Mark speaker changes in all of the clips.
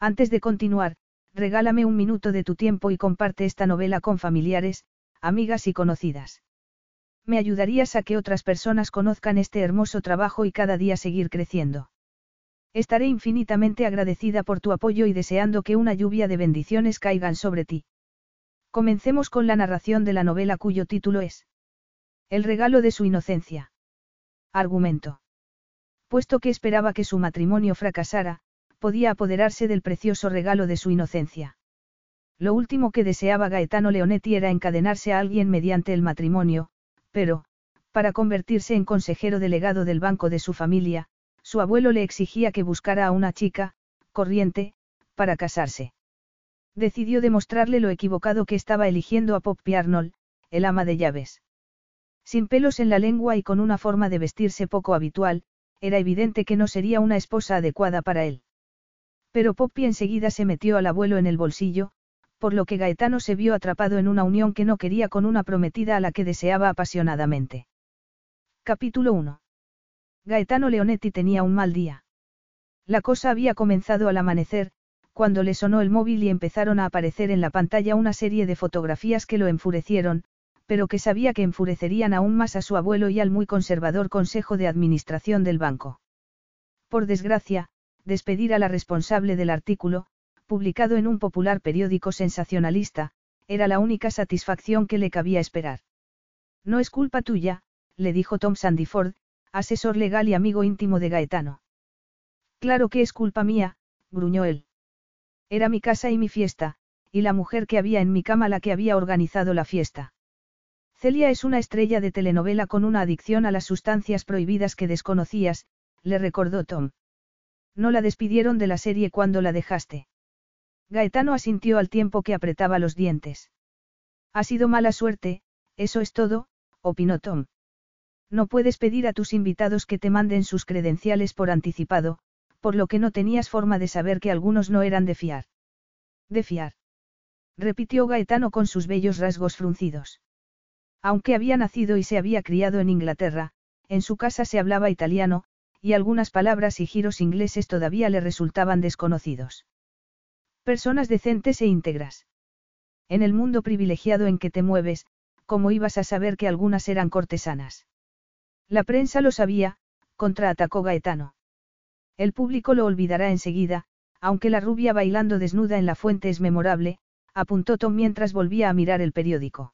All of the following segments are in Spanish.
Speaker 1: Antes de continuar, regálame un minuto de tu tiempo y comparte esta novela con familiares, amigas y conocidas. Me ayudarías a que otras personas conozcan este hermoso trabajo y cada día seguir creciendo. Estaré infinitamente agradecida por tu apoyo y deseando que una lluvia de bendiciones caigan sobre ti. Comencemos con la narración de la novela cuyo título es El regalo de su inocencia. Argumento. Puesto que esperaba que su matrimonio fracasara, podía apoderarse del precioso regalo de su inocencia. Lo último que deseaba Gaetano Leonetti era encadenarse a alguien mediante el matrimonio, pero, para convertirse en consejero delegado del banco de su familia, su abuelo le exigía que buscara a una chica, corriente, para casarse. Decidió demostrarle lo equivocado que estaba eligiendo a Poppy Arnold, el ama de llaves. Sin pelos en la lengua y con una forma de vestirse poco habitual, era evidente que no sería una esposa adecuada para él. Pero Poppy enseguida se metió al abuelo en el bolsillo, por lo que Gaetano se vio atrapado en una unión que no quería con una prometida a la que deseaba apasionadamente. Capítulo 1. Gaetano Leonetti tenía un mal día. La cosa había comenzado al amanecer, cuando le sonó el móvil y empezaron a aparecer en la pantalla una serie de fotografías que lo enfurecieron, pero que sabía que enfurecerían aún más a su abuelo y al muy conservador Consejo de Administración del banco. Por desgracia, despedir a la responsable del artículo, publicado en un popular periódico sensacionalista, era la única satisfacción que le cabía esperar. No es culpa tuya, le dijo Tom Sandiford, asesor legal y amigo íntimo de Gaetano. Claro que es culpa mía, gruñó él. Era mi casa y mi fiesta, y la mujer que había en mi cama la que había organizado la fiesta. Celia es una estrella de telenovela con una adicción a las sustancias prohibidas que desconocías, le recordó Tom. No la despidieron de la serie cuando la dejaste. Gaetano asintió al tiempo que apretaba los dientes. Ha sido mala suerte, eso es todo, opinó Tom. No puedes pedir a tus invitados que te manden sus credenciales por anticipado, por lo que no tenías forma de saber que algunos no eran de fiar. De fiar. Repitió Gaetano con sus bellos rasgos fruncidos. Aunque había nacido y se había criado en Inglaterra, en su casa se hablaba italiano, y algunas palabras y giros ingleses todavía le resultaban desconocidos. Personas decentes e íntegras. En el mundo privilegiado en que te mueves, ¿cómo ibas a saber que algunas eran cortesanas? La prensa lo sabía, contraatacó Gaetano. El público lo olvidará enseguida, aunque la rubia bailando desnuda en la fuente es memorable, apuntó Tom mientras volvía a mirar el periódico.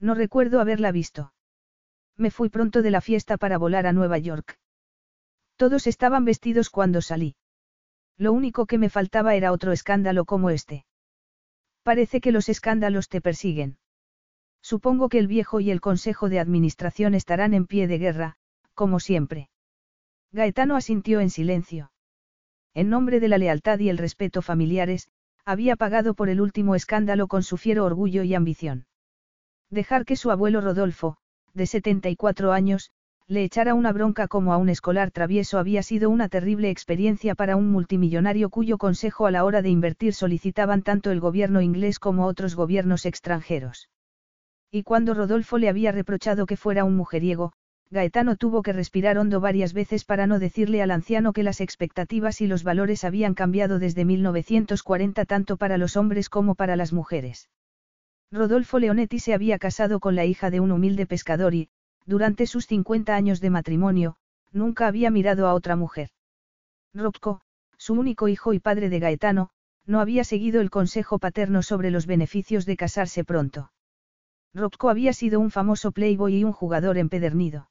Speaker 1: No recuerdo haberla visto. Me fui pronto de la fiesta para volar a Nueva York. Todos estaban vestidos cuando salí. Lo único que me faltaba era otro escándalo como este. Parece que los escándalos te persiguen. Supongo que el viejo y el consejo de administración estarán en pie de guerra, como siempre. Gaetano asintió en silencio. En nombre de la lealtad y el respeto familiares, había pagado por el último escándalo con su fiero orgullo y ambición. Dejar que su abuelo Rodolfo, de 74 años, le echara una bronca como a un escolar travieso había sido una terrible experiencia para un multimillonario cuyo consejo a la hora de invertir solicitaban tanto el gobierno inglés como otros gobiernos extranjeros. Y cuando Rodolfo le había reprochado que fuera un mujeriego, Gaetano tuvo que respirar hondo varias veces para no decirle al anciano que las expectativas y los valores habían cambiado desde 1940 tanto para los hombres como para las mujeres. Rodolfo Leonetti se había casado con la hija de un humilde pescador y, durante sus 50 años de matrimonio, nunca había mirado a otra mujer. Rocco, su único hijo y padre de Gaetano, no había seguido el consejo paterno sobre los beneficios de casarse pronto. Rocco había sido un famoso playboy y un jugador empedernido.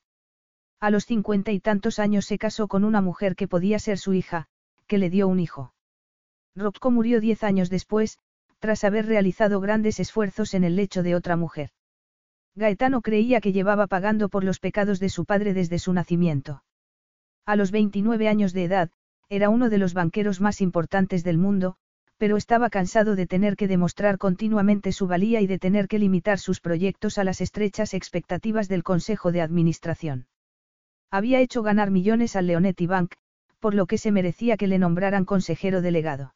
Speaker 1: A los cincuenta y tantos años se casó con una mujer que podía ser su hija, que le dio un hijo. Rocco murió diez años después, tras haber realizado grandes esfuerzos en el lecho de otra mujer. Gaetano creía que llevaba pagando por los pecados de su padre desde su nacimiento. A los 29 años de edad, era uno de los banqueros más importantes del mundo, pero estaba cansado de tener que demostrar continuamente su valía y de tener que limitar sus proyectos a las estrechas expectativas del Consejo de Administración. Había hecho ganar millones al Leonetti Bank, por lo que se merecía que le nombraran consejero delegado.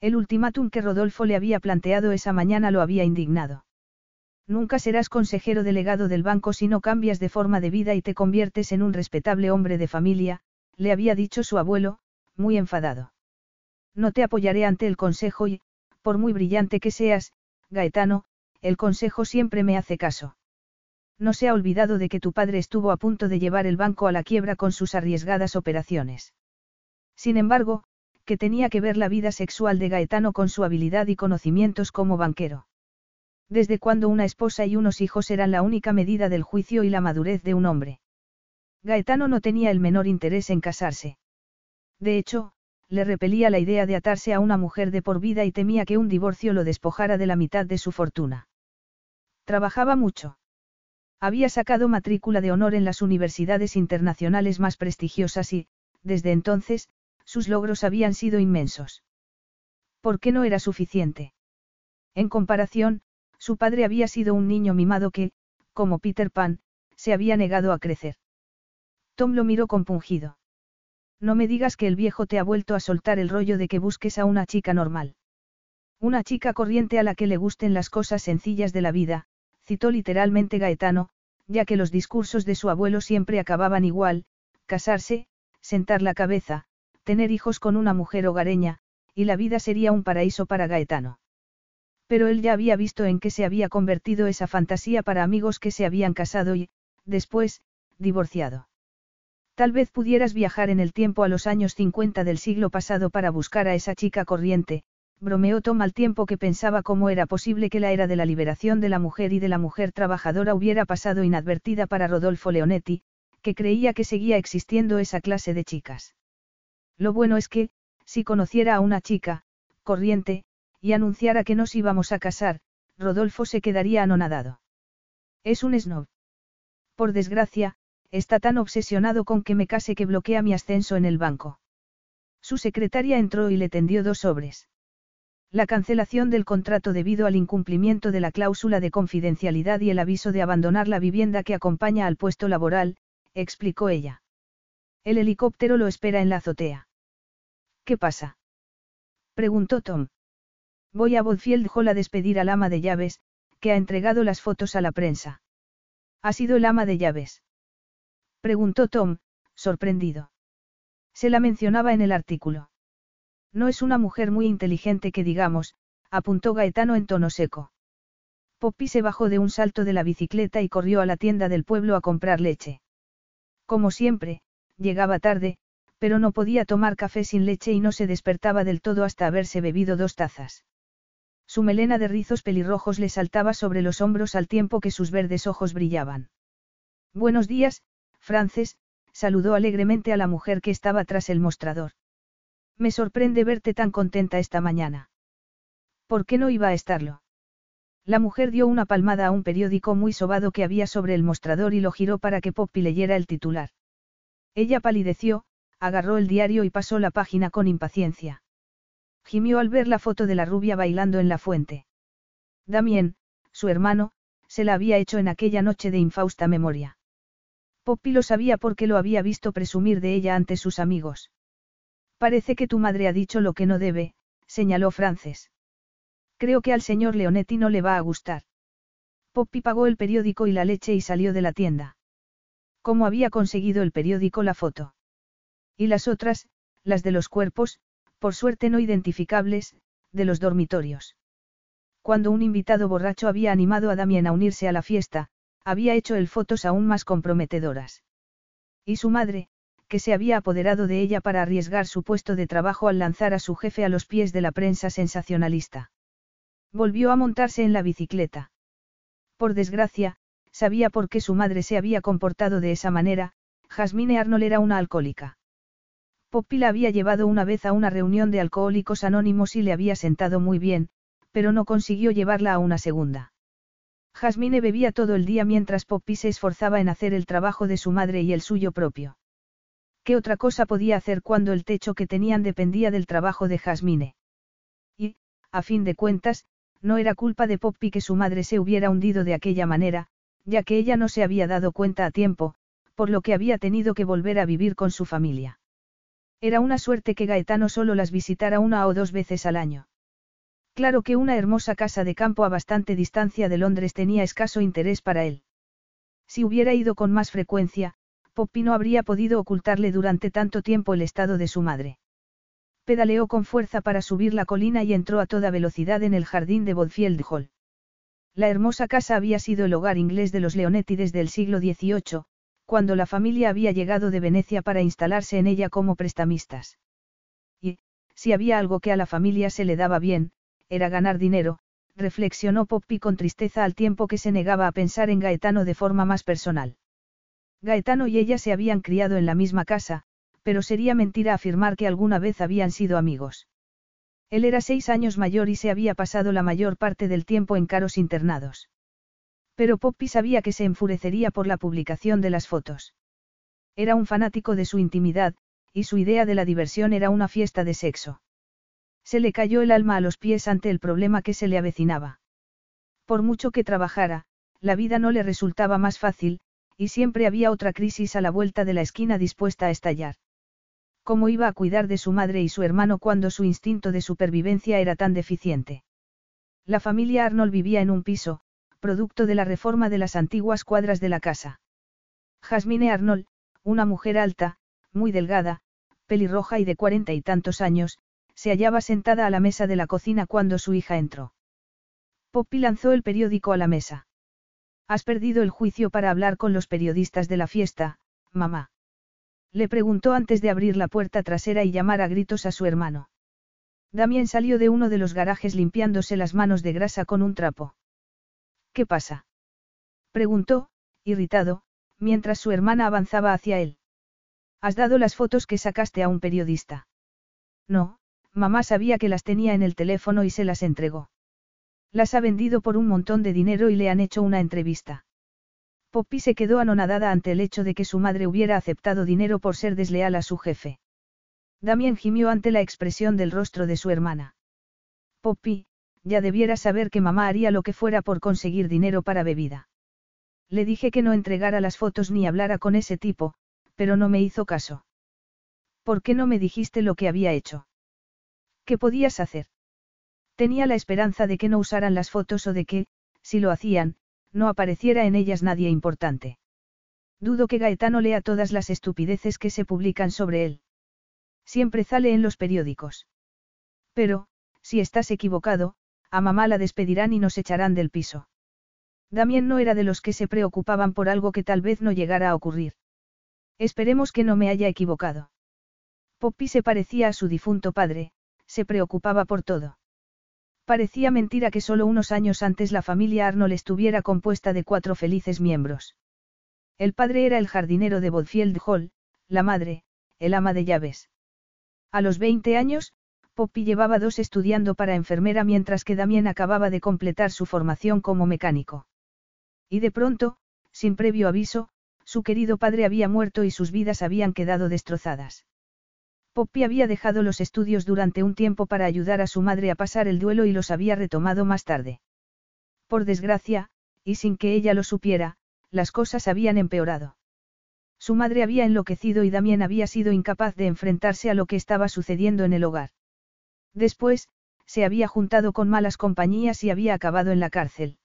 Speaker 1: El ultimátum que Rodolfo le había planteado esa mañana lo había indignado. Nunca serás consejero delegado del banco si no cambias de forma de vida y te conviertes en un respetable hombre de familia, le había dicho su abuelo, muy enfadado. No te apoyaré ante el consejo y, por muy brillante que seas, Gaetano, el consejo siempre me hace caso. No se ha olvidado de que tu padre estuvo a punto de llevar el banco a la quiebra con sus arriesgadas operaciones. Sin embargo, que tenía que ver la vida sexual de Gaetano con su habilidad y conocimientos como banquero. Desde cuando una esposa y unos hijos eran la única medida del juicio y la madurez de un hombre. Gaetano no tenía el menor interés en casarse. De hecho, le repelía la idea de atarse a una mujer de por vida y temía que un divorcio lo despojara de la mitad de su fortuna. Trabajaba mucho. Había sacado matrícula de honor en las universidades internacionales más prestigiosas y, desde entonces, sus logros habían sido inmensos. ¿Por qué no era suficiente? En comparación, su padre había sido un niño mimado que, como Peter Pan, se había negado a crecer. Tom lo miró compungido. No me digas que el viejo te ha vuelto a soltar el rollo de que busques a una chica normal. Una chica corriente a la que le gusten las cosas sencillas de la vida, citó literalmente Gaetano, ya que los discursos de su abuelo siempre acababan igual, casarse, sentar la cabeza, tener hijos con una mujer hogareña, y la vida sería un paraíso para Gaetano. Pero él ya había visto en qué se había convertido esa fantasía para amigos que se habían casado y, después, divorciado. Tal vez pudieras viajar en el tiempo a los años 50 del siglo pasado para buscar a esa chica corriente, bromeó Tom al tiempo que pensaba cómo era posible que la era de la liberación de la mujer y de la mujer trabajadora hubiera pasado inadvertida para Rodolfo Leonetti, que creía que seguía existiendo esa clase de chicas. Lo bueno es que, si conociera a una chica, corriente, y anunciara que nos íbamos a casar, Rodolfo se quedaría anonadado. Es un snob. Por desgracia, Está tan obsesionado con que me case que bloquea mi ascenso en el banco. Su secretaria entró y le tendió dos sobres. La cancelación del contrato debido al incumplimiento de la cláusula de confidencialidad y el aviso de abandonar la vivienda que acompaña al puesto laboral, explicó ella. El helicóptero lo espera en la azotea. ¿Qué pasa? preguntó Tom. Voy a Bodfield Hall a despedir al ama de llaves, que ha entregado las fotos a la prensa. Ha sido el ama de llaves. Preguntó Tom, sorprendido. Se la mencionaba en el artículo. No es una mujer muy inteligente que digamos, apuntó Gaetano en tono seco. Poppy se bajó de un salto de la bicicleta y corrió a la tienda del pueblo a comprar leche. Como siempre, llegaba tarde, pero no podía tomar café sin leche y no se despertaba del todo hasta haberse bebido dos tazas. Su melena de rizos pelirrojos le saltaba sobre los hombros al tiempo que sus verdes ojos brillaban. Buenos días, Frances, saludó alegremente a la mujer que estaba tras el mostrador. Me sorprende verte tan contenta esta mañana. ¿Por qué no iba a estarlo? La mujer dio una palmada a un periódico muy sobado que había sobre el mostrador y lo giró para que Poppy leyera el titular. Ella palideció, agarró el diario y pasó la página con impaciencia. Gimió al ver la foto de la rubia bailando en la fuente. Damien, su hermano, se la había hecho en aquella noche de infausta memoria. Poppy lo sabía porque lo había visto presumir de ella ante sus amigos. Parece que tu madre ha dicho lo que no debe, señaló Frances. Creo que al señor Leonetti no le va a gustar. Poppy pagó el periódico y la leche y salió de la tienda. ¿Cómo había conseguido el periódico la foto? Y las otras, las de los cuerpos, por suerte no identificables, de los dormitorios. Cuando un invitado borracho había animado a Damien a unirse a la fiesta, había hecho el fotos aún más comprometedoras. Y su madre, que se había apoderado de ella para arriesgar su puesto de trabajo al lanzar a su jefe a los pies de la prensa sensacionalista. Volvió a montarse en la bicicleta. Por desgracia, sabía por qué su madre se había comportado de esa manera, Jasmine Arnold era una alcohólica. Poppy la había llevado una vez a una reunión de alcohólicos anónimos y le había sentado muy bien, pero no consiguió llevarla a una segunda. Jasmine bebía todo el día mientras Poppy se esforzaba en hacer el trabajo de su madre y el suyo propio. ¿Qué otra cosa podía hacer cuando el techo que tenían dependía del trabajo de Jasmine? Y, a fin de cuentas, no era culpa de Poppy que su madre se hubiera hundido de aquella manera, ya que ella no se había dado cuenta a tiempo, por lo que había tenido que volver a vivir con su familia. Era una suerte que Gaetano solo las visitara una o dos veces al año. Claro que una hermosa casa de campo a bastante distancia de Londres tenía escaso interés para él. Si hubiera ido con más frecuencia, Poppy no habría podido ocultarle durante tanto tiempo el estado de su madre. Pedaleó con fuerza para subir la colina y entró a toda velocidad en el jardín de Bodfield Hall. La hermosa casa había sido el hogar inglés de los Leonetti desde el siglo XVIII, cuando la familia había llegado de Venecia para instalarse en ella como prestamistas. Y, si había algo que a la familia se le daba bien, era ganar dinero, reflexionó Poppy con tristeza al tiempo que se negaba a pensar en Gaetano de forma más personal. Gaetano y ella se habían criado en la misma casa, pero sería mentira afirmar que alguna vez habían sido amigos. Él era seis años mayor y se había pasado la mayor parte del tiempo en caros internados. Pero Poppy sabía que se enfurecería por la publicación de las fotos. Era un fanático de su intimidad, y su idea de la diversión era una fiesta de sexo. Se le cayó el alma a los pies ante el problema que se le avecinaba. Por mucho que trabajara, la vida no le resultaba más fácil, y siempre había otra crisis a la vuelta de la esquina dispuesta a estallar. ¿Cómo iba a cuidar de su madre y su hermano cuando su instinto de supervivencia era tan deficiente? La familia Arnold vivía en un piso, producto de la reforma de las antiguas cuadras de la casa. Jasmine Arnold, una mujer alta, muy delgada, pelirroja y de cuarenta y tantos años, se hallaba sentada a la mesa de la cocina cuando su hija entró. Poppy lanzó el periódico a la mesa. Has perdido el juicio para hablar con los periodistas de la fiesta, mamá. Le preguntó antes de abrir la puerta trasera y llamar a gritos a su hermano. Damien salió de uno de los garajes limpiándose las manos de grasa con un trapo. ¿Qué pasa? Preguntó, irritado, mientras su hermana avanzaba hacia él. ¿Has dado las fotos que sacaste a un periodista? No, mamá sabía que las tenía en el teléfono y se las entregó. Las ha vendido por un montón de dinero y le han hecho una entrevista. Poppy se quedó anonadada ante el hecho de que su madre hubiera aceptado dinero por ser desleal a su jefe. Damien gimió ante la expresión del rostro de su hermana. Poppy, ya debiera saber que mamá haría lo que fuera por conseguir dinero para bebida. Le dije que no entregara las fotos ni hablara con ese tipo, pero no me hizo caso. ¿Por qué no me dijiste lo que había hecho? ¿Qué podías hacer? Tenía la esperanza de que no usaran las fotos o de que, si lo hacían, no apareciera en ellas nadie importante. Dudo que Gaetano lea todas las estupideces que se publican sobre él. Siempre sale en los periódicos. Pero, si estás equivocado, a mamá la despedirán y nos echarán del piso. Damien no era de los que se preocupaban por algo que tal vez no llegara a ocurrir. Esperemos que no me haya equivocado. Poppy se parecía a su difunto padre, se preocupaba por todo. Parecía mentira que solo unos años antes la familia Arnold estuviera compuesta de cuatro felices miembros. El padre era el jardinero de Bodfield Hall, la madre, el ama de llaves. A los 20 años, Poppy llevaba dos estudiando para enfermera mientras que Damien acababa de completar su formación como mecánico. Y de pronto, sin previo aviso, su querido padre había muerto y sus vidas habían quedado destrozadas. Poppy había dejado los estudios durante un tiempo para ayudar a su madre a pasar el duelo y los había retomado más tarde. Por desgracia, y sin que ella lo supiera, las cosas habían empeorado. Su madre había enloquecido y Damien había sido incapaz de enfrentarse a lo que estaba sucediendo en el hogar. Después, se había juntado con malas compañías y había acabado en la cárcel.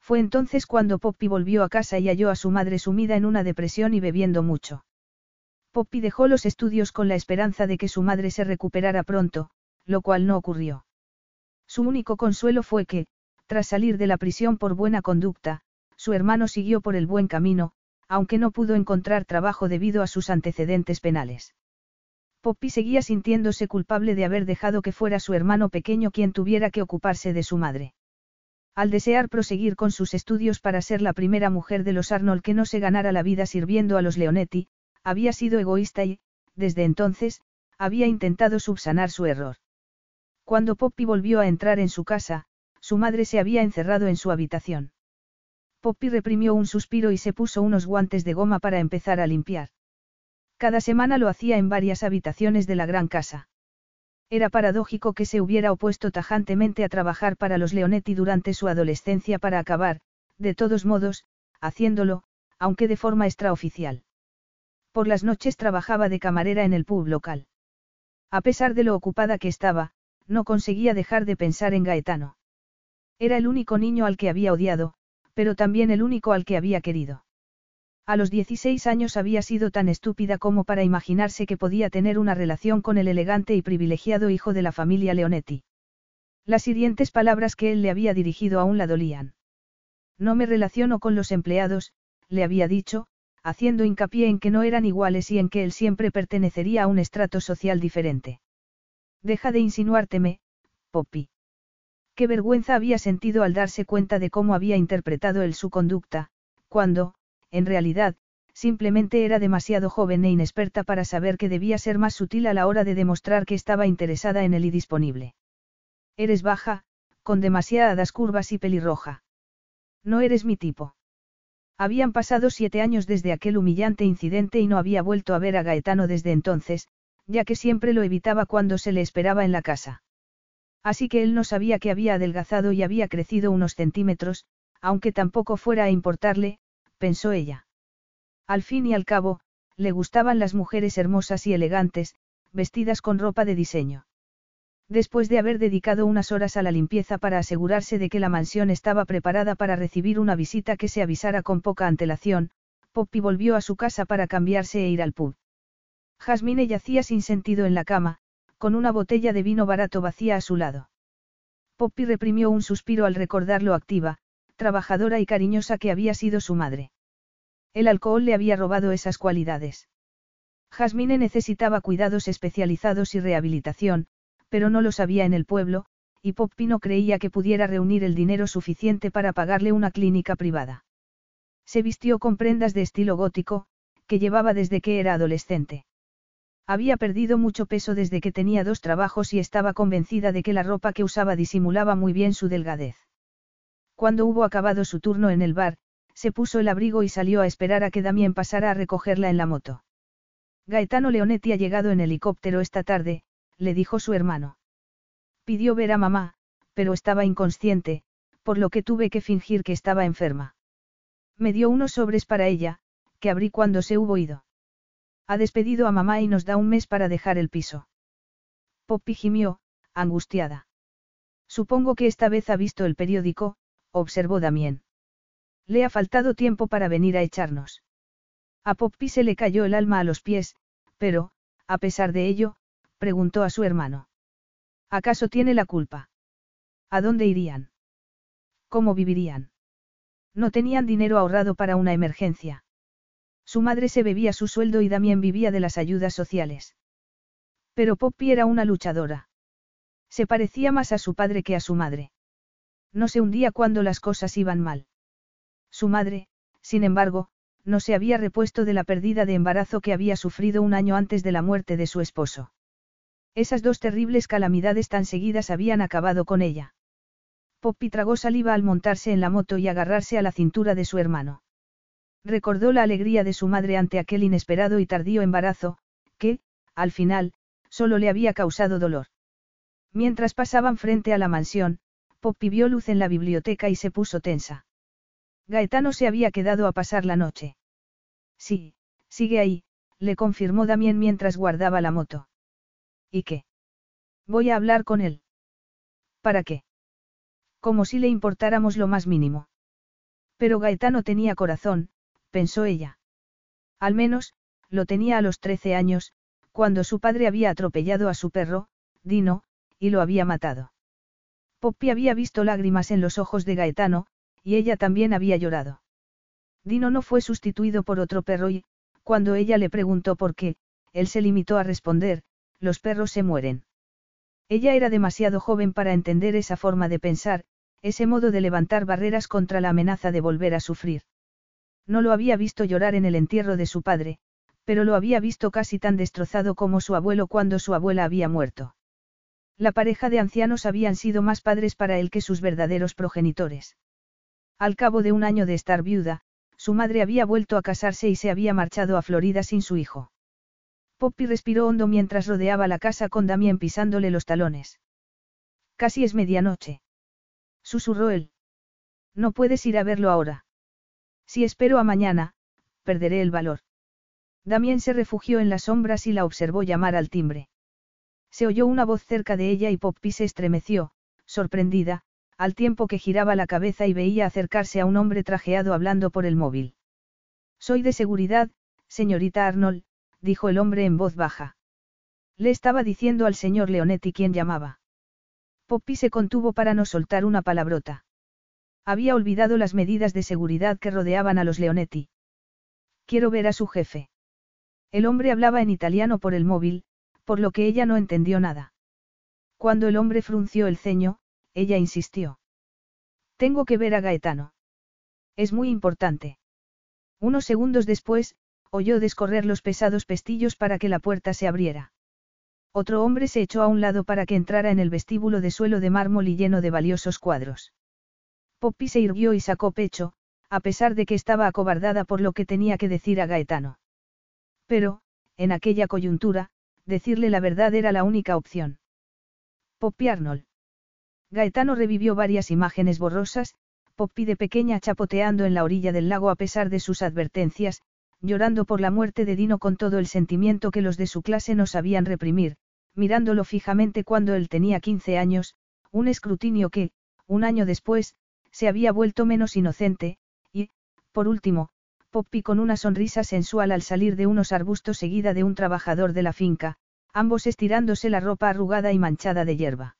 Speaker 1: Fue entonces cuando Poppy volvió a casa y halló a su madre sumida en una depresión y bebiendo mucho. Poppy dejó los estudios con la esperanza de que su madre se recuperara pronto, lo cual no ocurrió. Su único consuelo fue que, tras salir de la prisión por buena conducta, su hermano siguió por el buen camino, aunque no pudo encontrar trabajo debido a sus antecedentes penales. Poppy seguía sintiéndose culpable de haber dejado que fuera su hermano pequeño quien tuviera que ocuparse de su madre. Al desear proseguir con sus estudios para ser la primera mujer de los Arnold que no se ganara la vida sirviendo a los Leonetti, había sido egoísta y, desde entonces, había intentado subsanar su error. Cuando Poppy volvió a entrar en su casa, su madre se había encerrado en su habitación. Poppy reprimió un suspiro y se puso unos guantes de goma para empezar a limpiar. Cada semana lo hacía en varias habitaciones de la gran casa. Era paradójico que se hubiera opuesto tajantemente a trabajar para los Leonetti durante su adolescencia para acabar, de todos modos, haciéndolo, aunque de forma extraoficial. Por las noches trabajaba de camarera en el pub local. A pesar de lo ocupada que estaba, no conseguía dejar de pensar en Gaetano. Era el único niño al que había odiado, pero también el único al que había querido. A los 16 años había sido tan estúpida como para imaginarse que podía tener una relación con el elegante y privilegiado hijo de la familia Leonetti. Las hirientes palabras que él le había dirigido aún la dolían. No me relaciono con los empleados, le había dicho, haciendo hincapié en que no eran iguales y en que él siempre pertenecería a un estrato social diferente. Deja de insinuárteme, Poppy. Qué vergüenza había sentido al darse cuenta de cómo había interpretado él su conducta, cuando, en realidad, simplemente era demasiado joven e inexperta para saber que debía ser más sutil a la hora de demostrar que estaba interesada en él y disponible. Eres baja, con demasiadas curvas y pelirroja. No eres mi tipo. Habían pasado siete años desde aquel humillante incidente y no había vuelto a ver a Gaetano desde entonces, ya que siempre lo evitaba cuando se le esperaba en la casa. Así que él no sabía que había adelgazado y había crecido unos centímetros, aunque tampoco fuera a importarle, pensó ella. Al fin y al cabo, le gustaban las mujeres hermosas y elegantes, vestidas con ropa de diseño. Después de haber dedicado unas horas a la limpieza para asegurarse de que la mansión estaba preparada para recibir una visita que se avisara con poca antelación, Poppy volvió a su casa para cambiarse e ir al pub. Jasmine yacía sin sentido en la cama, con una botella de vino barato vacía a su lado. Poppy reprimió un suspiro al recordar lo activa, trabajadora y cariñosa que había sido su madre. El alcohol le había robado esas cualidades. Jasmine necesitaba cuidados especializados y rehabilitación, pero no los había en el pueblo, y Poppy no creía que pudiera reunir el dinero suficiente para pagarle una clínica privada. Se vistió con prendas de estilo gótico, que llevaba desde que era adolescente. Había perdido mucho peso desde que tenía dos trabajos y estaba convencida de que la ropa que usaba disimulaba muy bien su delgadez. Cuando hubo acabado su turno en el bar, se puso el abrigo y salió a esperar a que Damien pasara a recogerla en la moto. Gaetano Leonetti ha llegado en helicóptero esta tarde, le dijo su hermano. Pidió ver a mamá, pero estaba inconsciente, por lo que tuve que fingir que estaba enferma. Me dio unos sobres para ella, que abrí cuando se hubo ido. Ha despedido a mamá y nos da un mes para dejar el piso. Poppy gimió, angustiada. Supongo que esta vez ha visto el periódico, observó Damien. Le ha faltado tiempo para venir a echarnos. A Poppy se le cayó el alma a los pies, pero, a pesar de ello, preguntó a su hermano. ¿Acaso tiene la culpa? ¿A dónde irían? ¿Cómo vivirían? No tenían dinero ahorrado para una emergencia. Su madre se bebía su sueldo y Damien vivía de las ayudas sociales. Pero Poppy era una luchadora. Se parecía más a su padre que a su madre. No se hundía cuando las cosas iban mal. Su madre, sin embargo, no se había repuesto de la pérdida de embarazo que había sufrido un año antes de la muerte de su esposo. Esas dos terribles calamidades tan seguidas habían acabado con ella. Poppy tragó saliva al montarse en la moto y agarrarse a la cintura de su hermano. Recordó la alegría de su madre ante aquel inesperado y tardío embarazo, que, al final, solo le había causado dolor. Mientras pasaban frente a la mansión, Poppy vio luz en la biblioteca y se puso tensa. Gaetano se había quedado a pasar la noche. Sí, sigue ahí, le confirmó Damien mientras guardaba la moto. ¿Y qué? Voy a hablar con él. ¿Para qué? Como si le importáramos lo más mínimo. Pero Gaetano tenía corazón, pensó ella. Al menos, lo tenía a los 13 años, cuando su padre había atropellado a su perro, Dino, y lo había matado. Poppy había visto lágrimas en los ojos de Gaetano, y ella también había llorado. Dino no fue sustituido por otro perro y, cuando ella le preguntó por qué, él se limitó a responder, los perros se mueren. Ella era demasiado joven para entender esa forma de pensar, ese modo de levantar barreras contra la amenaza de volver a sufrir. No lo había visto llorar en el entierro de su padre, pero lo había visto casi tan destrozado como su abuelo cuando su abuela había muerto. La pareja de ancianos habían sido más padres para él que sus verdaderos progenitores. Al cabo de un año de estar viuda, su madre había vuelto a casarse y se había marchado a Florida sin su hijo. Poppy respiró hondo mientras rodeaba la casa con Damien pisándole los talones. Casi es medianoche. Susurró él. No puedes ir a verlo ahora. Si espero a mañana, perderé el valor. Damien se refugió en las sombras y la observó llamar al timbre. Se oyó una voz cerca de ella y Poppy se estremeció, sorprendida, al tiempo que giraba la cabeza y veía acercarse a un hombre trajeado hablando por el móvil. Soy de seguridad, señorita Arnold, dijo el hombre en voz baja. Le estaba diciendo al señor Leonetti quién llamaba. Poppy se contuvo para no soltar una palabrota. Había olvidado las medidas de seguridad que rodeaban a los Leonetti. Quiero ver a su jefe. El hombre hablaba en italiano por el móvil, por lo que ella no entendió nada. Cuando el hombre frunció el ceño, ella insistió. Tengo que ver a Gaetano. Es muy importante. Unos segundos después, oyó descorrer los pesados pestillos para que la puerta se abriera. Otro hombre se echó a un lado para que entrara en el vestíbulo de suelo de mármol y lleno de valiosos cuadros. Poppy se irguió y sacó pecho, a pesar de que estaba acobardada por lo que tenía que decir a Gaetano. Pero, en aquella coyuntura, decirle la verdad era la única opción. Poppy Arnold. Gaetano revivió varias imágenes borrosas, Poppy de pequeña chapoteando en la orilla del lago a pesar de sus advertencias, llorando por la muerte de Dino con todo el sentimiento que los de su clase no sabían reprimir, mirándolo fijamente cuando él tenía 15 años, un escrutinio que, un año después, se había vuelto menos inocente, y, por último, Poppy con una sonrisa sensual al salir de unos arbustos seguida de un trabajador de la finca, ambos estirándose la ropa arrugada y manchada de hierba.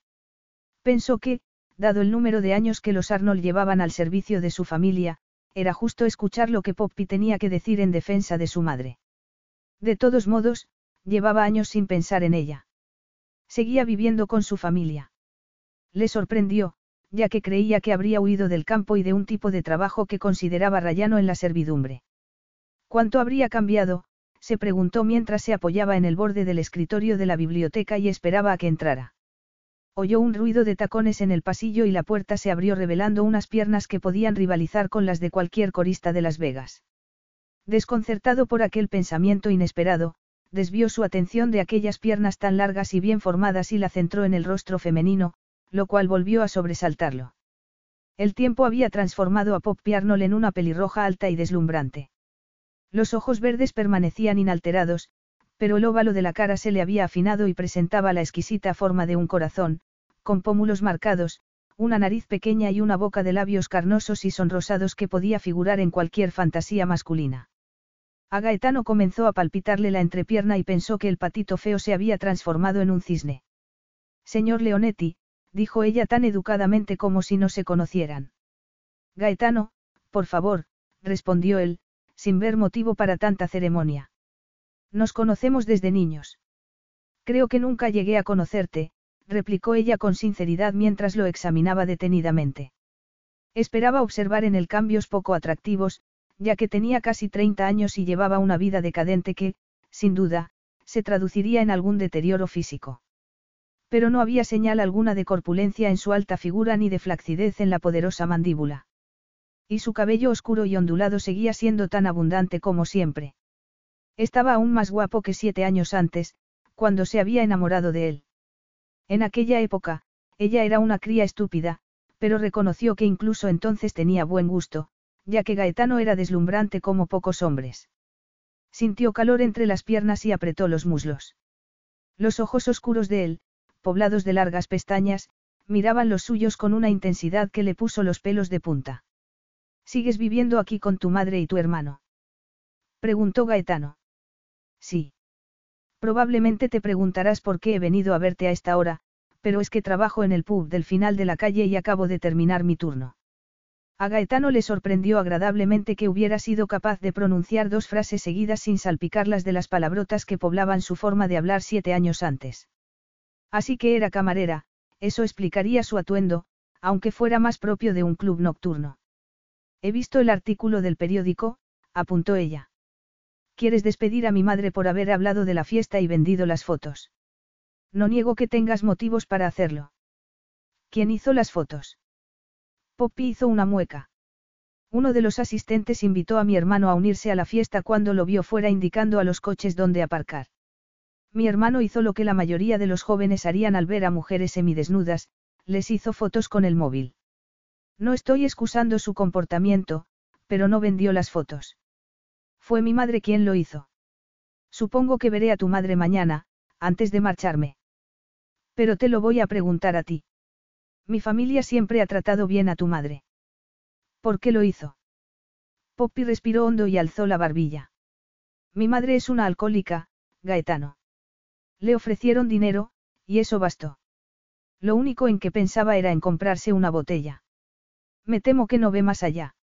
Speaker 1: Pensó que, dado el número de años que los Arnold llevaban al servicio de su familia, era justo escuchar lo que Poppy tenía que decir en defensa de su madre. De todos modos, llevaba años sin pensar en ella. Seguía viviendo con su familia. Le sorprendió, ya que creía que habría huido del campo y de un tipo de trabajo que consideraba rayano en la servidumbre. ¿Cuánto habría cambiado? se preguntó mientras se apoyaba en el borde del escritorio de la biblioteca y esperaba a que entrara. Oyó un ruido de tacones en el pasillo y la puerta se abrió revelando unas piernas que podían rivalizar con las de cualquier corista de Las Vegas. Desconcertado por aquel pensamiento inesperado, desvió su atención de aquellas piernas tan largas y bien formadas y la centró en el rostro femenino, lo cual volvió a sobresaltarlo. El tiempo había transformado a Pop Arnold en una pelirroja alta y deslumbrante. Los ojos verdes permanecían inalterados, pero el óvalo de la cara se le había afinado y presentaba la exquisita forma de un corazón, con pómulos marcados, una nariz pequeña y una boca de labios carnosos y sonrosados que podía figurar en cualquier fantasía masculina. A Gaetano comenzó a palpitarle la entrepierna y pensó que el patito feo se había transformado en un cisne. Señor Leonetti, dijo ella tan educadamente como si no se conocieran. Gaetano, por favor, respondió él, sin ver motivo para tanta ceremonia. Nos conocemos desde niños. Creo que nunca llegué a conocerte, replicó ella con sinceridad mientras lo examinaba detenidamente. Esperaba observar en él cambios poco atractivos, ya que tenía casi 30 años y llevaba una vida decadente que, sin duda, se traduciría en algún deterioro físico. Pero no había señal alguna de corpulencia en su alta figura ni de flacidez en la poderosa mandíbula. Y su cabello oscuro y ondulado seguía siendo tan abundante como siempre. Estaba aún más guapo que siete años antes, cuando se había enamorado de él. En aquella época, ella era una cría estúpida, pero reconoció que incluso entonces tenía buen gusto, ya que Gaetano era deslumbrante como pocos hombres. Sintió calor entre las piernas y apretó los muslos. Los ojos oscuros de él, poblados de largas pestañas, miraban los suyos con una intensidad que le puso los pelos de punta. ¿Sigues viviendo aquí con tu madre y tu hermano? Preguntó Gaetano. Sí. Probablemente te preguntarás por qué he venido a verte a esta hora, pero es que trabajo en el pub del final de la calle y acabo de terminar mi turno. A Gaetano le sorprendió agradablemente que hubiera sido capaz de pronunciar dos frases seguidas sin salpicarlas de las palabrotas que poblaban su forma de hablar siete años antes. Así que era camarera, eso explicaría su atuendo, aunque fuera más propio de un club nocturno. He visto el artículo del periódico, apuntó ella. ¿Quieres despedir a mi madre por haber hablado de la fiesta y vendido las fotos? No niego que tengas motivos para hacerlo. ¿Quién hizo las fotos? Poppy hizo una mueca. Uno de los asistentes invitó a mi hermano a unirse a la fiesta cuando lo vio fuera indicando a los coches dónde aparcar. Mi hermano hizo lo que la mayoría de los jóvenes harían al ver a mujeres semidesnudas, les hizo fotos con el móvil. No estoy excusando su comportamiento, pero no vendió las fotos. Fue mi madre quien lo hizo. Supongo que veré a tu madre mañana, antes de marcharme. Pero te lo voy a preguntar a ti. Mi familia siempre ha tratado bien a tu madre. ¿Por qué lo hizo? Poppy respiró hondo y alzó la barbilla. Mi madre es una alcohólica, Gaetano. Le ofrecieron dinero, y eso bastó. Lo único en que pensaba era en comprarse una botella. Me temo que no ve más allá.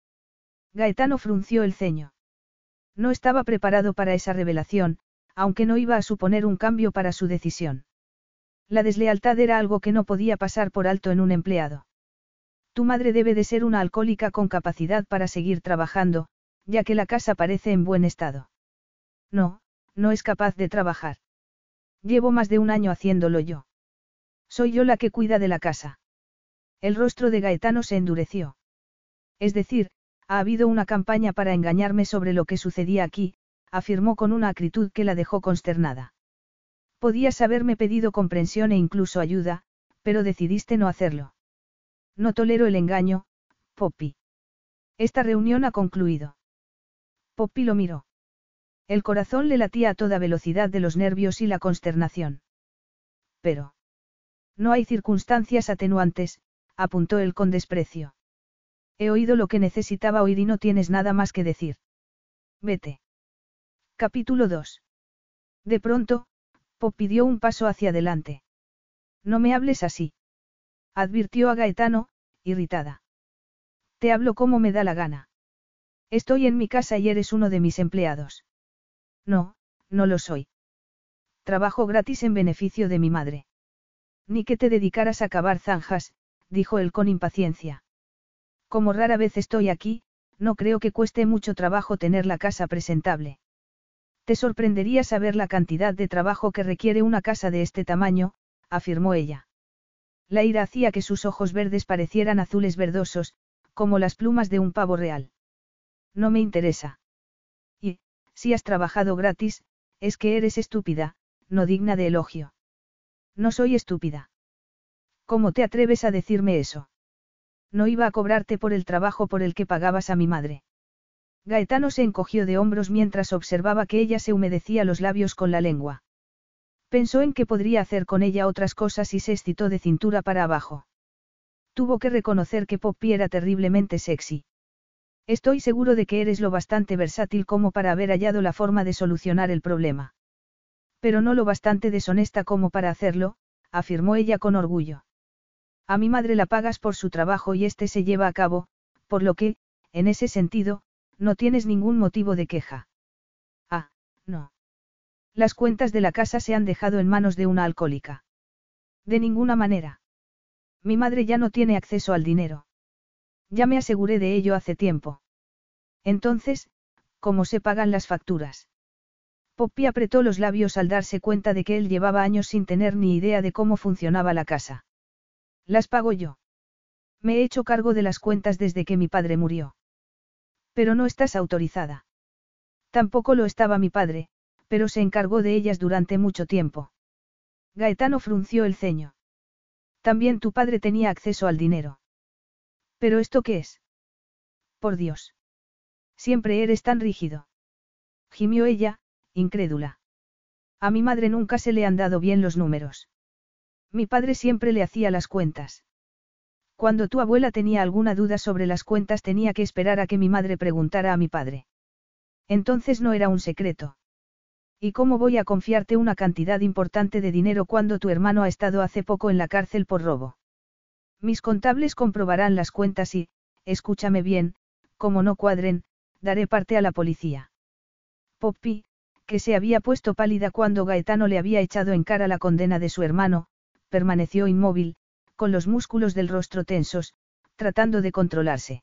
Speaker 1: Gaetano frunció el ceño. No estaba preparado para esa revelación, aunque no iba a suponer un cambio para su decisión. La deslealtad era algo que no podía pasar por alto en un empleado. Tu madre debe de ser una alcohólica con capacidad para seguir trabajando, ya que la casa parece en buen estado. No, no es capaz de trabajar. Llevo más de un año haciéndolo yo. Soy yo la que cuida de la casa. El rostro de Gaetano se endureció. Es decir, ha habido una campaña para engañarme sobre lo que sucedía aquí, afirmó con una acritud que la dejó consternada. Podías haberme pedido comprensión e incluso ayuda, pero decidiste no hacerlo. No tolero el engaño, Poppy. Esta reunión ha concluido. Poppy lo miró. El corazón le latía a toda velocidad de los nervios y la consternación. Pero. No hay circunstancias atenuantes, apuntó él con desprecio. He oído lo que necesitaba oír y no tienes nada más que decir. Vete. Capítulo 2. De pronto, Poppy dio un paso hacia adelante. No me hables así. Advirtió a Gaetano, irritada. Te hablo como me da la gana. Estoy en mi casa y eres uno de mis empleados. No, no lo soy. Trabajo gratis en beneficio de mi madre. Ni que te dedicaras a cavar zanjas, dijo él con impaciencia. Como rara vez estoy aquí, no creo que cueste mucho trabajo tener la casa presentable. Te sorprendería saber la cantidad de trabajo que requiere una casa de este tamaño, afirmó ella. La ira hacía que sus ojos verdes parecieran azules verdosos, como las plumas de un pavo real. No me interesa. Y, si has trabajado gratis, es que eres estúpida, no digna de elogio. No soy estúpida. ¿Cómo te atreves a decirme eso? No iba a cobrarte por el trabajo por el que pagabas a mi madre. Gaetano se encogió de hombros mientras observaba que ella se humedecía los labios con la lengua. Pensó en que podría hacer con ella otras cosas y se excitó de cintura para abajo. Tuvo que reconocer que Poppy era terriblemente sexy. Estoy seguro de que eres lo bastante versátil como para haber hallado la forma de solucionar el problema. Pero no lo bastante deshonesta como para hacerlo, afirmó ella con orgullo. A mi madre la pagas por su trabajo y este se lleva a cabo, por lo que, en ese sentido, no tienes ningún motivo de queja. Ah, no. Las cuentas de la casa se han dejado en manos de una alcohólica. De ninguna manera. Mi madre ya no tiene acceso al dinero. Ya me aseguré de ello hace tiempo. Entonces, ¿cómo se pagan las facturas? Poppy apretó los labios al darse cuenta de que él llevaba años sin tener ni idea de cómo funcionaba la casa. Las pago yo. Me he hecho cargo de las cuentas desde que mi padre murió. Pero no estás autorizada. Tampoco lo estaba mi padre, pero se encargó de ellas durante mucho tiempo. Gaetano frunció el ceño. También tu padre tenía acceso al dinero. ¿Pero esto qué es? Por Dios. Siempre eres tan rígido. Gimió ella, incrédula. A mi madre nunca se le han dado bien los números. Mi padre siempre le hacía las cuentas. Cuando tu abuela tenía alguna duda sobre las cuentas tenía que esperar a que mi madre preguntara a mi padre. Entonces no era un secreto. ¿Y cómo voy a confiarte una cantidad importante de dinero cuando tu hermano ha estado hace poco en la cárcel por robo? Mis contables comprobarán las cuentas y, escúchame bien, como no cuadren, daré parte a la policía. Poppy, que se había puesto pálida cuando Gaetano le había echado en cara la condena de su hermano, permaneció inmóvil, con los músculos del rostro tensos, tratando de controlarse.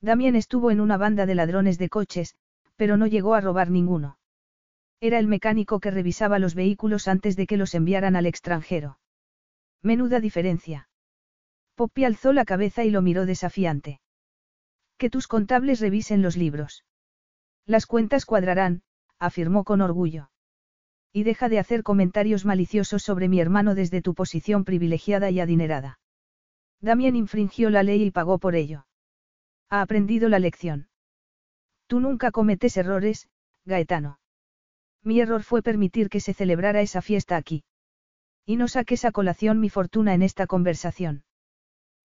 Speaker 1: Damien estuvo en una banda de ladrones de coches, pero no llegó a robar ninguno. Era el mecánico que revisaba los vehículos antes de que los enviaran al extranjero. Menuda diferencia. Poppy alzó la cabeza y lo miró desafiante. Que tus contables revisen los libros. Las cuentas cuadrarán, afirmó con orgullo. Y deja de hacer comentarios maliciosos sobre mi hermano desde tu posición privilegiada y adinerada. Damien infringió la ley y pagó por ello. Ha aprendido la lección. Tú nunca cometes errores, Gaetano. Mi error fue permitir que se celebrara esa fiesta aquí. Y no saques a colación mi fortuna en esta conversación.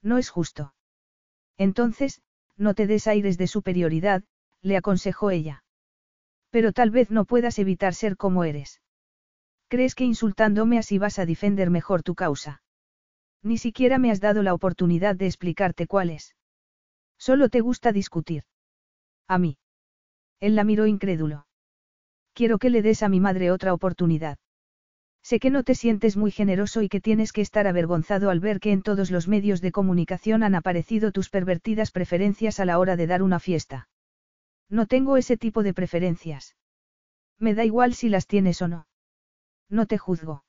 Speaker 1: No es justo. Entonces, no te des aires de superioridad, le aconsejó ella. Pero tal vez no puedas evitar ser como eres. ¿Crees que insultándome así vas a defender mejor tu causa? Ni siquiera me has dado la oportunidad de explicarte cuál es. Solo te gusta discutir. A mí. Él la miró incrédulo. Quiero que le des a mi madre otra oportunidad. Sé que no te sientes muy generoso y que tienes que estar avergonzado al ver que en todos los medios de comunicación han aparecido tus pervertidas preferencias a la hora de dar una fiesta. No tengo ese tipo de preferencias. Me da igual si las tienes o no. No te juzgo.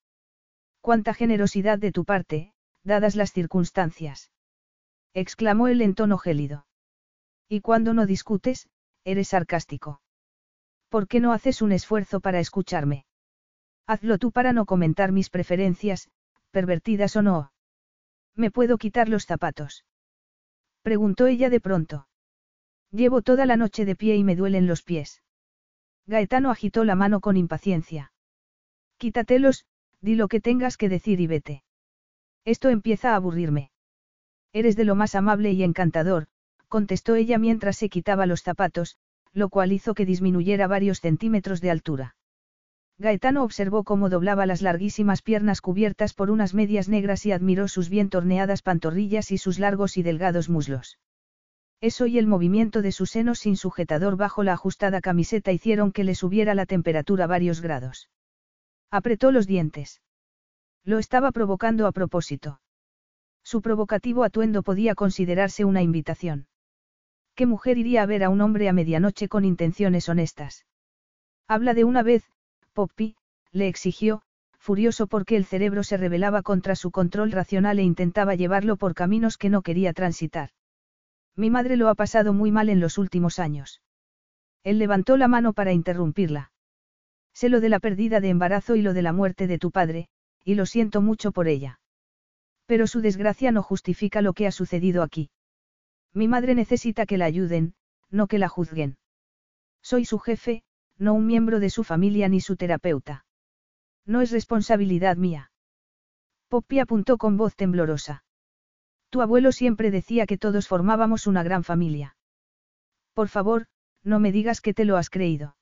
Speaker 1: Cuánta generosidad de tu parte, dadas las circunstancias. Exclamó él en tono gélido. Y cuando no discutes, eres sarcástico. ¿Por qué no haces un esfuerzo para escucharme? Hazlo tú para no comentar mis preferencias, pervertidas o no. ¿Me puedo quitar los zapatos? Preguntó ella de pronto. Llevo toda la noche de pie y me duelen los pies. Gaetano agitó la mano con impaciencia. Quítatelos, di lo que tengas que decir y vete. Esto empieza a aburrirme. Eres de lo más amable y encantador, contestó ella mientras se quitaba los zapatos, lo cual hizo que disminuyera varios centímetros de altura. Gaetano observó cómo doblaba las larguísimas piernas cubiertas por unas medias negras y admiró sus bien torneadas pantorrillas y sus largos y delgados muslos. Eso y el movimiento de sus senos sin sujetador bajo la ajustada camiseta hicieron que le subiera la temperatura varios grados. Apretó los dientes. Lo estaba provocando a propósito. Su provocativo atuendo podía considerarse una invitación. ¿Qué mujer iría a ver a un hombre a medianoche con intenciones honestas? Habla de una vez, Poppy, le exigió, furioso porque el cerebro se rebelaba contra su control racional e intentaba llevarlo por caminos que no quería transitar. Mi madre lo ha pasado muy mal en los últimos años. Él levantó la mano para interrumpirla. Sé lo de la pérdida de embarazo y lo de la muerte de tu padre, y lo siento mucho por ella. Pero su desgracia no justifica lo que ha sucedido aquí. Mi madre necesita que la ayuden, no que la juzguen. Soy su jefe, no un miembro de su familia ni su terapeuta. No es responsabilidad mía. Poppy apuntó con voz temblorosa. Tu abuelo siempre decía que todos formábamos una gran familia. Por favor, no me digas que te lo has creído.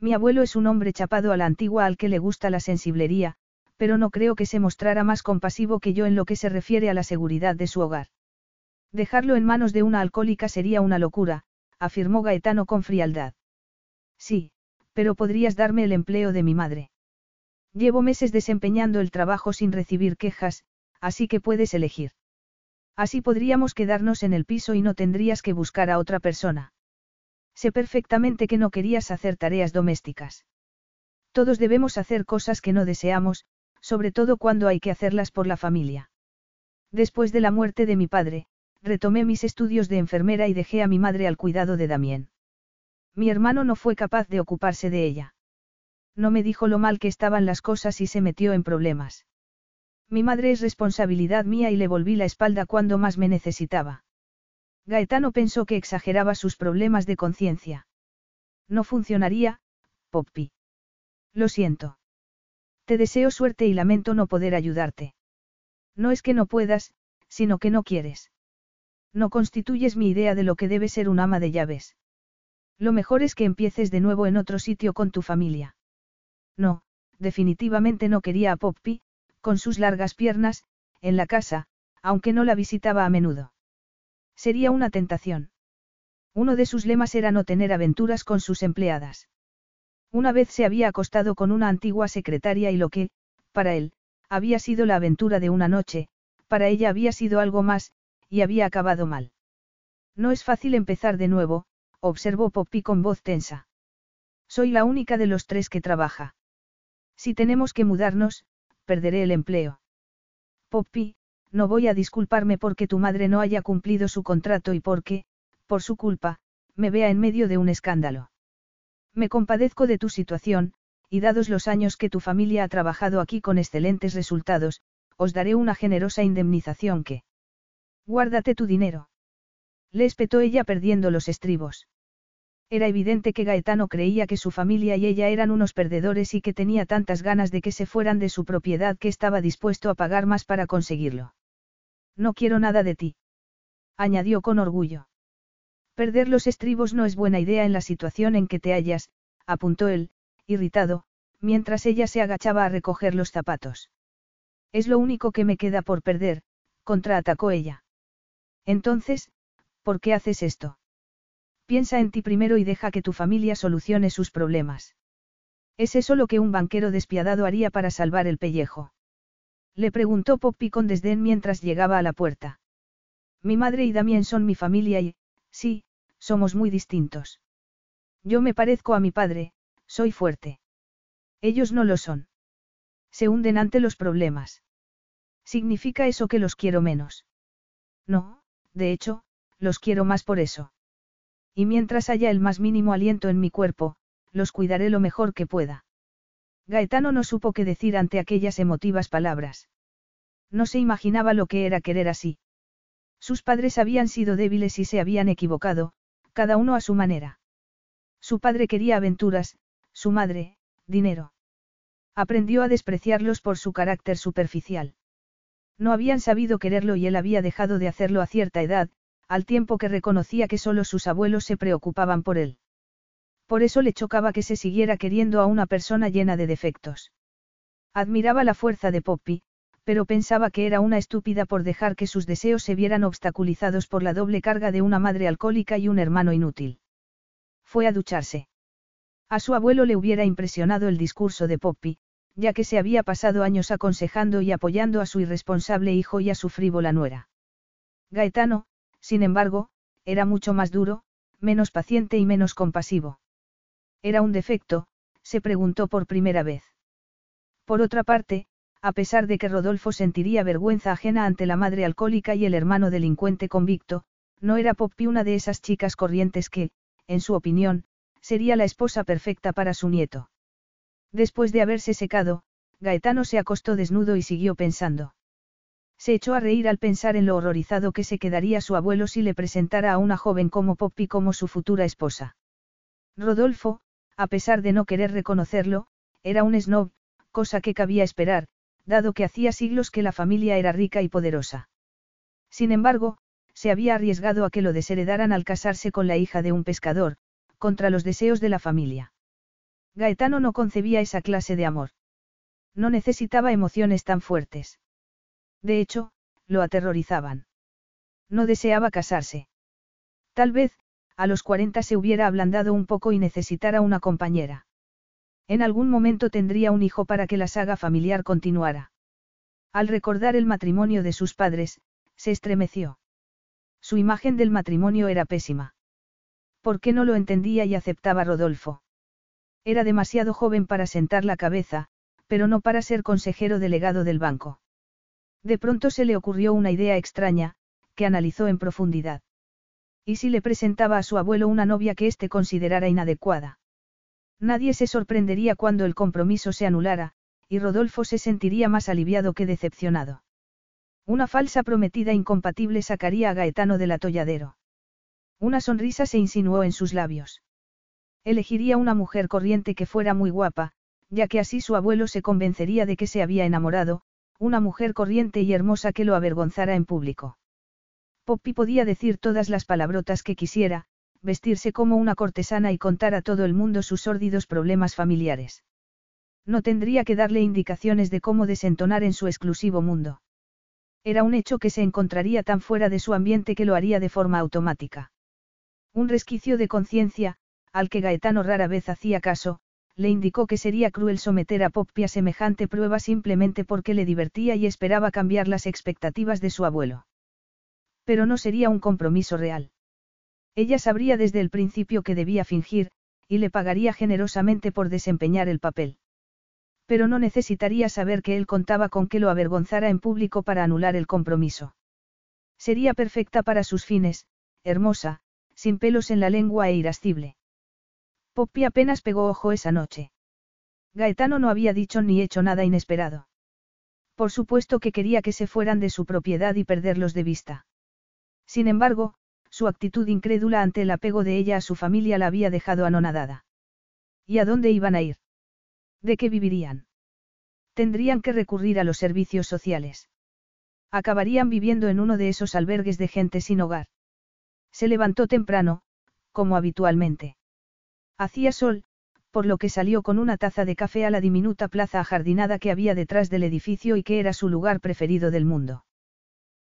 Speaker 1: Mi abuelo es un hombre chapado a la antigua al que le gusta la sensiblería, pero no creo que se mostrara más compasivo que yo en lo que se refiere a la seguridad de su hogar. Dejarlo en manos de una alcohólica sería una locura, afirmó Gaetano con frialdad. Sí, pero podrías darme el empleo de mi madre. Llevo meses desempeñando el trabajo sin recibir quejas, así que puedes elegir. Así podríamos quedarnos en el piso y no tendrías que buscar a otra persona. Sé perfectamente que no querías hacer tareas domésticas. Todos debemos hacer cosas que no deseamos, sobre todo cuando hay que hacerlas por la familia. Después de la muerte de mi padre, retomé mis estudios de enfermera y dejé a mi madre al cuidado de Damien. Mi hermano no fue capaz de ocuparse de ella. No me dijo lo mal que estaban las cosas y se metió en problemas. Mi madre es responsabilidad mía y le volví la espalda cuando más me necesitaba. Gaetano pensó que exageraba sus problemas de conciencia. No funcionaría, Poppy. Lo siento. Te deseo suerte y lamento no poder ayudarte. No es que no puedas, sino que no quieres. No constituyes mi idea de lo que debe ser un ama de llaves. Lo mejor es que empieces de nuevo en otro sitio con tu familia. No, definitivamente no quería a Poppy, con sus largas piernas, en la casa, aunque no la visitaba a menudo. Sería una tentación. Uno de sus lemas era no tener aventuras con sus empleadas. Una vez se había acostado con una antigua secretaria y lo que, para él, había sido la aventura de una noche, para ella había sido algo más, y había acabado mal. No es fácil empezar de nuevo, observó Poppy con voz tensa. Soy la única de los tres que trabaja. Si tenemos que mudarnos, perderé el empleo. Poppy, no voy a disculparme porque tu madre no haya cumplido su contrato y porque, por su culpa, me vea en medio de un escándalo. Me compadezco de tu situación, y dados los años que tu familia ha trabajado aquí con excelentes resultados, os daré una generosa indemnización que... Guárdate tu dinero. Le espetó ella perdiendo los estribos. Era evidente que Gaetano creía que su familia y ella eran unos perdedores y que tenía tantas ganas de que se fueran de su propiedad que estaba dispuesto a pagar más para conseguirlo. No quiero nada de ti. Añadió con orgullo. Perder los estribos no es buena idea en la situación en que te hallas, apuntó él, irritado, mientras ella se agachaba a recoger los zapatos. Es lo único que me queda por perder, contraatacó ella. Entonces, ¿por qué haces esto? Piensa en ti primero y deja que tu familia solucione sus problemas. ¿Es eso lo que un banquero despiadado haría para salvar el pellejo? Le preguntó Poppy con desdén mientras llegaba a la puerta. Mi madre y Damien son mi familia y, sí, somos muy distintos. Yo me parezco a mi padre, soy fuerte. Ellos no lo son. Se hunden ante los problemas. ¿Significa eso que los quiero menos? No, de hecho, los quiero más por eso. Y mientras haya el más mínimo aliento en mi cuerpo, los cuidaré lo mejor que pueda. Gaetano no supo qué decir ante aquellas emotivas palabras. No se imaginaba lo que era querer así. Sus padres habían sido débiles y se habían equivocado, cada uno a su manera. Su padre quería aventuras, su madre, dinero. Aprendió a despreciarlos por su carácter superficial. No habían sabido quererlo y él había dejado de hacerlo a cierta edad, al tiempo que reconocía que solo sus abuelos se preocupaban por él. Por eso le chocaba que se siguiera queriendo a una persona llena de defectos. Admiraba la fuerza de Poppy, pero pensaba que era una estúpida por dejar que sus deseos se vieran obstaculizados por la doble carga de una madre alcohólica y un hermano inútil. Fue a ducharse. A su abuelo le hubiera impresionado el discurso de Poppy, ya que se había pasado años aconsejando y apoyando a su irresponsable hijo y a su frívola nuera. Gaetano, sin embargo, era mucho más duro, menos paciente y menos compasivo. ¿Era un defecto? se preguntó por primera vez. Por otra parte, a pesar de que Rodolfo sentiría vergüenza ajena ante la madre alcohólica y el hermano delincuente convicto, no era Poppy una de esas chicas corrientes que, en su opinión, sería la esposa perfecta para su nieto. Después de haberse secado, Gaetano se acostó desnudo y siguió pensando. Se echó a reír al pensar en lo horrorizado que se quedaría su abuelo si le presentara a una joven como Poppy como su futura esposa. Rodolfo, a pesar de no querer reconocerlo, era un snob, cosa que cabía esperar, dado que hacía siglos que la familia era rica y poderosa. Sin embargo, se había arriesgado a que lo desheredaran al casarse con la hija de un pescador, contra los deseos de la familia. Gaetano no concebía esa clase de amor. No necesitaba emociones tan fuertes. De hecho, lo aterrorizaban. No deseaba casarse. Tal vez, a los 40 se hubiera ablandado un poco y necesitara una compañera. En algún momento tendría un hijo para que la saga familiar continuara. Al recordar el matrimonio de sus padres, se estremeció. Su imagen del matrimonio era pésima. ¿Por qué no lo entendía y aceptaba Rodolfo? Era demasiado joven para sentar la cabeza, pero no para ser consejero delegado del banco. De pronto se le ocurrió una idea extraña, que analizó en profundidad. ¿Y si le presentaba a su abuelo una novia que éste considerara inadecuada? Nadie se sorprendería cuando el compromiso se anulara, y Rodolfo se sentiría más aliviado que decepcionado. Una falsa prometida incompatible sacaría a Gaetano del atolladero. Una sonrisa se insinuó en sus labios. Elegiría una mujer corriente que fuera muy guapa, ya que así su abuelo se convencería de que se había enamorado, una mujer corriente y hermosa que lo avergonzara en público. Poppy podía decir todas las palabrotas que quisiera, vestirse como una cortesana y contar a todo el mundo sus sórdidos problemas familiares. No tendría que darle indicaciones de cómo desentonar en su exclusivo mundo. Era un hecho que se encontraría tan fuera de su ambiente que lo haría de forma automática. Un resquicio de conciencia, al que Gaetano rara vez hacía caso, le indicó que sería cruel someter a Poppy a semejante prueba simplemente porque le divertía y esperaba cambiar las expectativas de su abuelo. Pero no sería un compromiso real. Ella sabría desde el principio que debía fingir, y le pagaría generosamente por desempeñar el papel. Pero no necesitaría saber que él contaba con que lo avergonzara en público para anular el compromiso. Sería perfecta para sus fines, hermosa, sin pelos en la lengua e irascible. Poppy apenas pegó ojo esa noche. Gaetano no había dicho ni hecho nada inesperado. Por supuesto que quería que se fueran de su propiedad y perderlos de vista. Sin embargo, su actitud incrédula ante el apego de ella a su familia la había dejado anonadada. ¿Y a dónde iban a ir? ¿De qué vivirían? Tendrían que recurrir a los servicios sociales. Acabarían viviendo en uno de esos albergues de gente sin hogar. Se levantó temprano, como habitualmente. Hacía sol, por lo que salió con una taza de café a la diminuta plaza ajardinada que había detrás del edificio y que era su lugar preferido del mundo.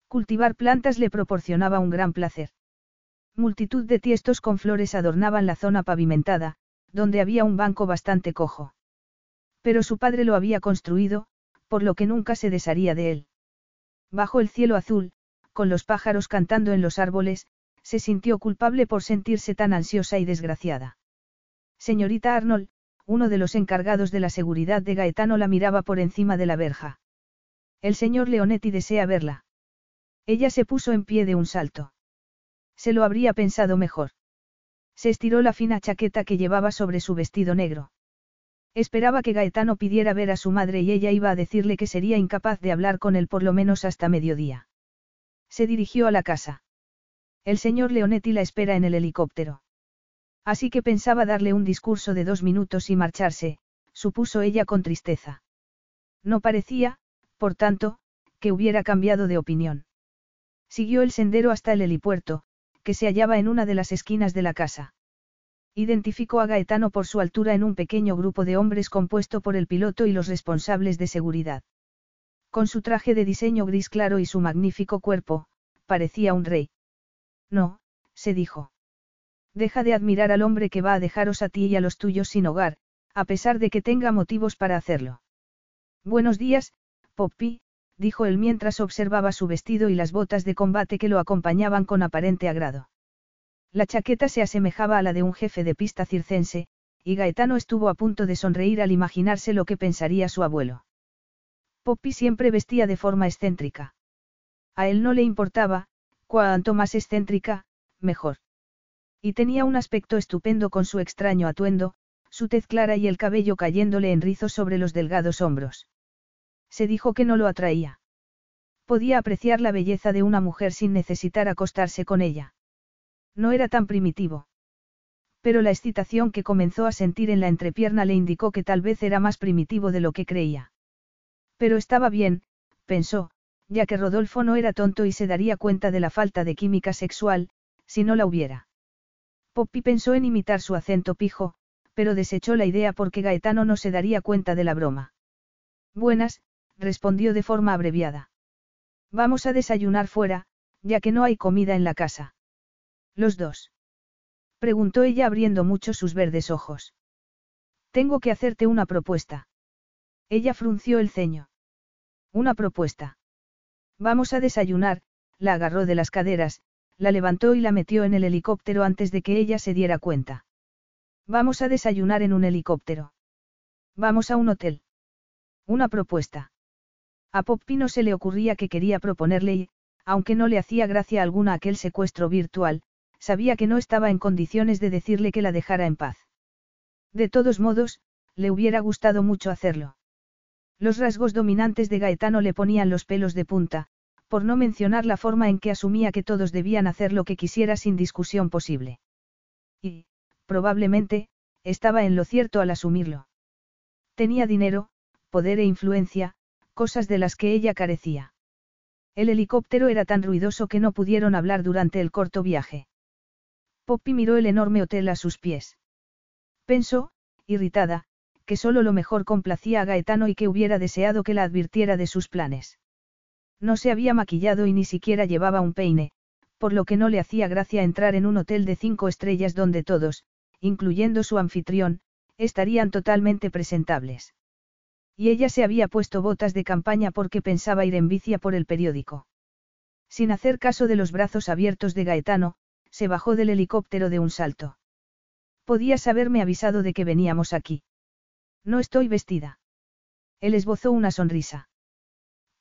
Speaker 1: Cultivar plantas le proporcionaba un gran placer. Multitud de tiestos con flores adornaban la zona pavimentada, donde había un banco bastante cojo. Pero su padre lo había construido, por lo que nunca se desharía de él. Bajo el cielo azul, con los pájaros cantando en los árboles, se sintió culpable por sentirse tan ansiosa y desgraciada. Señorita Arnold, uno de los encargados de la seguridad de Gaetano la miraba por encima de la verja. El señor Leonetti desea verla. Ella se puso en pie de un salto. Se lo habría pensado mejor. Se estiró la fina chaqueta que llevaba sobre su vestido negro. Esperaba que Gaetano pidiera ver a su madre y ella iba a decirle que sería incapaz de hablar con él por lo menos hasta mediodía. Se dirigió a la casa. El señor Leonetti la espera en el helicóptero. Así que pensaba darle un discurso de dos minutos y marcharse, supuso ella con tristeza. No parecía, por tanto, que hubiera cambiado de opinión. Siguió el sendero hasta el helipuerto, que se hallaba en una de las esquinas de la casa. Identificó a Gaetano por su altura en un pequeño grupo de hombres compuesto por el piloto y los responsables de seguridad. Con su traje de diseño gris claro y su magnífico cuerpo, parecía un rey. No, se dijo. Deja de admirar al hombre que va a dejaros a ti y a los tuyos sin hogar, a pesar de que tenga motivos para hacerlo. Buenos días, Poppy, dijo él mientras observaba su vestido y las botas de combate que lo acompañaban con aparente agrado. La chaqueta se asemejaba a la de un jefe de pista circense, y Gaetano estuvo a punto de sonreír al imaginarse lo que pensaría su abuelo. Poppy siempre vestía de forma excéntrica. A él no le importaba, cuanto más excéntrica, mejor. Y tenía un aspecto estupendo con su extraño atuendo, su tez clara y el cabello cayéndole en rizos sobre los delgados hombros. Se dijo que no lo atraía. Podía apreciar la belleza de una mujer sin necesitar acostarse con ella. No era tan primitivo. Pero la excitación que comenzó a sentir en la entrepierna le indicó que tal vez era más primitivo de lo que creía. Pero estaba bien, pensó, ya que Rodolfo no era tonto y se daría cuenta de la falta de química sexual, si no la hubiera. Poppy pensó en imitar su acento pijo, pero desechó la idea porque Gaetano no se daría cuenta de la broma. Buenas, respondió de forma abreviada. Vamos a desayunar fuera, ya que no hay comida en la casa. Los dos. Preguntó ella abriendo mucho sus verdes ojos. Tengo que hacerte una propuesta. Ella frunció el ceño. Una propuesta. Vamos a desayunar, la agarró de las caderas, la levantó y la metió en el helicóptero antes de que ella se diera cuenta. Vamos a desayunar en un helicóptero. Vamos a un hotel. Una propuesta. A Poppy no se le ocurría que quería proponerle y, aunque no le hacía gracia alguna aquel secuestro virtual, sabía que no estaba en condiciones de decirle que la dejara en paz. De todos modos, le hubiera gustado mucho hacerlo. Los rasgos dominantes de Gaetano le ponían los pelos de punta, por no mencionar la forma en que asumía que todos debían hacer lo que quisiera sin discusión posible. Y, probablemente, estaba en lo cierto al asumirlo. Tenía dinero, poder e influencia, cosas de las que ella carecía. El helicóptero era tan ruidoso que no pudieron hablar durante el corto viaje. Poppy miró el enorme hotel a sus pies. Pensó, irritada, que solo lo mejor complacía a Gaetano y que hubiera deseado que la advirtiera de sus planes. No se había maquillado y ni siquiera llevaba un peine, por lo que no le hacía gracia entrar en un hotel de cinco estrellas donde todos, incluyendo su anfitrión, estarían totalmente presentables. Y ella se había puesto botas de campaña porque pensaba ir en bici por el periódico. Sin hacer caso de los brazos abiertos de Gaetano, se bajó del helicóptero de un salto. Podías haberme avisado de que veníamos aquí. No estoy vestida. Él esbozó una sonrisa.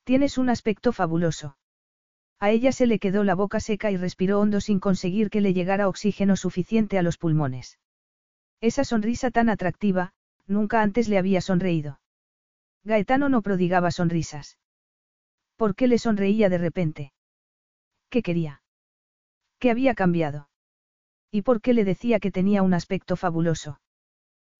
Speaker 1: Tienes un aspecto fabuloso. A ella se le quedó la boca seca y respiró hondo sin conseguir que le llegara oxígeno suficiente a los pulmones. Esa sonrisa tan atractiva, nunca antes le había sonreído. Gaetano no prodigaba sonrisas. ¿Por qué le sonreía de repente? ¿Qué quería? ¿Qué había cambiado? ¿Y por qué le decía que tenía un aspecto fabuloso?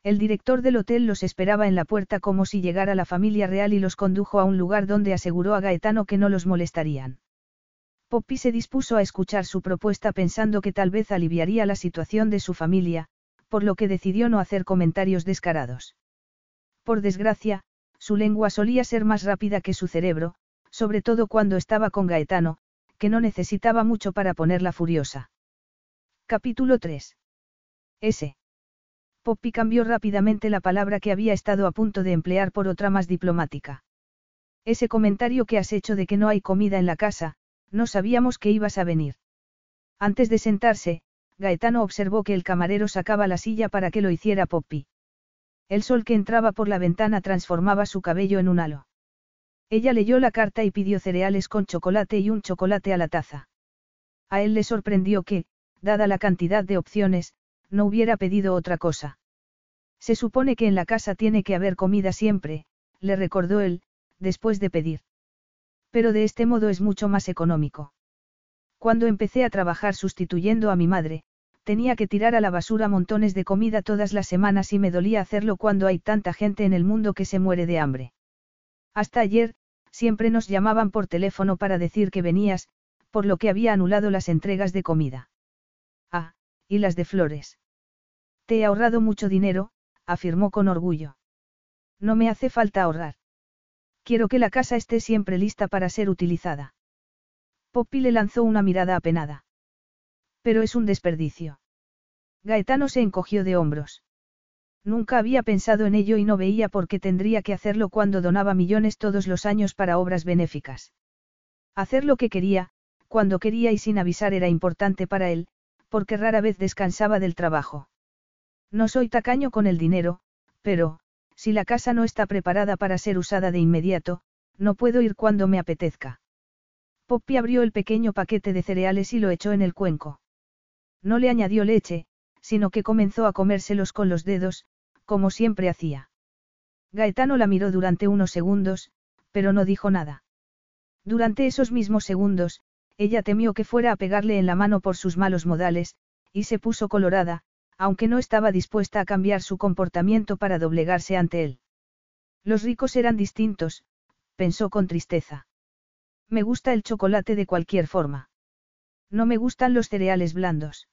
Speaker 1: El director del hotel los esperaba en la puerta como si llegara la familia real y los condujo a un lugar donde aseguró a Gaetano que no los molestarían. Poppy se dispuso a escuchar su propuesta pensando que tal vez aliviaría la situación de su familia, por lo que decidió no hacer comentarios descarados. Por desgracia, su lengua solía ser más rápida que su cerebro, sobre todo cuando estaba con Gaetano, que no necesitaba mucho para ponerla furiosa. Capítulo 3. S. Poppy cambió rápidamente la palabra que había estado a punto de emplear por otra más diplomática. Ese comentario que has hecho de que no hay comida en la casa, no sabíamos que ibas a venir. Antes de sentarse, Gaetano observó que el camarero sacaba la silla para que lo hiciera Poppy. El sol que entraba por la ventana transformaba su cabello en un halo. Ella leyó la carta y pidió cereales con chocolate y un chocolate a la taza. A él le sorprendió que, dada la cantidad de opciones, no hubiera pedido otra cosa. Se supone que en la casa tiene que haber comida siempre, le recordó él, después de pedir. Pero de este modo es mucho más económico. Cuando empecé a trabajar sustituyendo a mi madre, tenía que tirar a la basura montones de comida todas las semanas y me dolía hacerlo cuando hay tanta gente en el mundo que se muere de hambre. Hasta ayer, siempre nos llamaban por teléfono para decir que venías, por lo que había anulado las entregas de comida. Ah, y las de flores. Te he ahorrado mucho dinero, afirmó con orgullo. No me hace falta ahorrar. Quiero que la casa esté siempre lista para ser utilizada. Poppy le lanzó una mirada apenada. Pero es un desperdicio. Gaetano se encogió de hombros. Nunca había pensado en ello y no veía por qué tendría que hacerlo cuando donaba millones todos los años para obras benéficas. Hacer lo que quería, cuando quería y sin avisar era importante para él, porque rara vez descansaba del trabajo. No soy tacaño con el dinero, pero, si la casa no está preparada para ser usada de inmediato, no puedo ir cuando me apetezca. Poppy abrió el pequeño paquete de cereales y lo echó en el cuenco. No le añadió leche, sino que comenzó a comérselos con los dedos, como siempre hacía. Gaetano la miró durante unos segundos, pero no dijo nada. Durante esos mismos segundos, ella temió que fuera a pegarle en la mano por sus malos modales, y se puso colorada, aunque no estaba dispuesta a cambiar su comportamiento para doblegarse ante él. Los ricos eran distintos, pensó con tristeza. Me gusta el chocolate de cualquier forma. No me gustan los cereales blandos.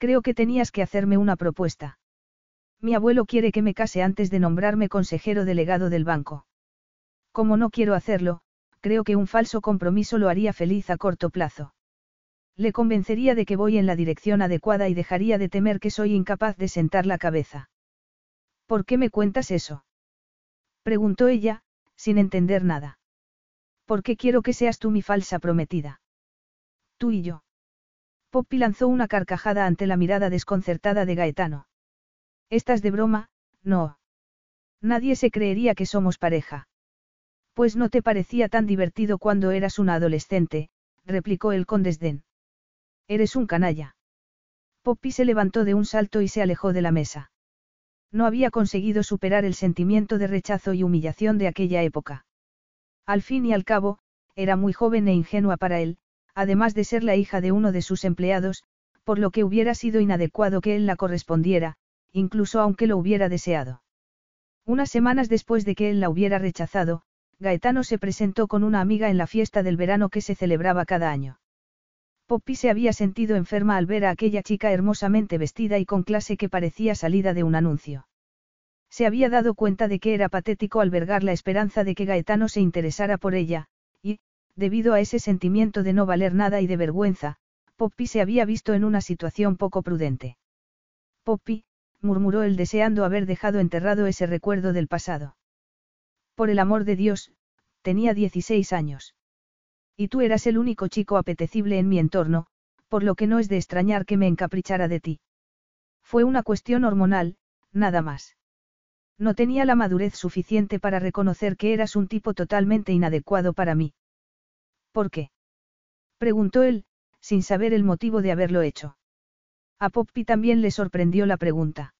Speaker 1: Creo que tenías que hacerme una propuesta. Mi abuelo quiere que me case antes de nombrarme consejero delegado del banco. Como no quiero hacerlo, creo que un falso compromiso lo haría feliz a corto plazo. Le convencería de que voy en la dirección adecuada y dejaría de temer que soy incapaz de sentar la cabeza. ¿Por qué me cuentas eso? Preguntó ella, sin entender nada. ¿Por qué quiero que seas tú mi falsa prometida? Tú y yo. Poppy lanzó una carcajada ante la mirada desconcertada de Gaetano. ¿Estás de broma? No. Nadie se creería que somos pareja. Pues no te parecía tan divertido cuando eras una adolescente, replicó él con desdén. Eres un canalla. Poppy se levantó de un salto y se alejó de la mesa. No había conseguido superar el sentimiento de rechazo y humillación de aquella época. Al fin y al cabo, era muy joven e ingenua para él, además de ser la hija de uno de sus empleados, por lo que hubiera sido inadecuado que él la correspondiera, incluso aunque lo hubiera deseado. Unas semanas después de que él la hubiera rechazado, Gaetano se presentó con una amiga en la fiesta del verano que se celebraba cada año. Poppy se había sentido enferma al ver a aquella chica hermosamente vestida y con clase que parecía salida de un anuncio. Se había dado cuenta de que era patético albergar la esperanza de que Gaetano se interesara por ella, debido a ese sentimiento de no valer nada y de vergüenza, Poppy se había visto en una situación poco prudente. Poppy, murmuró él deseando haber dejado enterrado ese recuerdo del pasado. Por el amor de Dios, tenía 16 años. Y tú eras el único chico apetecible en mi entorno, por lo que no es de extrañar que me encaprichara de ti. Fue una cuestión hormonal, nada más. No tenía la madurez suficiente para reconocer que eras un tipo totalmente inadecuado para mí. ¿Por qué? Preguntó él, sin saber el motivo de haberlo hecho. A Poppy también le sorprendió la pregunta.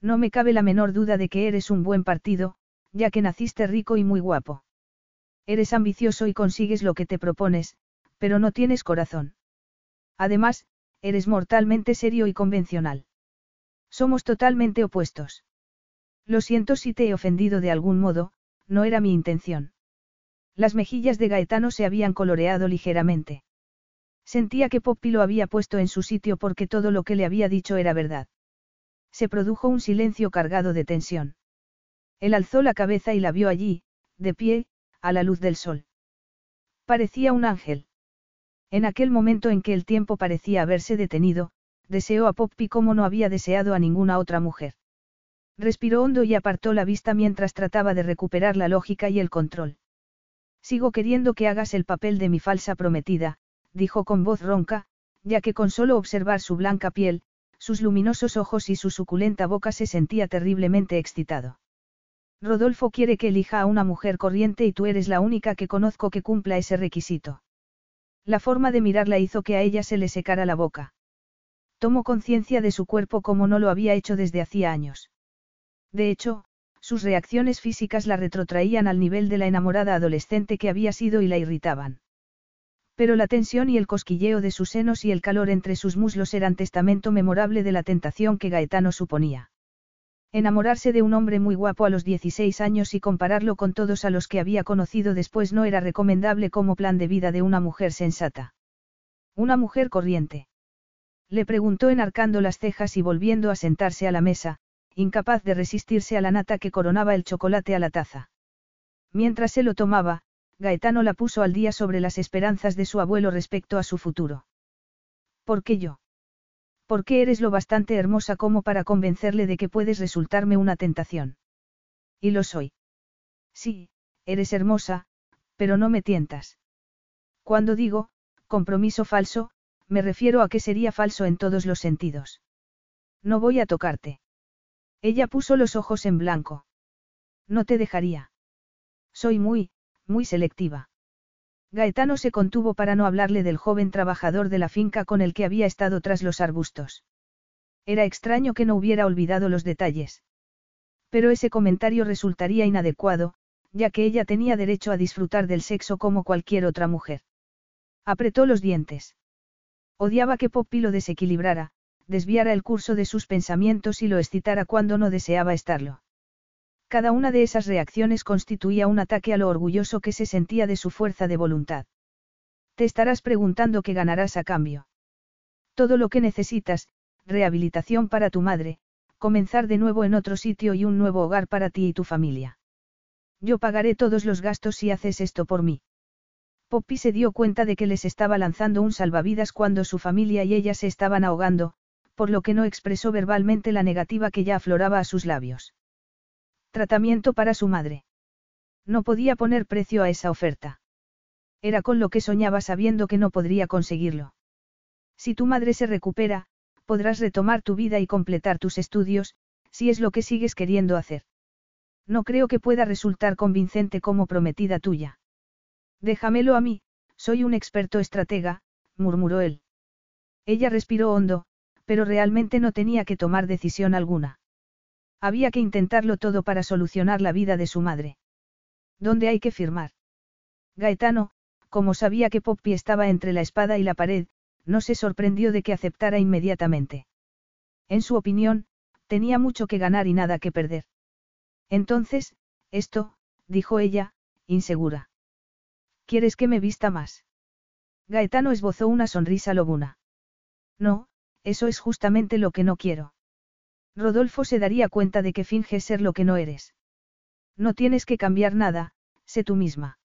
Speaker 1: No me cabe la menor duda de que eres un buen partido, ya que naciste rico y muy guapo. Eres ambicioso y consigues lo que te propones, pero no tienes corazón. Además, eres mortalmente serio y convencional. Somos totalmente opuestos. Lo siento si te he ofendido de algún modo, no era mi intención. Las mejillas de Gaetano se habían coloreado ligeramente. Sentía que Poppy lo había puesto en su sitio porque todo lo que le había dicho era verdad. Se produjo un silencio cargado de tensión. Él alzó la cabeza y la vio allí, de pie, a la luz del sol. Parecía un ángel. En aquel momento en que el tiempo parecía haberse detenido, deseó a Poppy como no había deseado a ninguna otra mujer. Respiró hondo y apartó la vista mientras trataba de recuperar la lógica y el control. Sigo queriendo que hagas el papel de mi falsa prometida, dijo con voz ronca, ya que con solo observar su blanca piel, sus luminosos ojos y su suculenta boca se sentía terriblemente excitado. Rodolfo quiere que elija a una mujer corriente y tú eres la única que conozco que cumpla ese requisito. La forma de mirarla hizo que a ella se le secara la boca. Tomó conciencia de su cuerpo como no lo había hecho desde hacía años. De hecho, sus reacciones físicas la retrotraían al nivel de la enamorada adolescente que había sido y la irritaban. Pero la tensión y el cosquilleo de sus senos y el calor entre sus muslos eran testamento memorable de la tentación que Gaetano suponía. Enamorarse de un hombre muy guapo a los 16 años y compararlo con todos a los que había conocido después no era recomendable como plan de vida de una mujer sensata. Una mujer corriente. Le preguntó enarcando las cejas y volviendo a sentarse a la mesa, incapaz de resistirse a la nata que coronaba el chocolate a la taza. Mientras se lo tomaba, Gaetano la puso al día sobre las esperanzas de su abuelo respecto a su futuro. ¿Por qué yo? ¿Por qué eres lo bastante hermosa como para convencerle de que puedes resultarme una tentación? Y lo soy. Sí, eres hermosa, pero no me tientas. Cuando digo, compromiso falso, me refiero a que sería falso en todos los sentidos. No voy a tocarte. Ella puso los ojos en blanco. No te dejaría. Soy muy, muy selectiva. Gaetano se contuvo para no hablarle del joven trabajador de la finca con el que había estado tras los arbustos. Era extraño que no hubiera olvidado los detalles. Pero ese comentario resultaría inadecuado, ya que ella tenía derecho a disfrutar del sexo como cualquier otra mujer. Apretó los dientes. Odiaba que Poppy lo desequilibrara, desviara el curso de sus pensamientos y lo excitara cuando no deseaba estarlo. Cada una de esas reacciones constituía un ataque a lo orgulloso que se sentía de su fuerza de voluntad. Te estarás preguntando qué ganarás a cambio. Todo lo que necesitas, rehabilitación para tu madre, comenzar de nuevo en otro sitio y un nuevo hogar para ti y tu familia. Yo pagaré todos los gastos si haces esto por mí. Poppy se dio cuenta de que les estaba lanzando un salvavidas cuando su familia y ella se estaban ahogando, por lo que no expresó verbalmente la negativa que ya afloraba a sus labios. Tratamiento para su madre. No podía poner precio a esa oferta. Era con lo que soñaba sabiendo que no podría conseguirlo. Si tu madre se recupera, podrás retomar tu vida y completar tus estudios, si es lo que sigues queriendo hacer. No creo que pueda resultar convincente como prometida tuya. Déjamelo a mí, soy un experto estratega, murmuró él. Ella respiró hondo, pero realmente no tenía que tomar decisión alguna. Había que intentarlo todo para solucionar la vida de su madre. ¿Dónde hay que firmar? Gaetano, como sabía que Poppy estaba entre la espada y la pared, no se sorprendió de que aceptara inmediatamente. En su opinión, tenía mucho que ganar y nada que perder. Entonces, esto, dijo ella, insegura. ¿Quieres que me vista más? Gaetano esbozó una sonrisa lobuna. No, eso es justamente lo que no quiero. Rodolfo se daría cuenta de que finges ser lo que no eres. No tienes que cambiar nada, sé tú misma.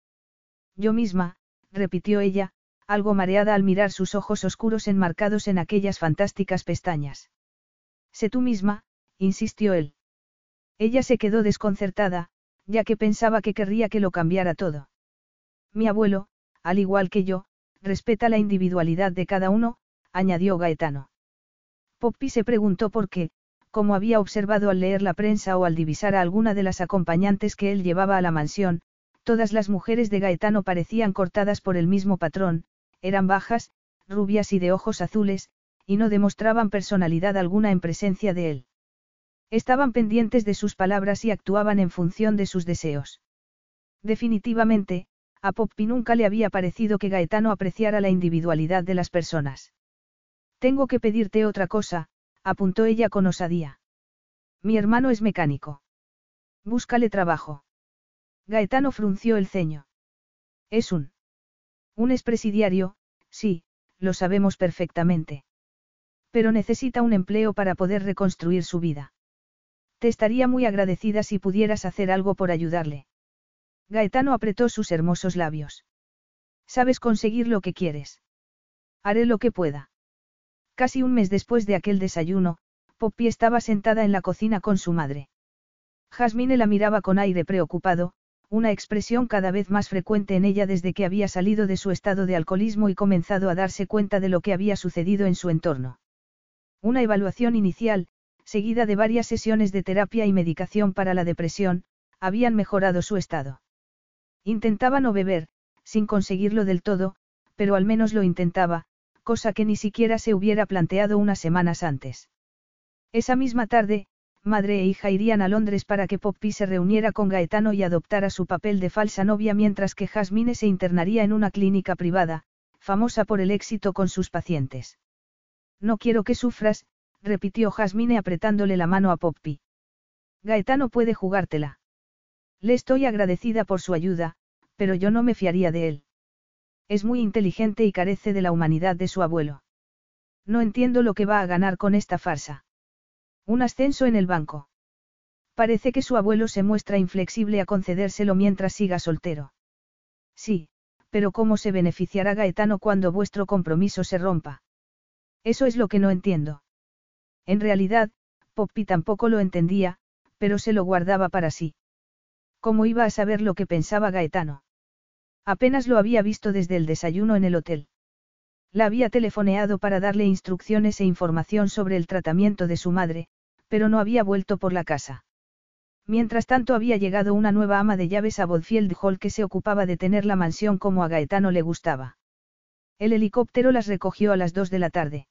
Speaker 1: Yo misma, repitió ella, algo mareada al mirar sus ojos oscuros enmarcados en aquellas fantásticas pestañas. Sé tú misma, insistió él. Ella se quedó desconcertada, ya que pensaba que querría que lo cambiara todo. Mi abuelo, al igual que yo, respeta la individualidad de cada uno, añadió Gaetano. Poppy se preguntó por qué, como había observado al leer la prensa o al divisar a alguna de las acompañantes que él llevaba a la mansión, todas las mujeres de Gaetano parecían cortadas por el mismo patrón, eran bajas, rubias y de ojos azules, y no demostraban personalidad alguna en presencia de él. Estaban pendientes de sus palabras y actuaban en función de sus deseos. Definitivamente, a Poppy nunca le había parecido que Gaetano apreciara la individualidad de las personas. Tengo que pedirte otra cosa, apuntó ella con osadía. Mi hermano es mecánico. Búscale trabajo. Gaetano frunció el ceño. Es un. Un expresidiario, sí, lo sabemos perfectamente. Pero necesita un empleo para poder reconstruir su vida. Te estaría muy agradecida si pudieras hacer algo por ayudarle. Gaetano apretó sus hermosos labios. Sabes conseguir lo que quieres. Haré lo que pueda. Casi un mes después de aquel desayuno, Poppy estaba sentada en la cocina con su madre. Jasmine la miraba con aire preocupado, una expresión cada vez más frecuente en ella desde que había salido de su estado de alcoholismo y comenzado a darse cuenta de lo que había sucedido en su entorno. Una evaluación inicial, seguida de varias sesiones de terapia y medicación para la depresión, habían mejorado su estado. Intentaba no beber, sin conseguirlo del todo, pero al menos lo intentaba, cosa que ni siquiera se hubiera planteado unas semanas antes. Esa misma tarde, madre e hija irían a Londres para que Poppy se reuniera con Gaetano y adoptara su papel de falsa novia mientras que Jasmine se internaría en una clínica privada, famosa por el éxito con sus pacientes. No quiero que sufras, repitió Jasmine apretándole la mano a Poppy. Gaetano puede jugártela. Le estoy agradecida por su ayuda, pero yo no me fiaría de él. Es muy inteligente y carece de la humanidad de su abuelo. No entiendo lo que va a ganar con esta farsa. Un ascenso en el banco. Parece que su abuelo se muestra inflexible a concedérselo mientras siga soltero. Sí, pero ¿cómo se beneficiará Gaetano cuando vuestro compromiso se rompa? Eso es lo que no entiendo. En realidad, Poppy tampoco lo entendía, pero se lo guardaba para sí. ¿Cómo iba a saber lo que pensaba Gaetano? Apenas lo había visto desde el desayuno en el hotel. La había telefoneado para darle instrucciones e información sobre el tratamiento de su madre, pero no había vuelto por la casa. Mientras tanto había llegado una nueva ama de llaves a Bodfield Hall que se ocupaba de tener la mansión como a Gaetano le gustaba. El helicóptero las recogió a las dos de la tarde.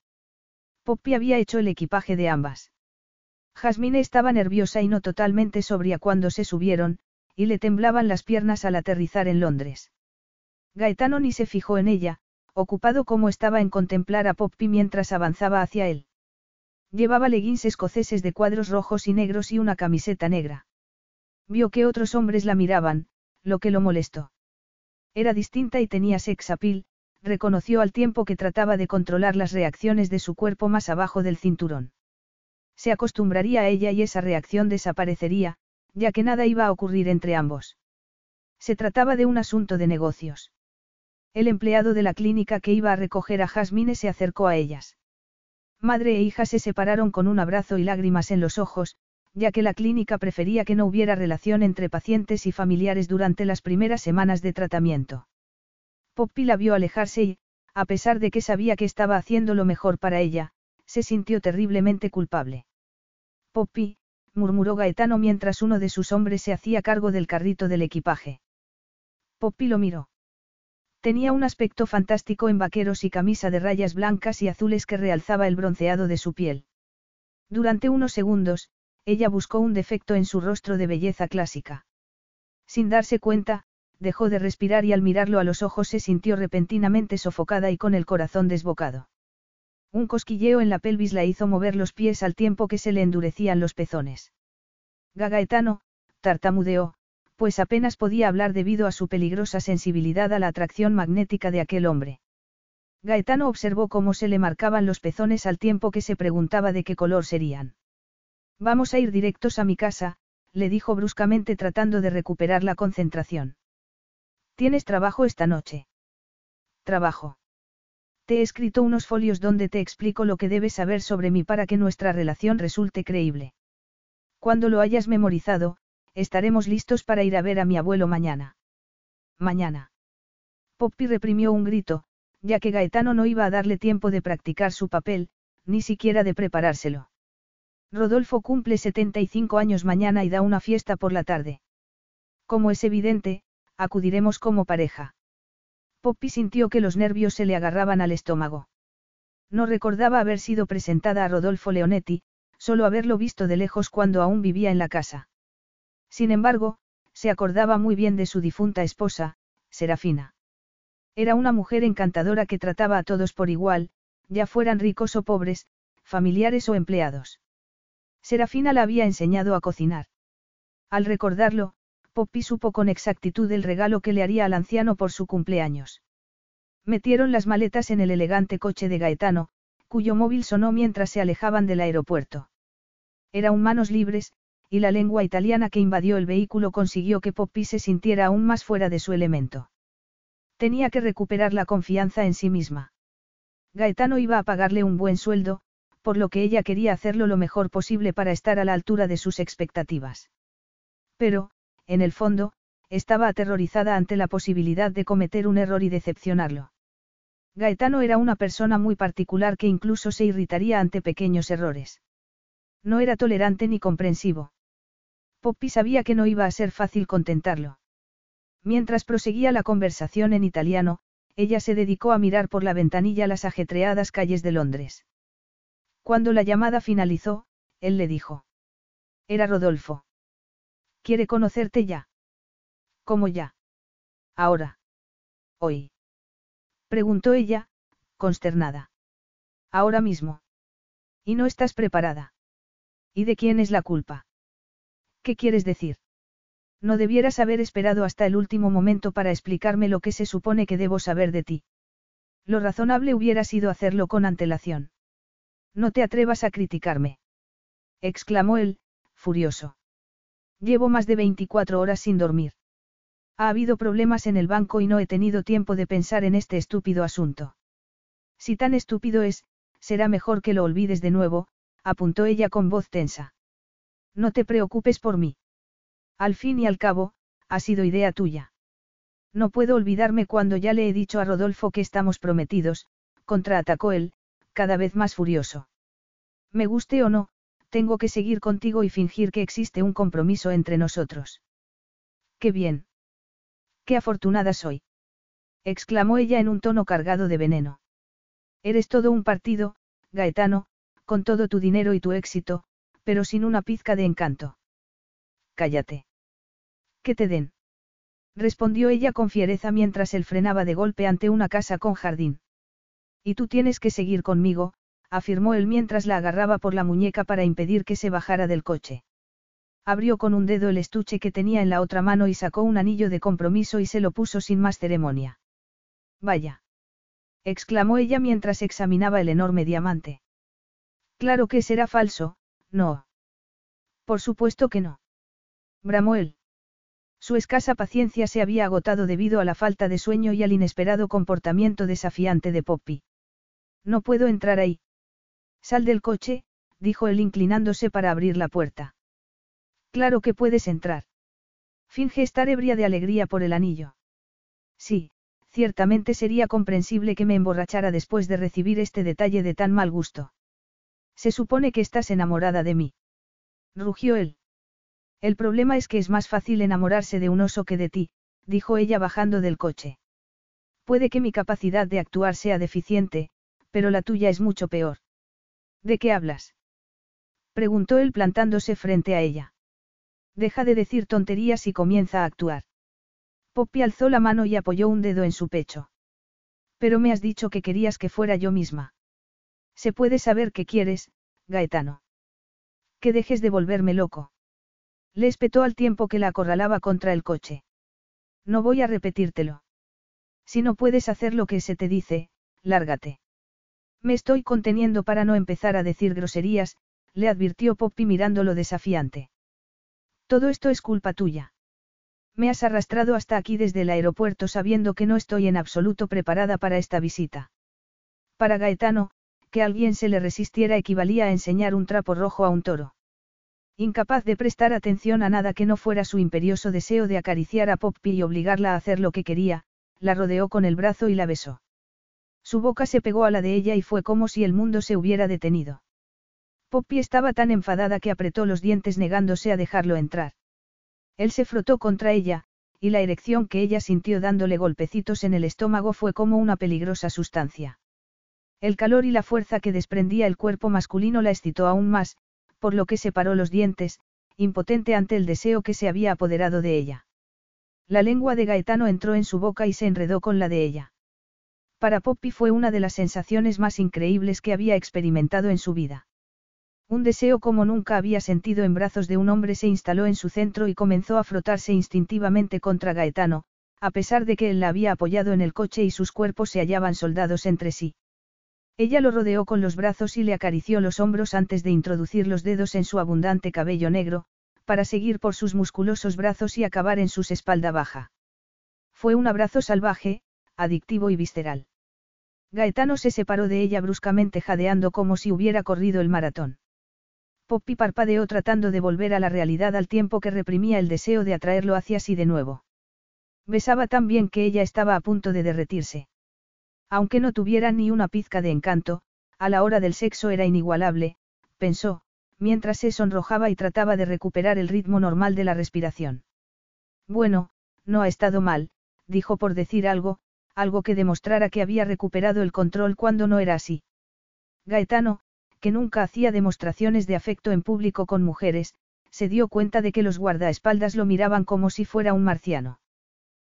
Speaker 1: Poppy había hecho el equipaje de ambas. Jasmine estaba nerviosa y no totalmente sobria cuando se subieron, y le temblaban las piernas al aterrizar en Londres. Gaetano ni se fijó en ella, ocupado como estaba en contemplar a Poppy mientras avanzaba hacia él. Llevaba leggings escoceses de cuadros rojos y negros y una camiseta negra. Vio que otros hombres la miraban, lo que lo molestó. Era distinta y tenía sex appeal, reconoció al tiempo que trataba de controlar las reacciones de su cuerpo más abajo del cinturón. Se acostumbraría a ella y esa reacción desaparecería, ya que nada iba a ocurrir entre ambos. Se trataba de un asunto de negocios. El empleado de la clínica que iba a recoger a Jasmine se acercó a ellas. Madre e hija se separaron con un abrazo y lágrimas en los ojos, ya que la clínica prefería que no hubiera relación entre pacientes y familiares durante las primeras semanas de tratamiento. Poppy la vio alejarse y, a pesar de que sabía que estaba haciendo lo mejor para ella, se sintió terriblemente culpable. Poppy, murmuró Gaetano mientras uno de sus hombres se hacía cargo del carrito del equipaje. Poppy lo miró. Tenía un aspecto fantástico en vaqueros y camisa de rayas blancas y azules que realzaba el bronceado de su piel. Durante unos segundos, ella buscó un defecto en su rostro de belleza clásica. Sin darse cuenta, dejó de respirar y al mirarlo a los ojos se sintió repentinamente sofocada y con el corazón desbocado. Un cosquilleo en la pelvis la hizo mover los pies al tiempo que se le endurecían los pezones. Gagaetano, tartamudeó, pues apenas podía hablar debido a su peligrosa sensibilidad a la atracción magnética de aquel hombre. Gaetano observó cómo se le marcaban los pezones al tiempo que se preguntaba de qué color serían. Vamos a ir directos a mi casa, le dijo bruscamente tratando de recuperar la concentración. ¿Tienes trabajo esta noche? Trabajo. Te he escrito unos folios donde te explico lo que debes saber sobre mí para que nuestra relación resulte creíble. Cuando lo hayas memorizado, estaremos listos para ir a ver a mi abuelo mañana. Mañana. Poppy reprimió un grito, ya que Gaetano no iba a darle tiempo de practicar su papel, ni siquiera de preparárselo. Rodolfo cumple 75 años mañana y da una fiesta por la tarde. Como es evidente, acudiremos como pareja. Poppy sintió que los nervios se le agarraban al estómago. No recordaba haber sido presentada a Rodolfo Leonetti, solo haberlo visto de lejos cuando aún vivía en la casa. Sin embargo, se acordaba muy bien de su difunta esposa, Serafina. Era una mujer encantadora que trataba a todos por igual, ya fueran ricos o pobres, familiares o empleados. Serafina la había enseñado a cocinar. Al recordarlo, Poppy supo con exactitud el regalo que le haría al anciano por su cumpleaños. Metieron las maletas en el elegante coche de Gaetano, cuyo móvil sonó mientras se alejaban del aeropuerto. Era un manos libres, y la lengua italiana que invadió el vehículo consiguió que Poppy se sintiera aún más fuera de su elemento. Tenía que recuperar la confianza en sí misma. Gaetano iba a pagarle un buen sueldo, por lo que ella quería hacerlo lo mejor posible para estar a la altura de sus expectativas. Pero, en el fondo, estaba aterrorizada ante la posibilidad de cometer un error y decepcionarlo. Gaetano era una persona muy particular que incluso se irritaría ante pequeños errores. No era tolerante ni comprensivo. Poppy sabía que no iba a ser fácil contentarlo. Mientras proseguía la conversación en italiano, ella se dedicó a mirar por la ventanilla las ajetreadas calles de Londres. Cuando la llamada finalizó, él le dijo. Era Rodolfo. Quiere conocerte ya. ¿Cómo ya? Ahora. Hoy. Preguntó ella, consternada. Ahora mismo. ¿Y no estás preparada? ¿Y de quién es la culpa? ¿Qué quieres decir? No debieras haber esperado hasta el último momento para explicarme lo que se supone que debo saber de ti. Lo razonable hubiera sido hacerlo con antelación. No te atrevas a criticarme. exclamó él, furioso. Llevo más de 24 horas sin dormir. Ha habido problemas en el banco y no he tenido tiempo de pensar en este estúpido asunto. Si tan estúpido es, será mejor que lo olvides de nuevo, apuntó ella con voz tensa. No te preocupes por mí. Al fin y al cabo, ha sido idea tuya. No puedo olvidarme cuando ya le he dicho a Rodolfo que estamos prometidos, contraatacó él, cada vez más furioso. Me guste o no, tengo que seguir contigo y fingir que existe un compromiso entre nosotros. Qué bien. Qué afortunada soy. exclamó ella en un tono cargado de veneno. Eres todo un partido, Gaetano, con todo tu dinero y tu éxito, pero sin una pizca de encanto. Cállate. Que te den. Respondió ella con fiereza mientras él frenaba de golpe ante una casa con jardín. Y tú tienes que seguir conmigo, afirmó él mientras la agarraba por la muñeca para impedir que se bajara del coche. Abrió con un dedo el estuche que tenía en la otra mano y sacó un anillo de compromiso y se lo puso sin más ceremonia. Vaya. exclamó ella mientras examinaba el enorme diamante. Claro que será falso, no. Por supuesto que no. Bramó. Su escasa paciencia se había agotado debido a la falta de sueño y al inesperado comportamiento desafiante de Poppy. No puedo entrar ahí. Sal del coche, dijo él inclinándose para abrir la puerta. Claro que puedes entrar. Finge estar ebria de alegría por el anillo. Sí, ciertamente sería comprensible que me emborrachara después de recibir este detalle de tan mal gusto. Se supone que estás enamorada de mí. Rugió él. El problema es que es más fácil enamorarse de un oso que de ti, dijo ella bajando del coche. Puede que mi capacidad de actuar sea deficiente, pero la tuya es mucho peor. ¿De qué hablas? preguntó él plantándose frente a ella. Deja de decir tonterías y comienza a actuar. Poppy alzó la mano y apoyó un dedo en su pecho. Pero me has dicho que querías que fuera yo misma. Se puede saber qué quieres, Gaetano. Que dejes de volverme loco. Le espetó al tiempo que la acorralaba contra el coche. No voy a repetírtelo. Si no puedes hacer lo que se te dice, lárgate. Me estoy conteniendo para no empezar a decir groserías, le advirtió Poppy mirándolo desafiante. Todo esto es culpa tuya. Me has arrastrado hasta aquí desde el aeropuerto sabiendo que no estoy en absoluto preparada para esta visita. Para Gaetano, que alguien se le resistiera equivalía a enseñar un trapo rojo a un toro. Incapaz de prestar atención a nada que no fuera su imperioso deseo de acariciar a Poppy y obligarla a hacer lo que quería, la rodeó con el brazo y la besó. Su boca se pegó a la de ella y fue como si el mundo se hubiera detenido. Poppy estaba tan enfadada que apretó los dientes negándose a dejarlo entrar. Él se frotó contra ella, y la erección que ella sintió dándole golpecitos en el estómago fue como una peligrosa sustancia. El calor y la fuerza que desprendía el cuerpo masculino la excitó aún más, por lo que separó los dientes, impotente ante el deseo que se había apoderado de ella. La lengua de Gaetano entró en su boca y se enredó con la de ella. Para Poppy fue una de las sensaciones más increíbles que había experimentado en su vida. Un deseo como nunca había sentido en brazos de un hombre se instaló en su centro y comenzó a frotarse instintivamente contra Gaetano, a pesar de que él la había apoyado en el coche y sus cuerpos se hallaban soldados entre sí. Ella lo rodeó con los brazos y le acarició los hombros antes de introducir los dedos en su abundante cabello negro, para seguir por sus musculosos brazos y acabar en sus espalda baja. Fue un abrazo salvaje, adictivo y visceral. Gaetano se separó de ella bruscamente jadeando como si hubiera corrido el maratón. Poppy parpadeó tratando de volver a la realidad al tiempo que reprimía el deseo de atraerlo hacia sí de nuevo. Besaba tan bien que ella estaba a punto de derretirse. Aunque no tuviera ni una pizca de encanto, a la hora del sexo era inigualable, pensó, mientras se sonrojaba y trataba de recuperar el ritmo normal de la respiración. Bueno, no ha estado mal, dijo por decir algo, algo que demostrara que había recuperado el control cuando no era así. Gaetano, que nunca hacía demostraciones de afecto en público con mujeres, se dio cuenta de que los guardaespaldas lo miraban como si fuera un marciano.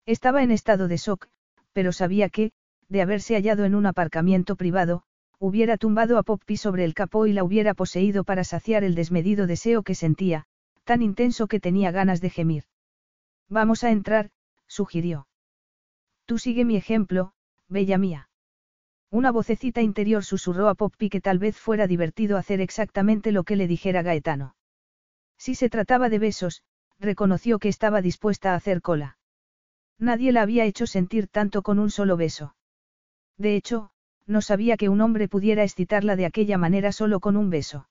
Speaker 1: Estaba en estado de shock, pero sabía que, de haberse hallado en un aparcamiento privado, hubiera tumbado a Poppy sobre el capó y la hubiera poseído para saciar el desmedido deseo que sentía, tan intenso que tenía ganas de gemir. Vamos a entrar, sugirió. Tú sigue mi ejemplo, bella mía. Una vocecita interior susurró a Poppy que tal vez fuera divertido hacer exactamente lo que le dijera Gaetano. Si se trataba de besos, reconoció que estaba dispuesta a hacer cola. Nadie la había hecho sentir tanto con un solo beso. De hecho, no sabía que un hombre pudiera excitarla de aquella manera solo con un beso.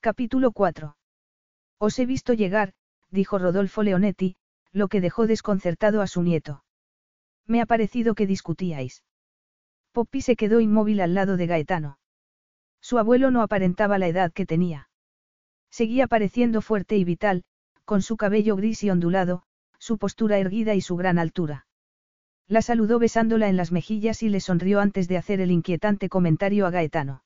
Speaker 1: Capítulo 4. Os he visto llegar, dijo Rodolfo Leonetti, lo que dejó desconcertado a su nieto. Me ha parecido que discutíais. Poppy se quedó inmóvil al lado de Gaetano. Su abuelo no aparentaba la edad que tenía. Seguía pareciendo fuerte y vital, con su cabello gris y ondulado, su postura erguida y su gran altura. La saludó besándola en las mejillas y le sonrió antes de hacer el inquietante comentario a Gaetano.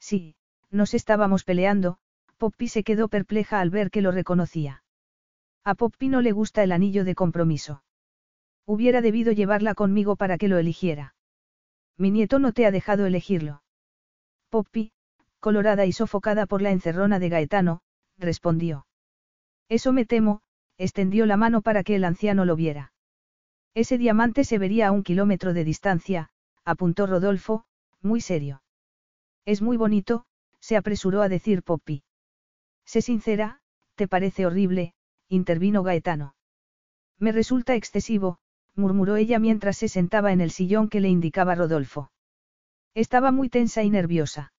Speaker 1: Sí, nos estábamos peleando, Poppy se quedó perpleja al ver que lo reconocía. A Poppy no le gusta el anillo de compromiso. Hubiera debido llevarla conmigo para que lo eligiera. Mi nieto no te ha dejado elegirlo. Poppy, colorada y sofocada por la encerrona de Gaetano, respondió. Eso me temo, extendió la mano para que el anciano lo viera. Ese diamante se vería a un kilómetro de distancia, apuntó Rodolfo, muy serio. Es muy bonito, se apresuró a decir Poppy. Sé sincera, te parece horrible, intervino Gaetano. Me resulta excesivo, murmuró ella mientras se sentaba en el sillón que le indicaba Rodolfo. Estaba muy tensa y nerviosa.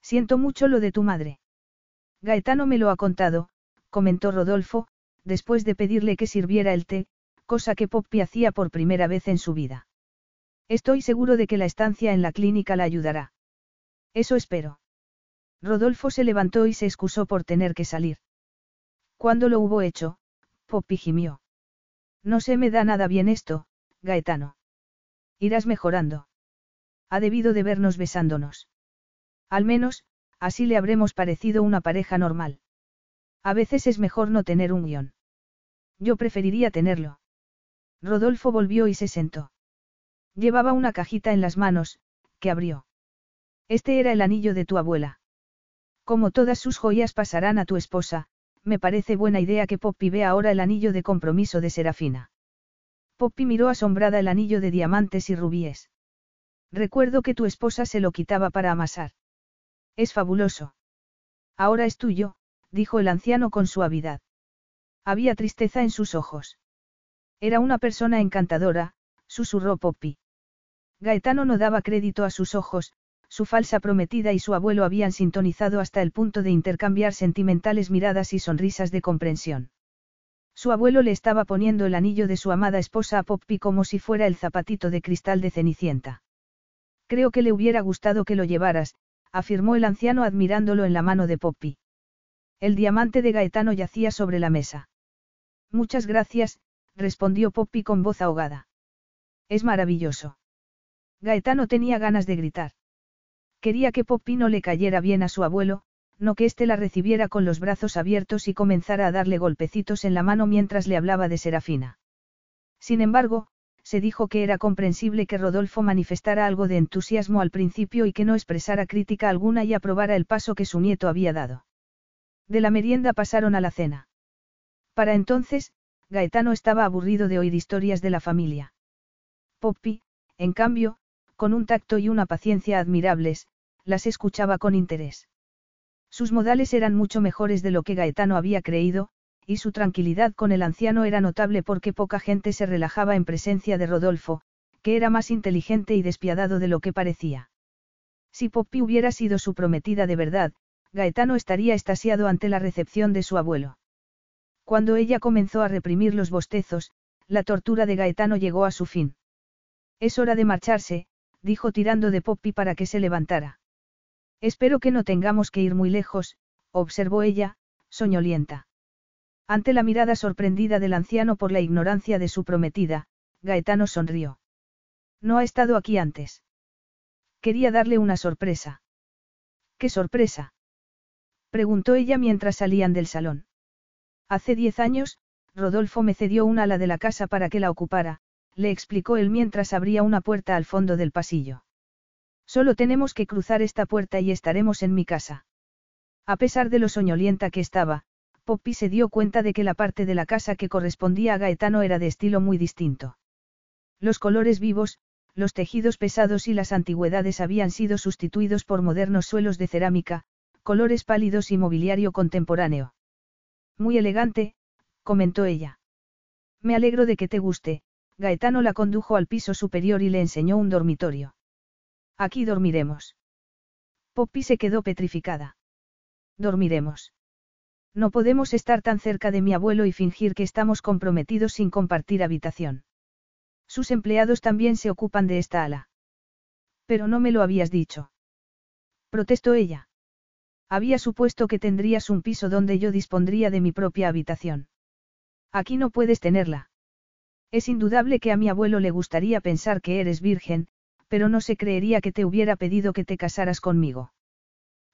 Speaker 1: Siento mucho lo de tu madre. Gaetano me lo ha contado, comentó Rodolfo, después de pedirle que sirviera el té, cosa que Poppy hacía por primera vez en su vida. Estoy seguro de que la estancia en la clínica la ayudará. Eso espero. Rodolfo se levantó y se excusó por tener que salir. Cuando lo hubo hecho, Poppy gimió. No se me da nada bien esto, Gaetano. Irás mejorando. Ha debido de vernos besándonos. Al menos, así le habremos parecido una pareja normal. A veces es mejor no tener un guion. Yo preferiría tenerlo. Rodolfo volvió y se sentó. Llevaba una cajita en las manos, que abrió. Este era el anillo de tu abuela. Como todas sus joyas pasarán a tu esposa, me parece buena idea que Poppy vea ahora el anillo de compromiso de Serafina. Poppy miró asombrada el anillo de diamantes y rubíes. Recuerdo que tu esposa se lo quitaba para amasar. Es fabuloso. Ahora es tuyo, dijo el anciano con suavidad. Había tristeza en sus ojos. Era una persona encantadora, susurró Poppy. Gaetano no daba crédito a sus ojos, su falsa prometida y su abuelo habían sintonizado hasta el punto de intercambiar sentimentales miradas y sonrisas de comprensión. Su abuelo le estaba poniendo el anillo de su amada esposa a Poppy como si fuera el zapatito de cristal de Cenicienta. Creo que le hubiera gustado que lo llevaras, afirmó el anciano admirándolo en la mano de Poppy. El diamante de Gaetano yacía sobre la mesa. Muchas gracias, respondió Poppy con voz ahogada. Es maravilloso. Gaetano tenía ganas de gritar. Quería que Poppy no le cayera bien a su abuelo, no que éste la recibiera con los brazos abiertos y comenzara a darle golpecitos en la mano mientras le hablaba de Serafina. Sin embargo, se dijo que era comprensible que Rodolfo manifestara algo de entusiasmo al principio y que no expresara crítica alguna y aprobara el paso que su nieto había dado. De la merienda pasaron a la cena. Para entonces, Gaetano estaba aburrido de oír historias de la familia. Poppy, en cambio, con un tacto y una paciencia admirables, las escuchaba con interés. Sus modales eran mucho mejores de lo que Gaetano había creído, y su tranquilidad con el anciano era notable porque poca gente se relajaba en presencia de Rodolfo, que era más inteligente y despiadado de lo que parecía. Si Poppy hubiera sido su prometida de verdad, Gaetano estaría estasiado ante la recepción de su abuelo. Cuando ella comenzó a reprimir los bostezos, la tortura de Gaetano llegó a su fin. Es hora de marcharse, dijo tirando de Poppy para que se levantara. Espero que no tengamos que ir muy lejos, observó ella, soñolienta. Ante la mirada sorprendida del anciano por la ignorancia de su prometida, Gaetano sonrió. No ha estado aquí antes. Quería darle una sorpresa. ¿Qué sorpresa? Preguntó ella mientras salían del salón. Hace diez años, Rodolfo me cedió un ala de la casa para que la ocupara, le explicó él mientras abría una puerta al fondo del pasillo. Solo tenemos que cruzar esta puerta y estaremos en mi casa. A pesar de lo soñolienta que estaba, Poppy se dio cuenta de que la parte de la casa que correspondía a Gaetano era de estilo muy distinto. Los colores vivos, los tejidos pesados y las antigüedades habían sido sustituidos por modernos suelos de cerámica, colores pálidos y mobiliario contemporáneo. Muy elegante, comentó ella. Me alegro de que te guste, Gaetano la condujo al piso superior y le enseñó un dormitorio. Aquí dormiremos. Poppy se quedó petrificada. Dormiremos. No podemos estar tan cerca de mi abuelo y fingir que estamos comprometidos sin compartir habitación. Sus empleados también se ocupan de esta ala. Pero no me lo habías dicho. Protestó ella. Había supuesto que tendrías un piso donde yo dispondría de mi propia habitación. Aquí no puedes tenerla. Es indudable que a mi abuelo le gustaría pensar que eres virgen, pero no se creería que te hubiera pedido que te casaras conmigo.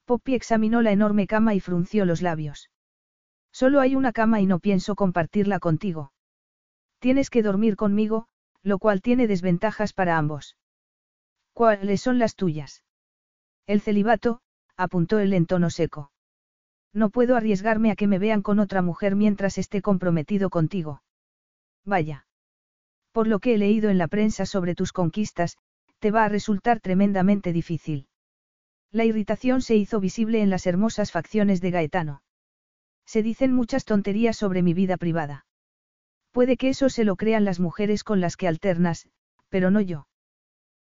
Speaker 1: Poppy examinó la enorme cama y frunció los labios. Solo hay una cama y no pienso compartirla contigo. Tienes que dormir conmigo, lo cual tiene desventajas para ambos. ¿Cuáles son las tuyas? El celibato, apuntó él en tono seco. No puedo arriesgarme a que me vean con otra mujer mientras esté comprometido contigo. Vaya. Por lo que he leído en la prensa sobre tus conquistas, te va a resultar tremendamente difícil. La irritación se hizo visible en las hermosas facciones de Gaetano. Se dicen muchas tonterías sobre mi vida privada. Puede que eso se lo crean las mujeres con las que alternas, pero no yo.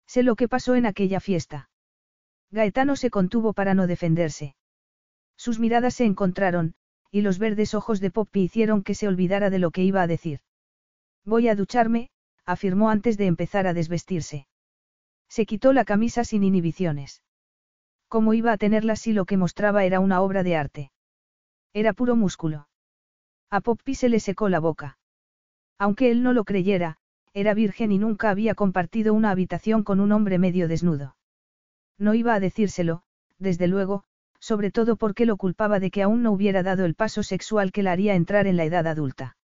Speaker 1: Sé lo que pasó en aquella fiesta. Gaetano se contuvo para no defenderse. Sus miradas se encontraron, y los verdes ojos de Poppy hicieron que se olvidara de lo que iba a decir. Voy a ducharme, afirmó antes de empezar a desvestirse. Se quitó la camisa sin inhibiciones. ¿Cómo iba a tenerla si lo que mostraba era una obra de arte? Era puro músculo. A Poppy se le secó la boca. Aunque él no lo creyera, era virgen y nunca había compartido una habitación con un hombre medio desnudo. No iba a decírselo, desde luego, sobre todo porque lo culpaba de que aún no hubiera dado el paso sexual que la haría entrar en la edad adulta.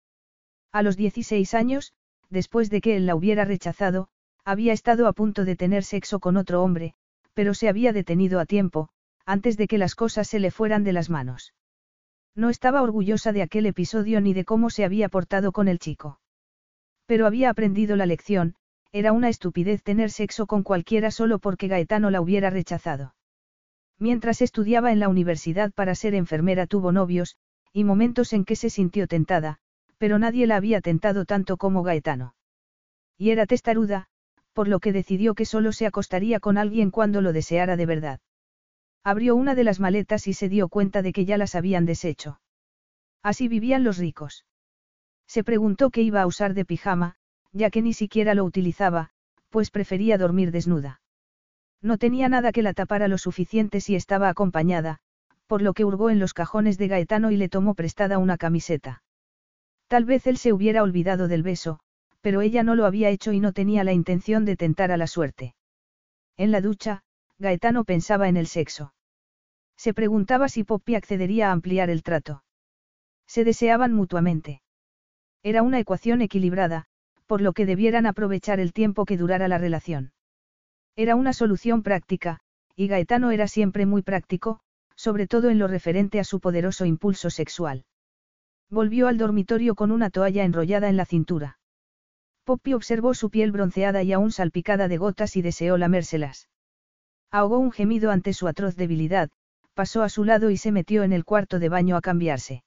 Speaker 1: A los 16 años, después de que él la hubiera rechazado, había estado a punto de tener sexo con otro hombre, pero se había detenido a tiempo, antes de que las cosas se le fueran de las manos. No estaba orgullosa de aquel episodio ni de cómo se había portado con el chico. Pero había aprendido la lección, era una estupidez tener sexo con cualquiera solo porque Gaetano la hubiera rechazado. Mientras estudiaba en la universidad para ser enfermera tuvo novios, y momentos en que se sintió tentada, pero nadie la había tentado tanto como Gaetano. Y era testaruda, por lo que decidió que solo se acostaría con alguien cuando lo deseara de verdad. Abrió una de las maletas y se dio cuenta de que ya las habían deshecho. Así vivían los ricos. Se preguntó qué iba a usar de pijama, ya que ni siquiera lo utilizaba, pues prefería dormir desnuda. No tenía nada que la tapara lo suficiente si estaba acompañada, por lo que hurgó en los cajones de Gaetano y le tomó prestada una camiseta. Tal vez él se hubiera olvidado del beso, pero ella no lo había hecho y no tenía la intención de tentar a la suerte. En la ducha, Gaetano pensaba en el sexo. Se preguntaba si Poppy accedería a ampliar el trato. Se deseaban mutuamente. Era una ecuación equilibrada, por lo que debieran aprovechar el tiempo que durara la relación. Era una solución práctica, y Gaetano era siempre muy práctico, sobre todo en lo referente a su poderoso impulso sexual. Volvió al dormitorio con una toalla enrollada en la cintura. Poppy observó su piel bronceada y aún salpicada de gotas y deseó lamérselas. Ahogó un gemido ante su atroz debilidad, pasó a su lado y se metió en el cuarto de baño a cambiarse.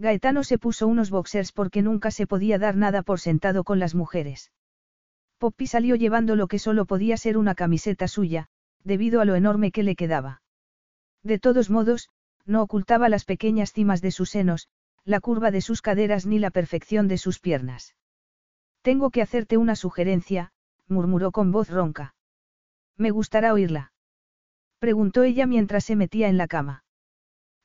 Speaker 1: Gaetano se puso unos boxers porque nunca se podía dar nada por sentado con las mujeres. Poppy salió llevando lo que solo podía ser una camiseta suya, debido a lo enorme que le quedaba. De todos modos, no ocultaba las pequeñas cimas de sus senos, la curva de sus caderas ni la perfección de sus piernas. Tengo que hacerte una sugerencia, murmuró con voz ronca. Me gustará oírla. Preguntó ella mientras se metía en la cama.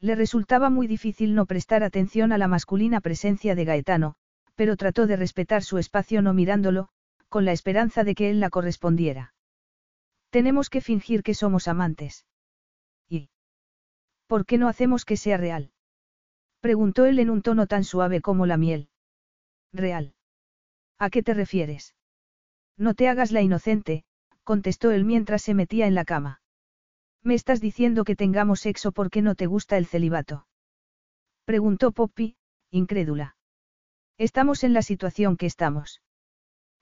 Speaker 1: Le resultaba muy difícil no prestar atención a la masculina presencia de Gaetano, pero trató de respetar su espacio no mirándolo, con la esperanza de que él la correspondiera. Tenemos que fingir que somos amantes. ¿Y? ¿Por qué no hacemos que sea real? Preguntó él en un tono tan suave como la miel. Real. ¿A qué te refieres? No te hagas la inocente, contestó él mientras se metía en la cama. ¿Me estás diciendo que tengamos sexo porque no te gusta el celibato? Preguntó Poppy, incrédula. Estamos en la situación que estamos.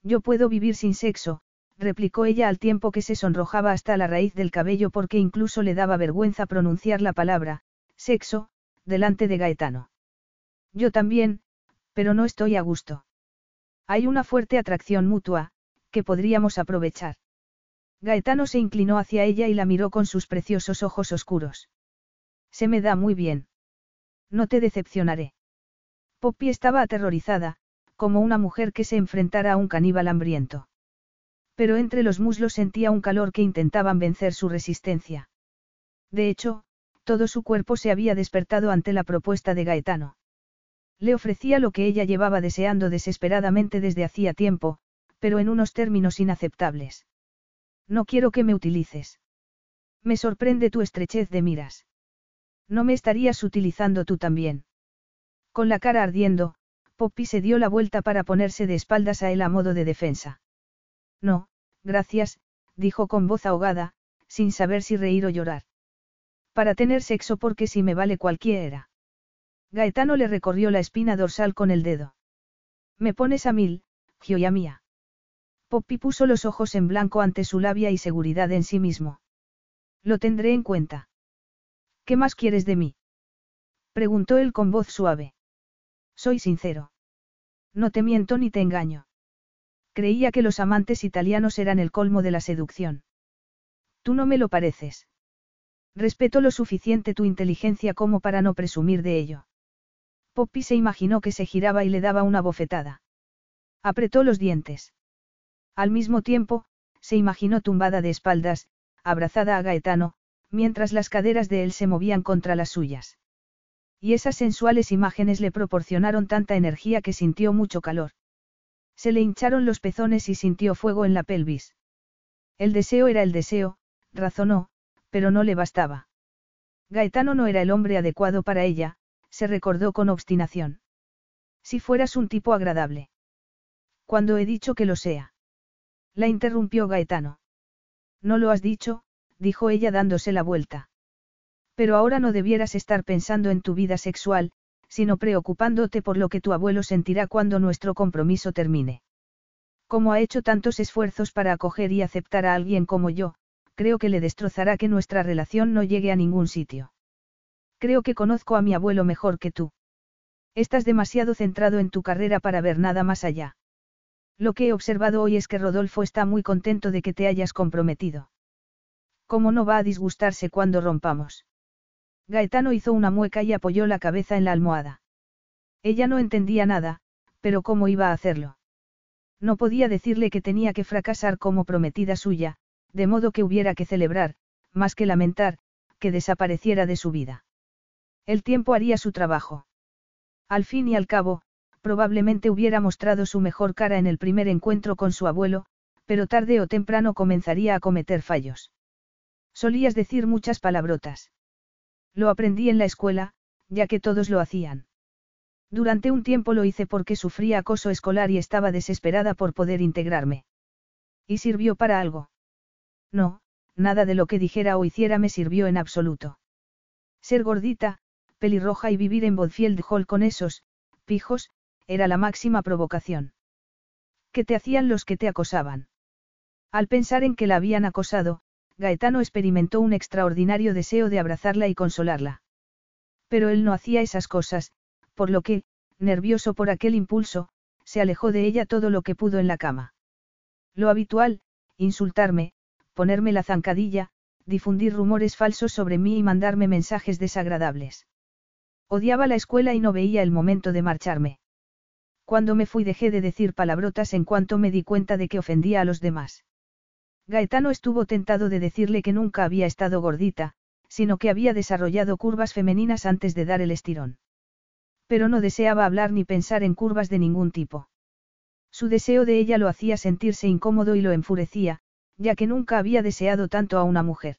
Speaker 1: Yo puedo vivir sin sexo, replicó ella al tiempo que se sonrojaba hasta la raíz del cabello porque incluso le daba vergüenza pronunciar la palabra, sexo, delante de Gaetano. Yo también, pero no estoy a gusto. Hay una fuerte atracción mutua, que podríamos aprovechar. Gaetano se inclinó hacia ella y la miró con sus preciosos ojos oscuros. Se me da muy bien. No te decepcionaré. Poppy estaba aterrorizada, como una mujer que se enfrentara a un caníbal hambriento. Pero entre los muslos sentía un calor que intentaban vencer su resistencia. De hecho, todo su cuerpo se había despertado ante la propuesta de Gaetano. Le ofrecía lo que ella llevaba deseando desesperadamente desde hacía tiempo, pero en unos términos inaceptables. No quiero que me utilices. Me sorprende tu estrechez de miras. No me estarías utilizando tú también. Con la cara ardiendo, Poppy se dio la vuelta para ponerse de espaldas a él a modo de defensa. No, gracias, dijo con voz ahogada, sin saber si reír o llorar. Para tener sexo porque si me vale cualquiera. Gaetano le recorrió la espina dorsal con el dedo. Me pones a mil, Gioia mía. Poppy puso los ojos en blanco ante su labia y seguridad en sí mismo. Lo tendré en cuenta. ¿Qué más quieres de mí? Preguntó él con voz suave. Soy sincero. No te miento ni te engaño. Creía que los amantes italianos eran el colmo de la seducción. Tú no me lo pareces. Respeto lo suficiente tu inteligencia como para no presumir de ello. Poppy se imaginó que se giraba y le daba una bofetada. Apretó los dientes. Al mismo tiempo, se imaginó tumbada de espaldas, abrazada a Gaetano, mientras las caderas de él se movían contra las suyas. Y esas sensuales imágenes le proporcionaron tanta energía que sintió mucho calor. Se le hincharon los pezones y sintió fuego en la pelvis. El deseo era el deseo, razonó, pero no le bastaba. Gaetano no era el hombre adecuado para ella, se recordó con obstinación. Si fueras un tipo agradable. Cuando he dicho que lo sea. La interrumpió Gaetano. No lo has dicho, dijo ella dándose la vuelta. Pero ahora no debieras estar pensando en tu vida sexual, sino preocupándote por lo que tu abuelo sentirá cuando nuestro compromiso termine. Como ha hecho tantos esfuerzos para acoger y aceptar a alguien como yo, creo que le destrozará que nuestra relación no llegue a ningún sitio. Creo que conozco a mi abuelo mejor que tú. Estás demasiado centrado en tu carrera para ver nada más allá. Lo que he observado hoy es que Rodolfo está muy contento de que te hayas comprometido. ¿Cómo no va a disgustarse cuando rompamos? Gaetano hizo una mueca y apoyó la cabeza en la almohada. Ella no entendía nada, pero ¿cómo iba a hacerlo? No podía decirle que tenía que fracasar como prometida suya, de modo que hubiera que celebrar, más que lamentar, que desapareciera de su vida. El tiempo haría su trabajo. Al fin y al cabo, probablemente hubiera mostrado su mejor cara en el primer encuentro con su abuelo, pero tarde o temprano comenzaría a cometer fallos. Solías decir muchas palabrotas. Lo aprendí en la escuela, ya que todos lo hacían. Durante un tiempo lo hice porque sufría acoso escolar y estaba desesperada por poder integrarme. ¿Y sirvió para algo? No, nada de lo que dijera o hiciera me sirvió en absoluto. Ser gordita, pelirroja y vivir en Bodfield Hall con esos, pijos, era la máxima provocación. ¿Qué te hacían los que te acosaban? Al pensar en que la habían acosado, Gaetano experimentó un extraordinario deseo de abrazarla y consolarla. Pero él no hacía esas cosas, por lo que, nervioso por aquel impulso, se alejó de ella todo lo que pudo en la cama. Lo habitual, insultarme, ponerme la zancadilla, difundir rumores falsos sobre mí y mandarme mensajes desagradables. Odiaba la escuela y no veía el momento de marcharme. Cuando me fui dejé de decir palabrotas en cuanto me di cuenta de que ofendía a los demás. Gaetano estuvo tentado de decirle que nunca había estado gordita, sino que había desarrollado curvas femeninas antes de dar el estirón. Pero no deseaba hablar ni pensar en curvas de ningún tipo. Su deseo de ella lo hacía sentirse incómodo y lo enfurecía, ya que nunca había deseado tanto a una mujer.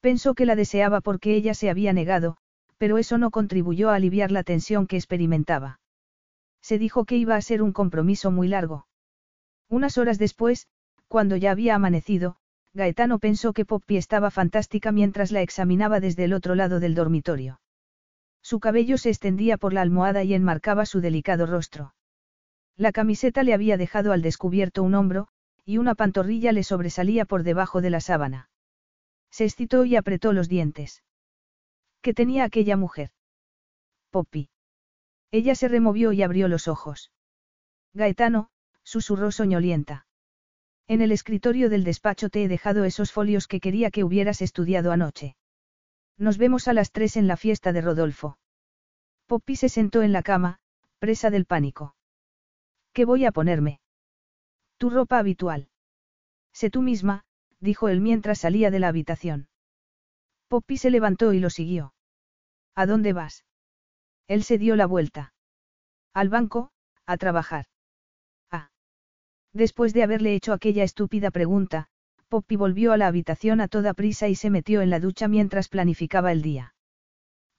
Speaker 1: Pensó que la deseaba porque ella se había negado, pero eso no contribuyó a aliviar la tensión que experimentaba. Se dijo que iba a ser un compromiso muy largo. Unas horas después, cuando ya había amanecido, Gaetano pensó que Poppy estaba fantástica mientras la examinaba desde el otro lado del dormitorio. Su cabello se extendía por la almohada y enmarcaba su delicado rostro. La camiseta le había dejado al descubierto un hombro, y una pantorrilla le sobresalía por debajo de la sábana. Se excitó y apretó los dientes. ¿Qué tenía aquella mujer? Poppy. Ella se removió y abrió los ojos. Gaetano, susurró soñolienta. En el escritorio del despacho te he dejado esos folios que quería que hubieras estudiado anoche. Nos vemos a las tres en la fiesta de Rodolfo. Poppy se sentó en la cama, presa del pánico. ¿Qué voy a ponerme? Tu ropa habitual. Sé tú misma, dijo él mientras salía de la habitación. Poppy se levantó y lo siguió. ¿A dónde vas? Él se dio la vuelta. Al banco, a trabajar. Ah. Después de haberle hecho aquella estúpida pregunta, Poppy volvió a la habitación a toda prisa y se metió en la ducha mientras planificaba el día.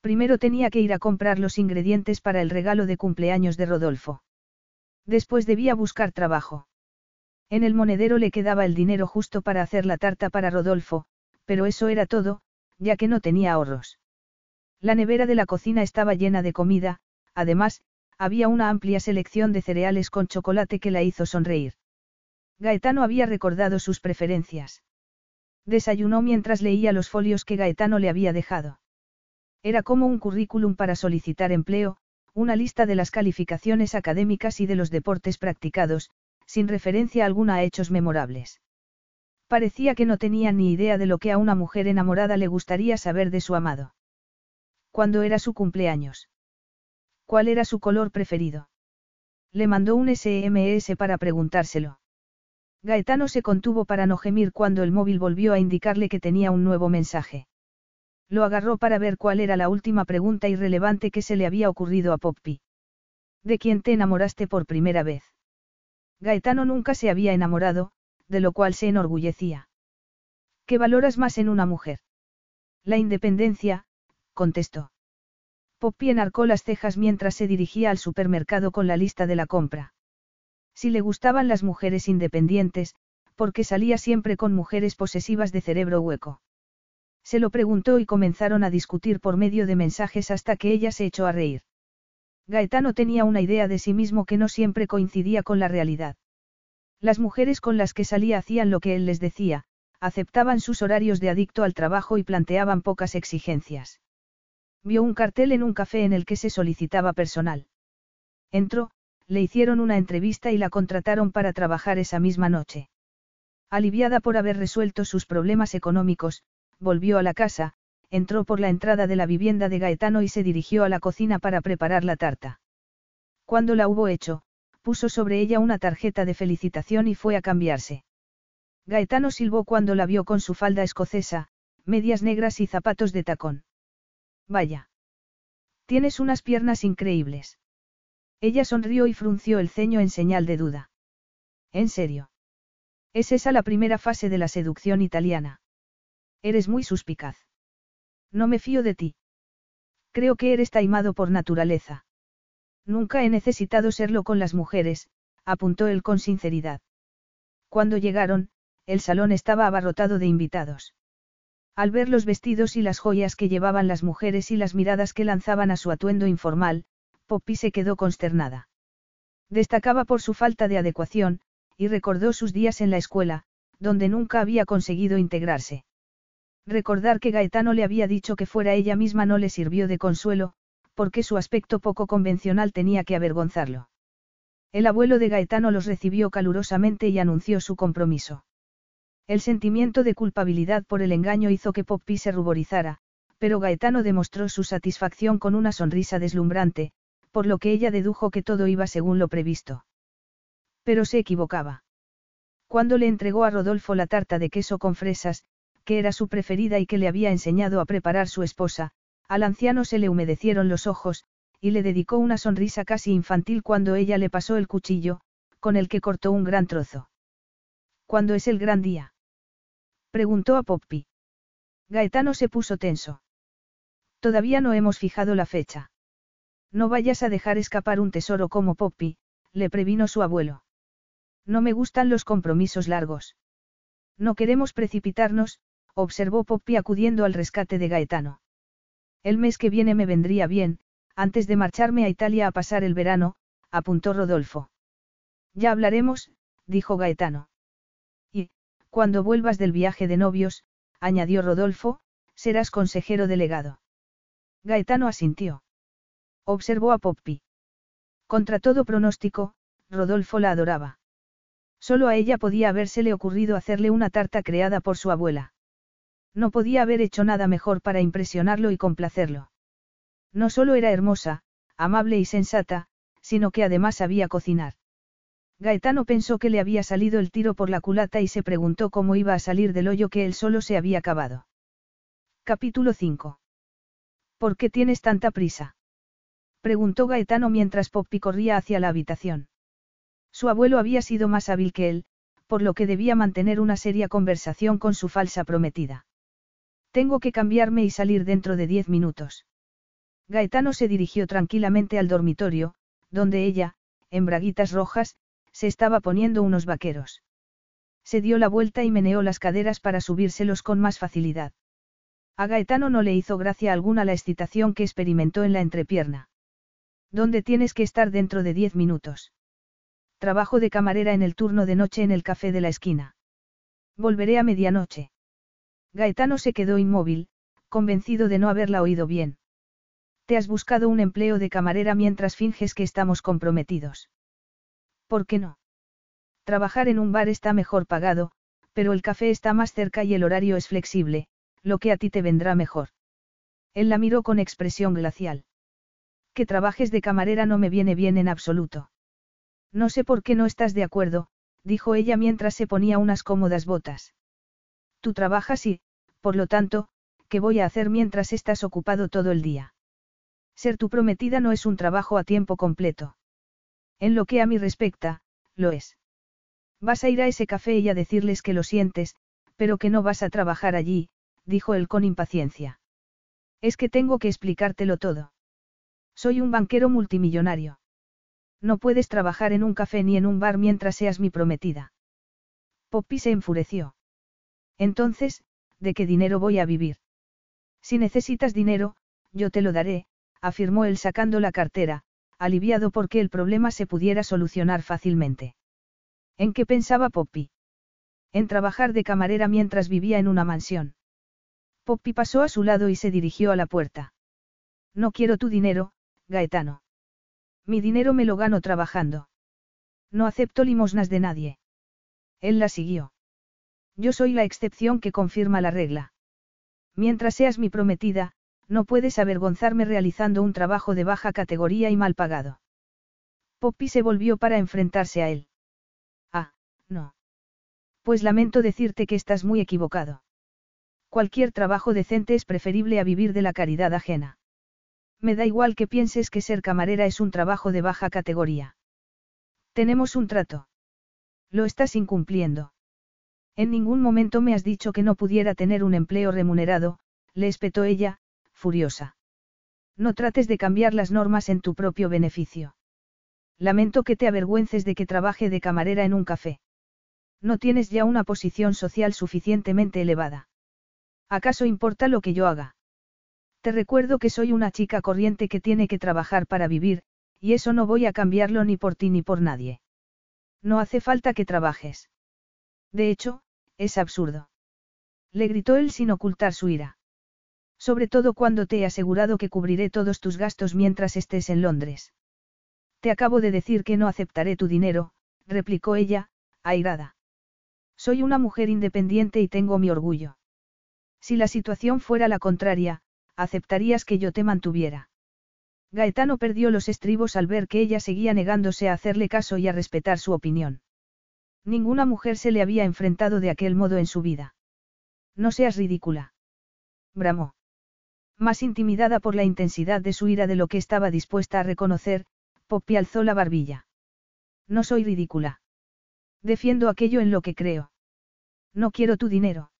Speaker 1: Primero tenía que ir a comprar los ingredientes para el regalo de cumpleaños de Rodolfo. Después debía buscar trabajo. En el monedero le quedaba el dinero justo para hacer la tarta para Rodolfo, pero eso era todo, ya que no tenía ahorros. La nevera de la cocina estaba llena de comida, además, había una amplia selección de cereales con chocolate que la hizo sonreír. Gaetano había recordado sus preferencias. Desayunó mientras leía los folios que Gaetano le había dejado. Era como un currículum para solicitar empleo, una lista de las calificaciones académicas y de los deportes practicados, sin referencia alguna a hechos memorables. Parecía que no tenía ni idea de lo que a una mujer enamorada le gustaría saber de su amado. ¿Cuándo era su cumpleaños? ¿Cuál era su color preferido? Le mandó un SMS para preguntárselo. Gaetano se contuvo para no gemir cuando el móvil volvió a indicarle que tenía un nuevo mensaje. Lo agarró para ver cuál era la última pregunta irrelevante que se le había ocurrido a Poppy. ¿De quién te enamoraste por primera vez? Gaetano nunca se había enamorado, de lo cual se enorgullecía. ¿Qué valoras más en una mujer? La independencia, contestó. Poppy enarcó las cejas mientras se dirigía al supermercado con la lista de la compra. Si le gustaban las mujeres independientes, porque salía siempre con mujeres posesivas de cerebro hueco. Se lo preguntó y comenzaron a discutir por medio de mensajes hasta que ella se echó a reír. Gaetano tenía una idea de sí mismo que no siempre coincidía con la realidad. Las mujeres con las que salía hacían lo que él les decía, aceptaban sus horarios de adicto al trabajo y planteaban pocas exigencias. Vio un cartel en un café en el que se solicitaba personal. Entró, le hicieron una entrevista y la contrataron para trabajar esa misma noche. Aliviada por haber resuelto sus problemas económicos, volvió a la casa, entró por la entrada de la vivienda de Gaetano y se dirigió a la cocina para preparar la tarta. Cuando la hubo hecho, puso sobre ella una tarjeta de felicitación y fue a cambiarse. Gaetano silbó cuando la vio con su falda escocesa, medias negras y zapatos de tacón. Vaya. Tienes unas piernas increíbles. Ella sonrió y frunció el ceño en señal de duda. ¿En serio? Es esa la primera fase de la seducción italiana. Eres muy suspicaz. No me fío de ti. Creo que eres taimado por naturaleza. Nunca he necesitado serlo con las mujeres, apuntó él con sinceridad. Cuando llegaron, el salón estaba abarrotado de invitados. Al ver los vestidos y las joyas que llevaban las mujeres y las miradas que lanzaban a su atuendo informal, Poppy se quedó consternada. Destacaba por su falta de adecuación, y recordó sus días en la escuela, donde nunca había conseguido integrarse. Recordar que Gaetano le había dicho que fuera ella misma no le sirvió de consuelo, porque su aspecto poco convencional tenía que avergonzarlo. El abuelo de Gaetano los recibió calurosamente y anunció su compromiso. El sentimiento de culpabilidad por el engaño hizo que Poppy se ruborizara, pero Gaetano demostró su satisfacción con una sonrisa deslumbrante, por lo que ella dedujo que todo iba según lo previsto. Pero se equivocaba. Cuando le entregó a Rodolfo la tarta de queso con fresas, que era su preferida y que le había enseñado a preparar su esposa, al anciano se le humedecieron los ojos, y le dedicó una sonrisa casi infantil cuando ella le pasó el cuchillo, con el que cortó un gran trozo. ¿Cuándo es el gran día? Preguntó a Poppy. Gaetano se puso tenso. Todavía no hemos fijado la fecha. No vayas a dejar escapar un tesoro como Poppy, le previno su abuelo. No me gustan los compromisos largos. No queremos precipitarnos, observó Poppy acudiendo al rescate de Gaetano. El mes que viene me vendría bien, antes de marcharme a Italia a pasar el verano, apuntó Rodolfo. Ya hablaremos, dijo Gaetano. Cuando vuelvas del viaje de novios, añadió Rodolfo, serás consejero delegado. Gaetano asintió. Observó a Poppy. Contra todo pronóstico, Rodolfo la adoraba. Solo a ella podía habérsele ocurrido hacerle una tarta creada por su abuela. No podía haber hecho nada mejor para impresionarlo y complacerlo. No solo era hermosa, amable y sensata, sino que además sabía cocinar. Gaetano pensó que le había salido el tiro por la culata y se preguntó cómo iba a salir del hoyo que él solo se había cavado. Capítulo 5. ¿Por qué tienes tanta prisa? Preguntó Gaetano mientras Poppy corría hacia la habitación. Su abuelo había sido más hábil que él, por lo que debía mantener una seria conversación con su falsa prometida. Tengo que cambiarme y salir dentro de diez minutos. Gaetano se dirigió tranquilamente al dormitorio, donde ella, en braguitas rojas, se estaba poniendo unos vaqueros. Se dio la vuelta y meneó las caderas para subírselos con más facilidad. A Gaetano no le hizo gracia alguna la excitación que experimentó en la entrepierna. ¿Dónde tienes que estar dentro de diez minutos? Trabajo de camarera en el turno de noche en el café de la esquina. Volveré a medianoche. Gaetano se quedó inmóvil, convencido de no haberla oído bien. Te has buscado un empleo de camarera mientras finges que estamos comprometidos. ¿Por qué no? Trabajar en un bar está mejor pagado, pero el café está más cerca y el horario es flexible, lo que a ti te vendrá mejor. Él la miró con expresión glacial. Que trabajes de camarera no me viene bien en absoluto. No sé por qué no estás de acuerdo, dijo ella mientras se ponía unas cómodas botas. Tú trabajas y, por lo tanto, ¿qué voy a hacer mientras estás ocupado todo el día? Ser tu prometida no es un trabajo a tiempo completo. En lo que a mí respecta, lo es. Vas a ir a ese café y a decirles que lo sientes, pero que no vas a trabajar allí, dijo él con impaciencia. Es que tengo que explicártelo todo. Soy un banquero multimillonario. No puedes trabajar en un café ni en un bar mientras seas mi prometida. Poppy se enfureció. Entonces, ¿de qué dinero voy a vivir? Si necesitas dinero, yo te lo daré, afirmó él sacando la cartera, aliviado porque el problema se pudiera solucionar fácilmente. ¿En qué pensaba Poppy? En trabajar de camarera mientras vivía en una mansión. Poppy pasó a su lado y se dirigió a la puerta. No quiero tu dinero, Gaetano. Mi dinero me lo gano trabajando. No acepto limosnas de nadie. Él la siguió. Yo soy la excepción que confirma la regla. Mientras seas mi prometida, no puedes avergonzarme realizando un trabajo de baja categoría y mal pagado. Poppy se volvió para enfrentarse a él. Ah, no. Pues lamento decirte que estás muy equivocado. Cualquier trabajo decente es preferible a vivir de la caridad ajena. Me da igual que pienses que ser camarera es un trabajo de baja categoría. Tenemos un trato. Lo estás incumpliendo. En ningún momento me has dicho que no pudiera tener un empleo remunerado, le espetó ella, furiosa. No trates de cambiar las normas en tu propio beneficio. Lamento que te avergüences de que trabaje de camarera en un café. No tienes ya una posición social suficientemente elevada. ¿Acaso importa lo que yo haga? Te recuerdo que soy una chica corriente que tiene que trabajar para vivir, y eso no voy a cambiarlo ni por ti ni por nadie. No hace falta que trabajes. De hecho, es absurdo. Le gritó él sin ocultar su ira. Sobre todo cuando te he asegurado que cubriré todos tus gastos mientras estés en Londres. Te acabo de decir que no aceptaré tu dinero, replicó ella, airada. Soy una mujer independiente y tengo mi orgullo. Si la situación fuera la contraria, aceptarías que yo te mantuviera. Gaetano perdió los estribos al ver que ella seguía negándose a hacerle caso y a respetar su opinión. Ninguna mujer se le había enfrentado de aquel modo en su vida. No seas ridícula. Bramó. Más intimidada por la intensidad de su ira de lo que estaba dispuesta a reconocer, Poppy alzó la barbilla. No soy ridícula. Defiendo aquello en lo que creo. No quiero tu dinero.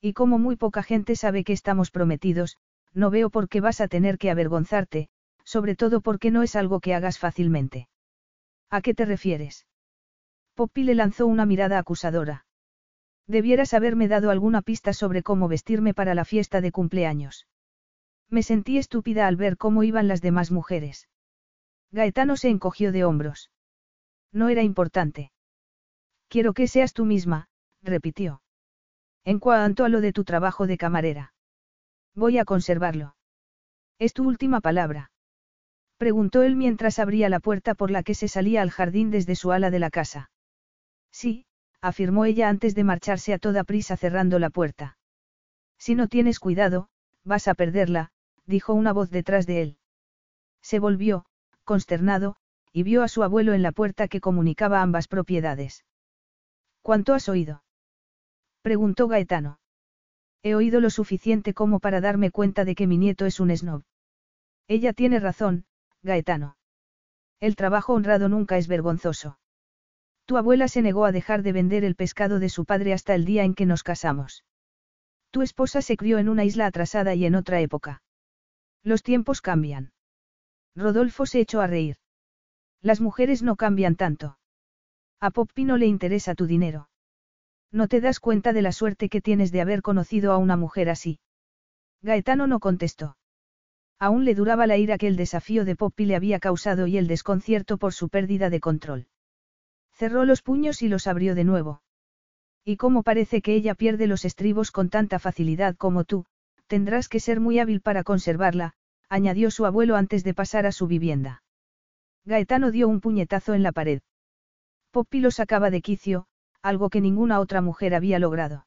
Speaker 1: Y como muy poca gente sabe que estamos prometidos, no veo por qué vas a tener que avergonzarte, sobre todo porque no es algo que hagas fácilmente. ¿A qué te refieres? Poppy le lanzó una mirada acusadora. Debieras haberme dado alguna pista sobre cómo vestirme para la fiesta de cumpleaños. Me sentí estúpida al ver cómo iban las demás mujeres. Gaetano se encogió de hombros. No era importante. Quiero que seas tú misma, repitió. En cuanto a lo de tu trabajo de camarera. Voy a conservarlo. ¿Es tu última palabra? Preguntó él mientras abría la puerta por la que se salía al jardín desde su ala de la casa. Sí, afirmó ella antes de marcharse a toda prisa cerrando la puerta. Si no tienes cuidado, vas a perderla, dijo una voz detrás de él. Se volvió, consternado, y vio a su abuelo en la puerta que comunicaba ambas propiedades. ¿Cuánto has oído? preguntó Gaetano. He oído lo suficiente como para darme cuenta de que mi nieto es un snob. Ella tiene razón, Gaetano. El trabajo honrado nunca es vergonzoso. Tu abuela se negó a dejar de vender el pescado de su padre hasta el día en que nos casamos. Tu esposa se crió en una isla atrasada y en otra época. Los tiempos cambian. Rodolfo se echó a reír. Las mujeres no cambian tanto. A Poppy no le interesa tu dinero. No te das cuenta de la suerte que tienes de haber conocido a una mujer así. Gaetano no contestó. Aún le duraba la ira que el desafío de Poppy le había causado y el desconcierto por su pérdida de control. Cerró los puños y los abrió de nuevo. Y como parece que ella pierde los estribos con tanta facilidad como tú, tendrás que ser muy hábil para conservarla, añadió su abuelo antes de pasar a su vivienda. Gaetano dio un puñetazo en la pared. Poppy lo sacaba de quicio, algo que ninguna otra mujer había logrado.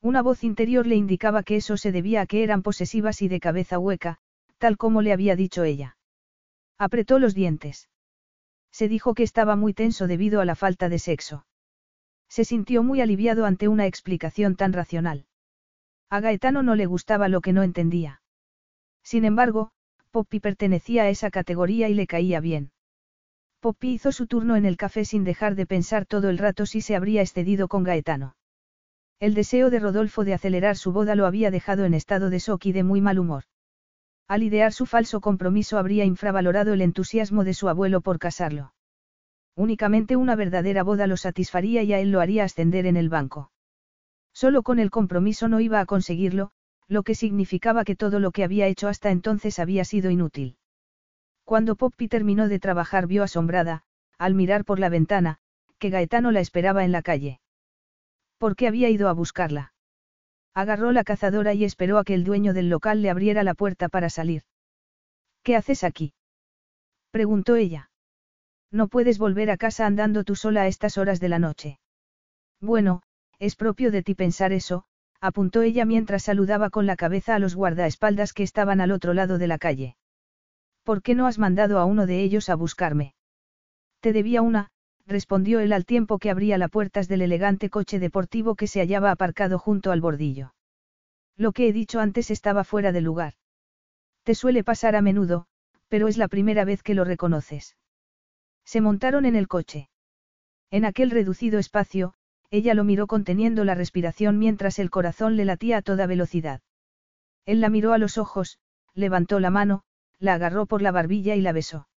Speaker 1: Una voz interior le indicaba que eso se debía a que eran posesivas y de cabeza hueca, tal como le había dicho ella. Apretó los dientes. Se dijo que estaba muy tenso debido a la falta de sexo. Se sintió muy aliviado ante una explicación tan racional. A Gaetano no le gustaba lo que no entendía. Sin embargo, Poppy pertenecía a esa categoría y le caía bien. Poppy hizo su turno en el café sin dejar de pensar todo el rato si se habría excedido con Gaetano. El deseo de Rodolfo de acelerar su boda lo había dejado en estado de shock y de muy mal humor. Al idear su falso compromiso habría infravalorado el entusiasmo de su abuelo por casarlo. Únicamente una verdadera boda lo satisfaría y a él lo haría ascender en el banco. Solo con el compromiso no iba a conseguirlo, lo que significaba que todo lo que había hecho hasta entonces había sido inútil. Cuando Poppy terminó de trabajar vio asombrada, al mirar por la ventana, que Gaetano la esperaba en la calle. ¿Por qué había ido a buscarla? Agarró la cazadora y esperó a que el dueño del local le abriera la puerta para salir. ¿Qué haces aquí? preguntó ella. No puedes volver a casa andando tú sola a estas horas de la noche. Bueno, es propio de ti pensar eso, apuntó ella mientras saludaba con la cabeza a los guardaespaldas que estaban al otro lado de la calle. ¿Por qué no has mandado a uno de ellos a buscarme? Te debía una, respondió él al tiempo que abría las puertas del elegante coche deportivo que se hallaba aparcado junto al bordillo. Lo que he dicho antes estaba fuera de lugar. Te suele pasar a menudo, pero es la primera vez que lo reconoces. Se montaron en el coche. En aquel reducido espacio, ella lo miró conteniendo la respiración mientras el corazón le latía a toda velocidad. Él la miró a los ojos, levantó la mano, la agarró por la barbilla y la besó.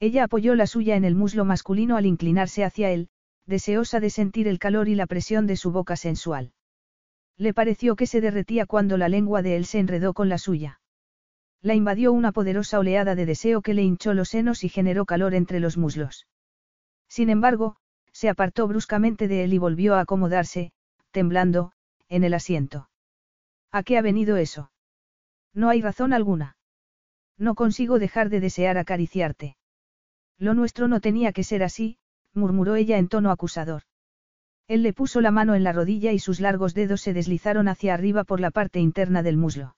Speaker 1: Ella apoyó la suya en el muslo masculino al inclinarse hacia él, deseosa de sentir el calor y la presión de su boca sensual. Le pareció que se derretía cuando la lengua de él se enredó con la suya. La invadió una poderosa oleada de deseo que le hinchó los senos y generó calor entre los muslos. Sin embargo, se apartó bruscamente de él y volvió a acomodarse, temblando, en el asiento. ¿A qué ha venido eso? No hay razón alguna. No consigo dejar de desear acariciarte. Lo nuestro no tenía que ser así, murmuró ella en tono acusador. Él le puso la mano en la rodilla y sus largos dedos se deslizaron hacia arriba por la parte interna del muslo.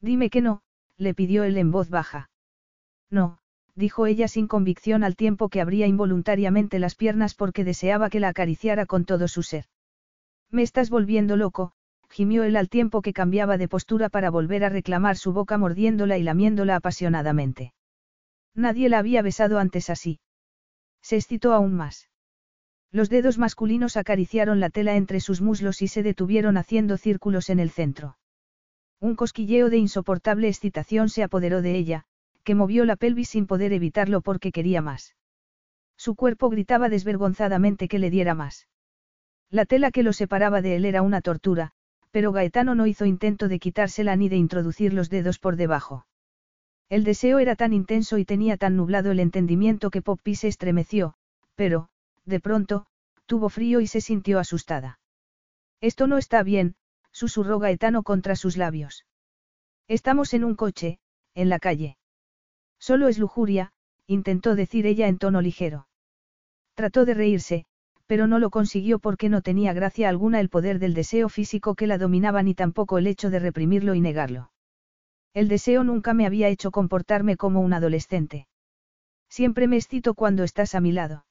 Speaker 1: Dime que no, le pidió él en voz baja. No, dijo ella sin convicción al tiempo que abría involuntariamente las piernas porque deseaba que la acariciara con todo su ser. Me estás volviendo loco, gimió él al tiempo que cambiaba de postura para volver a reclamar su boca mordiéndola y lamiéndola apasionadamente. Nadie la había besado antes así. Se excitó aún más. Los dedos masculinos acariciaron la tela entre sus muslos y se detuvieron haciendo círculos en el centro. Un cosquilleo de insoportable excitación se apoderó de ella, que movió la pelvis sin poder evitarlo porque quería más. Su cuerpo gritaba desvergonzadamente que le diera más. La tela que lo separaba de él era una tortura, pero Gaetano no hizo intento de quitársela ni de introducir los dedos por debajo. El deseo era tan intenso y tenía tan nublado el entendimiento que Poppy se estremeció, pero, de pronto, tuvo frío y se sintió asustada. Esto no está bien, susurró Gaetano contra sus labios. Estamos en un coche, en la calle. Solo es lujuria, intentó decir ella en tono ligero. Trató de reírse, pero no lo consiguió porque no tenía gracia alguna el poder del deseo físico que la dominaba ni tampoco el hecho de reprimirlo y negarlo. El deseo nunca me había hecho comportarme como un adolescente. Siempre me excito cuando estás a mi lado.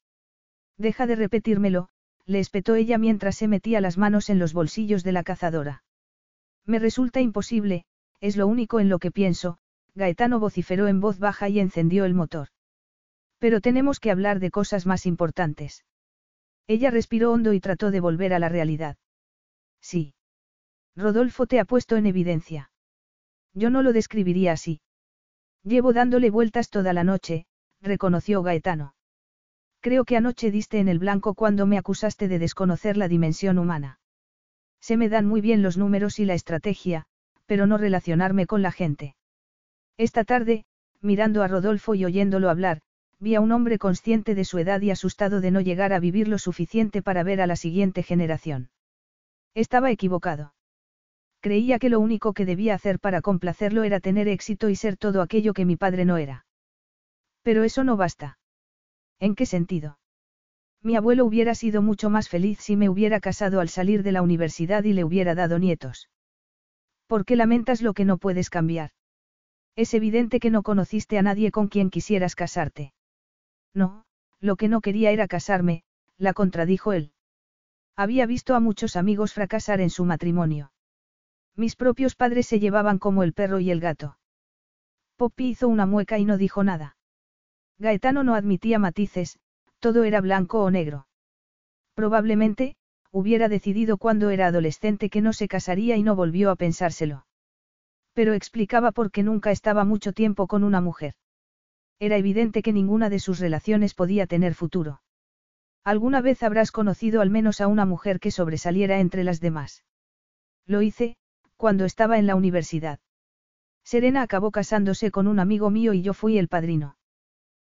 Speaker 1: Deja de repetírmelo, le espetó ella mientras se metía las manos en los bolsillos de la cazadora. Me resulta imposible, es lo único en lo que pienso, Gaetano vociferó en voz baja y encendió el motor. Pero tenemos que hablar de cosas más importantes. Ella respiró hondo y trató de volver a la realidad. Sí. Rodolfo te ha puesto en evidencia. Yo no lo describiría así. Llevo dándole vueltas toda la noche, reconoció Gaetano. Creo que anoche diste en el blanco cuando me acusaste de desconocer la dimensión humana. Se me dan muy bien los números y la estrategia, pero no relacionarme con la gente. Esta tarde, mirando a Rodolfo y oyéndolo hablar, vi a un hombre consciente de su edad y asustado de no llegar a vivir lo suficiente para ver a la siguiente generación. Estaba equivocado. Creía que lo único que debía hacer para complacerlo era tener éxito y ser todo aquello que mi padre no era. Pero eso no basta. ¿En qué sentido? Mi abuelo hubiera sido mucho más feliz si me hubiera casado al salir de la universidad y le hubiera dado nietos. ¿Por qué lamentas lo que no puedes cambiar? Es evidente que no conociste a nadie con quien quisieras casarte. No, lo que no quería era casarme, la contradijo él. Había visto a muchos amigos fracasar en su matrimonio. Mis propios padres se llevaban como el perro y el gato. Poppy hizo una mueca y no dijo nada. Gaetano no admitía matices, todo era blanco o negro. Probablemente, hubiera decidido cuando era adolescente que no se casaría y no volvió a pensárselo. Pero explicaba por qué nunca estaba mucho tiempo con una mujer. Era evidente que ninguna de sus relaciones podía tener futuro. Alguna vez habrás conocido al menos a una mujer que sobresaliera entre las demás. Lo hice, cuando estaba en la universidad. Serena acabó casándose con un amigo mío y yo fui el padrino.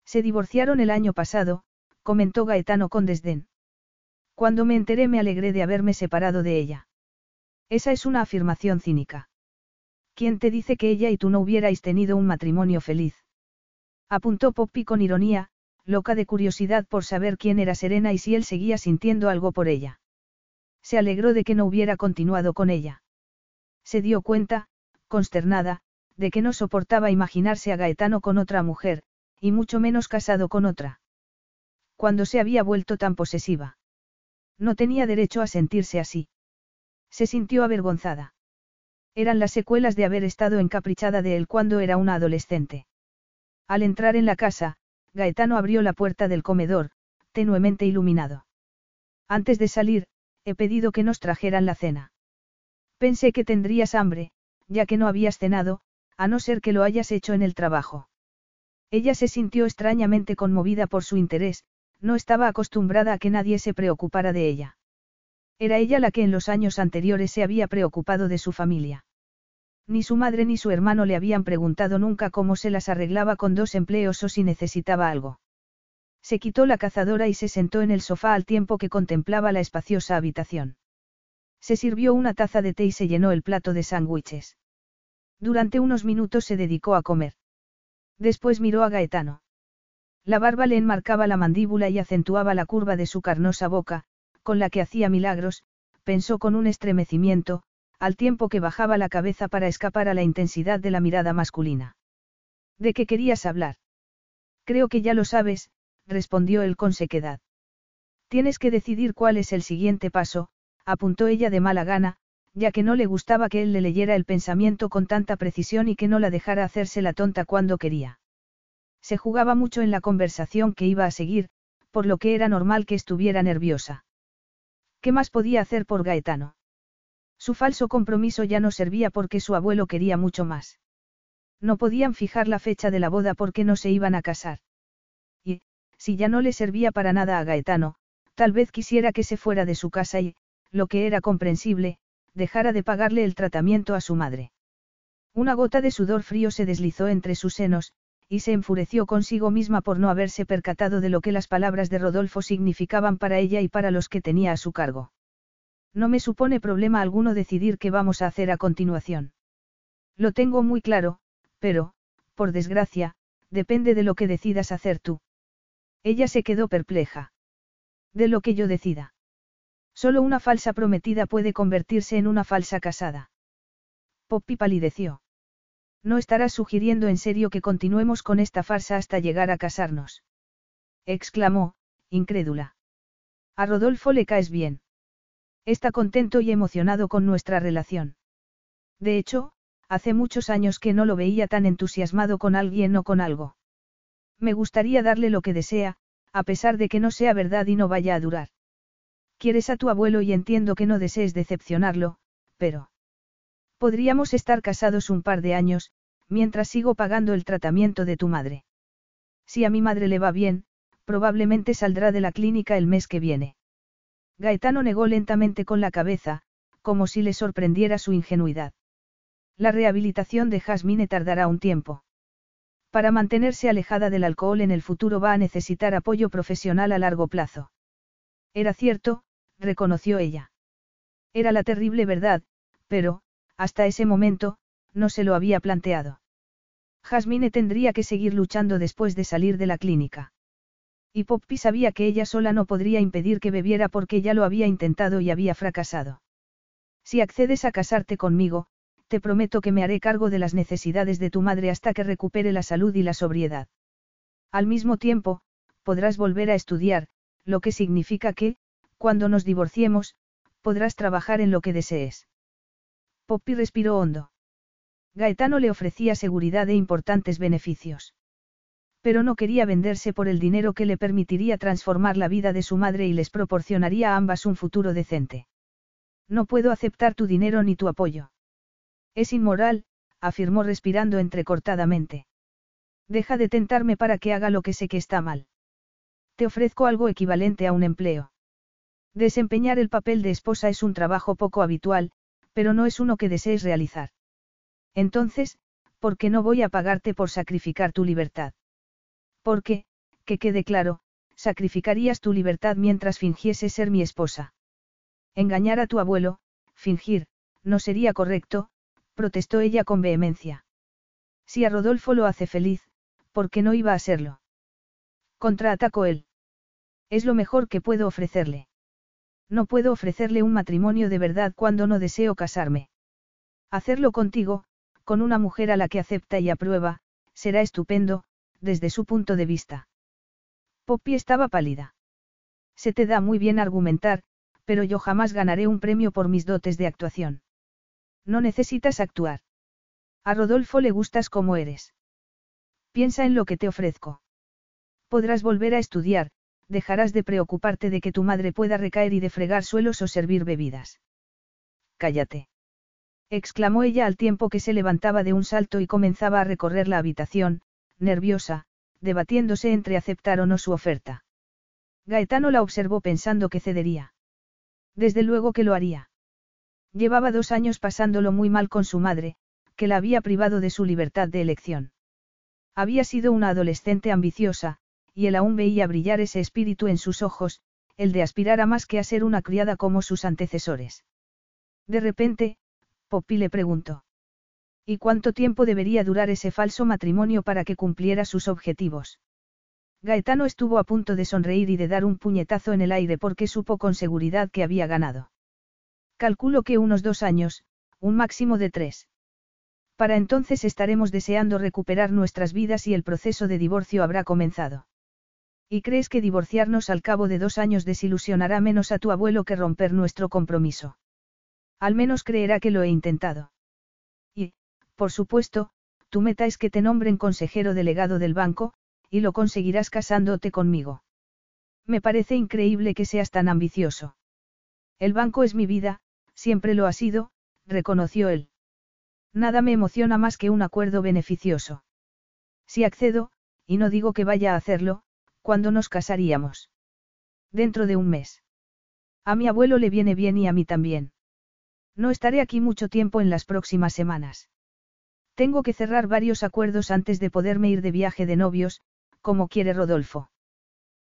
Speaker 1: Se divorciaron el año pasado, comentó Gaetano con desdén. Cuando me enteré me alegré de haberme separado de ella. Esa es una afirmación cínica. ¿Quién te dice que ella y tú no hubierais tenido un matrimonio feliz? Apuntó Poppy con ironía, loca de curiosidad por saber quién era Serena y si él seguía sintiendo algo por ella. Se alegró de que no hubiera continuado con ella. Se dio cuenta, consternada, de que no soportaba imaginarse a Gaetano con otra mujer, y mucho menos casado con otra. Cuando se había vuelto tan posesiva. No tenía derecho a sentirse así. Se sintió avergonzada. Eran las secuelas de haber estado encaprichada de él cuando era una adolescente. Al entrar en la casa, Gaetano abrió la puerta del comedor, tenuemente iluminado. Antes de salir, he pedido que nos trajeran la cena. Pensé que tendrías hambre, ya que no habías cenado, a no ser que lo hayas hecho en el trabajo. Ella se sintió extrañamente conmovida por su interés, no estaba acostumbrada a que nadie se preocupara de ella. Era ella la que en los años anteriores se había preocupado de su familia. Ni su madre ni su hermano le habían preguntado nunca cómo se las arreglaba con dos empleos o si necesitaba algo. Se quitó la cazadora y se sentó en el sofá al tiempo que contemplaba la espaciosa habitación. Se sirvió una taza de té y se llenó el plato de sándwiches. Durante unos minutos se dedicó a comer. Después miró a Gaetano. La barba le enmarcaba la mandíbula y acentuaba la curva de su carnosa boca, con la que hacía milagros, pensó con un estremecimiento, al tiempo que bajaba la cabeza para escapar a la intensidad de la mirada masculina. ¿De qué querías hablar? Creo que ya lo sabes, respondió él con sequedad. Tienes que decidir cuál es el siguiente paso, apuntó ella de mala gana, ya que no le gustaba que él le leyera el pensamiento con tanta precisión y que no la dejara hacerse la tonta cuando quería. Se jugaba mucho en la conversación que iba a seguir, por lo que era normal que estuviera nerviosa. ¿Qué más podía hacer por Gaetano? Su falso compromiso ya no servía porque su abuelo quería mucho más. No podían fijar la fecha de la boda porque no se iban a casar. Y, si ya no le servía para nada a Gaetano, tal vez quisiera que se fuera de su casa y, lo que era comprensible, dejara de pagarle el tratamiento a su madre. Una gota de sudor frío se deslizó entre sus senos, y se enfureció consigo misma por no haberse percatado de lo que las palabras de Rodolfo significaban para ella y para los que tenía a su cargo. No me supone problema alguno decidir qué vamos a hacer a continuación. Lo tengo muy claro, pero, por desgracia, depende de lo que decidas hacer tú. Ella se quedó perpleja. De lo que yo decida. Solo una falsa prometida puede convertirse en una falsa casada. Poppy palideció. No estarás sugiriendo en serio que continuemos con esta farsa hasta llegar a casarnos. exclamó, incrédula. A Rodolfo le caes bien. Está contento y emocionado con nuestra relación. De hecho, hace muchos años que no lo veía tan entusiasmado con alguien o con algo. Me gustaría darle lo que desea, a pesar de que no sea verdad y no vaya a durar. Quieres a tu abuelo y entiendo que no desees decepcionarlo, pero... Podríamos estar casados un par de años, mientras sigo pagando el tratamiento de tu madre. Si a mi madre le va bien, probablemente saldrá de la clínica el mes que viene. Gaetano negó lentamente con la cabeza, como si le sorprendiera su ingenuidad. La rehabilitación de Jasmine tardará un tiempo. Para mantenerse alejada del alcohol en el futuro va a necesitar apoyo profesional a largo plazo. Era cierto, reconoció ella. Era la terrible verdad, pero, hasta ese momento, no se lo había planteado. Jasmine tendría que seguir luchando después de salir de la clínica. Y Poppy sabía que ella sola no podría impedir que bebiera porque ya lo había intentado y había fracasado. Si accedes a casarte conmigo, te prometo que me haré cargo de las necesidades de tu madre hasta que recupere la salud y la sobriedad. Al mismo tiempo, podrás volver a estudiar, lo que significa que, cuando nos divorciemos, podrás trabajar en lo que desees. Poppy respiró hondo. Gaetano le ofrecía seguridad e importantes beneficios. Pero no quería venderse por el dinero que le permitiría transformar la vida de su madre y les proporcionaría a ambas un futuro decente. No puedo aceptar tu dinero ni tu apoyo. Es inmoral, afirmó respirando entrecortadamente. Deja de tentarme para que haga lo que sé que está mal. Te ofrezco algo equivalente a un empleo. Desempeñar el papel de esposa es un trabajo poco habitual, pero no es uno que desees realizar. Entonces, ¿por qué no voy a pagarte por sacrificar tu libertad? Porque, que quede claro, sacrificarías tu libertad mientras fingiese ser mi esposa. Engañar a tu abuelo, fingir, no sería correcto, protestó ella con vehemencia. Si a Rodolfo lo hace feliz, ¿por qué no iba a serlo? Contraatacó él. Es lo mejor que puedo ofrecerle. No puedo ofrecerle un matrimonio de verdad cuando no deseo casarme. Hacerlo contigo, con una mujer a la que acepta y aprueba, será estupendo, desde su punto de vista. Poppy estaba pálida. Se te da muy bien argumentar, pero yo jamás ganaré un premio por mis dotes de actuación. No necesitas actuar. A Rodolfo le gustas como eres. Piensa en lo que te ofrezco. Podrás volver a estudiar, dejarás de preocuparte de que tu madre pueda recaer y de fregar suelos o servir bebidas. Cállate. exclamó ella al tiempo que se levantaba de un salto y comenzaba a recorrer la habitación, nerviosa, debatiéndose entre aceptar o no su oferta. Gaetano la observó pensando que cedería. Desde luego que lo haría. Llevaba dos años pasándolo muy mal con su madre, que la había privado de su libertad de elección. Había sido una adolescente ambiciosa, y él aún veía brillar ese espíritu en sus ojos, el de aspirar a más que a ser una criada como sus antecesores. De repente, Poppy le preguntó. ¿Y cuánto tiempo debería durar ese falso matrimonio para que cumpliera sus objetivos? Gaetano estuvo a punto de sonreír y de dar un puñetazo en el aire porque supo con seguridad que había ganado. Calculo que unos dos años, un máximo de tres. Para entonces estaremos deseando recuperar nuestras vidas y el proceso de divorcio habrá comenzado. ¿Y crees que divorciarnos al cabo de dos años desilusionará menos a tu abuelo que romper nuestro compromiso? Al menos creerá que lo he intentado. Por supuesto, tu meta es que te nombren consejero delegado del banco, y lo conseguirás casándote conmigo. Me parece increíble que seas tan ambicioso. El banco es mi vida, siempre lo ha sido, reconoció él. Nada me emociona más que un acuerdo beneficioso. Si accedo, y no digo que vaya a hacerlo, cuando nos casaríamos? Dentro de un mes. A mi abuelo le viene bien y a mí también. No estaré aquí mucho tiempo en las próximas semanas. Tengo que cerrar varios acuerdos antes de poderme ir de viaje de novios, como quiere Rodolfo.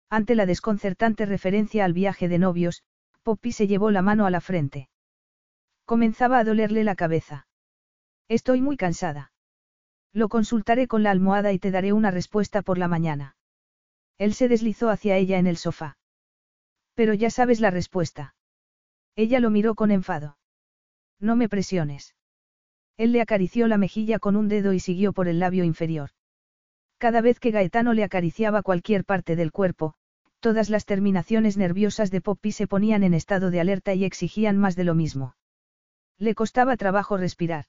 Speaker 1: Ante la desconcertante referencia al viaje de novios, Poppy se llevó la mano a la frente. Comenzaba a dolerle la cabeza. Estoy muy cansada. Lo consultaré con la almohada y te daré una respuesta por la mañana. Él se deslizó hacia ella en el sofá. Pero ya sabes la respuesta. Ella lo miró con enfado. No me presiones. Él le acarició la mejilla con un dedo y siguió por el labio inferior. Cada vez que Gaetano le acariciaba cualquier parte del cuerpo, todas las terminaciones nerviosas de Poppy se ponían en estado de alerta y exigían más de lo mismo. Le costaba trabajo respirar.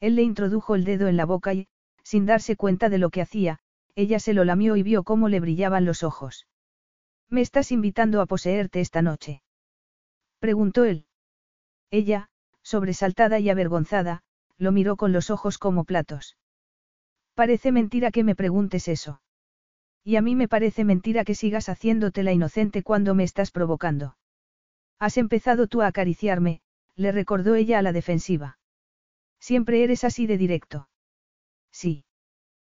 Speaker 1: Él le introdujo el dedo en la boca y, sin darse cuenta de lo que hacía, ella se lo lamió y vio cómo le brillaban los ojos. ¿Me estás invitando a poseerte esta noche? Preguntó él. Ella, sobresaltada y avergonzada, lo miró con los ojos como platos. Parece mentira que me preguntes eso. Y a mí me parece mentira que sigas haciéndote la inocente cuando me estás provocando. Has empezado tú a acariciarme, le recordó ella a la defensiva. Siempre eres así de directo. Sí.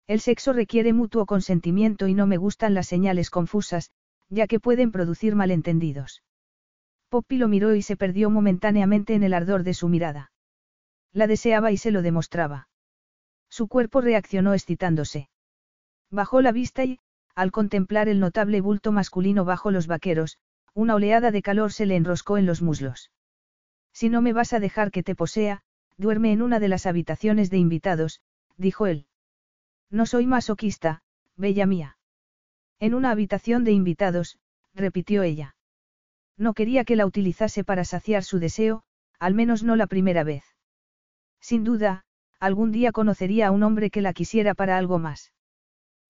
Speaker 1: El sexo requiere mutuo consentimiento y no me gustan las señales confusas, ya que pueden producir malentendidos. Poppy lo miró y se perdió momentáneamente en el ardor de su mirada. La deseaba y se lo demostraba. Su cuerpo reaccionó excitándose. Bajó la vista y, al contemplar el notable bulto masculino bajo los vaqueros, una oleada de calor se le enroscó en los muslos. Si no me vas a dejar que te posea, duerme en una de las habitaciones de invitados, dijo él. No soy masoquista, bella mía. En una habitación de invitados, repitió ella. No quería que la utilizase para saciar su deseo, al menos no la primera vez. Sin duda, algún día conocería a un hombre que la quisiera para algo más.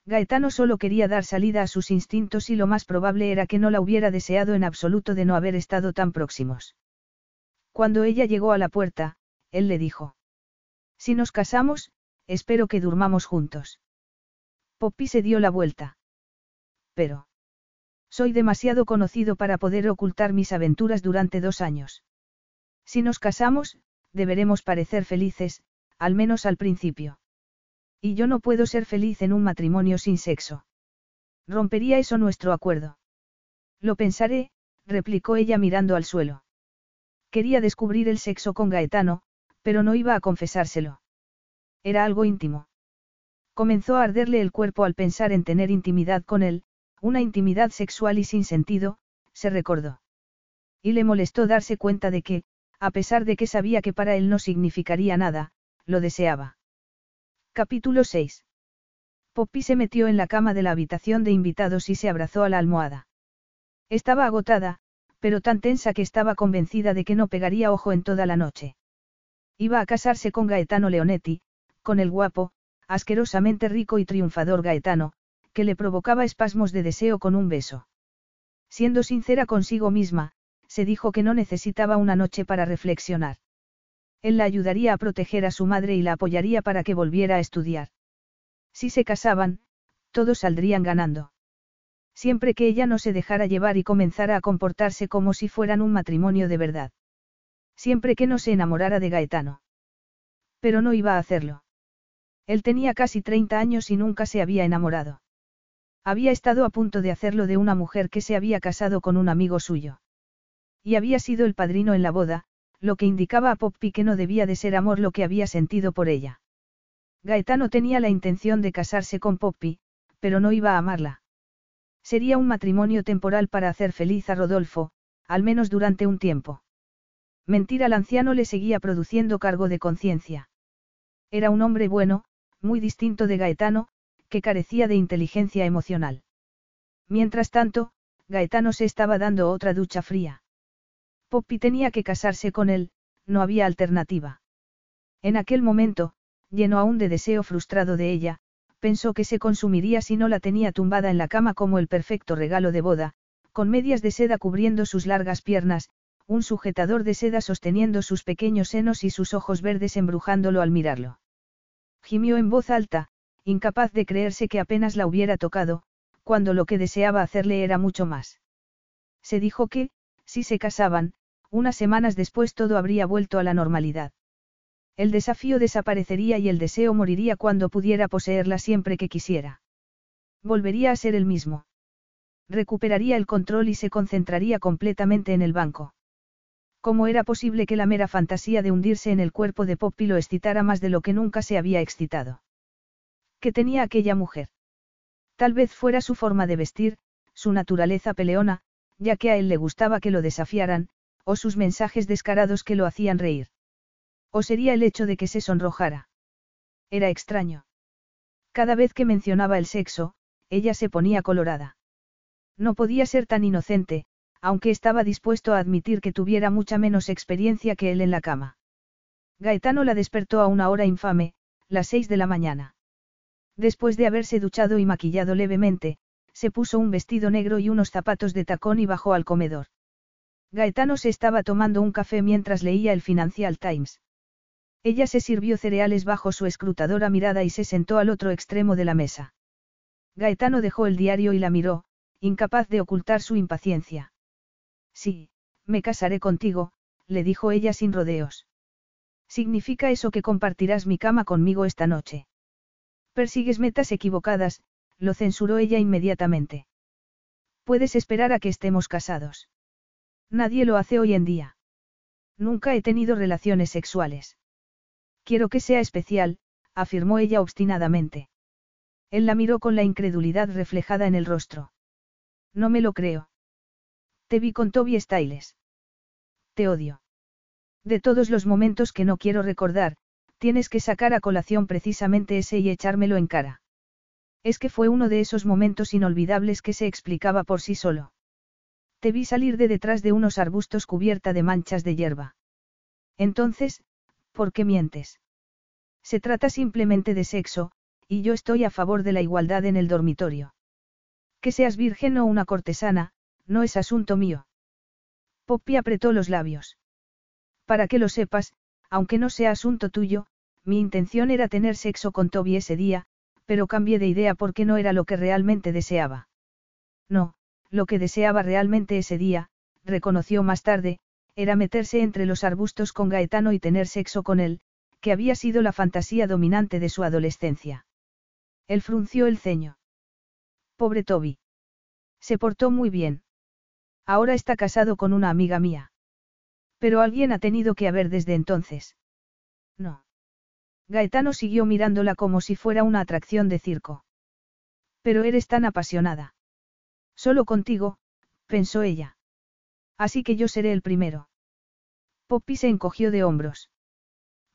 Speaker 1: Gaetano solo quería dar salida a sus instintos y lo más probable era que no la hubiera deseado en absoluto de no haber estado tan próximos. Cuando ella llegó a la puerta, él le dijo. Si nos casamos, Espero que durmamos juntos. Poppy se dio la vuelta. Pero. Soy demasiado conocido para poder ocultar mis aventuras durante dos años. Si nos casamos, deberemos parecer felices, al menos al principio. Y yo no puedo ser feliz en un matrimonio sin sexo. Rompería eso nuestro acuerdo. Lo pensaré, replicó ella mirando al suelo. Quería descubrir el sexo con Gaetano, pero no iba a confesárselo. Era algo íntimo. Comenzó a arderle el cuerpo al pensar en tener intimidad con él, una intimidad sexual y sin sentido, se recordó. Y le molestó darse cuenta de que, a pesar de que sabía que para él no significaría nada, lo deseaba. Capítulo 6. Poppy se metió en la cama de la habitación de invitados y se abrazó a la almohada. Estaba agotada, pero tan tensa que estaba convencida de que no pegaría ojo en toda la noche. Iba a casarse con Gaetano Leonetti, con el guapo, asquerosamente rico y triunfador Gaetano, que le provocaba espasmos de deseo con un beso. Siendo sincera consigo misma, se dijo que no necesitaba una noche para reflexionar. Él la ayudaría a proteger a su madre y la apoyaría para que volviera a estudiar. Si se casaban, todos saldrían ganando. Siempre que ella no se dejara llevar y comenzara a comportarse como si fueran un matrimonio de verdad. Siempre que no se enamorara de Gaetano. Pero no iba a hacerlo. Él tenía casi 30 años y nunca se había enamorado. Había estado a punto de hacerlo de una mujer que se había casado con un amigo suyo. Y había sido el padrino en la boda, lo que indicaba a Poppy que no debía de ser amor lo que había sentido por ella. Gaetano tenía la intención de casarse con Poppy, pero no iba a amarla. Sería un matrimonio temporal para hacer feliz a Rodolfo, al menos durante un tiempo. Mentir al anciano le seguía produciendo cargo de conciencia. Era un hombre bueno, muy distinto de Gaetano, que carecía de inteligencia emocional. Mientras tanto, Gaetano se estaba dando otra ducha fría. Poppy tenía que casarse con él, no había alternativa. En aquel momento, lleno aún de deseo frustrado de ella, pensó que se consumiría si no la tenía tumbada en la cama como el perfecto regalo de boda, con medias de seda cubriendo sus largas piernas, un sujetador de seda sosteniendo sus pequeños senos y sus ojos verdes embrujándolo al mirarlo. Gimió en voz alta, incapaz de creerse que apenas la hubiera tocado, cuando lo que deseaba hacerle era mucho más. Se dijo que, si se casaban, unas semanas después todo habría vuelto a la normalidad. El desafío desaparecería y el deseo moriría cuando pudiera poseerla siempre que quisiera. Volvería a ser el mismo. Recuperaría el control y se concentraría completamente en el banco. ¿Cómo era posible que la mera fantasía de hundirse en el cuerpo de Poppy lo excitara más de lo que nunca se había excitado? ¿Qué tenía aquella mujer? Tal vez fuera su forma de vestir, su naturaleza peleona, ya que a él le gustaba que lo desafiaran, o sus mensajes descarados que lo hacían reír. O sería el hecho de que se sonrojara. Era extraño. Cada vez que mencionaba el sexo, ella se ponía colorada. No podía ser tan inocente, aunque estaba dispuesto a admitir que tuviera mucha menos experiencia que él en la cama. Gaetano la despertó a una hora infame, las seis de la mañana. Después de haberse duchado y maquillado levemente, se puso un vestido negro y unos zapatos de tacón y bajó al comedor. Gaetano se estaba tomando un café mientras leía el Financial Times. Ella se sirvió cereales bajo su escrutadora mirada y se sentó al otro extremo de la mesa. Gaetano dejó el diario y la miró, incapaz de ocultar su impaciencia. Sí, me casaré contigo, le dijo ella sin rodeos. ¿Significa eso que compartirás mi cama conmigo esta noche? Persigues metas equivocadas, lo censuró ella inmediatamente. Puedes esperar a que estemos casados. Nadie lo hace hoy en día. Nunca he tenido relaciones sexuales. Quiero que sea especial, afirmó ella obstinadamente. Él la miró con la incredulidad reflejada en el rostro. No me lo creo. Te vi con Toby Styles. Te odio. De todos los momentos que no quiero recordar, tienes que sacar a colación precisamente ese y echármelo en cara. Es que fue uno de esos momentos inolvidables que se explicaba por sí solo. Te vi salir de detrás de unos arbustos cubierta de manchas de hierba. Entonces, ¿por qué mientes? Se trata simplemente de sexo, y yo estoy a favor de la igualdad en el dormitorio. Que seas virgen o una cortesana, no es asunto mío. Poppy apretó los labios. Para que lo sepas, aunque no sea asunto tuyo, mi intención era tener sexo con Toby ese día, pero cambié de idea porque no era lo que realmente deseaba. No, lo que deseaba realmente ese día, reconoció más tarde, era meterse entre los arbustos con Gaetano y tener sexo con él, que había sido la fantasía dominante de su adolescencia. Él frunció el ceño. Pobre Toby. Se portó muy bien. Ahora está casado con una amiga mía. Pero alguien ha tenido que haber desde entonces. No. Gaetano siguió mirándola como si fuera una atracción de circo. Pero eres tan apasionada. Solo contigo, pensó ella. Así que yo seré el primero. Poppy se encogió de hombros.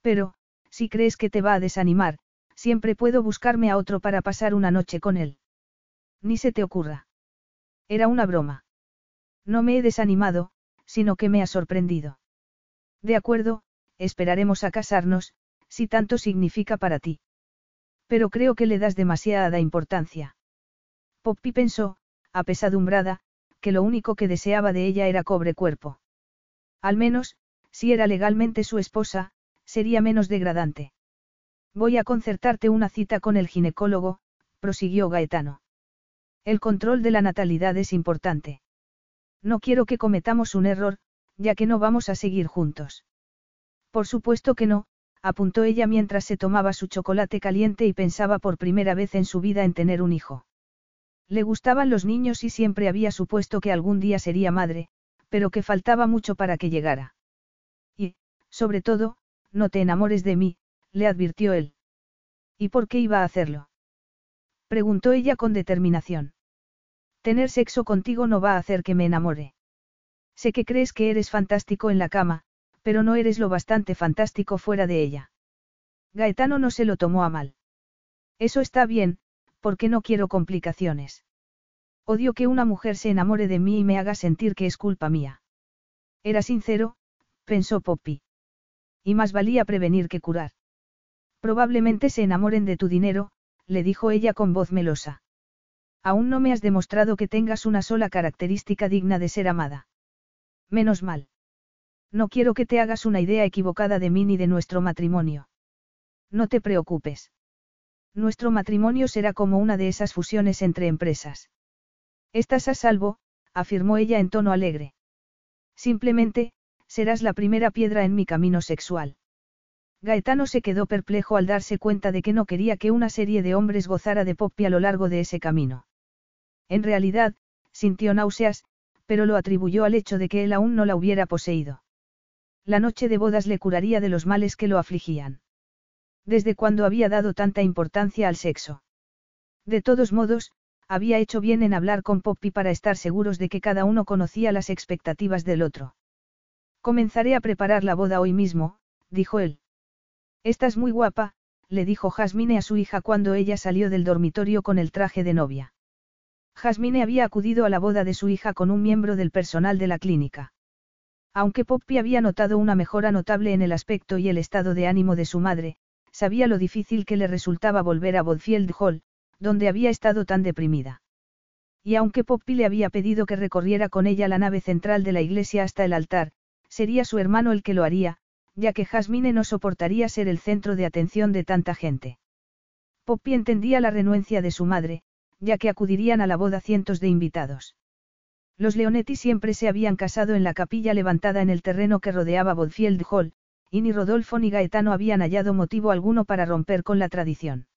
Speaker 1: Pero, si crees que te va a desanimar, siempre puedo buscarme a otro para pasar una noche con él. Ni se te ocurra. Era una broma. No me he desanimado, sino que me ha sorprendido. De acuerdo, esperaremos a casarnos, si tanto significa para ti. Pero creo que le das demasiada importancia. Poppy pensó, apesadumbrada, que lo único que deseaba de ella era cobre cuerpo. Al menos, si era legalmente su esposa, sería menos degradante. Voy a concertarte una cita con el ginecólogo, prosiguió Gaetano. El control de la natalidad es importante. No quiero que cometamos un error, ya que no vamos a seguir juntos. Por supuesto que no, apuntó ella mientras se tomaba su chocolate caliente y pensaba por primera vez en su vida en tener un hijo. Le gustaban los niños y siempre había supuesto que algún día sería madre, pero que faltaba mucho para que llegara. Y, sobre todo, no te enamores de mí, le advirtió él. ¿Y por qué iba a hacerlo? Preguntó ella con determinación. Tener sexo contigo no va a hacer que me enamore. Sé que crees que eres fantástico en la cama, pero no eres lo bastante fantástico fuera de ella. Gaetano no se lo tomó a mal. Eso está bien, porque no quiero complicaciones. Odio que una mujer se enamore de mí y me haga sentir que es culpa mía. Era sincero, pensó Poppy. Y más valía prevenir que curar. Probablemente se enamoren de tu dinero, le dijo ella con voz melosa. Aún no me has demostrado que tengas una sola característica digna de ser amada. Menos mal. No quiero que te hagas una idea equivocada de mí ni de nuestro matrimonio. No te preocupes. Nuestro matrimonio será como una de esas fusiones entre empresas. Estás a salvo, afirmó ella en tono alegre. Simplemente, serás la primera piedra en mi camino sexual. Gaetano se quedó perplejo al darse cuenta de que no quería que una serie de hombres gozara de Poppy a lo largo de ese camino. En realidad, sintió náuseas, pero lo atribuyó al hecho de que él aún no la hubiera poseído. La noche de bodas le curaría de los males que lo afligían. ¿Desde cuándo había dado tanta importancia al sexo? De todos modos, había hecho bien en hablar con Poppy para estar seguros de que cada uno conocía las expectativas del otro. Comenzaré a preparar la boda hoy mismo, dijo él. Estás muy guapa, le dijo Jasmine a su hija cuando ella salió del dormitorio con el traje de novia. Jasmine había acudido a la boda de su hija con un miembro del personal de la clínica. Aunque Poppy había notado una mejora notable en el aspecto y el estado de ánimo de su madre, sabía lo difícil que le resultaba volver a Bodfield Hall, donde había estado tan deprimida. Y aunque Poppy le había pedido que recorriera con ella la nave central de la iglesia hasta el altar, sería su hermano el que lo haría, ya que Jasmine no soportaría ser el centro de atención de tanta gente. Poppy entendía la renuencia de su madre, ya que acudirían a la boda cientos de invitados. Los Leonetti siempre se habían casado en la capilla levantada en el terreno que rodeaba Bodfield Hall, y ni Rodolfo ni Gaetano habían hallado motivo alguno para romper con la tradición.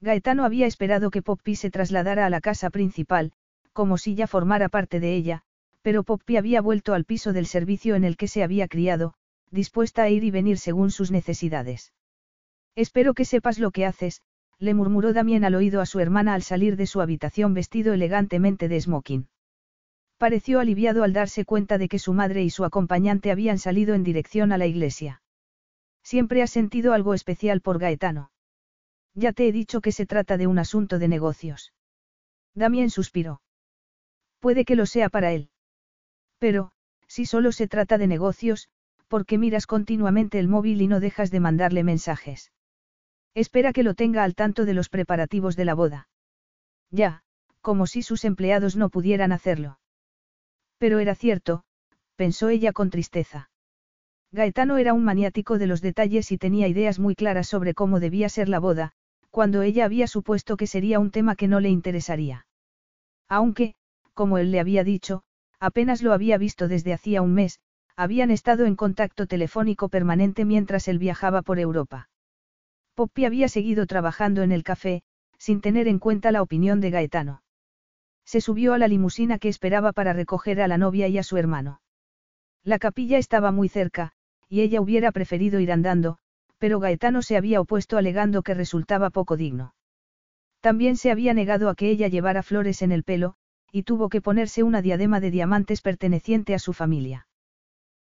Speaker 1: Gaetano había esperado que Poppy se trasladara a la casa principal, como si ya formara parte de ella, pero Poppy había vuelto al piso del servicio en el que se había criado, dispuesta a ir y venir según sus necesidades. Espero que sepas lo que haces, le murmuró Damien al oído a su hermana al salir de su habitación vestido elegantemente de smoking. Pareció aliviado al darse cuenta de que su madre y su acompañante habían salido en dirección a la iglesia. Siempre ha sentido algo especial por Gaetano. Ya te he dicho que se trata de un asunto de negocios. Damien suspiró. Puede que lo sea para él. Pero, si solo se trata de negocios, ¿por qué miras continuamente el móvil y no dejas de mandarle mensajes? Espera que lo tenga al tanto de los preparativos de la boda. Ya, como si sus empleados no pudieran hacerlo. Pero era cierto, pensó ella con tristeza. Gaetano era un maniático de los detalles y tenía ideas muy claras sobre cómo debía ser la boda, cuando ella había supuesto que sería un tema que no le interesaría. Aunque, como él le había dicho, apenas lo había visto desde hacía un mes, habían estado en contacto telefónico permanente mientras él viajaba por Europa. Poppy había seguido trabajando en el café, sin tener en cuenta la opinión de Gaetano. Se subió a la limusina que esperaba para recoger a la novia y a su hermano. La capilla estaba muy cerca, y ella hubiera preferido ir andando, pero Gaetano se había opuesto alegando que resultaba poco digno. También se había negado a que ella llevara flores en el pelo, y tuvo que ponerse una diadema de diamantes perteneciente a su familia.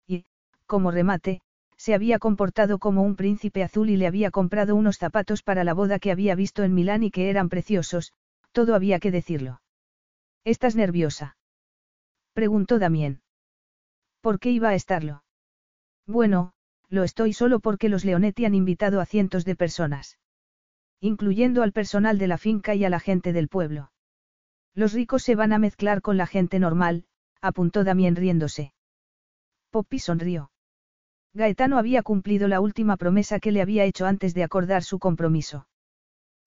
Speaker 1: Y, como remate, se había comportado como un príncipe azul y le había comprado unos zapatos para la boda que había visto en Milán y que eran preciosos, todo había que decirlo. ¿Estás nerviosa? Preguntó Damien. ¿Por qué iba a estarlo? Bueno, lo estoy solo porque los Leonetti han invitado a cientos de personas. Incluyendo al personal de la finca y a la gente del pueblo. Los ricos se van a mezclar con la gente normal, apuntó Damien riéndose. Poppy sonrió. Gaetano había cumplido la última promesa que le había hecho antes de acordar su compromiso.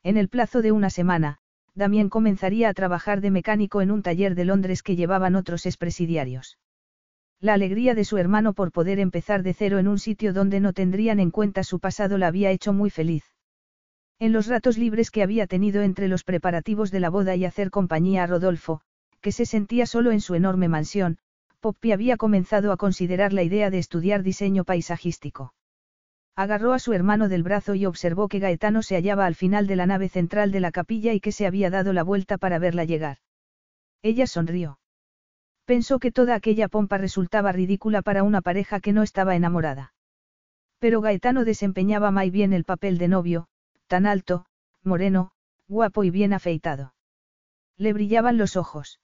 Speaker 1: En el plazo de una semana, Damien comenzaría a trabajar de mecánico en un taller de Londres que llevaban otros expresidiarios. La alegría de su hermano por poder empezar de cero en un sitio donde no tendrían en cuenta su pasado la había hecho muy feliz. En los ratos libres que había tenido entre los preparativos de la boda y hacer compañía a Rodolfo, que se sentía solo en su enorme mansión, Poppy había comenzado a considerar la idea de estudiar diseño paisajístico. Agarró a su hermano del brazo y observó que Gaetano se hallaba al final de la nave central de la capilla y que se había dado la vuelta para verla llegar. Ella sonrió. Pensó que toda aquella pompa resultaba ridícula para una pareja que no estaba enamorada. Pero Gaetano desempeñaba muy bien el papel de novio, tan alto, moreno, guapo y bien afeitado. Le brillaban los ojos.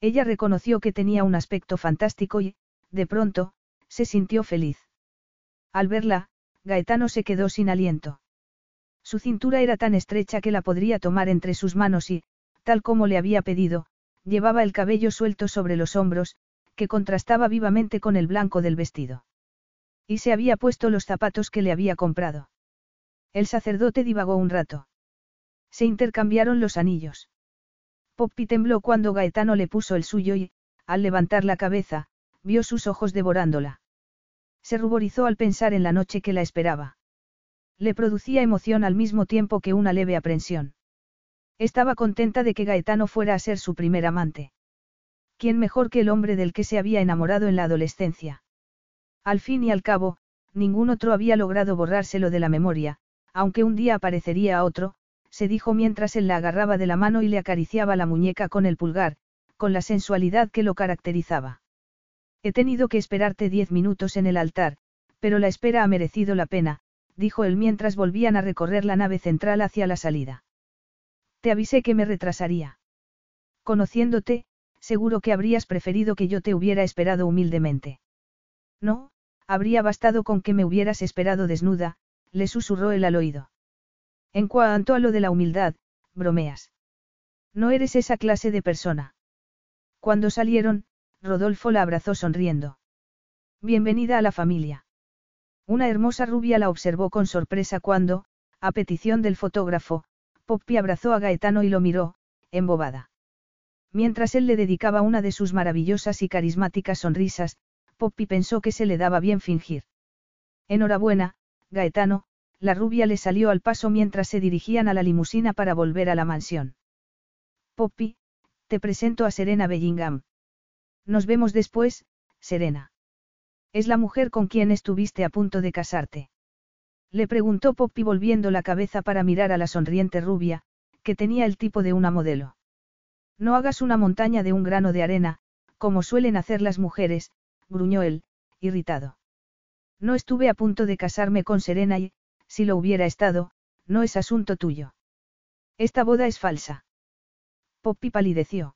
Speaker 1: Ella reconoció que tenía un aspecto fantástico y, de pronto, se sintió feliz. Al verla, Gaetano se quedó sin aliento. Su cintura era tan estrecha que la podría tomar entre sus manos y, tal como le había pedido, llevaba el cabello suelto sobre los hombros, que contrastaba vivamente con el blanco del vestido. Y se había puesto los zapatos que le había comprado. El sacerdote divagó un rato. Se intercambiaron los anillos. Poppy tembló cuando Gaetano le puso el suyo y, al levantar la cabeza, vio sus ojos devorándola. Se ruborizó al pensar en la noche que la esperaba. Le producía emoción al mismo tiempo que una leve aprensión. Estaba contenta de que Gaetano fuera a ser su primer amante. ¿Quién mejor que el hombre del que se había enamorado en la adolescencia? Al fin y al cabo, ningún otro había logrado borrárselo de la memoria, aunque un día aparecería otro, se dijo mientras él la agarraba de la mano y le acariciaba la muñeca con el pulgar, con la sensualidad que lo caracterizaba. He tenido que esperarte diez minutos en el altar, pero la espera ha merecido la pena, dijo él mientras volvían a recorrer la nave central hacia la salida. Te avisé que me retrasaría. Conociéndote, seguro que habrías preferido que yo te hubiera esperado humildemente. No, habría bastado con que me hubieras esperado desnuda, le susurró él al oído. En cuanto a lo de la humildad, bromeas. No eres esa clase de persona. Cuando salieron, Rodolfo la abrazó sonriendo. Bienvenida a la familia. Una hermosa rubia la observó con sorpresa cuando, a petición del fotógrafo, Poppy abrazó a Gaetano y lo miró, embobada. Mientras él le dedicaba una de sus maravillosas y carismáticas sonrisas, Poppy pensó que se le daba bien fingir. Enhorabuena, Gaetano, la rubia le salió al paso mientras se dirigían a la limusina para volver a la mansión. Poppy, te presento a Serena Bellingham. Nos vemos después, Serena. Es la mujer con quien estuviste a punto de casarte. Le preguntó Poppy volviendo la cabeza para mirar a la sonriente rubia, que tenía el tipo de una modelo. No hagas una montaña de un grano de arena, como suelen hacer las mujeres, gruñó él, irritado. No estuve a punto de casarme con Serena y, si lo hubiera estado, no es asunto tuyo. Esta boda es falsa. Poppy palideció.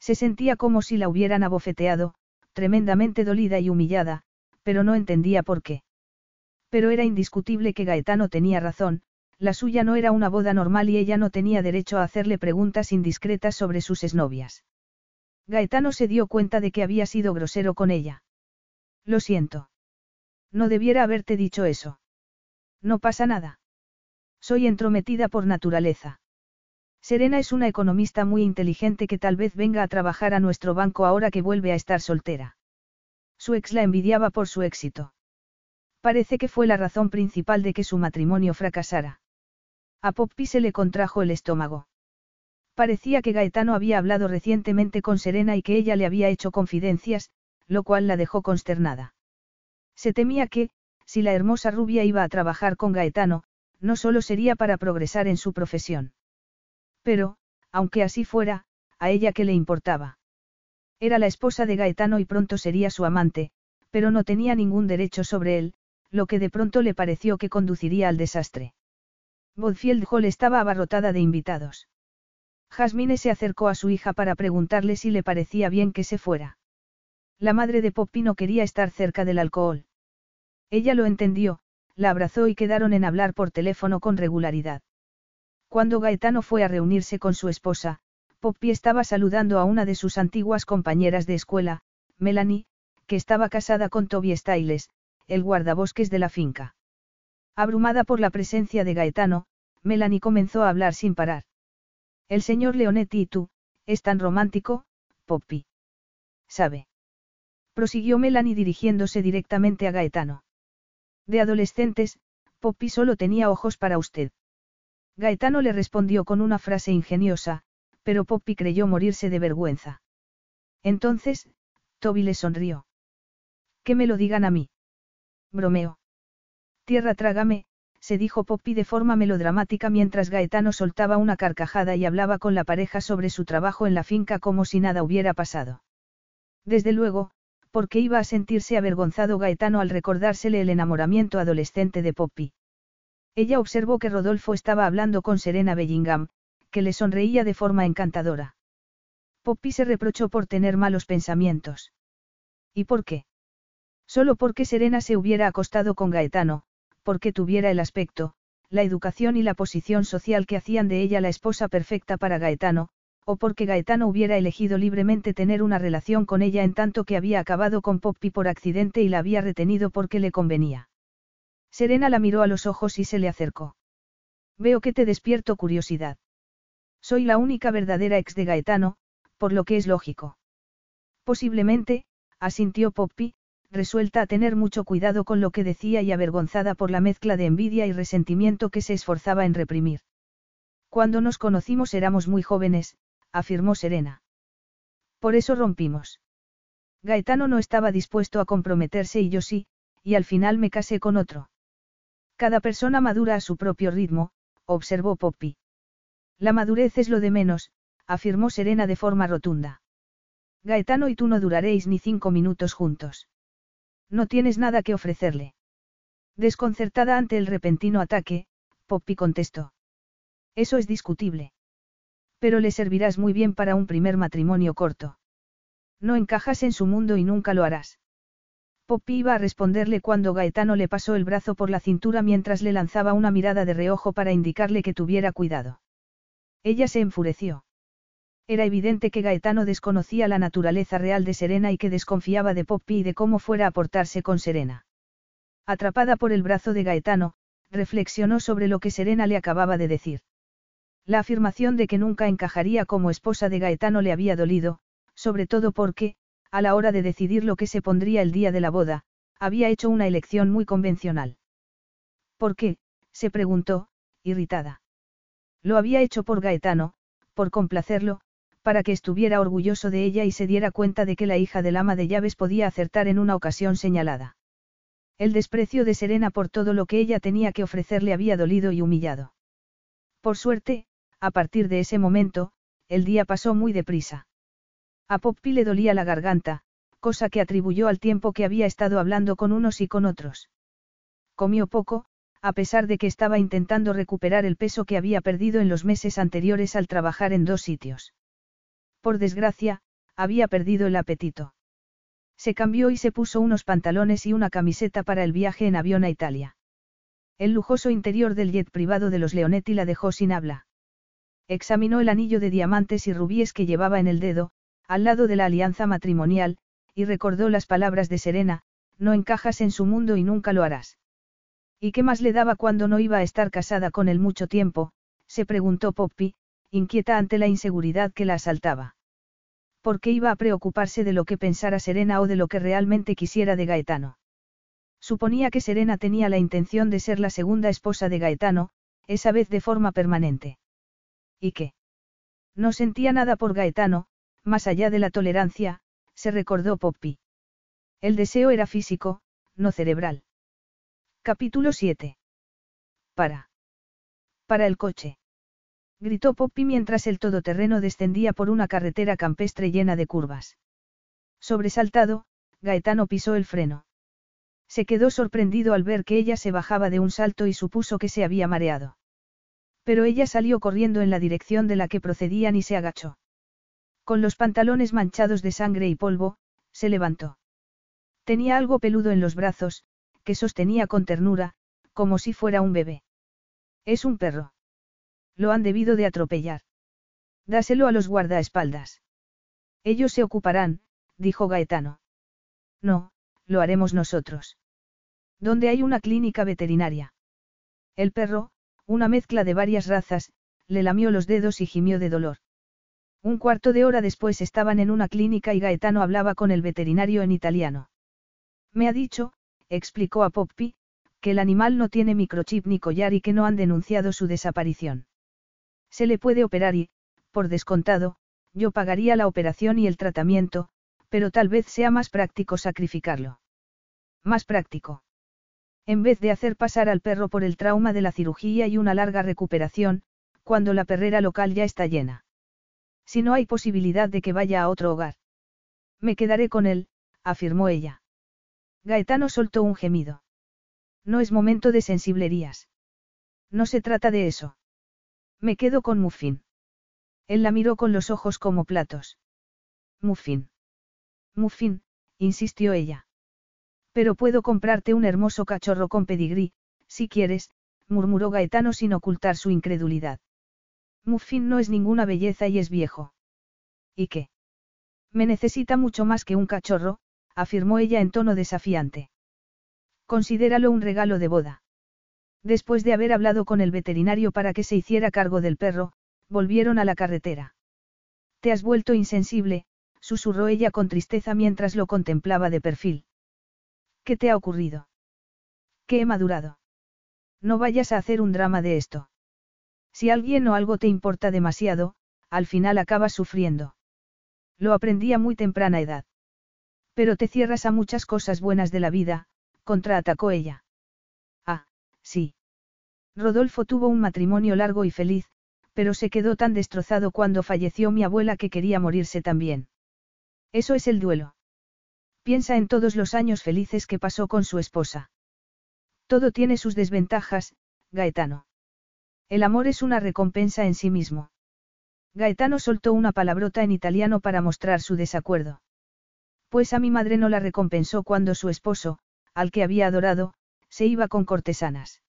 Speaker 1: Se sentía como si la hubieran abofeteado, tremendamente dolida y humillada, pero no entendía por qué. Pero era indiscutible que Gaetano tenía razón, la suya no era una boda normal y ella no tenía derecho a hacerle preguntas indiscretas sobre sus exnovias. Gaetano se dio cuenta de que había sido grosero con ella. Lo siento. No debiera haberte dicho eso. No pasa nada. Soy entrometida por naturaleza. Serena es una economista muy inteligente que tal vez venga a trabajar a nuestro banco ahora que vuelve a estar soltera. Su ex la envidiaba por su éxito. Parece que fue la razón principal de que su matrimonio fracasara. A Poppy se le contrajo el estómago. Parecía que Gaetano había hablado recientemente con Serena y que ella le había hecho confidencias, lo cual la dejó consternada. Se temía que, si la hermosa rubia iba a trabajar con Gaetano, no solo sería para progresar en su profesión. Pero, aunque así fuera, a ella que le importaba. Era la esposa de Gaetano y pronto sería su amante, pero no tenía ningún derecho sobre él, lo que de pronto le pareció que conduciría al desastre. Bodfield Hall estaba abarrotada de invitados. Jasmine se acercó a su hija para preguntarle si le parecía bien que se fuera. La madre de Poppy no quería estar cerca del alcohol. Ella lo entendió, la abrazó y quedaron en hablar por teléfono con regularidad. Cuando Gaetano fue a reunirse con su esposa, Poppy estaba saludando a una de sus antiguas compañeras de escuela, Melanie, que estaba casada con Toby Styles, el guardabosques de la finca. Abrumada por la presencia de Gaetano, Melanie comenzó a hablar sin parar. El señor Leonetti y tú, es tan romántico, Poppy. ¿Sabe? Prosiguió Melanie dirigiéndose directamente a Gaetano. De adolescentes, Poppy solo tenía ojos para usted. Gaetano le respondió con una frase ingeniosa, pero Poppy creyó morirse de vergüenza. Entonces, Toby le sonrió. Que me lo digan a mí. Bromeo. Tierra trágame, se dijo Poppy de forma melodramática mientras Gaetano soltaba una carcajada y hablaba con la pareja sobre su trabajo en la finca como si nada hubiera pasado. Desde luego, porque iba a sentirse avergonzado Gaetano al recordársele el enamoramiento adolescente de Poppy. Ella observó que Rodolfo estaba hablando con Serena Bellingham, que le sonreía de forma encantadora. Poppy se reprochó por tener malos pensamientos. ¿Y por qué? Solo porque Serena se hubiera acostado con Gaetano, porque tuviera el aspecto, la educación y la posición social que hacían de ella la esposa perfecta para Gaetano, o porque Gaetano hubiera elegido libremente tener una relación con ella en tanto que había acabado con Poppy por accidente y la había retenido porque le convenía. Serena la miró a los ojos y se le acercó. Veo que te despierto curiosidad. Soy la única verdadera ex de Gaetano, por lo que es lógico. Posiblemente, asintió Poppy, resuelta a tener mucho cuidado con lo que decía y avergonzada por la mezcla de envidia y resentimiento que se esforzaba en reprimir. Cuando nos conocimos éramos muy jóvenes, afirmó Serena. Por eso rompimos. Gaetano no estaba dispuesto a comprometerse y yo sí, y al final me casé con otro. Cada persona madura a su propio ritmo, observó Poppy. La madurez es lo de menos, afirmó Serena de forma rotunda. Gaetano y tú no duraréis ni cinco minutos juntos. No tienes nada que ofrecerle. Desconcertada ante el repentino ataque, Poppy contestó. Eso es discutible. Pero le servirás muy bien para un primer matrimonio corto. No encajas en su mundo y nunca lo harás. Poppy iba a responderle cuando Gaetano le pasó el brazo por la cintura mientras le lanzaba una mirada de reojo para indicarle que tuviera cuidado. Ella se enfureció. Era evidente que Gaetano desconocía la naturaleza real de Serena y que desconfiaba de Poppy y de cómo fuera a portarse con Serena. Atrapada por el brazo de Gaetano, reflexionó sobre lo que Serena le acababa de decir. La afirmación de que nunca encajaría como esposa de Gaetano le había dolido, sobre todo porque, a la hora de decidir lo que se pondría el día de la boda, había hecho una elección muy convencional. ¿Por qué? se preguntó, irritada. Lo había hecho por Gaetano, por complacerlo, para que estuviera orgulloso de ella y se diera cuenta de que la hija del ama de llaves podía acertar en una ocasión señalada. El desprecio de Serena por todo lo que ella tenía que ofrecerle había dolido y humillado. Por suerte, a partir de ese momento, el día pasó muy deprisa. A Poppy le dolía la garganta, cosa que atribuyó al tiempo que había estado hablando con unos y con otros. Comió poco, a pesar de que estaba intentando recuperar el peso que había perdido en los meses anteriores al trabajar en dos sitios. Por desgracia, había perdido el apetito. Se cambió y se puso unos pantalones y una camiseta para el viaje en avión a Italia. El lujoso interior del jet privado de los Leonetti la dejó sin habla. Examinó el anillo de diamantes y rubíes que llevaba en el dedo, al lado de la alianza matrimonial, y recordó las palabras de Serena, no encajas en su mundo y nunca lo harás. ¿Y qué más le daba cuando no iba a estar casada con él mucho tiempo? se preguntó Poppy, inquieta ante la inseguridad que la asaltaba. ¿Por qué iba a preocuparse de lo que pensara Serena o de lo que realmente quisiera de Gaetano? Suponía que Serena tenía la intención de ser la segunda esposa de Gaetano, esa vez de forma permanente. ¿Y qué? No sentía nada por Gaetano, más allá de la tolerancia, se recordó Poppy. El deseo era físico, no cerebral. Capítulo 7. Para. Para el coche. Gritó Poppy mientras el todoterreno descendía por una carretera campestre llena de curvas. Sobresaltado, Gaetano pisó el freno. Se quedó sorprendido al ver que ella se bajaba de un salto y supuso que se había mareado. Pero ella salió corriendo en la dirección de la que procedían y se agachó. Con los pantalones manchados de sangre y polvo, se levantó. Tenía algo peludo en los brazos, que sostenía con ternura, como si fuera un bebé. Es un perro. Lo han debido de atropellar. Dáselo a los guardaespaldas. Ellos se ocuparán, dijo Gaetano. No, lo haremos nosotros. Donde hay una clínica veterinaria. El perro, una mezcla de varias razas, le lamió los dedos y gimió de dolor. Un cuarto de hora después estaban en una clínica y Gaetano hablaba con el veterinario en italiano. Me ha dicho, explicó a Poppy, que el animal no tiene microchip ni collar y que no han denunciado su desaparición. Se le puede operar y, por descontado, yo pagaría la operación y el tratamiento, pero tal vez sea más práctico sacrificarlo. Más práctico. En vez de hacer pasar al perro por el trauma de la cirugía y una larga recuperación, cuando la perrera local ya está llena. Si no hay posibilidad de que vaya a otro hogar. Me quedaré con él, afirmó ella. Gaetano soltó un gemido. No es momento de sensiblerías. No se trata de eso. Me quedo con Muffin. Él la miró con los ojos como platos. Muffin. Muffin, insistió ella. Pero puedo comprarte un hermoso cachorro con pedigrí, si quieres, murmuró Gaetano sin ocultar su incredulidad. Muffin no es ninguna belleza y es viejo. ¿Y qué? Me necesita mucho más que un cachorro, afirmó ella en tono desafiante. Considéralo un regalo de boda. Después de haber hablado con el veterinario para que se hiciera cargo del perro, volvieron a la carretera. Te has vuelto insensible, susurró ella con tristeza mientras lo contemplaba de perfil. ¿Qué te ha ocurrido? ¿Qué he madurado? No vayas a hacer un drama de esto. Si alguien o algo te importa demasiado, al final acabas sufriendo. Lo aprendí a muy temprana edad. Pero te cierras a muchas cosas buenas de la vida, contraatacó ella. Ah, sí. Rodolfo tuvo un matrimonio largo y feliz, pero se quedó tan destrozado cuando falleció mi abuela que quería morirse también. Eso es el duelo. Piensa en todos los años felices que pasó con su esposa. Todo tiene sus desventajas, Gaetano. El amor es una recompensa en sí mismo. Gaetano soltó una palabrota en italiano para mostrar su desacuerdo. Pues a mi madre no la recompensó cuando su esposo, al que había adorado, se iba con cortesanas.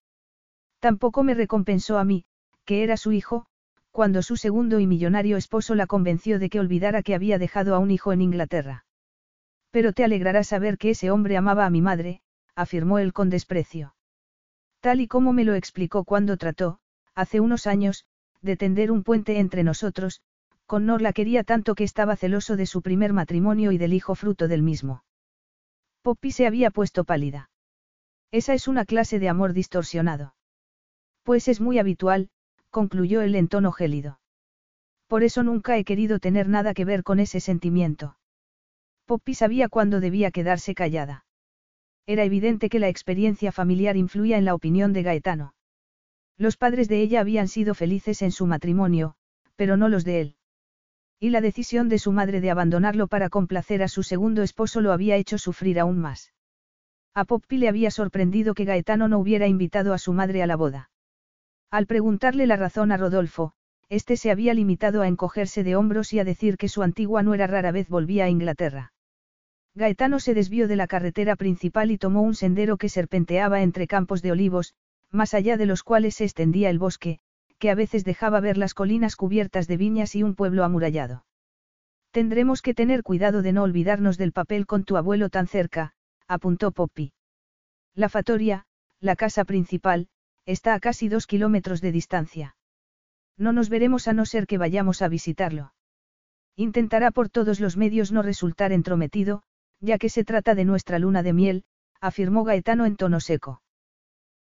Speaker 1: Tampoco me recompensó a mí, que era su hijo, cuando su segundo y millonario esposo la convenció de que olvidara que había dejado a un hijo en Inglaterra. Pero te alegrará saber que ese hombre amaba a mi madre, afirmó él con desprecio. Tal y como me lo explicó cuando trató, hace unos años, de tender un puente entre nosotros, Connor la quería tanto que estaba celoso de su primer matrimonio y del hijo fruto del mismo. Poppy se había puesto pálida. Esa es una clase de amor distorsionado. Pues es muy habitual, concluyó él en tono gélido. Por eso nunca he querido tener nada que ver con ese sentimiento. Poppy sabía cuándo debía quedarse callada. Era evidente que la experiencia familiar influía en la opinión de Gaetano. Los padres de ella habían sido felices en su matrimonio, pero no los de él. Y la decisión de su madre de abandonarlo para complacer a su segundo esposo lo había hecho sufrir aún más. A Poppy le había sorprendido que Gaetano no hubiera invitado a su madre a la boda. Al preguntarle la razón a Rodolfo, este se había limitado a encogerse de hombros y a decir que su antigua no era rara vez volvía a Inglaterra. Gaetano se desvió de la carretera principal y tomó un sendero que serpenteaba entre campos de olivos, más allá de los cuales se extendía el bosque, que a veces dejaba ver las colinas cubiertas de viñas y un pueblo amurallado. Tendremos que tener cuidado de no olvidarnos del papel con tu abuelo tan cerca, apuntó Poppy. La fatoria, la casa principal, Está a casi dos kilómetros de distancia. No nos veremos a no ser que vayamos a visitarlo. Intentará por todos los medios no resultar entrometido, ya que se trata de nuestra luna de miel, afirmó Gaetano en tono seco.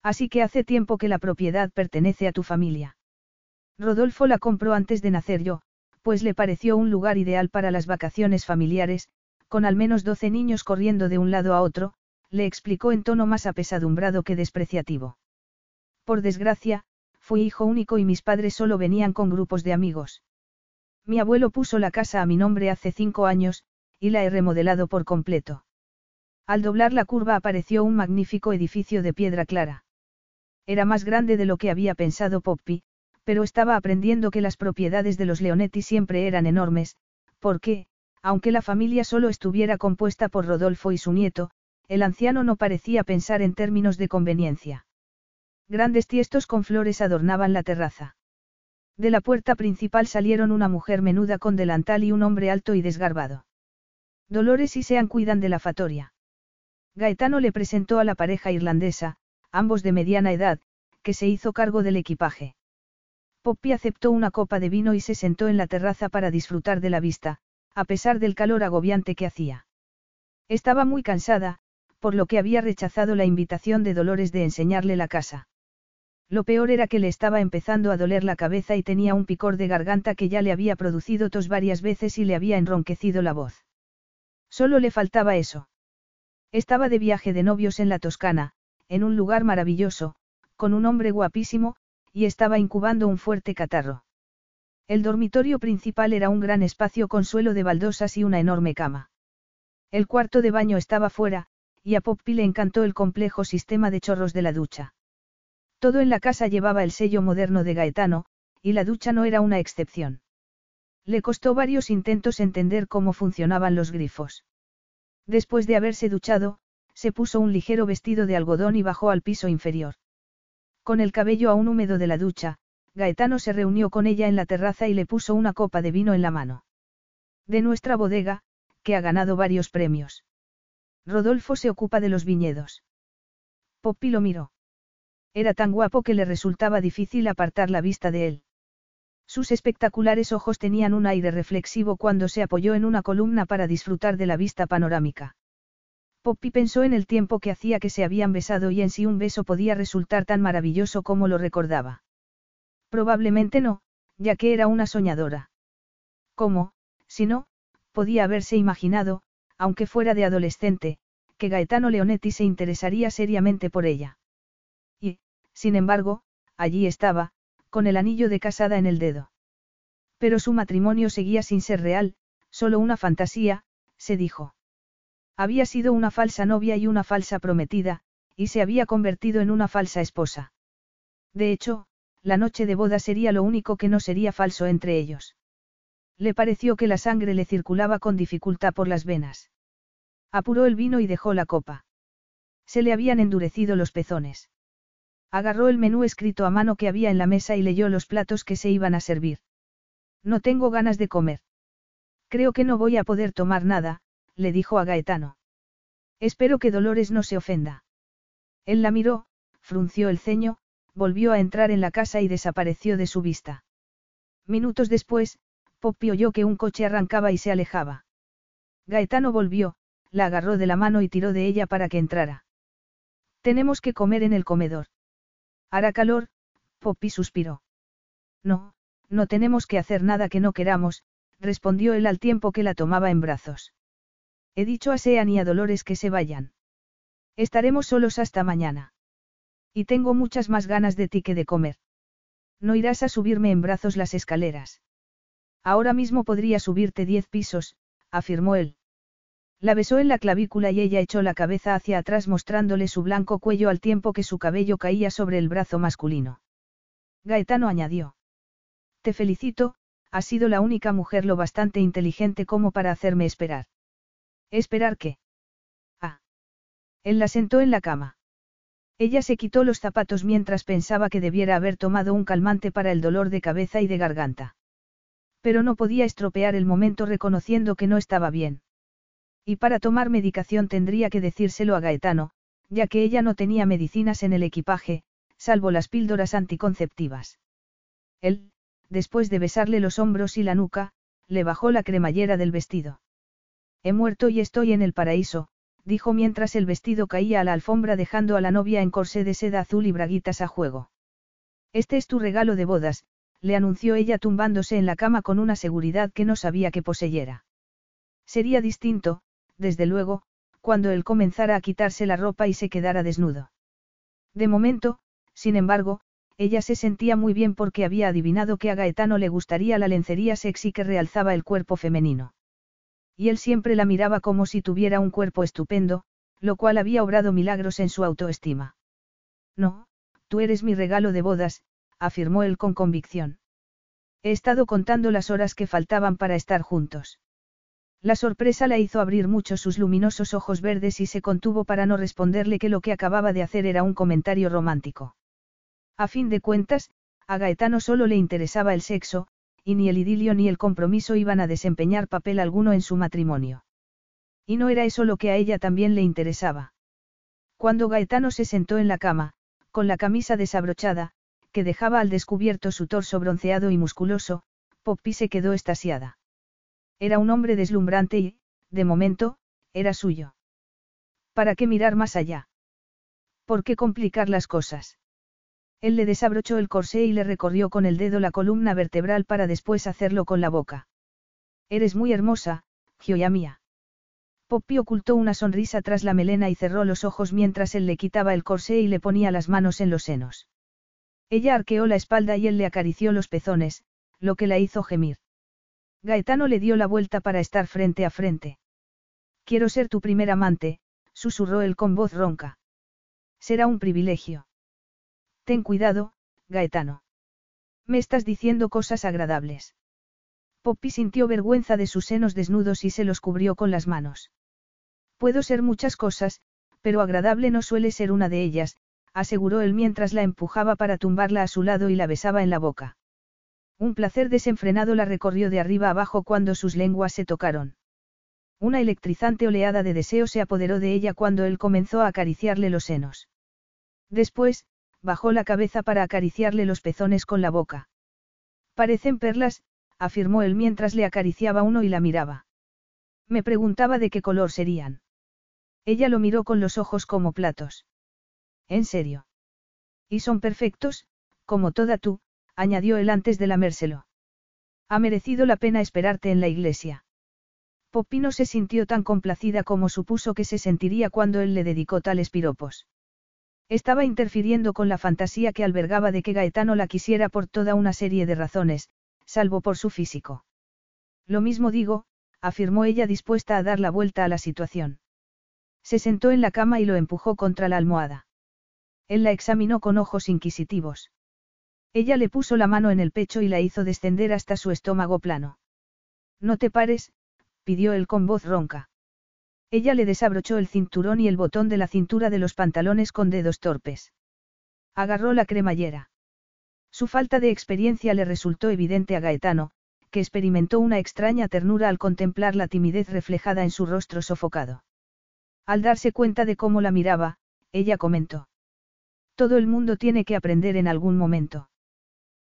Speaker 1: Así que hace tiempo que la propiedad pertenece a tu familia. Rodolfo la compró antes de nacer yo, pues le pareció un lugar ideal para las vacaciones familiares, con al menos doce niños corriendo de un lado a otro, le explicó en tono más apesadumbrado que despreciativo. Por desgracia, fui hijo único y mis padres solo venían con grupos de amigos. Mi abuelo puso la casa a mi nombre hace cinco años, y la he remodelado por completo. Al doblar la curva apareció un magnífico edificio de piedra clara. Era más grande de lo que había pensado Poppy, pero estaba aprendiendo que las propiedades de los Leonetti siempre eran enormes, porque, aunque la familia solo estuviera compuesta por Rodolfo y su nieto, el anciano no parecía pensar en términos de conveniencia. Grandes tiestos con flores adornaban la terraza. De la puerta principal salieron una mujer menuda con delantal y un hombre alto y desgarbado. Dolores y Sean cuidan de la fatoria. Gaetano le presentó a la pareja irlandesa, ambos de mediana edad, que se hizo cargo del equipaje. Poppy aceptó una copa de vino y se sentó en la terraza para disfrutar de la vista, a pesar del calor agobiante que hacía. Estaba muy cansada, por lo que había rechazado la invitación de Dolores de enseñarle la casa. Lo peor era que le estaba empezando a doler la cabeza y tenía un picor de garganta que ya le había producido tos varias veces y le había enronquecido la voz. Solo le faltaba eso. Estaba de viaje de novios en la Toscana, en un lugar maravilloso, con un hombre guapísimo, y estaba incubando un fuerte catarro. El dormitorio principal era un gran espacio con suelo de baldosas y una enorme cama. El cuarto de baño estaba fuera, y a Poppy le encantó el complejo sistema de chorros de la ducha. Todo en la casa llevaba el sello moderno de Gaetano, y la ducha no era una excepción. Le costó varios intentos entender cómo funcionaban los grifos. Después de haberse duchado, se puso un ligero vestido de algodón y bajó al piso inferior. Con el cabello aún húmedo de la ducha, Gaetano se reunió con ella en la terraza y le puso una copa de vino en la mano. De nuestra bodega, que ha ganado varios premios. Rodolfo se ocupa de los viñedos. Poppy lo miró. Era tan guapo que le resultaba difícil apartar la vista de él. Sus espectaculares ojos tenían un aire reflexivo cuando se apoyó en una columna para disfrutar de la vista panorámica. Poppy pensó en el tiempo que hacía que se habían besado y en si un beso podía resultar tan maravilloso como lo recordaba. Probablemente no, ya que era una soñadora. ¿Cómo, si no, podía haberse imaginado, aunque fuera de adolescente, que Gaetano Leonetti se interesaría seriamente por ella? Y, sin embargo, allí estaba, con el anillo de casada en el dedo. Pero su matrimonio seguía sin ser real, solo una fantasía, se dijo. Había sido una falsa novia y una falsa prometida, y se había convertido en una falsa esposa. De hecho, la noche de boda sería lo único que no sería falso entre ellos. Le pareció que la sangre le circulaba con dificultad por las venas. Apuró el vino y dejó la copa. Se le habían endurecido los pezones. Agarró el menú escrito a mano que había en la mesa y leyó los platos que se iban a servir. No tengo ganas de comer. Creo que no voy a poder tomar nada, le dijo a Gaetano. Espero que Dolores no se ofenda. Él la miró, frunció el ceño, volvió a entrar en la casa y desapareció de su vista. Minutos después, Poppy oyó que un coche arrancaba y se alejaba. Gaetano volvió, la agarró de la mano y tiró de ella para que entrara. Tenemos que comer en el comedor. Hará calor, Poppy suspiró. No, no tenemos que hacer nada que no queramos, respondió él al tiempo que la tomaba en brazos. He dicho a Sean y a Dolores que se vayan. Estaremos solos hasta mañana. Y tengo muchas más ganas de ti que de comer. No irás a subirme en brazos las escaleras. Ahora mismo podría subirte diez pisos, afirmó él. La besó en la clavícula y ella echó la cabeza hacia atrás mostrándole su blanco cuello al tiempo que su cabello caía sobre el brazo masculino. Gaetano añadió. Te felicito, has sido la única mujer lo bastante inteligente como para hacerme esperar. ¿Esperar qué? Ah. Él la sentó en la cama. Ella se quitó los zapatos mientras pensaba que debiera haber tomado un calmante para el dolor de cabeza y de garganta. Pero no podía estropear el momento reconociendo que no estaba bien. Y para tomar medicación tendría que decírselo a Gaetano, ya que ella no tenía medicinas en el equipaje, salvo las píldoras anticonceptivas. Él, después de besarle los hombros y la nuca, le bajó la cremallera del vestido. He muerto y estoy en el paraíso, dijo mientras el vestido caía a la alfombra dejando a la novia en corsé de seda azul y braguitas a juego. Este es tu regalo de bodas, le anunció ella tumbándose en la cama con una seguridad que no sabía que poseyera. Sería distinto, desde luego, cuando él comenzara a quitarse la ropa y se quedara desnudo. De momento, sin embargo, ella se sentía muy bien porque había adivinado que a Gaetano le gustaría la lencería sexy que realzaba el cuerpo femenino. Y él siempre la miraba como si tuviera un cuerpo estupendo, lo cual había obrado milagros en su autoestima. No, tú eres mi regalo de bodas, afirmó él con convicción. He estado contando las horas que faltaban para estar juntos. La sorpresa la hizo abrir mucho sus luminosos ojos verdes y se contuvo para no responderle que lo que acababa de hacer era un comentario romántico. A fin de cuentas, a Gaetano solo le interesaba el sexo, y ni el idilio ni el compromiso iban a desempeñar papel alguno en su matrimonio. Y no era eso lo que a ella también le interesaba. Cuando Gaetano se sentó en la cama, con la camisa desabrochada, que dejaba al descubierto su torso bronceado y musculoso, Poppy se quedó estasiada. Era un hombre deslumbrante y, de momento, era suyo. ¿Para qué mirar más allá? ¿Por qué complicar las cosas? Él le desabrochó el corsé y le recorrió con el dedo la columna vertebral para después hacerlo con la boca. Eres muy hermosa, Gioia mía. Poppy ocultó una sonrisa tras la melena y cerró los ojos mientras él le quitaba el corsé y le ponía las manos en los senos. Ella arqueó la espalda y él le acarició los pezones, lo que la hizo gemir. Gaetano le dio la vuelta para estar frente a frente. Quiero ser tu primer amante, susurró él con voz ronca. Será un privilegio. Ten cuidado, Gaetano. Me estás diciendo cosas agradables. Poppy sintió vergüenza de sus senos desnudos y se los cubrió con las manos. Puedo ser muchas cosas, pero agradable no suele ser una de ellas, aseguró él mientras la empujaba para tumbarla a su lado y la besaba en la boca. Un placer desenfrenado la recorrió de arriba abajo cuando sus lenguas se tocaron. Una electrizante oleada de deseo se apoderó de ella cuando él comenzó a acariciarle los senos. Después, bajó la cabeza para acariciarle los pezones con la boca. Parecen perlas, afirmó él mientras le acariciaba uno y la miraba. Me preguntaba de qué color serían. Ella lo miró con los ojos como platos. ¿En serio? Y son perfectos, como toda tú, añadió él antes de lamérselo. Ha merecido la pena esperarte en la iglesia. Popino se sintió tan complacida como supuso que se sentiría cuando él le dedicó tales piropos. Estaba interfiriendo con la fantasía que albergaba de que Gaetano la quisiera por toda una serie de razones, salvo por su físico. Lo mismo digo, afirmó ella dispuesta a dar la vuelta a la situación. Se sentó en la cama y lo empujó contra la almohada. Él la examinó con ojos inquisitivos. Ella le puso la mano en el pecho y la hizo descender hasta su estómago plano. No te pares, pidió él con voz ronca. Ella le desabrochó el cinturón y el botón de la cintura de los pantalones con dedos torpes. Agarró la cremallera. Su falta de experiencia le resultó evidente a Gaetano, que experimentó una extraña ternura al contemplar la timidez reflejada en su rostro sofocado. Al darse cuenta de cómo la miraba, ella comentó. Todo el mundo tiene que aprender en algún momento.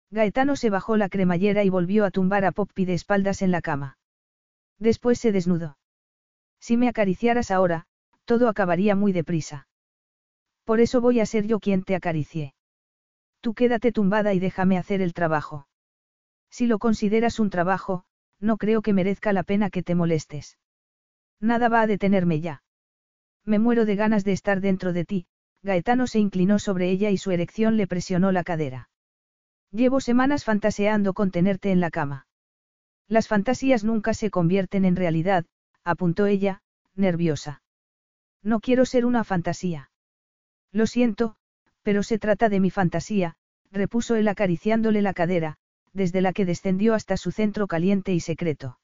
Speaker 1: Gaetano se bajó la cremallera y volvió a tumbar a Poppy de espaldas en la cama. Después se desnudó. Si me acariciaras ahora, todo acabaría muy deprisa. Por eso voy a ser yo quien te acaricie. Tú quédate tumbada y déjame hacer el trabajo. Si lo consideras un trabajo, no creo que merezca la pena que te molestes. Nada va a detenerme ya. Me muero de ganas de estar dentro de ti, Gaetano se inclinó sobre ella y su erección le presionó la cadera. Llevo semanas fantaseando con tenerte en la cama. Las fantasías nunca se convierten en realidad, apuntó ella, nerviosa. No quiero ser una fantasía. Lo siento, pero se trata de mi fantasía, repuso él acariciándole la cadera, desde la que descendió hasta su centro caliente y secreto.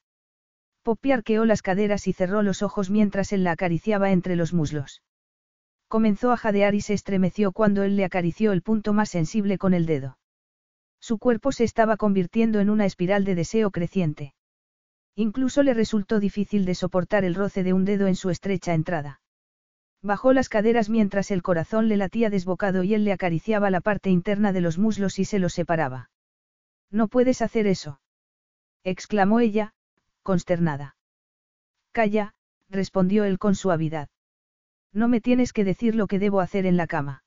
Speaker 1: Poppy arqueó las caderas y cerró los ojos mientras él la acariciaba entre los muslos. Comenzó a jadear y se estremeció cuando él le acarició el punto más sensible con el dedo. Su cuerpo se estaba convirtiendo en una espiral de deseo creciente. Incluso le resultó difícil de soportar el roce de un dedo en su estrecha entrada. Bajó las caderas mientras el corazón le latía desbocado y él le acariciaba la parte interna de los muslos y se los separaba. No puedes hacer eso. exclamó ella, consternada. Calla, respondió él con suavidad. No me tienes que decir lo que debo hacer en la cama.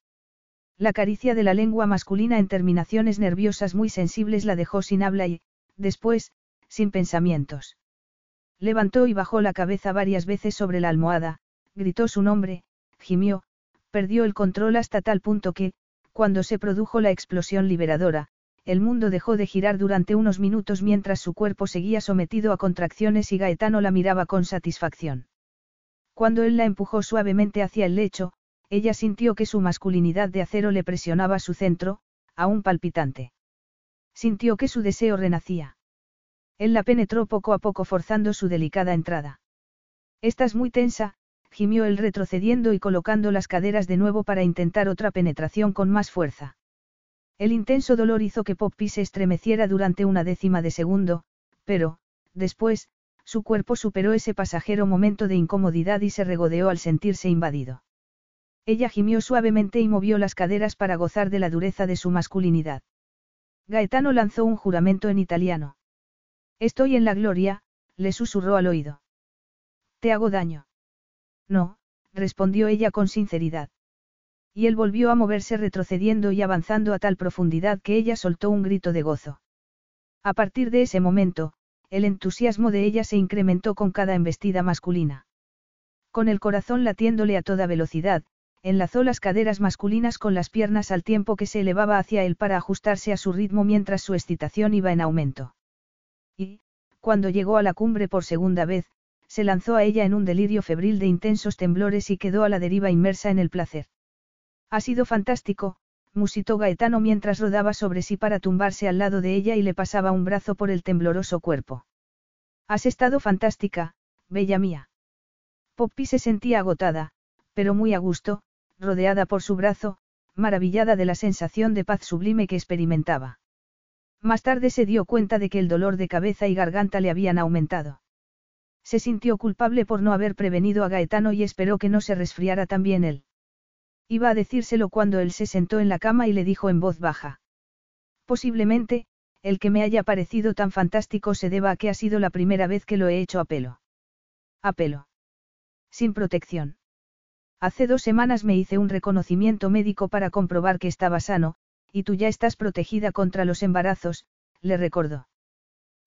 Speaker 1: La caricia de la lengua masculina en terminaciones nerviosas muy sensibles la dejó sin habla y, después, sin pensamientos. Levantó y bajó la cabeza varias veces sobre la almohada, gritó su nombre, gimió, perdió el control hasta tal punto que, cuando se produjo la explosión liberadora, el mundo dejó de girar durante unos minutos mientras su cuerpo seguía sometido a contracciones y Gaetano la miraba con satisfacción. Cuando él la empujó suavemente hacia el lecho, ella sintió que su masculinidad de acero le presionaba su centro, aún palpitante. Sintió que su deseo renacía. Él la penetró poco a poco forzando su delicada entrada. Estás muy tensa, gimió él retrocediendo y colocando las caderas de nuevo para intentar otra penetración con más fuerza. El intenso dolor hizo que Poppy se estremeciera durante una décima de segundo, pero, después, su cuerpo superó ese pasajero momento de incomodidad y se regodeó al sentirse invadido. Ella gimió suavemente y movió las caderas para gozar de la dureza de su masculinidad. Gaetano lanzó un juramento en italiano. Estoy en la gloria, le susurró al oído. ¿Te hago daño? No, respondió ella con sinceridad. Y él volvió a moverse retrocediendo y avanzando a tal profundidad que ella soltó un grito de gozo. A partir de ese momento, el entusiasmo de ella se incrementó con cada embestida masculina. Con el corazón latiéndole a toda velocidad, enlazó las caderas masculinas con las piernas al tiempo que se elevaba hacia él para ajustarse a su ritmo mientras su excitación iba en aumento. Cuando llegó a la cumbre por segunda vez, se lanzó a ella en un delirio febril de intensos temblores y quedó a la deriva inmersa en el placer. Ha sido fantástico, musitó Gaetano mientras rodaba sobre sí para tumbarse al lado de ella y le pasaba un brazo por el tembloroso cuerpo. Has estado fantástica, bella mía. Poppy se sentía agotada, pero muy a gusto, rodeada por su brazo, maravillada de la sensación de paz sublime que experimentaba. Más tarde se dio cuenta de que el dolor de cabeza y garganta le habían aumentado. Se sintió culpable por no haber prevenido a Gaetano y esperó que no se resfriara también él. Iba a decírselo cuando él se sentó en la cama y le dijo en voz baja. Posiblemente, el que me haya parecido tan fantástico se deba a que ha sido la primera vez que lo he hecho a pelo. A pelo. Sin protección. Hace dos semanas me hice un reconocimiento médico para comprobar que estaba sano, y tú ya estás protegida contra los embarazos, le recordó.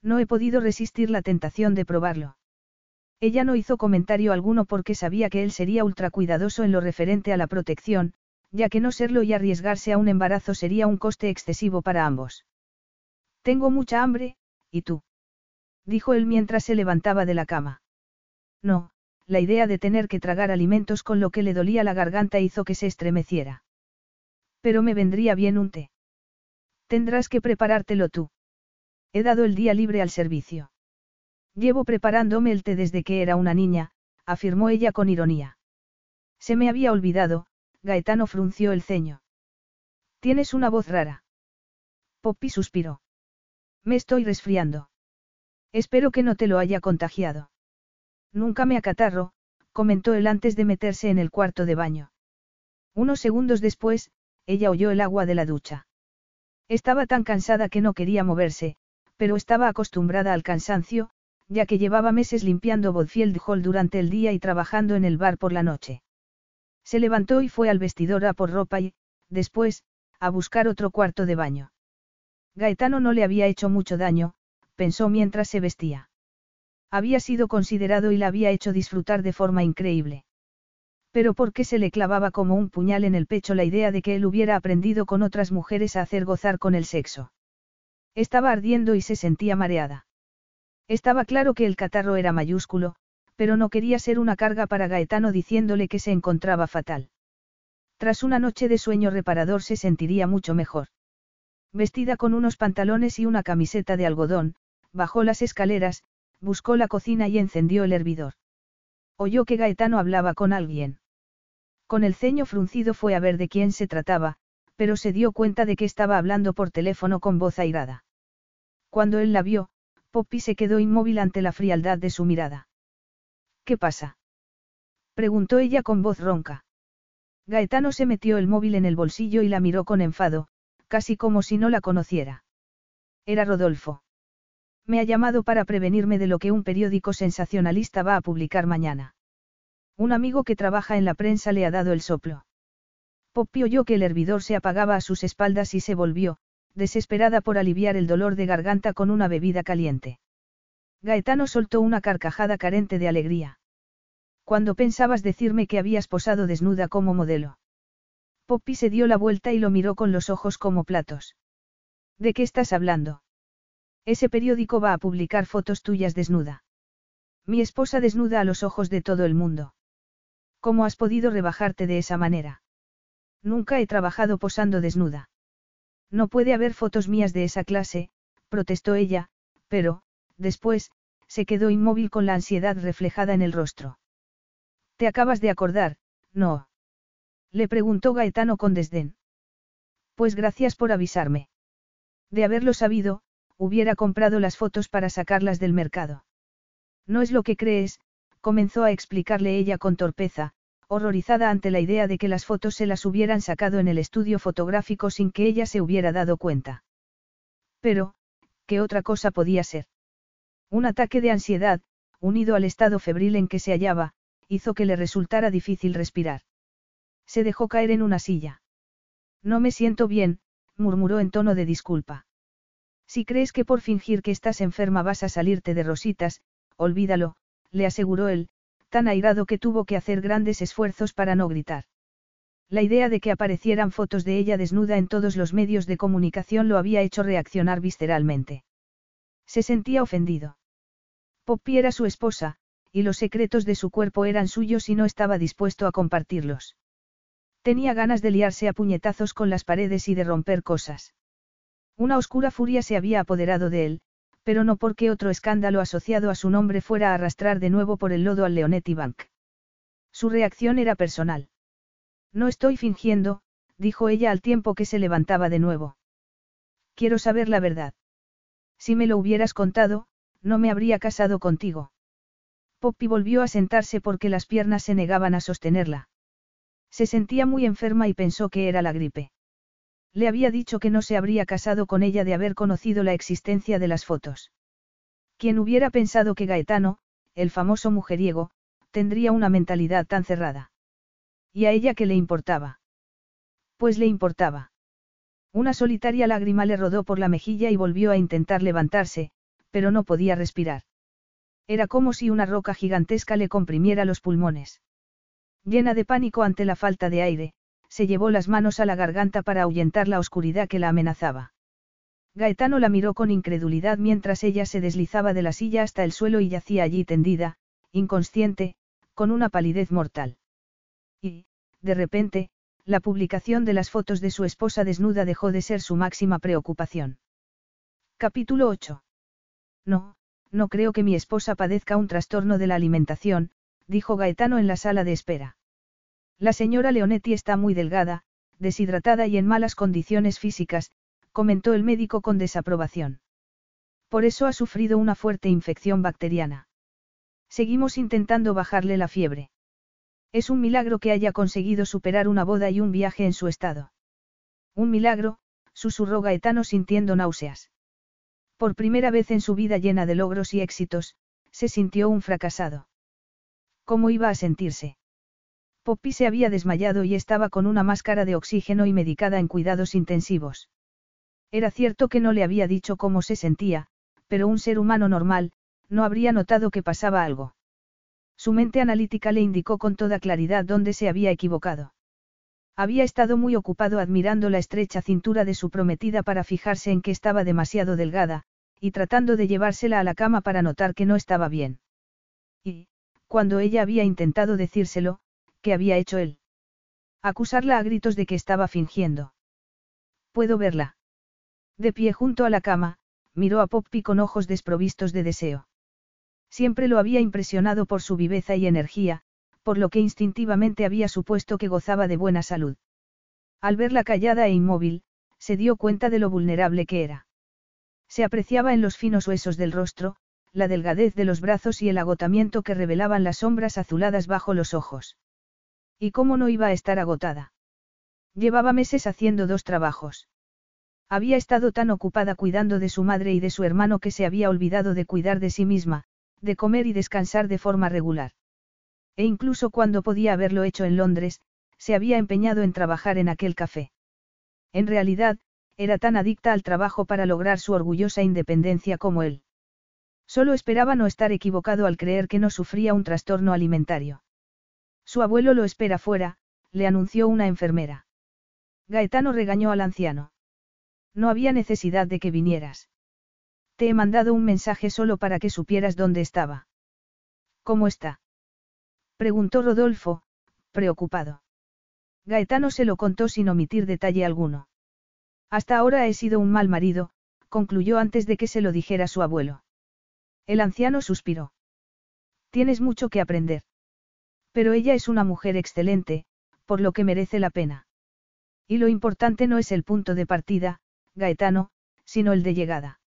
Speaker 1: No he podido resistir la tentación de probarlo. Ella no hizo comentario alguno porque sabía que él sería ultra cuidadoso en lo referente a la protección, ya que no serlo y arriesgarse a un embarazo sería un coste excesivo para ambos. Tengo mucha hambre, ¿y tú? dijo él mientras se levantaba de la cama. No, la idea de tener que tragar alimentos con lo que le dolía la garganta hizo que se estremeciera. Pero me vendría bien un té. Tendrás que preparártelo tú. He dado el día libre al servicio. Llevo preparándome el té desde que era una niña, afirmó ella con ironía. Se me había olvidado, Gaetano frunció el ceño. Tienes una voz rara. Poppy suspiró. Me estoy resfriando. Espero que no te lo haya contagiado. Nunca me acatarro, comentó él antes de meterse en el cuarto de baño. Unos segundos después, ella oyó el agua de la ducha. Estaba tan cansada que no quería moverse, pero estaba acostumbrada al cansancio, ya que llevaba meses limpiando Bodfield Hall durante el día y trabajando en el bar por la noche. Se levantó y fue al vestidor a por ropa y, después, a buscar otro cuarto de baño. Gaetano no le había hecho mucho daño, pensó mientras se vestía. Había sido considerado y la había hecho disfrutar de forma increíble. Pero ¿por qué se le clavaba como un puñal en el pecho la idea de que él hubiera aprendido con otras mujeres a hacer gozar con el sexo? Estaba ardiendo y se sentía mareada. Estaba claro que el catarro era mayúsculo, pero no quería ser una carga para Gaetano diciéndole que se encontraba fatal. Tras una noche de sueño reparador se sentiría mucho mejor. Vestida con unos pantalones y una camiseta de algodón, bajó las escaleras, buscó la cocina y encendió el hervidor. Oyó que Gaetano hablaba con alguien. Con el ceño fruncido fue a ver de quién se trataba, pero se dio cuenta de que estaba hablando por teléfono con voz airada. Cuando él la vio, Poppy se quedó inmóvil ante la frialdad de su mirada. ¿Qué pasa? preguntó ella con voz ronca. Gaetano se metió el móvil en el bolsillo y la miró con enfado, casi como si no la conociera. Era Rodolfo. Me ha llamado para prevenirme de lo que un periódico sensacionalista va a publicar mañana. Un amigo que trabaja en la prensa le ha dado el soplo. Poppy oyó que el hervidor se apagaba a sus espaldas y se volvió, desesperada por aliviar el dolor de garganta con una bebida caliente. Gaetano soltó una carcajada carente de alegría. Cuando pensabas decirme que habías posado desnuda como modelo. Poppy se dio la vuelta y lo miró con los ojos como platos. ¿De qué estás hablando? Ese periódico va a publicar fotos tuyas desnuda. Mi esposa desnuda a los ojos de todo el mundo. ¿Cómo has podido rebajarte de esa manera? Nunca he trabajado posando desnuda. No puede haber fotos mías de esa clase, protestó ella, pero, después, se quedó inmóvil con la ansiedad reflejada en el rostro. ¿Te acabas de acordar, no? Le preguntó Gaetano con desdén. Pues gracias por avisarme. De haberlo sabido, hubiera comprado las fotos para sacarlas del mercado. No es lo que crees, comenzó a explicarle ella con torpeza, horrorizada ante la idea de que las fotos se las hubieran sacado en el estudio fotográfico sin que ella se hubiera dado cuenta. Pero, ¿qué otra cosa podía ser? Un ataque de ansiedad, unido al estado febril en que se hallaba, hizo que le resultara difícil respirar. Se dejó caer en una silla. No me siento bien, murmuró en tono de disculpa. Si crees que por fingir que estás enferma vas a salirte de rositas, olvídalo, le aseguró él, tan airado que tuvo que hacer grandes esfuerzos para no gritar. La idea de que aparecieran fotos de ella desnuda en todos los medios de comunicación lo había hecho reaccionar visceralmente. Se sentía ofendido. Poppy era su esposa, y los secretos de su cuerpo eran suyos y no estaba dispuesto a compartirlos. Tenía ganas de liarse a puñetazos con las paredes y de romper cosas. Una oscura furia se había apoderado de él, pero no porque otro escándalo asociado a su nombre fuera a arrastrar de nuevo por el lodo al Leonetti Bank. Su reacción era personal. No estoy fingiendo, dijo ella al tiempo que se levantaba de nuevo. Quiero saber la verdad. Si me lo hubieras contado, no me habría casado contigo. Poppy volvió a sentarse porque las piernas se negaban a sostenerla. Se sentía muy enferma y pensó que era la gripe. Le había dicho que no se habría casado con ella de haber conocido la existencia de las fotos. Quien hubiera pensado que Gaetano, el famoso mujeriego, tendría una mentalidad tan cerrada. ¿Y a ella qué le importaba? Pues le importaba. Una solitaria lágrima le rodó por la mejilla y volvió a intentar levantarse, pero no podía respirar. Era como si una roca gigantesca le comprimiera los pulmones. Llena de pánico ante la falta de aire, se llevó las manos a la garganta para ahuyentar la oscuridad que la amenazaba. Gaetano la miró con incredulidad mientras ella se deslizaba de la silla hasta el suelo y yacía allí tendida, inconsciente, con una palidez mortal. Y, de repente, la publicación de las fotos de su esposa desnuda dejó de ser su máxima preocupación. Capítulo 8. No, no creo que mi esposa padezca un trastorno de la alimentación, dijo Gaetano en la sala de espera. La señora Leonetti está muy delgada, deshidratada y en malas condiciones físicas, comentó el médico con desaprobación. Por eso ha sufrido una fuerte infección bacteriana. Seguimos intentando bajarle la fiebre. Es un milagro que haya conseguido superar una boda y un viaje en su estado. Un milagro, susurró Gaetano sintiendo náuseas. Por primera vez en su vida llena de logros y éxitos, se sintió un fracasado. ¿Cómo iba a sentirse? Poppy se había desmayado y estaba con una máscara de oxígeno y medicada en cuidados intensivos. Era cierto que no le había dicho cómo se sentía, pero un ser humano normal, no habría notado que pasaba algo. Su mente analítica le indicó con toda claridad dónde se había equivocado. Había estado muy ocupado admirando la estrecha cintura de su prometida para fijarse en que estaba demasiado delgada, y tratando de llevársela a la cama para notar que no estaba bien. Y, cuando ella había intentado decírselo, ¿qué había hecho él? Acusarla a gritos de que estaba fingiendo. ¿Puedo verla? De pie junto a la cama, miró a Poppy con ojos desprovistos de deseo. Siempre lo había impresionado por su viveza y energía, por lo que instintivamente había supuesto que gozaba de buena salud. Al verla callada e inmóvil, se dio cuenta de lo vulnerable que era. Se apreciaba en los finos huesos del rostro, la delgadez de los brazos y el agotamiento que revelaban las sombras azuladas bajo los ojos. ¿Y cómo no iba a estar agotada? Llevaba meses haciendo dos trabajos. Había estado tan ocupada cuidando de su madre y de su hermano que se había olvidado de cuidar de sí misma, de comer y descansar de forma regular. E incluso cuando podía haberlo hecho en Londres, se había empeñado en trabajar en aquel café. En realidad, era tan adicta al trabajo para lograr su orgullosa independencia como él. Solo esperaba no estar equivocado al creer que no sufría un trastorno alimentario. Su abuelo lo espera fuera, le anunció una enfermera. Gaetano regañó al anciano. No había necesidad de que vinieras. Te he mandado un mensaje solo para que supieras dónde estaba. ¿Cómo está? Preguntó Rodolfo, preocupado. Gaetano se lo contó sin omitir detalle alguno. Hasta ahora he sido un mal marido, concluyó antes de que se lo dijera su abuelo. El anciano suspiró. Tienes mucho que aprender. Pero ella es una mujer excelente, por lo que merece la pena. Y lo importante no es el punto de partida, Gaetano, sino el de llegada.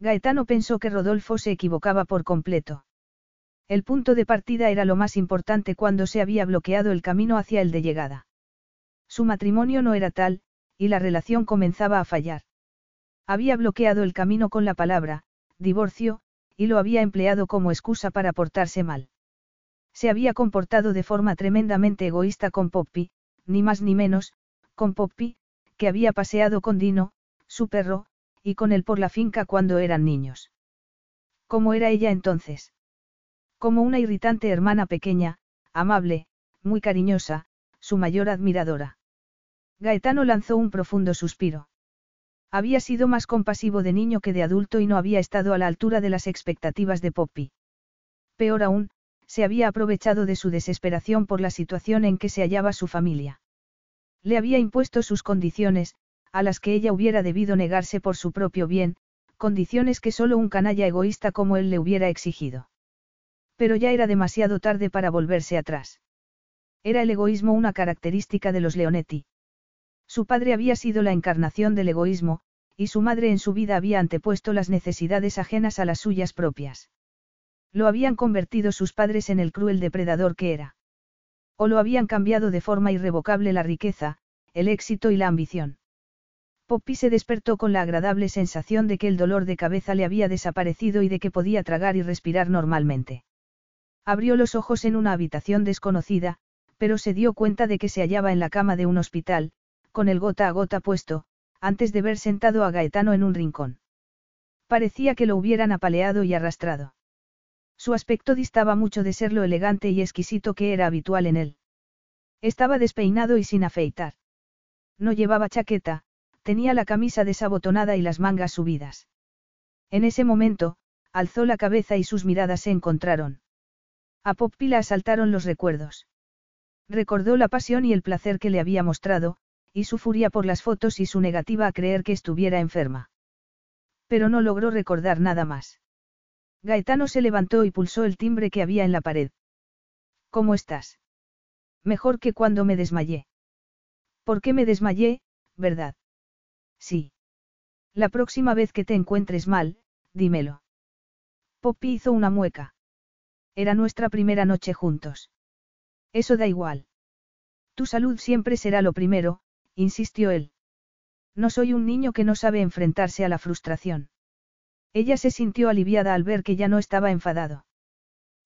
Speaker 1: Gaetano pensó que Rodolfo se equivocaba por completo. El punto de partida era lo más importante cuando se había bloqueado el camino hacia el de llegada. Su matrimonio no era tal, y la relación comenzaba a fallar. Había bloqueado el camino con la palabra, divorcio, y lo había empleado como excusa para portarse mal. Se había comportado de forma tremendamente egoísta con Poppy, ni más ni menos, con Poppy, que había paseado con Dino, su perro, y con él por la finca cuando eran niños. ¿Cómo era ella entonces? Como una irritante hermana pequeña, amable, muy cariñosa, su mayor admiradora. Gaetano lanzó un profundo suspiro. Había sido más compasivo de niño que de adulto y no había estado a la altura de las expectativas de Poppy. Peor aún, se había aprovechado de su desesperación por la situación en que se hallaba su familia. Le había impuesto sus condiciones, a las que ella hubiera debido negarse por su propio bien, condiciones que solo un canalla egoísta como él le hubiera exigido. Pero ya era demasiado tarde para volverse atrás. Era el egoísmo una característica de los Leonetti. Su padre había sido la encarnación del egoísmo, y su madre en su vida había antepuesto las necesidades ajenas a las suyas propias. Lo habían convertido sus padres en el cruel depredador que era. O lo habían cambiado de forma irrevocable la riqueza, el éxito y la ambición. Poppy se despertó con la agradable sensación de que el dolor de cabeza le había desaparecido y de que podía tragar y respirar normalmente. Abrió los ojos en una habitación desconocida, pero se dio cuenta de que se hallaba en la cama de un hospital, con el gota a gota puesto, antes de ver sentado a Gaetano en un rincón. Parecía que lo hubieran apaleado y arrastrado. Su aspecto distaba mucho de ser lo elegante y exquisito que era habitual en él. Estaba despeinado y sin afeitar. No llevaba chaqueta, tenía la camisa desabotonada y las mangas subidas. En ese momento, alzó la cabeza y sus miradas se encontraron. A Poppy la asaltaron los recuerdos. Recordó la pasión y el placer que le había mostrado, y su furia por las fotos y su negativa a creer que estuviera enferma. Pero no logró recordar nada más. Gaetano se levantó y pulsó el timbre que había en la pared. ¿Cómo estás? Mejor que cuando me desmayé. ¿Por qué me desmayé, verdad? Sí. La próxima vez que te encuentres mal, dímelo. Poppy hizo una mueca. Era nuestra primera noche juntos. Eso da igual. Tu salud siempre será lo primero, insistió él. No soy un niño que no sabe enfrentarse a la frustración. Ella se sintió aliviada al ver que ya no estaba enfadado.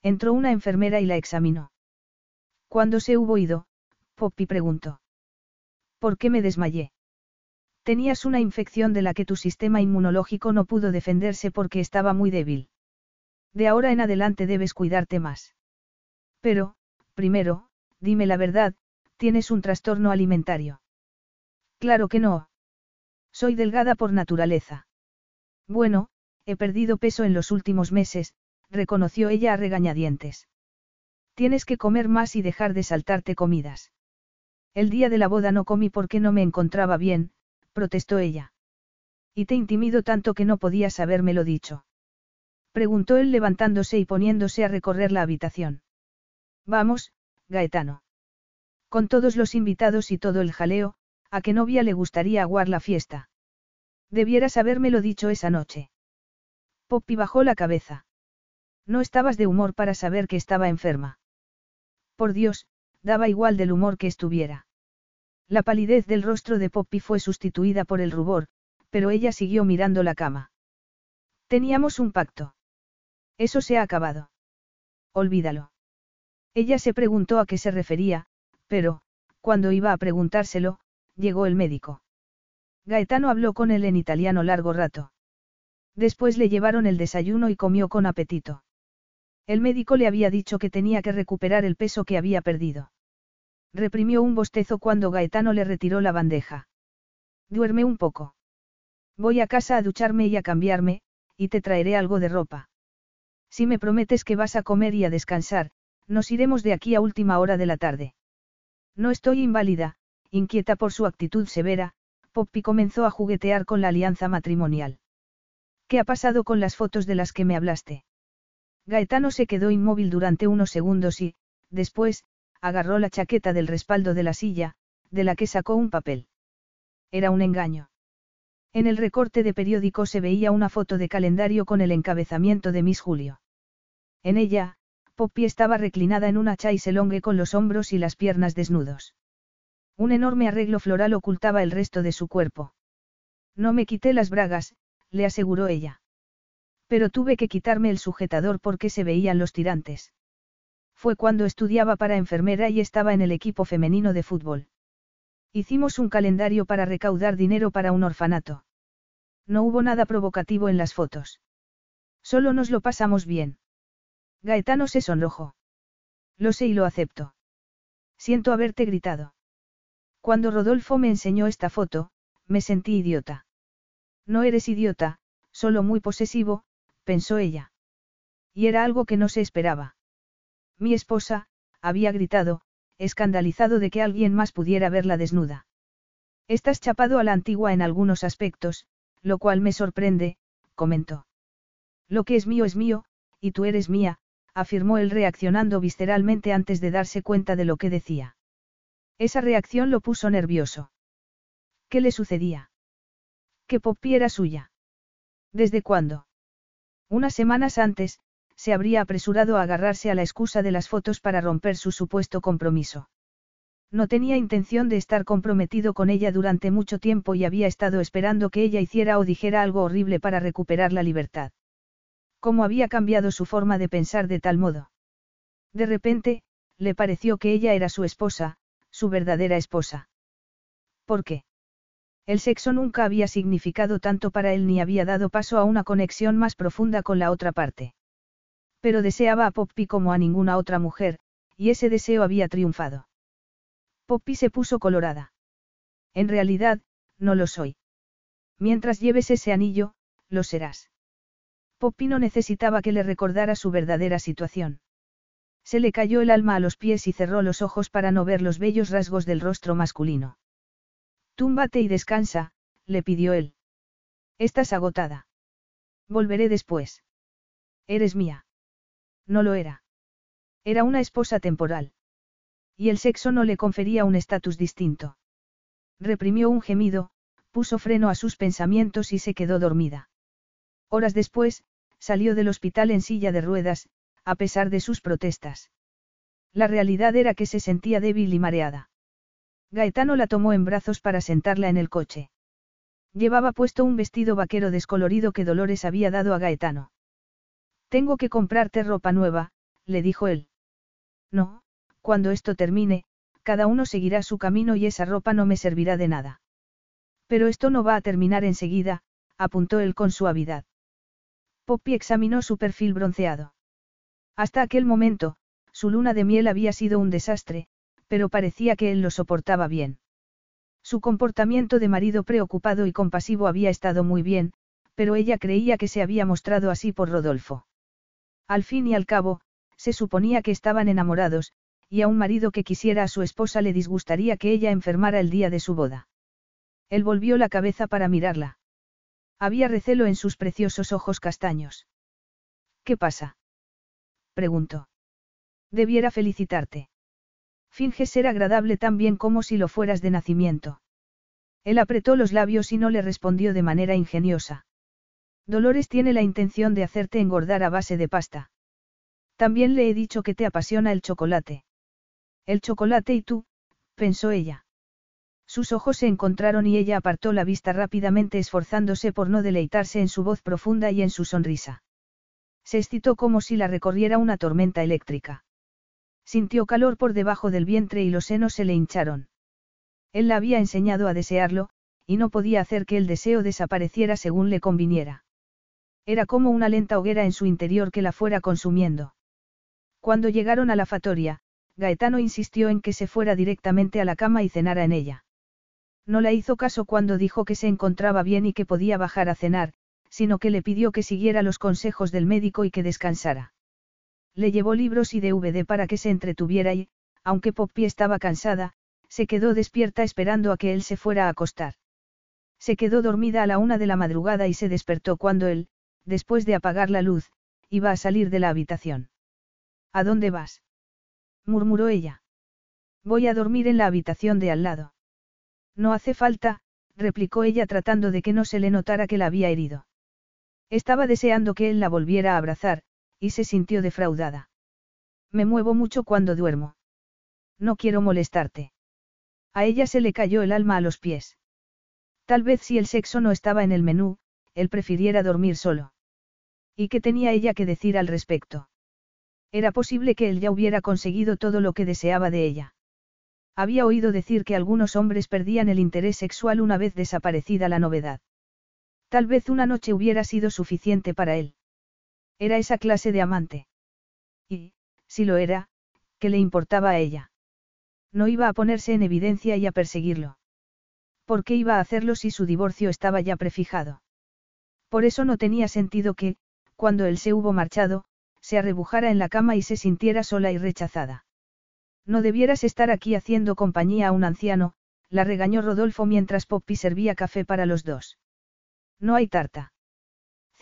Speaker 1: Entró una enfermera y la examinó. Cuando se hubo ido, Poppy preguntó. ¿Por qué me desmayé? Tenías una infección de la que tu sistema inmunológico no pudo defenderse porque estaba muy débil. De ahora en adelante debes cuidarte más. Pero, primero, dime la verdad, tienes un trastorno alimentario. Claro que no. Soy delgada por naturaleza. Bueno, he perdido peso en los últimos meses, reconoció ella a regañadientes. Tienes que comer más y dejar de saltarte comidas. El día de la boda no comí porque no me encontraba bien, protestó ella. Y te intimido tanto que no podías habérmelo dicho. Preguntó él levantándose y poniéndose a recorrer la habitación. Vamos, Gaetano. Con todos los invitados y todo el jaleo, a qué novia le gustaría aguar la fiesta. Debieras habérmelo dicho esa noche. Poppy bajó la cabeza. No estabas de humor para saber que estaba enferma. Por Dios, daba igual del humor que estuviera. La palidez del rostro de Poppy fue sustituida por el rubor, pero ella siguió mirando la cama. Teníamos un pacto. Eso se ha acabado. Olvídalo. Ella se preguntó a qué se refería, pero, cuando iba a preguntárselo, llegó el médico. Gaetano habló con él en italiano largo rato. Después le llevaron el desayuno y comió con apetito. El médico le había dicho que tenía que recuperar el peso que había perdido. Reprimió un bostezo cuando Gaetano le retiró la bandeja. Duerme un poco. Voy a casa a ducharme y a cambiarme, y te traeré algo de ropa. Si me prometes que vas a comer y a descansar, nos iremos de aquí a última hora de la tarde. No estoy inválida, inquieta por su actitud severa, Poppy comenzó a juguetear con la alianza matrimonial. ¿Qué ha pasado con las fotos de las que me hablaste? Gaetano se quedó inmóvil durante unos segundos y, después, agarró la chaqueta del respaldo de la silla, de la que sacó un papel. Era un engaño. En el recorte de periódico se veía una foto de calendario con el encabezamiento de Miss Julio. En ella, Poppy estaba reclinada en una chaiselongue con los hombros y las piernas desnudos. Un enorme arreglo floral ocultaba el resto de su cuerpo. No me quité las bragas, le aseguró ella. Pero tuve que quitarme el sujetador porque se veían los tirantes. Fue cuando estudiaba para enfermera y estaba en el equipo femenino de fútbol. Hicimos un calendario para recaudar dinero para un orfanato. No hubo nada provocativo en las fotos. Solo nos lo pasamos bien. Gaetano se sonrojó. Lo sé y lo acepto. Siento haberte gritado. Cuando Rodolfo me enseñó esta foto, me sentí idiota. No eres idiota, solo muy posesivo, pensó ella. Y era algo que no se esperaba. Mi esposa, había gritado, escandalizado de que alguien más pudiera verla desnuda. Estás chapado a la antigua en algunos aspectos, lo cual me sorprende, comentó. Lo que es mío es mío, y tú eres mía, afirmó él reaccionando visceralmente antes de darse cuenta de lo que decía. Esa reacción lo puso nervioso. ¿Qué le sucedía? Que Poppy era suya. ¿Desde cuándo? Unas semanas antes, se habría apresurado a agarrarse a la excusa de las fotos para romper su supuesto compromiso. No tenía intención de estar comprometido con ella durante mucho tiempo y había estado esperando que ella hiciera o dijera algo horrible para recuperar la libertad. ¿Cómo había cambiado su forma de pensar de tal modo? De repente, le pareció que ella era su esposa, su verdadera esposa. ¿Por qué? El sexo nunca había significado tanto para él ni había dado paso a una conexión más profunda con la otra parte. Pero deseaba a Poppy como a ninguna otra mujer, y ese deseo había triunfado. Poppy se puso colorada. En realidad, no lo soy. Mientras lleves ese anillo, lo serás. Poppy no necesitaba que le recordara su verdadera situación. Se le cayó el alma a los pies y cerró los ojos para no ver los bellos rasgos del rostro masculino. Túmbate y descansa, le pidió él. Estás agotada. Volveré después. Eres mía. No lo era. Era una esposa temporal. Y el sexo no le confería un estatus distinto. Reprimió un gemido, puso freno a sus pensamientos y se quedó dormida. Horas después, salió del hospital en silla de ruedas, a pesar de sus protestas. La realidad era que se sentía débil y mareada. Gaetano la tomó en brazos para sentarla en el coche. Llevaba puesto un vestido vaquero descolorido que Dolores había dado a Gaetano. Tengo que comprarte ropa nueva, le dijo él. No, cuando esto termine, cada uno seguirá su camino y esa ropa no me servirá de nada. Pero esto no va a terminar enseguida, apuntó él con suavidad. Poppy examinó su perfil bronceado. Hasta aquel momento, su luna de miel había sido un desastre, pero parecía que él lo soportaba bien. Su comportamiento de marido preocupado y compasivo había estado muy bien, pero ella creía que se había mostrado así por Rodolfo. Al fin y al cabo, se suponía que estaban enamorados, y a un marido que quisiera a su esposa le disgustaría que ella enfermara el día de su boda. Él volvió la cabeza para mirarla. Había recelo en sus preciosos ojos castaños. ¿Qué pasa? preguntó. Debiera felicitarte. Finge ser agradable tan bien como si lo fueras de nacimiento. Él apretó los labios y no le respondió de manera ingeniosa. Dolores tiene la intención de hacerte engordar a base de pasta. También le he dicho que te apasiona el chocolate. El chocolate y tú, pensó ella. Sus ojos se encontraron y ella apartó la vista rápidamente esforzándose por no deleitarse en su voz profunda y en su sonrisa. Se excitó como si la recorriera una tormenta eléctrica. Sintió calor por debajo del vientre y los senos se le hincharon. Él la había enseñado a desearlo, y no podía hacer que el deseo desapareciera según le conviniera. Era como una lenta hoguera en su interior que la fuera consumiendo. Cuando llegaron a la fatoria, Gaetano insistió en que se fuera directamente a la cama y cenara en ella. No la hizo caso cuando dijo que se encontraba bien y que podía bajar a cenar, sino que le pidió que siguiera los consejos del médico y que descansara. Le llevó libros y DVD para que se entretuviera y, aunque Poppy estaba cansada, se quedó despierta esperando a que él se fuera a acostar. Se quedó dormida a la una de la madrugada y se despertó cuando él, después de apagar la luz, iba a salir de la habitación. ¿A dónde vas? murmuró ella. Voy a dormir en la habitación de al lado. No hace falta, replicó ella tratando de que no se le notara que la había herido. Estaba deseando que él la volviera a abrazar, y se sintió defraudada. Me muevo mucho cuando duermo. No quiero molestarte. A ella se le cayó el alma a los pies. Tal vez si el sexo no estaba en el menú, él prefiriera dormir solo. ¿Y qué tenía ella que decir al respecto? Era posible que él ya hubiera conseguido todo lo que deseaba de ella. Había oído decir que algunos hombres perdían el interés sexual una vez desaparecida la novedad. Tal vez una noche hubiera sido suficiente para él. Era esa clase de amante. Y, si lo era, ¿qué le importaba a ella? No iba a ponerse en evidencia y a perseguirlo. ¿Por qué iba a hacerlo si su divorcio estaba ya prefijado? Por eso no tenía sentido que, cuando él se hubo marchado, se arrebujara en la cama y se sintiera sola y rechazada. No debieras estar aquí haciendo compañía a un anciano, la regañó Rodolfo mientras Poppy servía café para los dos. No hay tarta.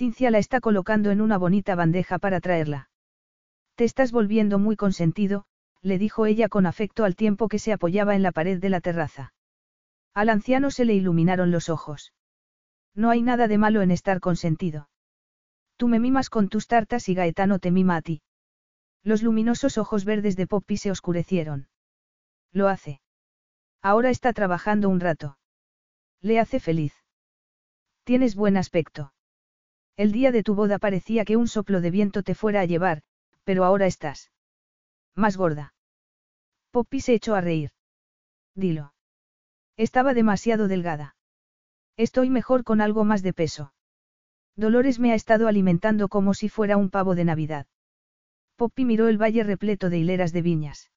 Speaker 1: Cincia la está colocando en una bonita bandeja para traerla. Te estás volviendo muy consentido, le dijo ella con afecto al tiempo que se apoyaba en la pared de la terraza. Al anciano se le iluminaron los ojos. No hay nada de malo en estar consentido. Tú me mimas con tus tartas y Gaetano te mima a ti. Los luminosos ojos verdes de Poppy se oscurecieron. Lo hace. Ahora está trabajando un rato. Le hace feliz. Tienes buen aspecto. El día de tu boda parecía que un soplo de viento te fuera a llevar, pero ahora estás. Más gorda. Poppy se echó a reír. Dilo. Estaba demasiado delgada. Estoy mejor con algo más de peso. Dolores me ha estado alimentando como si fuera un pavo de Navidad. Poppy miró el valle repleto de hileras de viñas.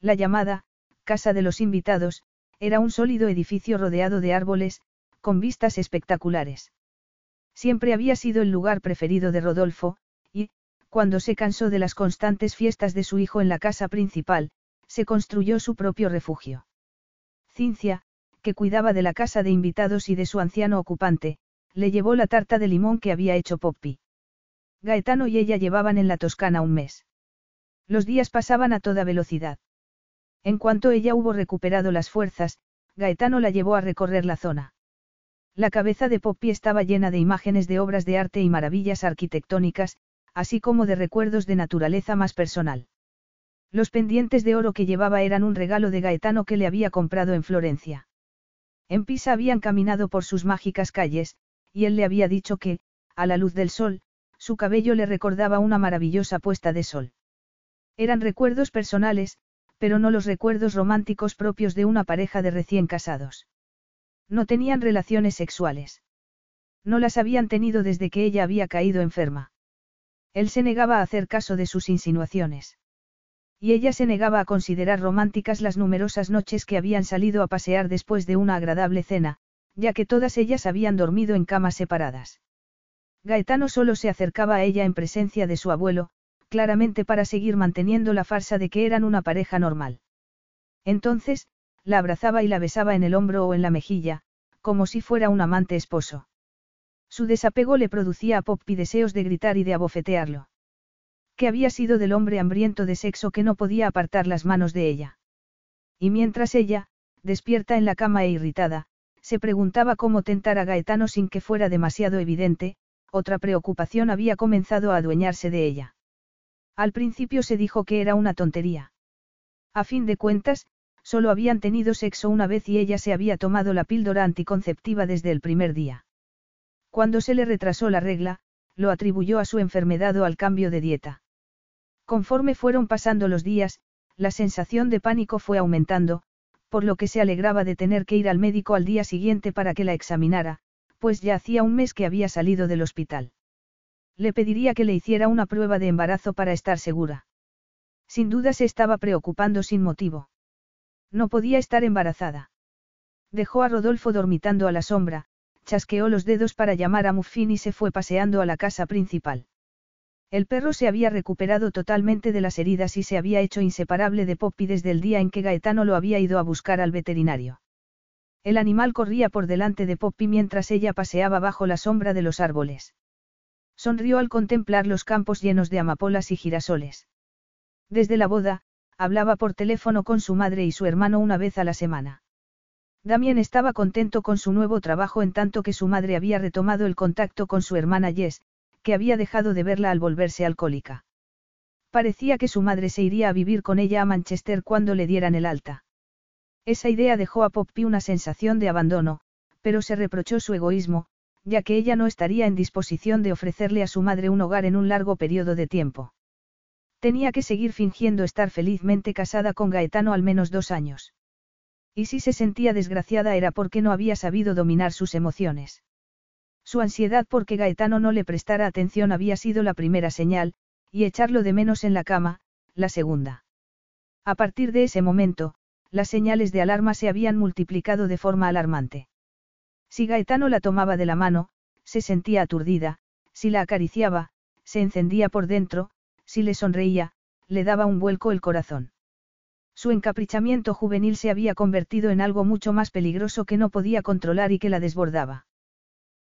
Speaker 1: La llamada, Casa de los Invitados, era un sólido edificio rodeado de árboles, con vistas espectaculares. Siempre había sido el lugar preferido de Rodolfo, y, cuando se cansó de las constantes fiestas de su hijo en la casa principal, se construyó su propio refugio. Cincia, que cuidaba de la casa de invitados y de su anciano ocupante, le llevó la tarta de limón que había hecho Poppy. Gaetano y ella llevaban en la Toscana un mes. Los días pasaban a toda velocidad. En cuanto ella hubo recuperado las fuerzas, Gaetano la llevó a recorrer la zona. La cabeza de Poppy estaba llena de imágenes de obras de arte y maravillas arquitectónicas, así como de recuerdos de naturaleza más personal. Los pendientes de oro que llevaba eran un regalo de Gaetano que le había comprado en Florencia. En Pisa habían caminado por sus mágicas calles, y él le había dicho que, a la luz del sol, su cabello le recordaba una maravillosa puesta de sol. Eran recuerdos personales, pero no los recuerdos románticos propios de una pareja de recién casados. No tenían relaciones sexuales. No las habían tenido desde que ella había caído enferma. Él se negaba a hacer caso de sus insinuaciones. Y ella se negaba a considerar románticas las numerosas noches que habían salido a pasear después de una agradable cena, ya que todas ellas habían dormido en camas separadas. Gaetano solo se acercaba a ella en presencia de su abuelo, claramente para seguir manteniendo la farsa de que eran una pareja normal. Entonces, la abrazaba y la besaba en el hombro o en la mejilla, como si fuera un amante esposo. Su desapego le producía a Poppy deseos de gritar y de abofetearlo. ¿Qué había sido del hombre hambriento de sexo que no podía apartar las manos de ella? Y mientras ella, despierta en la cama e irritada, se preguntaba cómo tentar a Gaetano sin que fuera demasiado evidente, otra preocupación había comenzado a adueñarse de ella. Al principio se dijo que era una tontería. A fin de cuentas, solo habían tenido sexo una vez y ella se había tomado la píldora anticonceptiva desde el primer día. Cuando se le retrasó la regla, lo atribuyó a su enfermedad o al cambio de dieta. Conforme fueron pasando los días, la sensación de pánico fue aumentando, por lo que se alegraba de tener que ir al médico al día siguiente para que la examinara, pues ya hacía un mes que había salido del hospital. Le pediría que le hiciera una prueba de embarazo para estar segura. Sin duda se estaba preocupando sin motivo. No podía estar embarazada. Dejó a Rodolfo dormitando a la sombra, chasqueó los dedos para llamar a Muffin y se fue paseando a la casa principal. El perro se había recuperado totalmente de las heridas y se había hecho inseparable de Poppy desde el día en que Gaetano lo había ido a buscar al veterinario. El animal corría por delante de Poppy mientras ella paseaba bajo la sombra de los árboles. Sonrió al contemplar los campos llenos de amapolas y girasoles. Desde la boda, hablaba por teléfono con su madre y su hermano una vez a la semana. Damien estaba contento con su nuevo trabajo en tanto que su madre había retomado el contacto con su hermana Jess, que había dejado de verla al volverse alcohólica. Parecía que su madre se iría a vivir con ella a Manchester cuando le dieran el alta. Esa idea dejó a Poppy una sensación de abandono, pero se reprochó su egoísmo, ya que ella no estaría en disposición de ofrecerle a su madre un hogar en un largo periodo de tiempo. Tenía que seguir fingiendo estar felizmente casada con Gaetano al menos dos años. Y si se sentía desgraciada era porque no había sabido dominar sus emociones. Su ansiedad porque Gaetano no le prestara atención había sido la primera señal, y echarlo de menos en la cama, la segunda. A partir de ese momento, las señales de alarma se habían multiplicado de forma alarmante. Si Gaetano la tomaba de la mano, se sentía aturdida, si la acariciaba, se encendía por dentro, si le sonreía, le daba un vuelco el corazón. Su encaprichamiento juvenil se había convertido en algo mucho más peligroso que no podía controlar y que la desbordaba.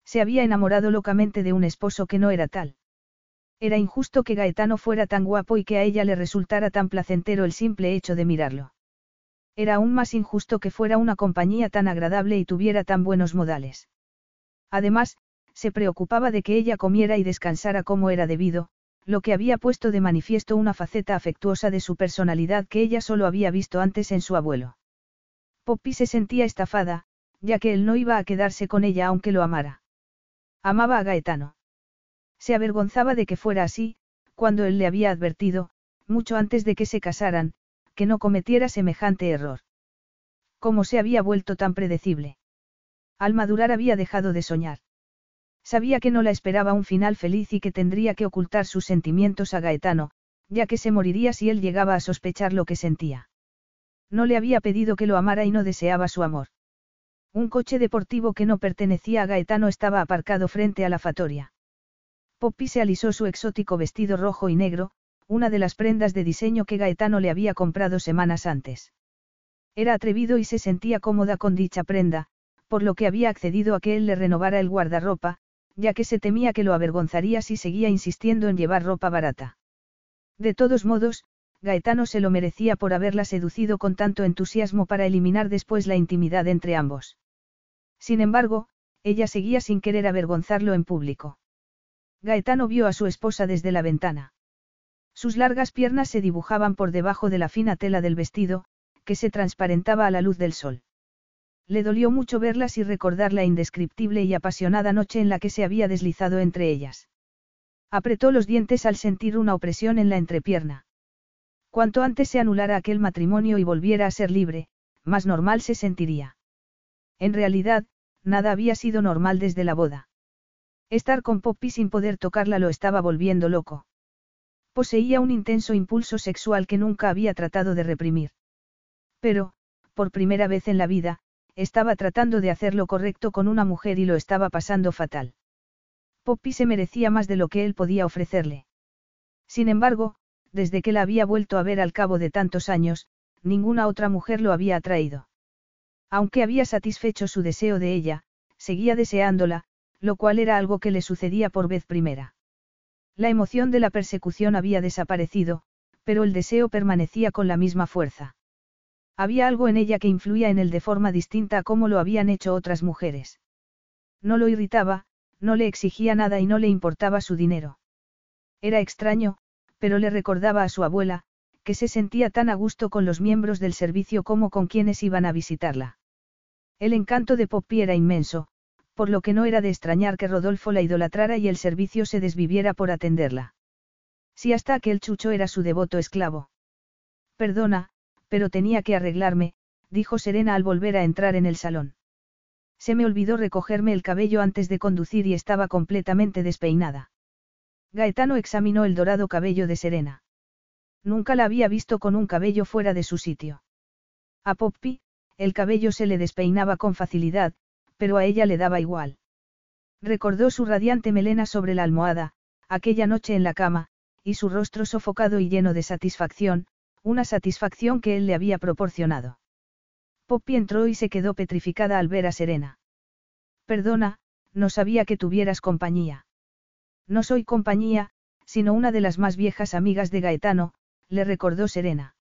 Speaker 1: Se había enamorado locamente de un esposo que no era tal. Era injusto que Gaetano fuera tan guapo y que a ella le resultara tan placentero el simple hecho de mirarlo. Era aún más injusto que fuera una compañía tan agradable y tuviera tan buenos modales. Además, se preocupaba de que ella comiera y descansara como era debido, lo que había puesto de manifiesto una faceta afectuosa de su personalidad que ella solo había visto antes en su abuelo. Poppy se sentía estafada, ya que él no iba a quedarse con ella aunque lo amara. Amaba a Gaetano. Se avergonzaba de que fuera así, cuando él le había advertido, mucho antes de que se casaran, que no cometiera semejante error. ¿Cómo se había vuelto tan predecible? Al madurar había dejado de soñar. Sabía que no la esperaba un final feliz y que tendría que ocultar sus sentimientos a Gaetano, ya que se moriría si él llegaba a sospechar lo que sentía. No le había pedido que lo amara y no deseaba su amor. Un coche deportivo que no pertenecía a Gaetano estaba aparcado frente a la fatoria. Poppy se alisó su exótico vestido rojo y negro, una de las prendas de diseño que Gaetano le había comprado semanas antes. Era atrevido y se sentía cómoda con dicha prenda, por lo que había accedido a que él le renovara el guardarropa, ya que se temía que lo avergonzaría si seguía insistiendo en llevar ropa barata. De todos modos, Gaetano se lo merecía por haberla seducido con tanto entusiasmo para eliminar después la intimidad entre ambos. Sin embargo, ella seguía sin querer avergonzarlo en público. Gaetano vio a su esposa desde la ventana. Sus largas piernas se dibujaban por debajo de la fina tela del vestido, que se transparentaba a la luz del sol. Le dolió mucho verlas y recordar la indescriptible y apasionada noche en la que se había deslizado entre ellas. Apretó los dientes al sentir una opresión en la entrepierna. Cuanto antes se anulara aquel matrimonio y volviera a ser libre, más normal se sentiría. En realidad, nada había sido normal desde la boda. Estar con Poppy sin poder tocarla lo estaba volviendo loco. Poseía un intenso impulso sexual que nunca había tratado de reprimir. Pero, por primera vez en la vida, estaba tratando de hacer lo correcto con una mujer y lo estaba pasando fatal. Poppy se merecía más de lo que él podía ofrecerle. Sin embargo, desde que la había vuelto a ver al cabo de tantos años, ninguna otra mujer lo había atraído. Aunque había satisfecho su deseo de ella, seguía deseándola, lo cual era algo que le sucedía por vez primera. La emoción de la persecución había desaparecido, pero el deseo permanecía con la misma fuerza. Había algo en ella que influía en él de forma distinta a cómo lo habían hecho otras mujeres. No lo irritaba, no le exigía nada y no le importaba su dinero. Era extraño, pero le recordaba a su abuela, que se sentía tan a gusto con los miembros del servicio como con quienes iban a visitarla. El encanto de Poppy era inmenso, por lo que no era de extrañar que Rodolfo la idolatrara y el servicio se desviviera por atenderla. Si hasta aquel chucho era su devoto esclavo. Perdona, pero tenía que arreglarme, dijo Serena al volver a entrar en el salón. Se me olvidó recogerme el cabello antes de conducir y estaba completamente despeinada. Gaetano examinó el dorado cabello de Serena. Nunca la había visto con un cabello fuera de su sitio. A Poppy, el cabello se le despeinaba con facilidad, pero a ella le daba igual. Recordó su radiante melena sobre la almohada, aquella noche en la cama, y su rostro sofocado y lleno de satisfacción, una satisfacción que él le había proporcionado. Poppy entró y se quedó petrificada al ver a Serena. Perdona, no sabía que tuvieras compañía. No soy compañía, sino una de las más viejas amigas de Gaetano, le recordó Serena.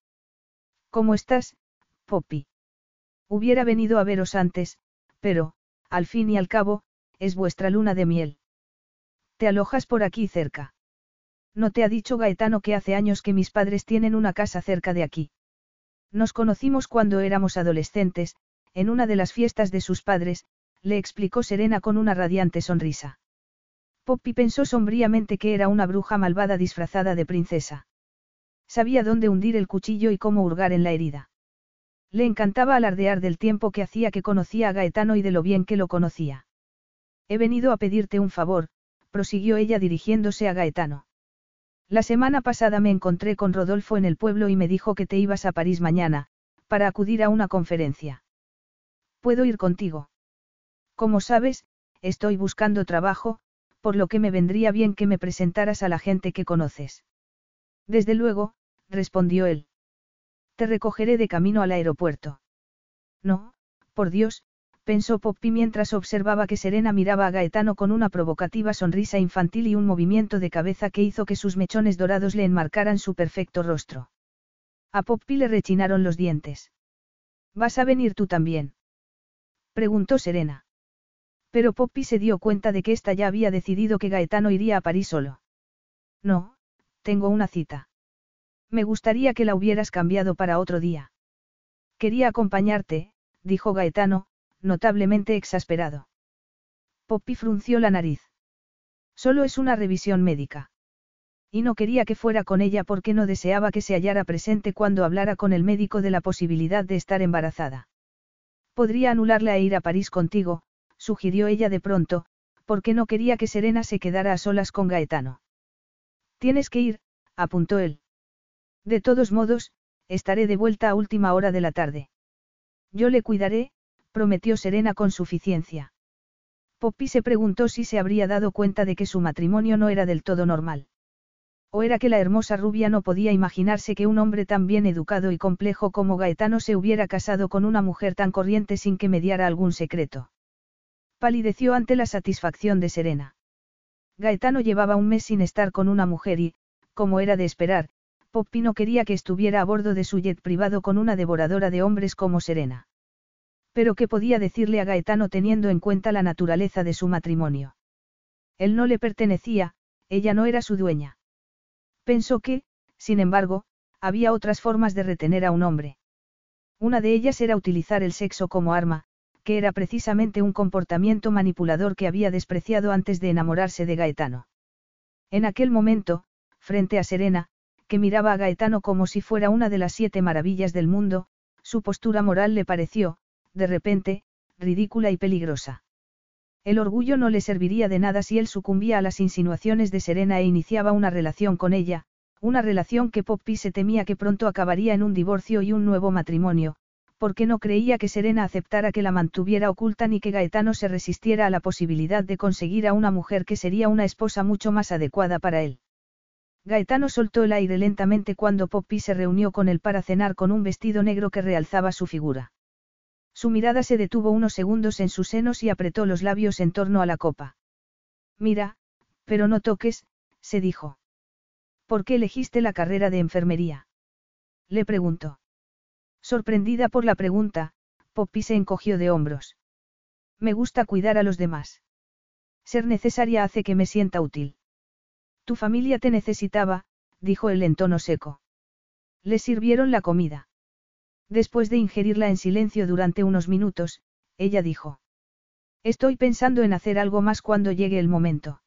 Speaker 1: ¿Cómo estás, Poppy? Hubiera venido a veros antes, pero, al fin y al cabo, es vuestra luna de miel. ¿Te alojas por aquí cerca? No te ha dicho Gaetano que hace años que mis padres tienen una casa cerca de aquí. Nos conocimos cuando éramos adolescentes, en una de las fiestas de sus padres, le explicó Serena con una radiante sonrisa. Poppy pensó sombríamente que era una bruja malvada disfrazada de princesa. Sabía dónde hundir el cuchillo y cómo hurgar en la herida. Le encantaba alardear del tiempo que hacía que conocía a Gaetano y de lo bien que lo conocía. He venido a pedirte un favor, prosiguió ella dirigiéndose a Gaetano. La semana pasada me encontré con Rodolfo en el pueblo y me dijo que te ibas a París mañana, para acudir a una conferencia. ¿Puedo ir contigo? Como sabes, estoy buscando trabajo, por lo que me vendría bien que me presentaras a la gente que conoces. Desde luego, respondió él. Te recogeré de camino al aeropuerto. No, por Dios, pensó Poppy mientras observaba que Serena miraba a Gaetano con una provocativa sonrisa infantil y un movimiento de cabeza que hizo que sus mechones dorados le enmarcaran su perfecto rostro. A Poppy le rechinaron los dientes. ¿Vas a venir tú también? preguntó Serena. Pero Poppy se dio cuenta de que ésta ya había decidido que Gaetano iría a París solo. No, tengo una cita. Me gustaría que la hubieras cambiado para otro día. Quería acompañarte, dijo Gaetano, notablemente exasperado. Poppy frunció la nariz. Solo es una revisión médica. Y no quería que fuera con ella porque no deseaba que se hallara presente cuando hablara con el médico de la posibilidad de estar embarazada. Podría anularla e ir a París contigo, sugirió ella de pronto, porque no quería que Serena se quedara a solas con Gaetano. Tienes que ir, apuntó él. De todos modos, estaré de vuelta a última hora de la tarde. Yo le cuidaré, prometió Serena con suficiencia. Poppy se preguntó si se habría dado cuenta de que su matrimonio no era del todo normal. O era que la hermosa rubia no podía imaginarse que un hombre tan bien educado y complejo como Gaetano se hubiera casado con una mujer tan corriente sin que mediara algún secreto. Palideció ante la satisfacción de Serena. Gaetano llevaba un mes sin estar con una mujer y, como era de esperar, Poppy no quería que estuviera a bordo de su jet privado con una devoradora de hombres como Serena. Pero ¿qué podía decirle a Gaetano teniendo en cuenta la naturaleza de su matrimonio? Él no le pertenecía, ella no era su dueña. Pensó que, sin embargo, había otras formas de retener a un hombre. Una de ellas era utilizar el sexo como arma, que era precisamente un comportamiento manipulador que había despreciado antes de enamorarse de Gaetano. En aquel momento, frente a Serena, que miraba a Gaetano como si fuera una de las siete maravillas del mundo, su postura moral le pareció, de repente, ridícula y peligrosa. El orgullo no le serviría de nada si él sucumbía a las insinuaciones de Serena e iniciaba una relación con ella, una relación que Poppy se temía que pronto acabaría en un divorcio y un nuevo matrimonio, porque no creía que Serena aceptara que la mantuviera oculta ni que Gaetano se resistiera a la posibilidad de conseguir a una mujer que sería una esposa mucho más adecuada para él. Gaetano soltó el aire lentamente cuando Poppy se reunió con él para cenar con un vestido negro que realzaba su figura. Su mirada se detuvo unos segundos en sus senos y apretó los labios en torno a la copa. Mira, pero no toques, se dijo. ¿Por qué elegiste la carrera de enfermería? Le preguntó. Sorprendida por la pregunta, Poppy se encogió de hombros. Me gusta cuidar a los demás. Ser necesaria hace que me sienta útil. Tu familia te necesitaba, dijo él en tono seco. Le sirvieron la comida. Después de ingerirla en silencio durante unos minutos, ella dijo. Estoy pensando en hacer algo más cuando llegue el momento.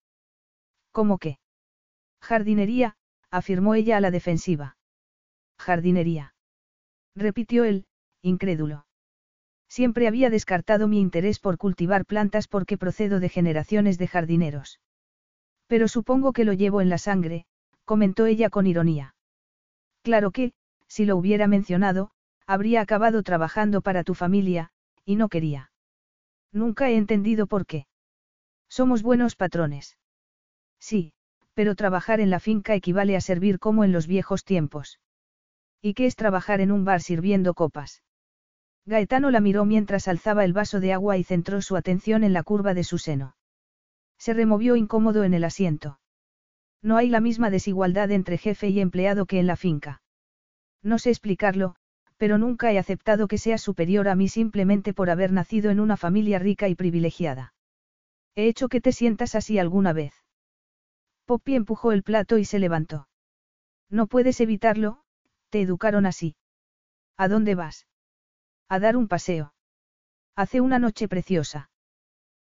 Speaker 1: ¿Cómo qué? Jardinería, afirmó ella a la defensiva. Jardinería repitió él, incrédulo. Siempre había descartado mi interés por cultivar plantas porque procedo de generaciones de jardineros. Pero supongo que lo llevo en la sangre, comentó ella con ironía. Claro que, si lo hubiera mencionado, habría acabado trabajando para tu familia, y no quería. Nunca he entendido por qué. Somos buenos patrones. Sí, pero trabajar en la finca equivale a servir como en los viejos tiempos. ¿Y qué es trabajar en un bar sirviendo copas? Gaetano la miró mientras alzaba el vaso de agua y centró su atención en la curva de su seno. Se removió incómodo en el asiento. No hay la misma desigualdad entre jefe y empleado que en la finca. No sé explicarlo, pero nunca he aceptado que seas superior a mí simplemente por haber nacido en una familia rica y privilegiada. He hecho que te sientas así alguna vez. Poppy empujó el plato y se levantó. No puedes evitarlo, te educaron así. ¿A dónde vas? A dar un paseo. Hace una noche preciosa.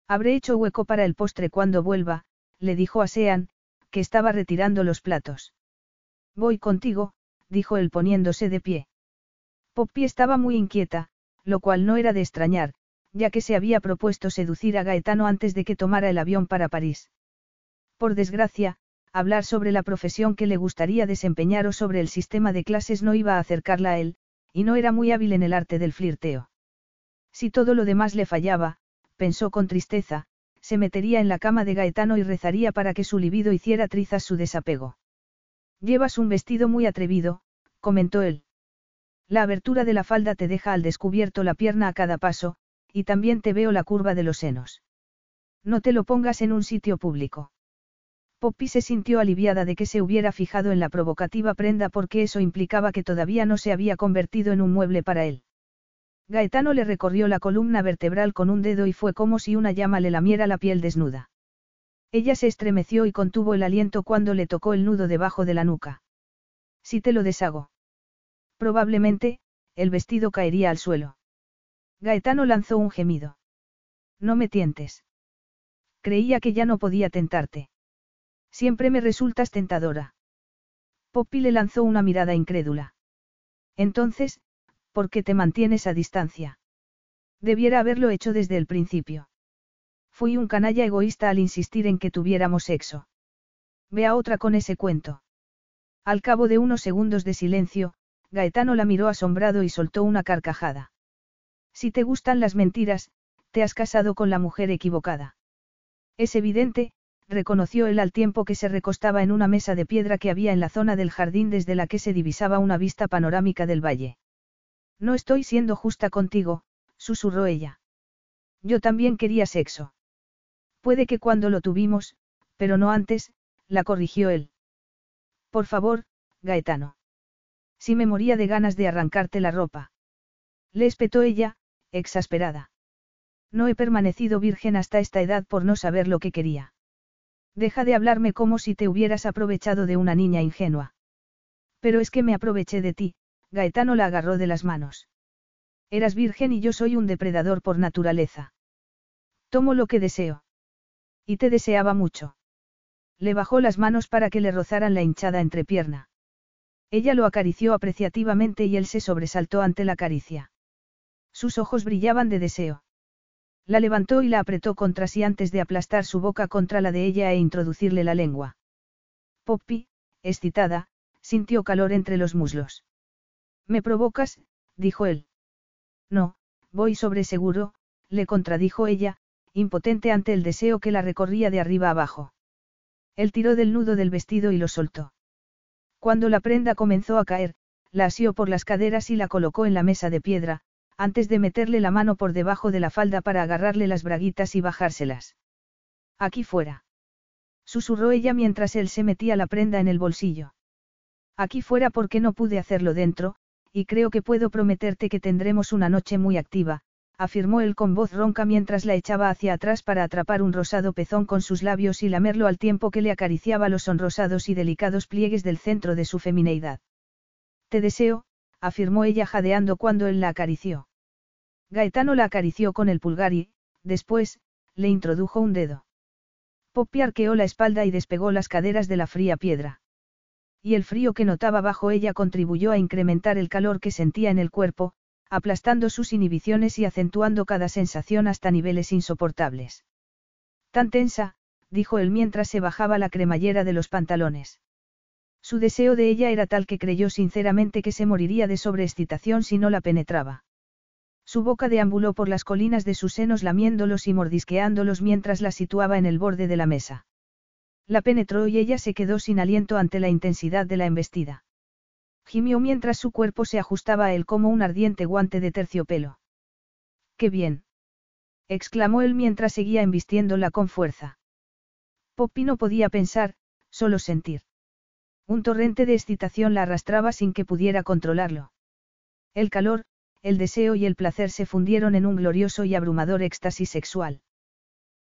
Speaker 1: Habré hecho hueco para el postre cuando vuelva, le dijo a Sean, que estaba retirando los platos. Voy contigo, dijo él poniéndose de pie. Poppy estaba muy inquieta, lo cual no era de extrañar, ya que se había propuesto seducir a Gaetano antes de que tomara el avión para París. Por desgracia, hablar sobre la profesión que le gustaría desempeñar o sobre el sistema de clases no iba a acercarla a él, y no era muy hábil en el arte del flirteo. Si todo lo demás le fallaba, pensó con tristeza, se metería en la cama de Gaetano y rezaría para que su libido hiciera trizas su desapego. Llevas un vestido muy atrevido, comentó él. La abertura de la falda te deja al descubierto la pierna a cada paso, y también te veo la curva de los senos. No te lo pongas en un sitio público. Poppy se sintió aliviada de que se hubiera fijado en la provocativa prenda porque eso implicaba que todavía no se había convertido en un mueble para él. Gaetano le recorrió la columna vertebral con un dedo y fue como si una llama le lamiera la piel desnuda. Ella se estremeció y contuvo el aliento cuando le tocó el nudo debajo de la nuca. Si te lo deshago. Probablemente, el vestido caería al suelo. Gaetano lanzó un gemido. No me tientes. Creía que ya no podía tentarte. Siempre me resultas tentadora. Poppy le lanzó una mirada incrédula. Entonces, ¿por qué te mantienes a distancia? Debiera haberlo hecho desde el principio. Fui un canalla egoísta al insistir en que tuviéramos sexo. Ve a otra con ese cuento. Al cabo de unos segundos de silencio, Gaetano la miró asombrado y soltó una carcajada. Si te gustan las mentiras, te has casado con la mujer equivocada. Es evidente, reconoció él al tiempo que se recostaba en una mesa de piedra que había en la zona del jardín desde la que se divisaba una vista panorámica del valle. No estoy siendo justa contigo, susurró ella. Yo también quería sexo. Puede que cuando lo tuvimos, pero no antes, la corrigió él. Por favor, Gaetano. Si me moría de ganas de arrancarte la ropa. Le espetó ella, exasperada. No he permanecido virgen hasta esta edad por no saber lo que quería. Deja de hablarme como si te hubieras aprovechado de una niña ingenua. Pero es que me aproveché de ti, Gaetano la agarró de las manos. Eras virgen y yo soy un depredador por naturaleza. Tomo lo que deseo. Y te deseaba mucho. Le bajó las manos para que le rozaran la hinchada entrepierna. Ella lo acarició apreciativamente y él se sobresaltó ante la caricia. Sus ojos brillaban de deseo. La levantó y la apretó contra sí antes de aplastar su boca contra la de ella e introducirle la lengua. Poppy, excitada, sintió calor entre los muslos. ¿Me provocas? dijo él. No, voy sobre seguro, le contradijo ella, impotente ante el deseo que la recorría de arriba abajo. Él tiró del nudo del vestido y lo soltó. Cuando la prenda comenzó a caer, la asió por las caderas y la colocó en la mesa de piedra, antes de meterle la mano por debajo de la falda para agarrarle las braguitas y bajárselas. Aquí fuera. Susurró ella mientras él se metía la prenda en el bolsillo. Aquí fuera porque no pude hacerlo dentro, y creo que puedo prometerte que tendremos una noche muy activa, afirmó él con voz ronca mientras la echaba hacia atrás para atrapar un rosado pezón con sus labios y lamerlo al tiempo que le acariciaba los sonrosados y delicados pliegues del centro de su femineidad. Te deseo, afirmó ella jadeando cuando él la acarició. Gaetano la acarició con el pulgar y, después, le introdujo un dedo. Poppy arqueó la espalda y despegó las caderas de la fría piedra y el frío que notaba bajo ella contribuyó a incrementar el calor que sentía en el cuerpo, aplastando sus inhibiciones y acentuando cada sensación hasta niveles insoportables. Tan tensa, dijo él mientras se bajaba la cremallera de los pantalones. Su deseo de ella era tal que creyó sinceramente que se moriría de sobreexcitación si no la penetraba. Su boca deambuló por las colinas de sus senos lamiéndolos y mordisqueándolos mientras la situaba en el borde de la mesa. La penetró y ella se quedó sin aliento ante la intensidad de la embestida. Gimió mientras su cuerpo se ajustaba a él como un ardiente guante de terciopelo. ¡Qué bien! exclamó él mientras seguía embistiéndola con fuerza. Poppy no podía pensar, solo sentir. Un torrente de excitación la arrastraba sin que pudiera controlarlo. El calor, el deseo y el placer se fundieron en un glorioso y abrumador éxtasis sexual.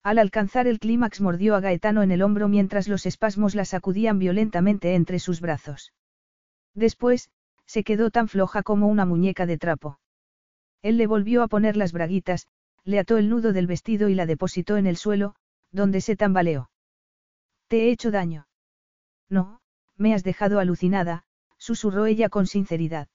Speaker 1: Al alcanzar el clímax mordió a Gaetano en el hombro mientras los espasmos la sacudían violentamente entre sus brazos. Después, se quedó tan floja como una muñeca de trapo. Él le volvió a poner las braguitas, le ató el nudo del vestido y la depositó en el suelo, donde se tambaleó. ¿Te he hecho daño? No, me has dejado alucinada, susurró ella con sinceridad.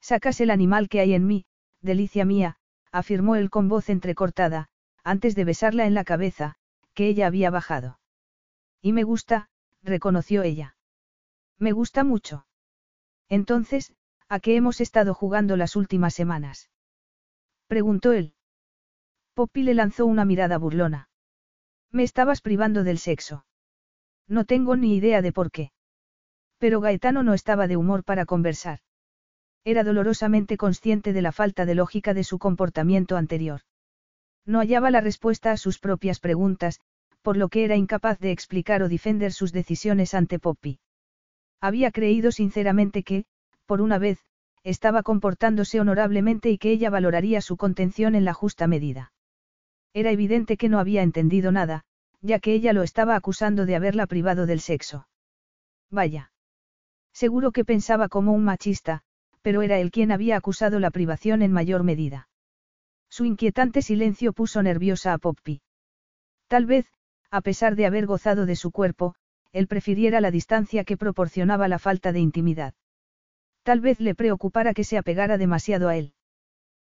Speaker 1: Sacas el animal que hay en mí, delicia mía, afirmó él con voz entrecortada, antes de besarla en la cabeza, que ella había bajado. Y me gusta, reconoció ella. Me gusta mucho. Entonces, ¿a qué hemos estado jugando las últimas semanas? Preguntó él. Poppy le lanzó una mirada burlona. Me estabas privando del sexo. No tengo ni idea de por qué. Pero Gaetano no estaba de humor para conversar. Era dolorosamente consciente de la falta de lógica de su comportamiento anterior. No hallaba la respuesta a sus propias preguntas, por lo que era incapaz de explicar o defender sus decisiones ante Poppy. Había creído sinceramente que, por una vez, estaba comportándose honorablemente y que ella valoraría su contención en la justa medida. Era evidente que no había entendido nada, ya que ella lo estaba acusando de haberla privado del sexo. Vaya. Seguro que pensaba como un machista, pero era él quien había acusado la privación en mayor medida. Su inquietante silencio puso nerviosa a Poppy. Tal vez, a pesar de haber gozado de su cuerpo, él prefiriera la distancia que proporcionaba la falta de intimidad. Tal vez le preocupara que se apegara demasiado a él.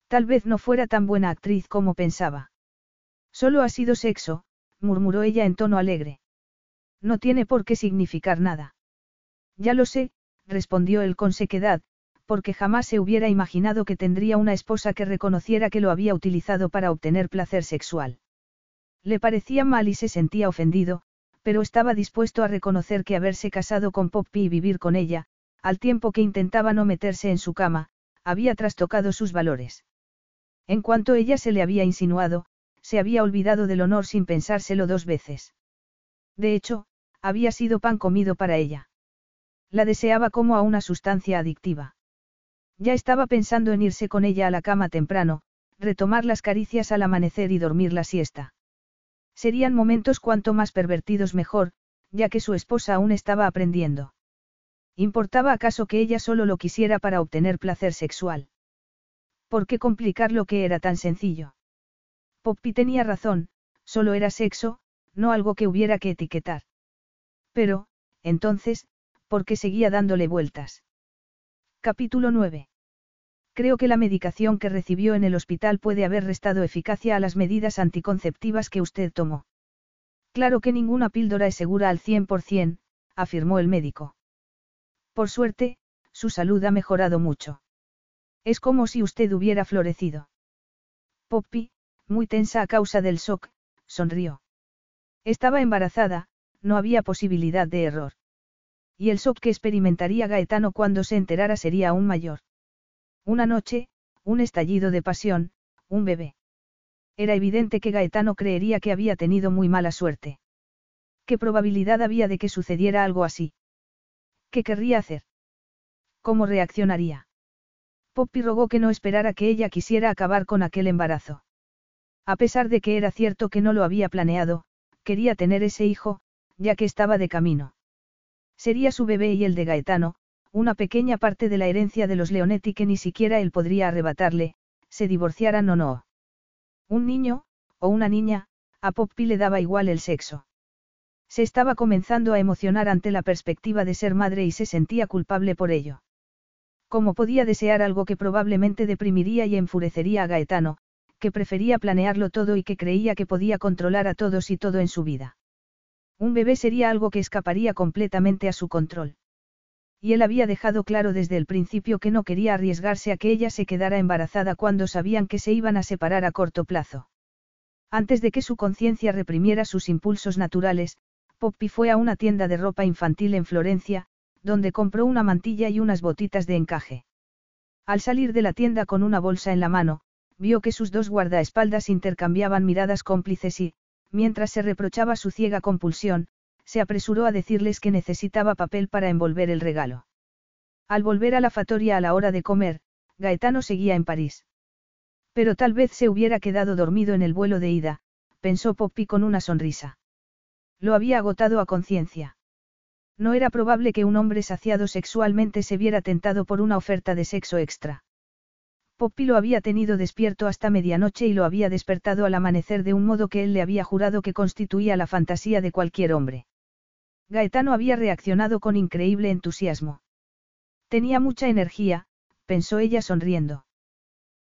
Speaker 1: Tal vez no fuera tan buena actriz como pensaba. Solo ha sido sexo, murmuró ella en tono alegre. No tiene por qué significar nada. Ya lo sé, respondió él con sequedad, porque jamás se hubiera imaginado que tendría una esposa que reconociera que lo había utilizado para obtener placer sexual. Le parecía mal y se sentía ofendido, pero estaba dispuesto a reconocer que haberse casado con Poppy y vivir con ella, al tiempo que intentaba no meterse en su cama, había trastocado sus valores. En cuanto ella se le había insinuado, se había olvidado del honor sin pensárselo dos veces. De hecho, había sido pan comido para ella. La deseaba como a una sustancia adictiva. Ya estaba pensando en irse con ella a la cama temprano, retomar las caricias al amanecer y dormir la siesta. Serían momentos cuanto más pervertidos mejor, ya que su esposa aún estaba aprendiendo. ¿Importaba acaso que ella solo lo quisiera para obtener placer sexual? ¿Por qué complicar lo que era tan sencillo? Poppy tenía razón, solo era sexo, no algo que hubiera que etiquetar. Pero, entonces, ¿por qué seguía dándole vueltas? Capítulo 9. Creo que la medicación que recibió en el hospital puede haber restado eficacia a las medidas anticonceptivas que usted tomó. Claro que ninguna píldora es segura al 100%, afirmó el médico. Por suerte, su salud ha mejorado mucho. Es como si usted hubiera florecido. Poppy, muy tensa a causa del shock, sonrió. Estaba embarazada, no había posibilidad de error. Y el shock que experimentaría Gaetano cuando se enterara sería aún mayor. Una noche, un estallido de pasión, un bebé. Era evidente que Gaetano creería que había tenido muy mala suerte. ¿Qué probabilidad había de que sucediera algo así? ¿Qué querría hacer? ¿Cómo reaccionaría? Poppy rogó que no esperara que ella quisiera acabar con aquel embarazo. A pesar de que era cierto que no lo había planeado, quería tener ese hijo, ya que estaba de camino. Sería su bebé y el de Gaetano, una pequeña parte de la herencia de los Leonetti que ni siquiera él podría arrebatarle, se divorciaran o no. Un niño, o una niña, a Poppy le daba igual el sexo. Se estaba comenzando a emocionar ante la perspectiva de ser madre y se sentía culpable por ello. ¿Cómo podía desear algo que probablemente deprimiría y enfurecería a Gaetano, que prefería planearlo todo y que creía que podía controlar a todos y todo en su vida? Un bebé sería algo que escaparía completamente a su control. Y él había dejado claro desde el principio que no quería arriesgarse a que ella se quedara embarazada cuando sabían que se iban a separar a corto plazo. Antes de que su conciencia reprimiera sus impulsos naturales, Poppy fue a una tienda de ropa infantil en Florencia, donde compró una mantilla y unas botitas de encaje. Al salir de la tienda con una bolsa en la mano, vio que sus dos guardaespaldas intercambiaban miradas cómplices y, mientras se reprochaba su ciega compulsión, se apresuró a decirles que necesitaba papel para envolver el regalo. Al volver a la fatoria a la hora de comer, Gaetano seguía en París. Pero tal vez se hubiera quedado dormido en el vuelo de ida, pensó Poppy con una sonrisa. Lo había agotado a conciencia. No era probable que un hombre saciado sexualmente se viera tentado por una oferta de sexo extra. Poppy lo había tenido despierto hasta medianoche y lo había despertado al amanecer de un modo que él le había jurado que constituía la fantasía de cualquier hombre. Gaetano había reaccionado con increíble entusiasmo. Tenía mucha energía, pensó ella sonriendo.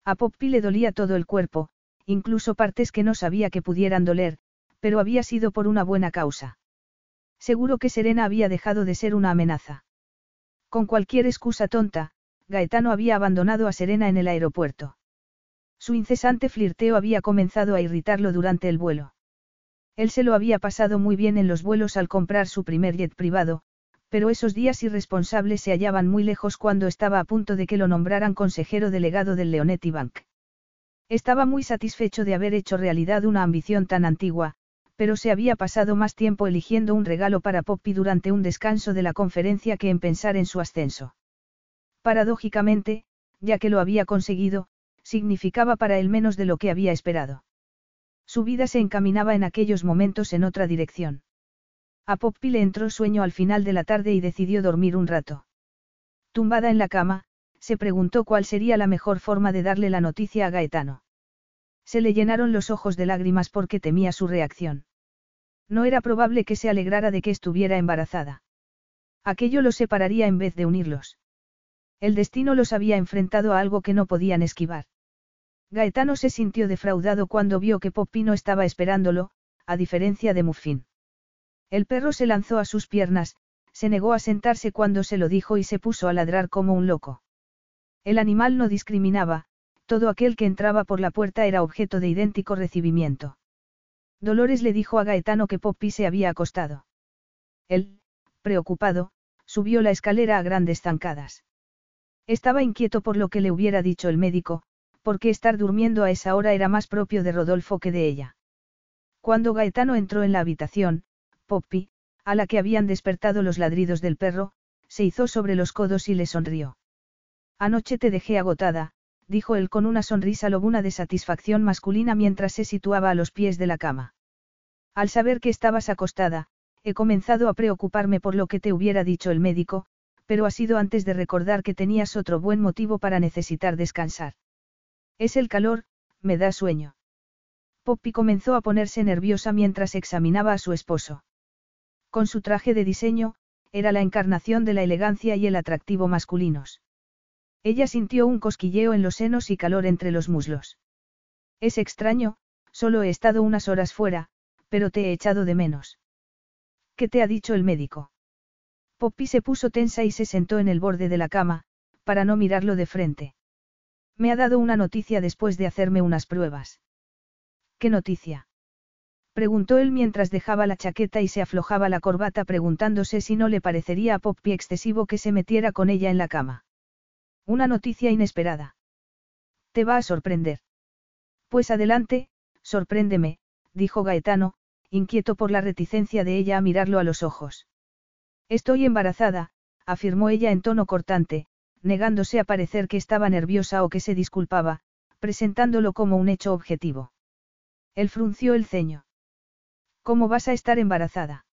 Speaker 1: A Poppy le dolía todo el cuerpo, incluso partes que no sabía que pudieran doler, pero había sido por una buena causa. Seguro que Serena había dejado de ser una amenaza. Con cualquier excusa tonta, Gaetano había abandonado a Serena en el aeropuerto. Su incesante flirteo había comenzado a irritarlo durante el vuelo. Él se lo había pasado muy bien en los vuelos al comprar su primer jet privado, pero esos días irresponsables se hallaban muy lejos cuando estaba a punto de que lo nombraran consejero delegado del Leonetti Bank. Estaba muy satisfecho de haber hecho realidad una ambición tan antigua, pero se había pasado más tiempo eligiendo un regalo para Poppy durante un descanso de la conferencia que en pensar en su ascenso. Paradójicamente, ya que lo había conseguido, significaba para él menos de lo que había esperado. Su vida se encaminaba en aquellos momentos en otra dirección. A Poppy le entró sueño al final de la tarde y decidió dormir un rato. Tumbada en la cama, se preguntó cuál sería la mejor forma de darle la noticia a Gaetano. Se le llenaron los ojos de lágrimas porque temía su reacción. No era probable que se alegrara de que estuviera embarazada. Aquello los separaría en vez de unirlos. El destino los había enfrentado a algo que no podían esquivar. Gaetano se sintió defraudado cuando vio que Poppy no estaba esperándolo, a diferencia de Muffin. El perro se lanzó a sus piernas, se negó a sentarse cuando se lo dijo y se puso a ladrar como un loco. El animal no discriminaba, todo aquel que entraba por la puerta era objeto de idéntico recibimiento. Dolores le dijo a Gaetano que Poppy se había acostado. Él, preocupado, subió la escalera a grandes zancadas. Estaba inquieto por lo que le hubiera dicho el médico, porque estar durmiendo a esa hora era más propio de Rodolfo que de ella. Cuando Gaetano entró en la habitación, Poppy, a la que habían despertado los ladridos del perro, se hizo sobre los codos y le sonrió. Anoche te dejé agotada, dijo él con una sonrisa lobuna de satisfacción masculina mientras se situaba a los pies de la cama. Al saber que estabas acostada, he comenzado a preocuparme por lo que te hubiera dicho el médico, pero ha sido antes de recordar que tenías otro buen motivo para necesitar descansar. Es el calor, me da sueño. Poppy comenzó a ponerse nerviosa mientras examinaba a su esposo. Con su traje de diseño, era la encarnación de la elegancia y el atractivo masculinos. Ella sintió un cosquilleo en los senos y calor entre los muslos. Es extraño, solo he estado unas horas fuera, pero te he echado de menos. ¿Qué te ha dicho el médico? Poppy se puso tensa y se sentó en el borde de la cama, para no mirarlo de frente. Me ha dado una noticia después de hacerme unas pruebas. ¿Qué noticia? Preguntó él mientras dejaba la chaqueta y se aflojaba la corbata preguntándose si no le parecería a Poppy excesivo que se metiera con ella en la cama. Una noticia inesperada. Te va a sorprender. Pues adelante, sorpréndeme, dijo Gaetano, inquieto por la reticencia de ella a mirarlo a los ojos. Estoy embarazada, afirmó ella en tono cortante, negándose a parecer que estaba nerviosa o que se disculpaba, presentándolo como un hecho objetivo. Él frunció el ceño. ¿Cómo vas a estar embarazada?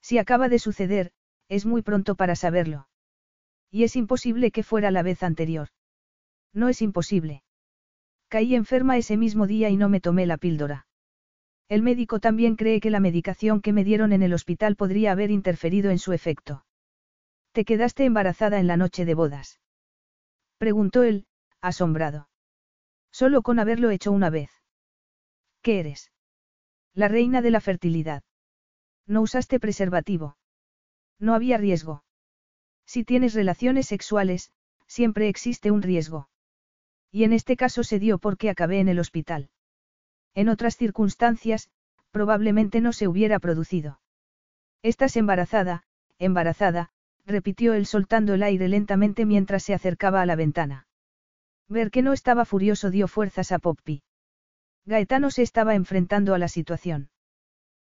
Speaker 1: Si acaba de suceder, es muy pronto para saberlo. Y es imposible que fuera la vez anterior. No es imposible. Caí enferma ese mismo día y no me tomé la píldora. El médico también cree que la medicación que me dieron en el hospital podría haber interferido en su efecto. ¿Te quedaste embarazada en la noche de bodas? Preguntó él, asombrado. Solo con haberlo hecho una vez. ¿Qué eres? La reina de la fertilidad. No usaste preservativo. No había riesgo. Si tienes relaciones sexuales, siempre existe un riesgo. Y en este caso se dio porque acabé en el hospital. En otras circunstancias, probablemente no se hubiera producido. Estás embarazada, embarazada, repitió él soltando el aire lentamente mientras se acercaba a la ventana. Ver que no estaba furioso dio fuerzas a Poppy. Gaetano se estaba enfrentando a la situación.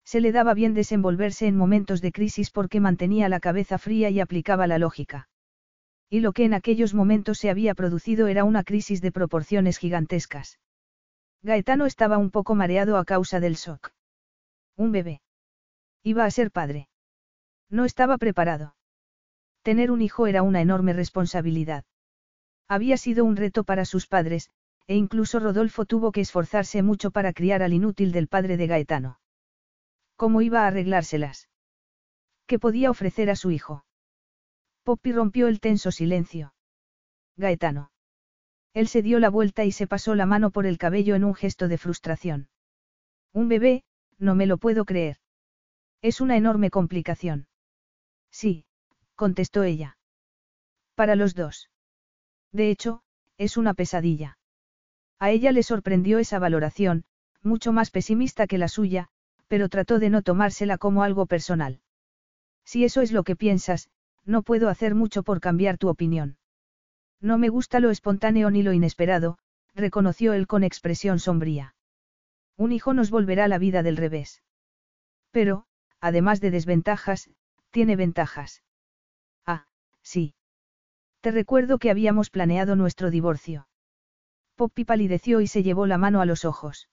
Speaker 1: Se le daba bien desenvolverse en momentos de crisis porque mantenía la cabeza fría y aplicaba la lógica. Y lo que en aquellos momentos se había producido era una crisis de proporciones gigantescas. Gaetano estaba un poco mareado a causa del shock. Un bebé. Iba a ser padre. No estaba preparado. Tener un hijo era una enorme responsabilidad. Había sido un reto para sus padres, e incluso Rodolfo tuvo que esforzarse mucho para criar al inútil del padre de Gaetano. ¿Cómo iba a arreglárselas? ¿Qué podía ofrecer a su hijo? Poppy rompió el tenso silencio. Gaetano. Él se dio la vuelta y se pasó la mano por el cabello en un gesto de frustración. Un bebé, no me lo puedo creer. Es una enorme complicación. Sí, contestó ella. Para los dos. De hecho, es una pesadilla. A ella le sorprendió esa valoración, mucho más pesimista que la suya, pero trató de no tomársela como algo personal. Si eso es lo que piensas, no puedo hacer mucho por cambiar tu opinión. No me gusta lo espontáneo ni lo inesperado, reconoció él con expresión sombría. Un hijo nos volverá la vida del revés. Pero, además de desventajas, tiene ventajas. Sí. Te recuerdo que habíamos planeado nuestro divorcio. Poppy palideció y se llevó la mano a los ojos.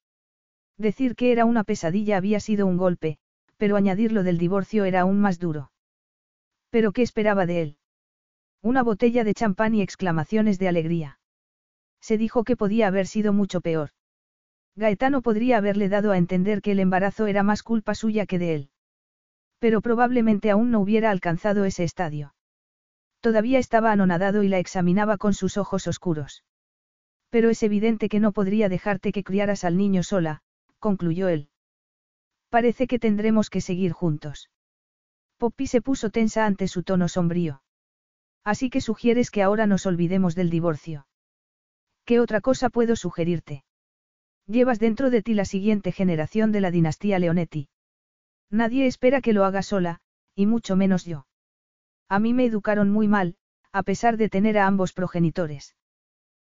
Speaker 1: Decir que era una pesadilla había sido un golpe, pero añadirlo del divorcio era aún más duro. ¿Pero qué esperaba de él? Una botella de champán y exclamaciones de alegría. Se dijo que podía haber sido mucho peor. Gaetano podría haberle dado a entender que el embarazo era más culpa suya que de él. Pero probablemente aún no hubiera alcanzado ese estadio. Todavía estaba anonadado y la examinaba con sus ojos oscuros. Pero es evidente que no podría dejarte que criaras al niño sola, concluyó él. Parece que tendremos que seguir juntos. Poppy se puso tensa ante su tono sombrío. Así que sugieres que ahora nos olvidemos del divorcio. ¿Qué otra cosa puedo sugerirte? Llevas dentro de ti la siguiente generación de la dinastía Leonetti. Nadie espera que lo haga sola, y mucho menos yo. A mí me educaron muy mal, a pesar de tener a ambos progenitores.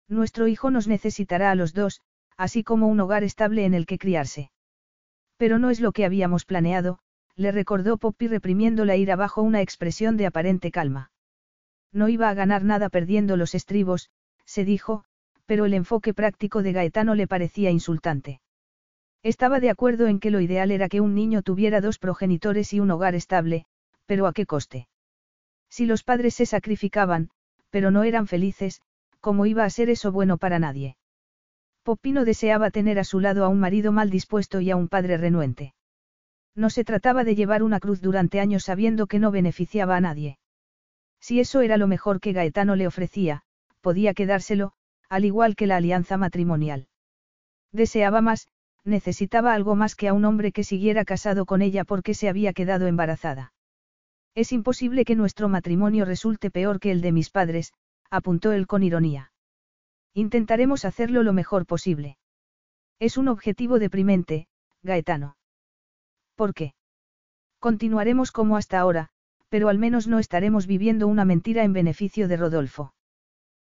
Speaker 1: Nuestro hijo nos necesitará a los dos, así como un hogar estable en el que criarse. Pero no es lo que habíamos planeado, le recordó Poppy reprimiendo la ira bajo una expresión de aparente calma. No iba a ganar nada perdiendo los estribos, se dijo, pero el enfoque práctico de Gaetano le parecía insultante. Estaba de acuerdo en que lo ideal era que un niño tuviera dos progenitores y un hogar estable, pero ¿a qué coste? Si los padres se sacrificaban, pero no eran felices, ¿cómo iba a ser eso bueno para nadie? Popino deseaba tener a su lado a un marido mal dispuesto y a un padre renuente. No se trataba de llevar una cruz durante años sabiendo que no beneficiaba a nadie. Si eso era lo mejor que Gaetano le ofrecía, podía quedárselo, al igual que la alianza matrimonial. Deseaba más, necesitaba algo más que a un hombre que siguiera casado con ella porque se había quedado embarazada. Es imposible que nuestro matrimonio resulte peor que el de mis padres, apuntó él con ironía. Intentaremos hacerlo lo mejor posible. Es un objetivo deprimente, Gaetano. ¿Por qué? Continuaremos como hasta ahora, pero al menos no estaremos viviendo una mentira en beneficio de Rodolfo.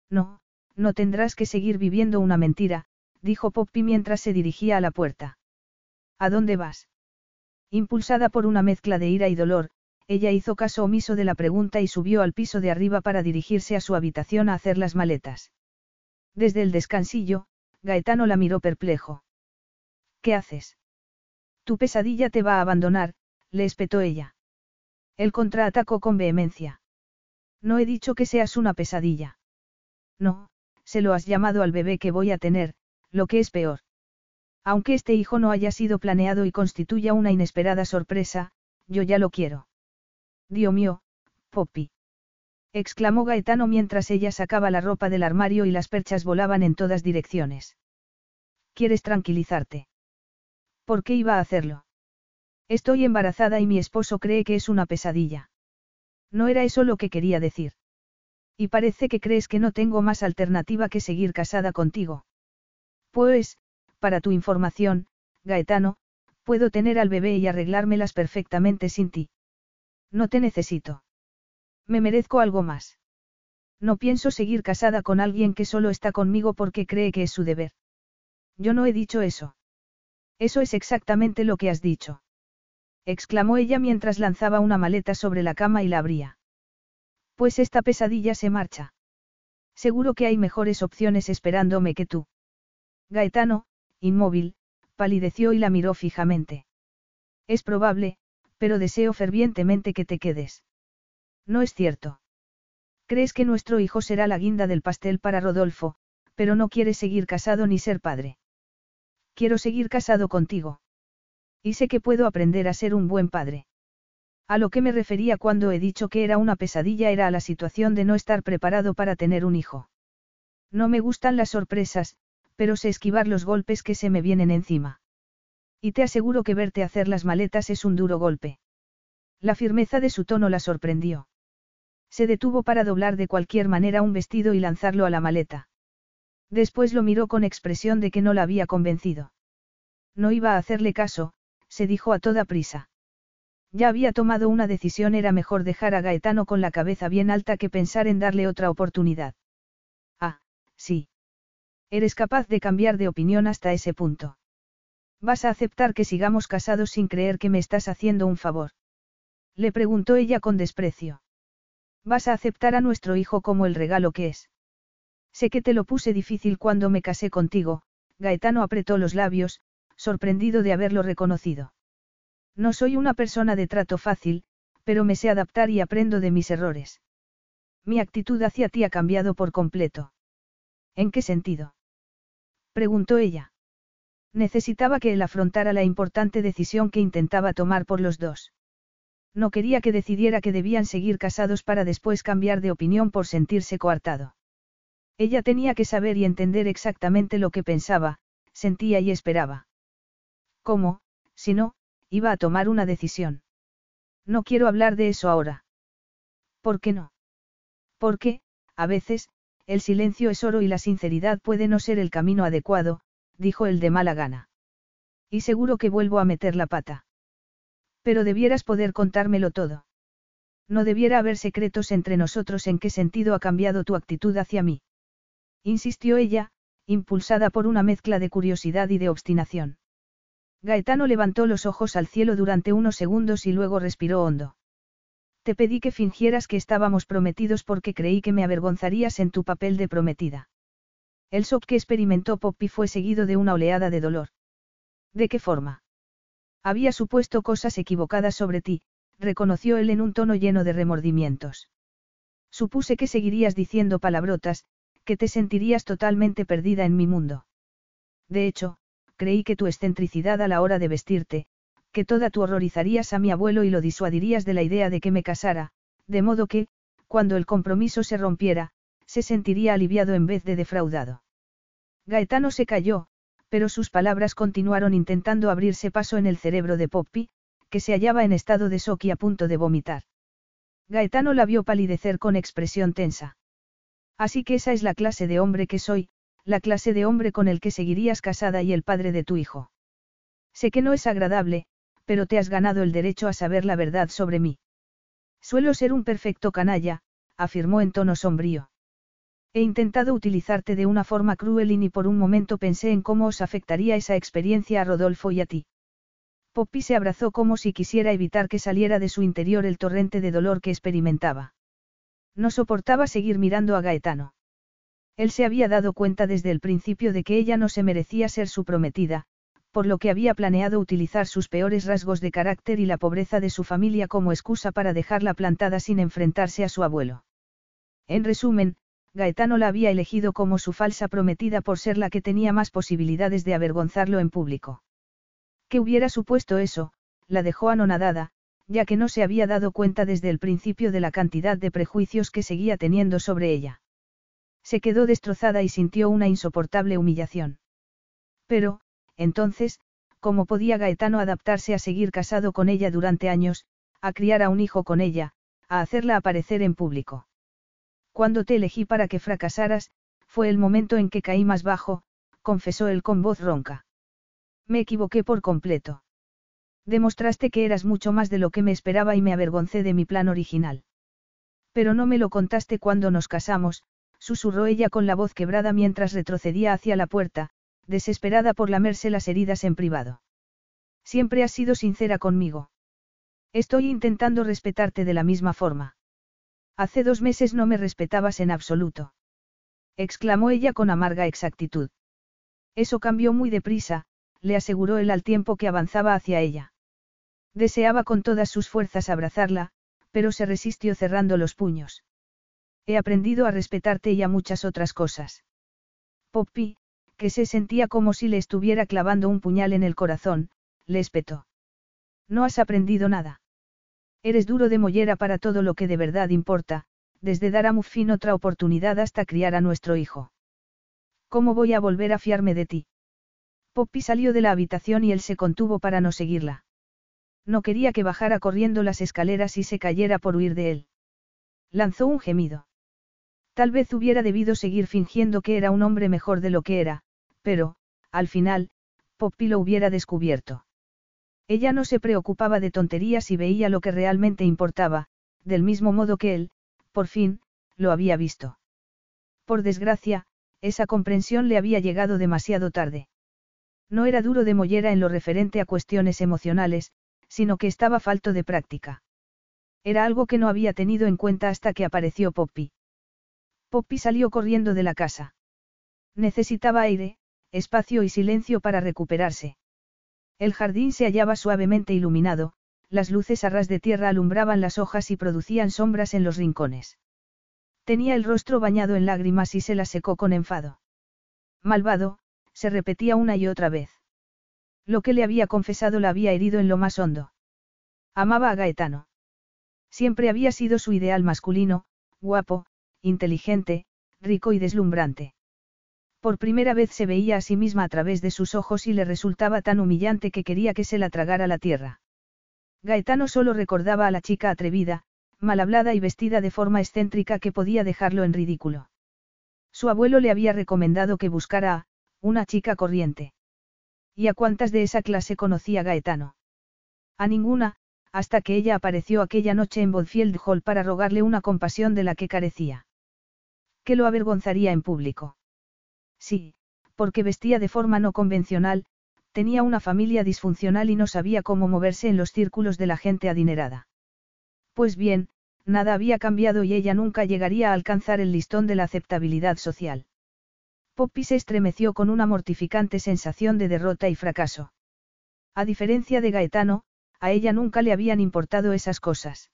Speaker 1: No, no tendrás que seguir viviendo una mentira, dijo Poppy mientras se dirigía a la puerta. ¿A dónde vas? Impulsada por una mezcla de ira y dolor, ella hizo caso omiso de la pregunta y subió al piso de arriba para dirigirse a su habitación a hacer las maletas. Desde el descansillo, Gaetano la miró perplejo. ¿Qué haces? Tu pesadilla te va a abandonar, le espetó ella. Él contraatacó con vehemencia. No he dicho que seas una pesadilla. No, se lo has llamado al bebé que voy a tener, lo que es peor. Aunque este hijo no haya sido planeado y constituya una inesperada sorpresa, yo ya lo quiero. Dios mío, Poppy. exclamó Gaetano mientras ella sacaba la ropa del armario y las perchas volaban en todas direcciones. ¿Quieres tranquilizarte? ¿Por qué iba a hacerlo? Estoy embarazada y mi esposo cree que es una pesadilla. No era eso lo que quería decir. Y parece que crees que no tengo más alternativa que seguir casada contigo. Pues, para tu información, Gaetano, puedo tener al bebé y arreglármelas perfectamente sin ti. No te necesito. Me merezco algo más. No pienso seguir casada con alguien que solo está conmigo porque cree que es su deber. Yo no he dicho eso. Eso es exactamente lo que has dicho exclamó ella mientras lanzaba una maleta sobre la cama y la abría. Pues esta pesadilla se marcha. Seguro que hay mejores opciones esperándome que tú. Gaetano, inmóvil, palideció y la miró fijamente. Es probable, pero deseo fervientemente que te quedes. No es cierto. Crees que nuestro hijo será la guinda del pastel para Rodolfo, pero no quieres seguir casado ni ser padre. Quiero seguir casado contigo. Y sé que puedo aprender a ser un buen padre. A lo que me refería cuando he dicho que era una pesadilla era a la situación de no estar preparado para tener un hijo. No me gustan las sorpresas, pero sé esquivar los golpes que se me vienen encima. Y te aseguro que verte hacer las maletas es un duro golpe. La firmeza de su tono la sorprendió. Se detuvo para doblar de cualquier manera un vestido y lanzarlo a la maleta. Después lo miró con expresión de que no la había convencido. No iba a hacerle caso, se dijo a toda prisa. Ya había tomado una decisión, era mejor dejar a Gaetano con la cabeza bien alta que pensar en darle otra oportunidad. Ah, sí. Eres capaz de cambiar de opinión hasta ese punto. ¿Vas a aceptar que sigamos casados sin creer que me estás haciendo un favor? Le preguntó ella con desprecio. ¿Vas a aceptar a nuestro hijo como el regalo que es? Sé que te lo puse difícil cuando me casé contigo, Gaetano apretó los labios, sorprendido de haberlo reconocido. No soy una persona de trato fácil, pero me sé adaptar y aprendo de mis errores. Mi actitud hacia ti ha cambiado por completo. ¿En qué sentido? preguntó ella. Necesitaba que él afrontara la importante decisión que intentaba tomar por los dos. No quería que decidiera que debían seguir casados para después cambiar de opinión por sentirse coartado. Ella tenía que saber y entender exactamente lo que pensaba, sentía y esperaba. ¿Cómo, si no, iba a tomar una decisión? No quiero hablar de eso ahora. ¿Por qué no? Porque, a veces, el silencio es oro y la sinceridad puede no ser el camino adecuado, dijo el de mala gana. Y seguro que vuelvo a meter la pata. Pero debieras poder contármelo todo. No debiera haber secretos entre nosotros en qué sentido ha cambiado tu actitud hacia mí. Insistió ella, impulsada por una mezcla de curiosidad y de obstinación. Gaetano levantó los ojos al cielo durante unos segundos y luego respiró hondo. Te pedí que fingieras que estábamos prometidos porque creí que me avergonzarías en tu papel de prometida. El shock que experimentó Poppy fue seguido de una oleada de dolor. ¿De qué forma? Había supuesto cosas equivocadas sobre ti, reconoció él en un tono lleno de remordimientos. Supuse que seguirías diciendo palabrotas, que te sentirías totalmente perdida en mi mundo. De hecho, creí que tu excentricidad a la hora de vestirte, que toda tu horrorizarías a mi abuelo y lo disuadirías de la idea de que me casara, de modo que, cuando el compromiso se rompiera, se sentiría aliviado en vez de defraudado. Gaetano se calló, pero sus palabras continuaron intentando abrirse paso en el cerebro de Poppy, que se hallaba en estado de shock y a punto de vomitar. Gaetano la vio palidecer con expresión tensa. Así que esa es la clase de hombre que soy, la clase de hombre con el que seguirías casada y el padre de tu hijo. Sé que no es agradable, pero te has ganado el derecho a saber la verdad sobre mí. Suelo ser un perfecto canalla, afirmó en tono sombrío. He intentado utilizarte de una forma cruel y ni por un momento pensé en cómo os afectaría esa experiencia a Rodolfo y a ti. Poppy se abrazó como si quisiera evitar que saliera de su interior el torrente de dolor que experimentaba. No soportaba seguir mirando a Gaetano. Él se había dado cuenta desde el principio de que ella no se merecía ser su prometida, por lo que había planeado utilizar sus peores rasgos de carácter y la pobreza de su familia como excusa para dejarla plantada sin enfrentarse a su abuelo. En resumen, Gaetano la había elegido como su falsa prometida por ser la que tenía más posibilidades de avergonzarlo en público. ¿Qué hubiera supuesto eso? La dejó anonadada, ya que no se había dado cuenta desde el principio de la cantidad de prejuicios que seguía teniendo sobre ella. Se quedó destrozada y sintió una insoportable humillación. Pero, entonces, ¿cómo podía Gaetano adaptarse a seguir casado con ella durante años, a criar a un hijo con ella, a hacerla aparecer en público? Cuando te elegí para que fracasaras, fue el momento en que caí más bajo, confesó él con voz ronca. Me equivoqué por completo. Demostraste que eras mucho más de lo que me esperaba y me avergoncé de mi plan original. Pero no me lo contaste cuando nos casamos, susurró ella con la voz quebrada mientras retrocedía hacia la puerta, desesperada por lamerse las heridas en privado. Siempre has sido sincera conmigo. Estoy intentando respetarte de la misma forma. Hace dos meses no me respetabas en absoluto. Exclamó ella con amarga exactitud. Eso cambió muy deprisa, le aseguró él al tiempo que avanzaba hacia ella. Deseaba con todas sus fuerzas abrazarla, pero se resistió cerrando los puños. He aprendido a respetarte y a muchas otras cosas. Poppy, que se sentía como si le estuviera clavando un puñal en el corazón, le espetó. No has aprendido nada. Eres duro de mollera para todo lo que de verdad importa, desde dar a Muffin otra oportunidad hasta criar a nuestro hijo. ¿Cómo voy a volver a fiarme de ti? Poppy salió de la habitación y él se contuvo para no seguirla. No quería que bajara corriendo las escaleras y se cayera por huir de él. Lanzó un gemido. Tal vez hubiera debido seguir fingiendo que era un hombre mejor de lo que era, pero, al final, Poppy lo hubiera descubierto. Ella no se preocupaba de tonterías y veía lo que realmente importaba, del mismo modo que él, por fin, lo había visto. Por desgracia, esa comprensión le había llegado demasiado tarde. No era duro de mollera en lo referente a cuestiones emocionales, sino que estaba falto de práctica. Era algo que no había tenido en cuenta hasta que apareció Poppy. Poppy salió corriendo de la casa. Necesitaba aire, espacio y silencio para recuperarse. El jardín se hallaba suavemente iluminado, las luces a ras de tierra alumbraban las hojas y producían sombras en los rincones. Tenía el rostro bañado en lágrimas y se las secó con enfado. Malvado, se repetía una y otra vez. Lo que le había confesado la había herido en lo más hondo. Amaba a Gaetano. Siempre había sido su ideal masculino, guapo, inteligente, rico y deslumbrante. Por primera vez se veía a sí misma a través de sus ojos y le resultaba tan humillante que quería que se la tragara la tierra. Gaetano solo recordaba a la chica atrevida, mal hablada y vestida de forma excéntrica que podía dejarlo en ridículo. Su abuelo le había recomendado que buscara a, una chica corriente. ¿Y a cuántas de esa clase conocía Gaetano? A ninguna, hasta que ella apareció aquella noche en Bodfield Hall para rogarle una compasión de la que carecía. Que lo avergonzaría en público. Sí, porque vestía de forma no convencional, tenía una familia disfuncional y no sabía cómo moverse en los círculos de la gente adinerada. Pues bien, nada había cambiado y ella nunca llegaría a alcanzar el listón de la aceptabilidad social. Poppy se estremeció con una mortificante sensación de derrota y fracaso. A diferencia de Gaetano, a ella nunca le habían importado esas cosas.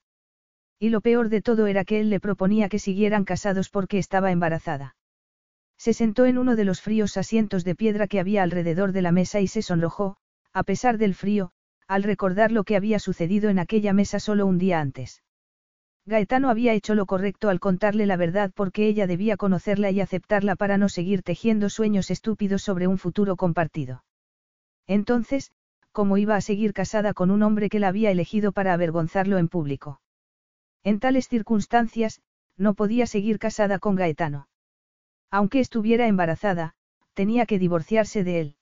Speaker 1: Y lo peor de todo era que él le proponía que siguieran casados porque estaba embarazada. Se sentó en uno de los fríos asientos de piedra que había alrededor de la mesa y se sonrojó, a pesar del frío, al recordar lo que había sucedido en aquella mesa solo un día antes. Gaetano había hecho lo correcto al contarle la verdad porque ella debía conocerla y aceptarla para no seguir tejiendo sueños estúpidos sobre un futuro compartido. Entonces, ¿cómo iba a seguir casada con un hombre que la había elegido para avergonzarlo en público? En tales circunstancias, no podía seguir casada con Gaetano. Aunque estuviera embarazada, tenía que divorciarse de él.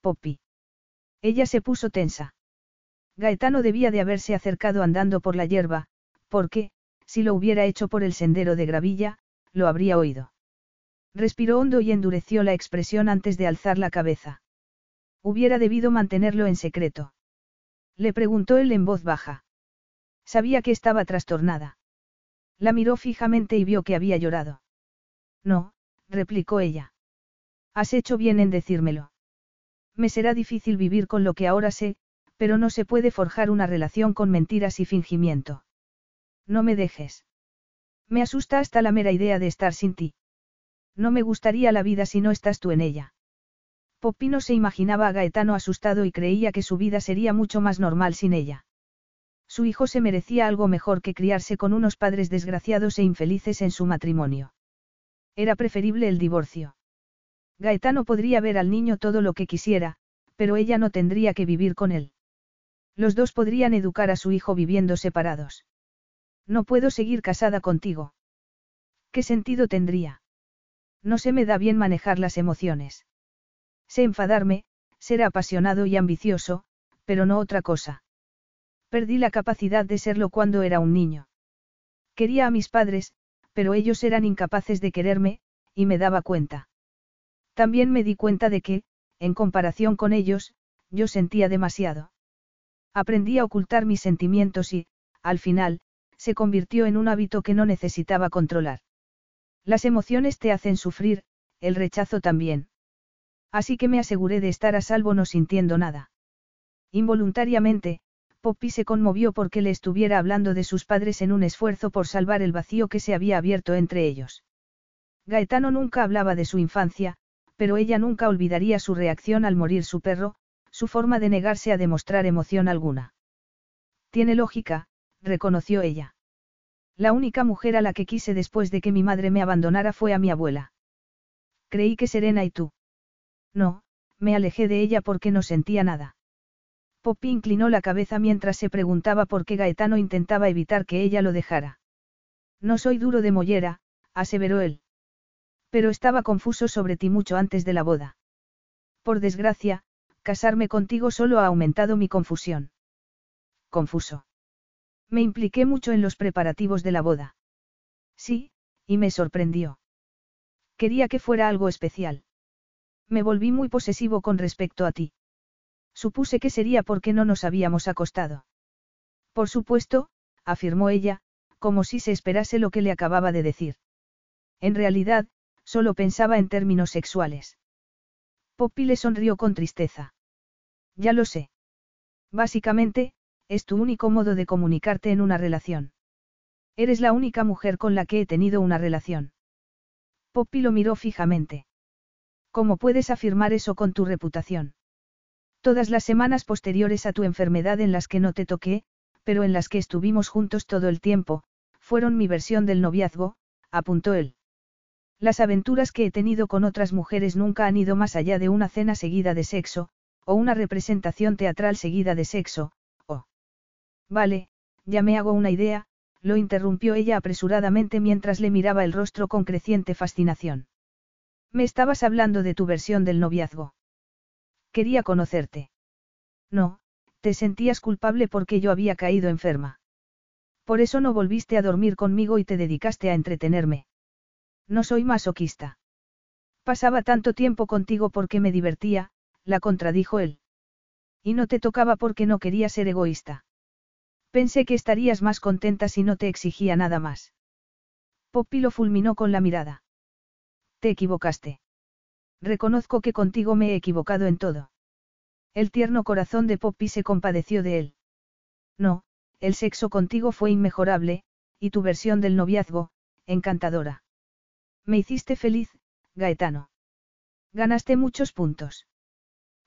Speaker 1: Poppy. Ella se puso tensa. Gaetano debía de haberse acercado andando por la hierba, porque, si lo hubiera hecho por el sendero de gravilla, lo habría oído. Respiró hondo y endureció la expresión antes de alzar la cabeza. Hubiera debido mantenerlo en secreto. Le preguntó él en voz baja. Sabía que estaba trastornada. La miró fijamente y vio que había llorado. No, replicó ella. Has hecho bien en decírmelo. Me será difícil vivir con lo que ahora sé, pero no se puede forjar una relación con mentiras y fingimiento. No me dejes. Me asusta hasta la mera idea de estar sin ti. No me gustaría la vida si no estás tú en ella. Popino se imaginaba a Gaetano asustado y creía que su vida sería mucho más normal sin ella. Su hijo se merecía algo mejor que criarse con unos padres desgraciados e infelices en su matrimonio. Era preferible el divorcio. Gaetano podría ver al niño todo lo que quisiera, pero ella no tendría que vivir con él. Los dos podrían educar a su hijo viviendo separados. No puedo seguir casada contigo. ¿Qué sentido tendría? No se me da bien manejar las emociones. Sé enfadarme, ser apasionado y ambicioso, pero no otra cosa. Perdí la capacidad de serlo cuando era un niño. Quería a mis padres, pero ellos eran incapaces de quererme, y me daba cuenta. También me di cuenta de que, en comparación con ellos, yo sentía demasiado. Aprendí a ocultar mis sentimientos y, al final, se convirtió en un hábito que no necesitaba controlar. Las emociones te hacen sufrir, el rechazo también. Así que me aseguré de estar a salvo no sintiendo nada. Involuntariamente, Poppy se conmovió porque le estuviera hablando de sus padres en un esfuerzo por salvar el vacío que se había abierto entre ellos. Gaetano nunca hablaba de su infancia, pero ella nunca olvidaría su reacción al morir su perro, su forma de negarse a demostrar emoción alguna. Tiene lógica, reconoció ella. La única mujer a la que quise después de que mi madre me abandonara fue a mi abuela. Creí que Serena y tú. No, me alejé de ella porque no sentía nada. Poppy inclinó la cabeza mientras se preguntaba por qué Gaetano intentaba evitar que ella lo dejara. No soy duro de mollera, aseveró él. Pero estaba confuso sobre ti mucho antes de la boda. Por desgracia, casarme contigo solo ha aumentado mi confusión. Confuso. Me impliqué mucho en los preparativos de la boda. Sí, y me sorprendió. Quería que fuera algo especial. Me volví muy posesivo con respecto a ti. Supuse que sería porque no nos habíamos acostado. Por supuesto, afirmó ella, como si se esperase lo que le acababa de decir. En realidad, solo pensaba en términos sexuales. Poppy le sonrió con tristeza. Ya lo sé. Básicamente, es tu único modo de comunicarte en una relación. Eres la única mujer con la que he tenido una relación. Poppy lo miró fijamente. ¿Cómo puedes afirmar eso con tu reputación? Todas las semanas posteriores a tu enfermedad en las que no te toqué, pero en las que estuvimos juntos todo el tiempo, fueron mi versión del noviazgo, apuntó él. Las aventuras que he tenido con otras mujeres nunca han ido más allá de una cena seguida de sexo, o una representación teatral seguida de sexo, o... Vale, ya me hago una idea, lo interrumpió ella apresuradamente mientras le miraba el rostro con creciente fascinación. Me estabas hablando de tu versión del noviazgo. Quería conocerte. No, te sentías culpable porque yo había caído enferma. Por eso no volviste a dormir conmigo y te dedicaste a entretenerme. No soy masoquista. Pasaba tanto tiempo contigo porque me divertía, la contradijo él. Y no te tocaba porque no quería ser egoísta. Pensé que estarías más contenta si no te exigía nada más. Poppy lo fulminó con la mirada. Te equivocaste. Reconozco que contigo me he equivocado en todo. El tierno corazón de Poppy se compadeció de él. No, el sexo contigo fue inmejorable, y tu versión del noviazgo, encantadora. Me hiciste feliz, Gaetano. Ganaste muchos puntos.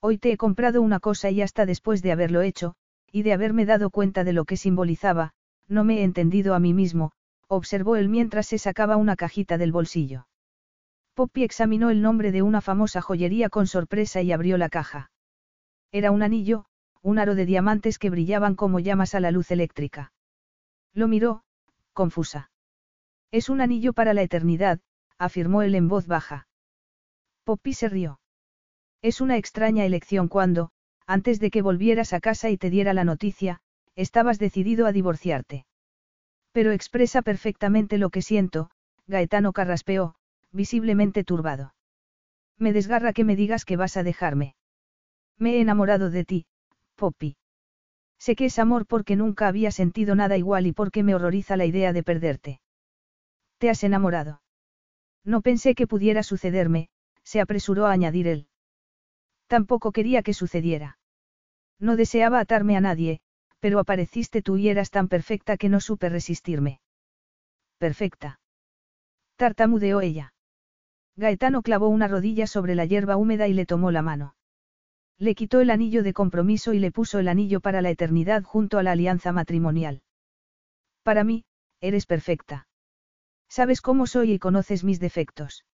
Speaker 1: Hoy te he comprado una cosa y hasta después de haberlo hecho, y de haberme dado cuenta de lo que simbolizaba, no me he entendido a mí mismo, observó él mientras se sacaba una cajita del bolsillo. Poppy examinó el nombre de una famosa joyería con sorpresa y abrió la caja. Era un anillo, un aro de diamantes que brillaban como llamas a la luz eléctrica. Lo miró, confusa. Es un anillo para la eternidad, afirmó él en voz baja. Poppy se rió. Es una extraña elección cuando, antes de que volvieras a casa y te diera la noticia, estabas decidido a divorciarte. Pero expresa perfectamente lo que siento, Gaetano carraspeó, visiblemente turbado. Me desgarra que me digas que vas a dejarme. Me he enamorado de ti, Poppy. Sé que es amor porque nunca había sentido nada igual y porque me horroriza la idea de perderte. ¿Te has enamorado? No pensé que pudiera sucederme, se apresuró a añadir él. Tampoco quería que sucediera. No deseaba atarme a nadie, pero apareciste tú y eras tan perfecta que no supe resistirme. Perfecta. Tartamudeó ella. Gaetano clavó una rodilla sobre la hierba húmeda y le tomó la mano. Le quitó el anillo de compromiso y le puso el anillo para la eternidad junto a la alianza matrimonial. Para mí, eres perfecta. Sabes cómo soy y conoces mis defectos.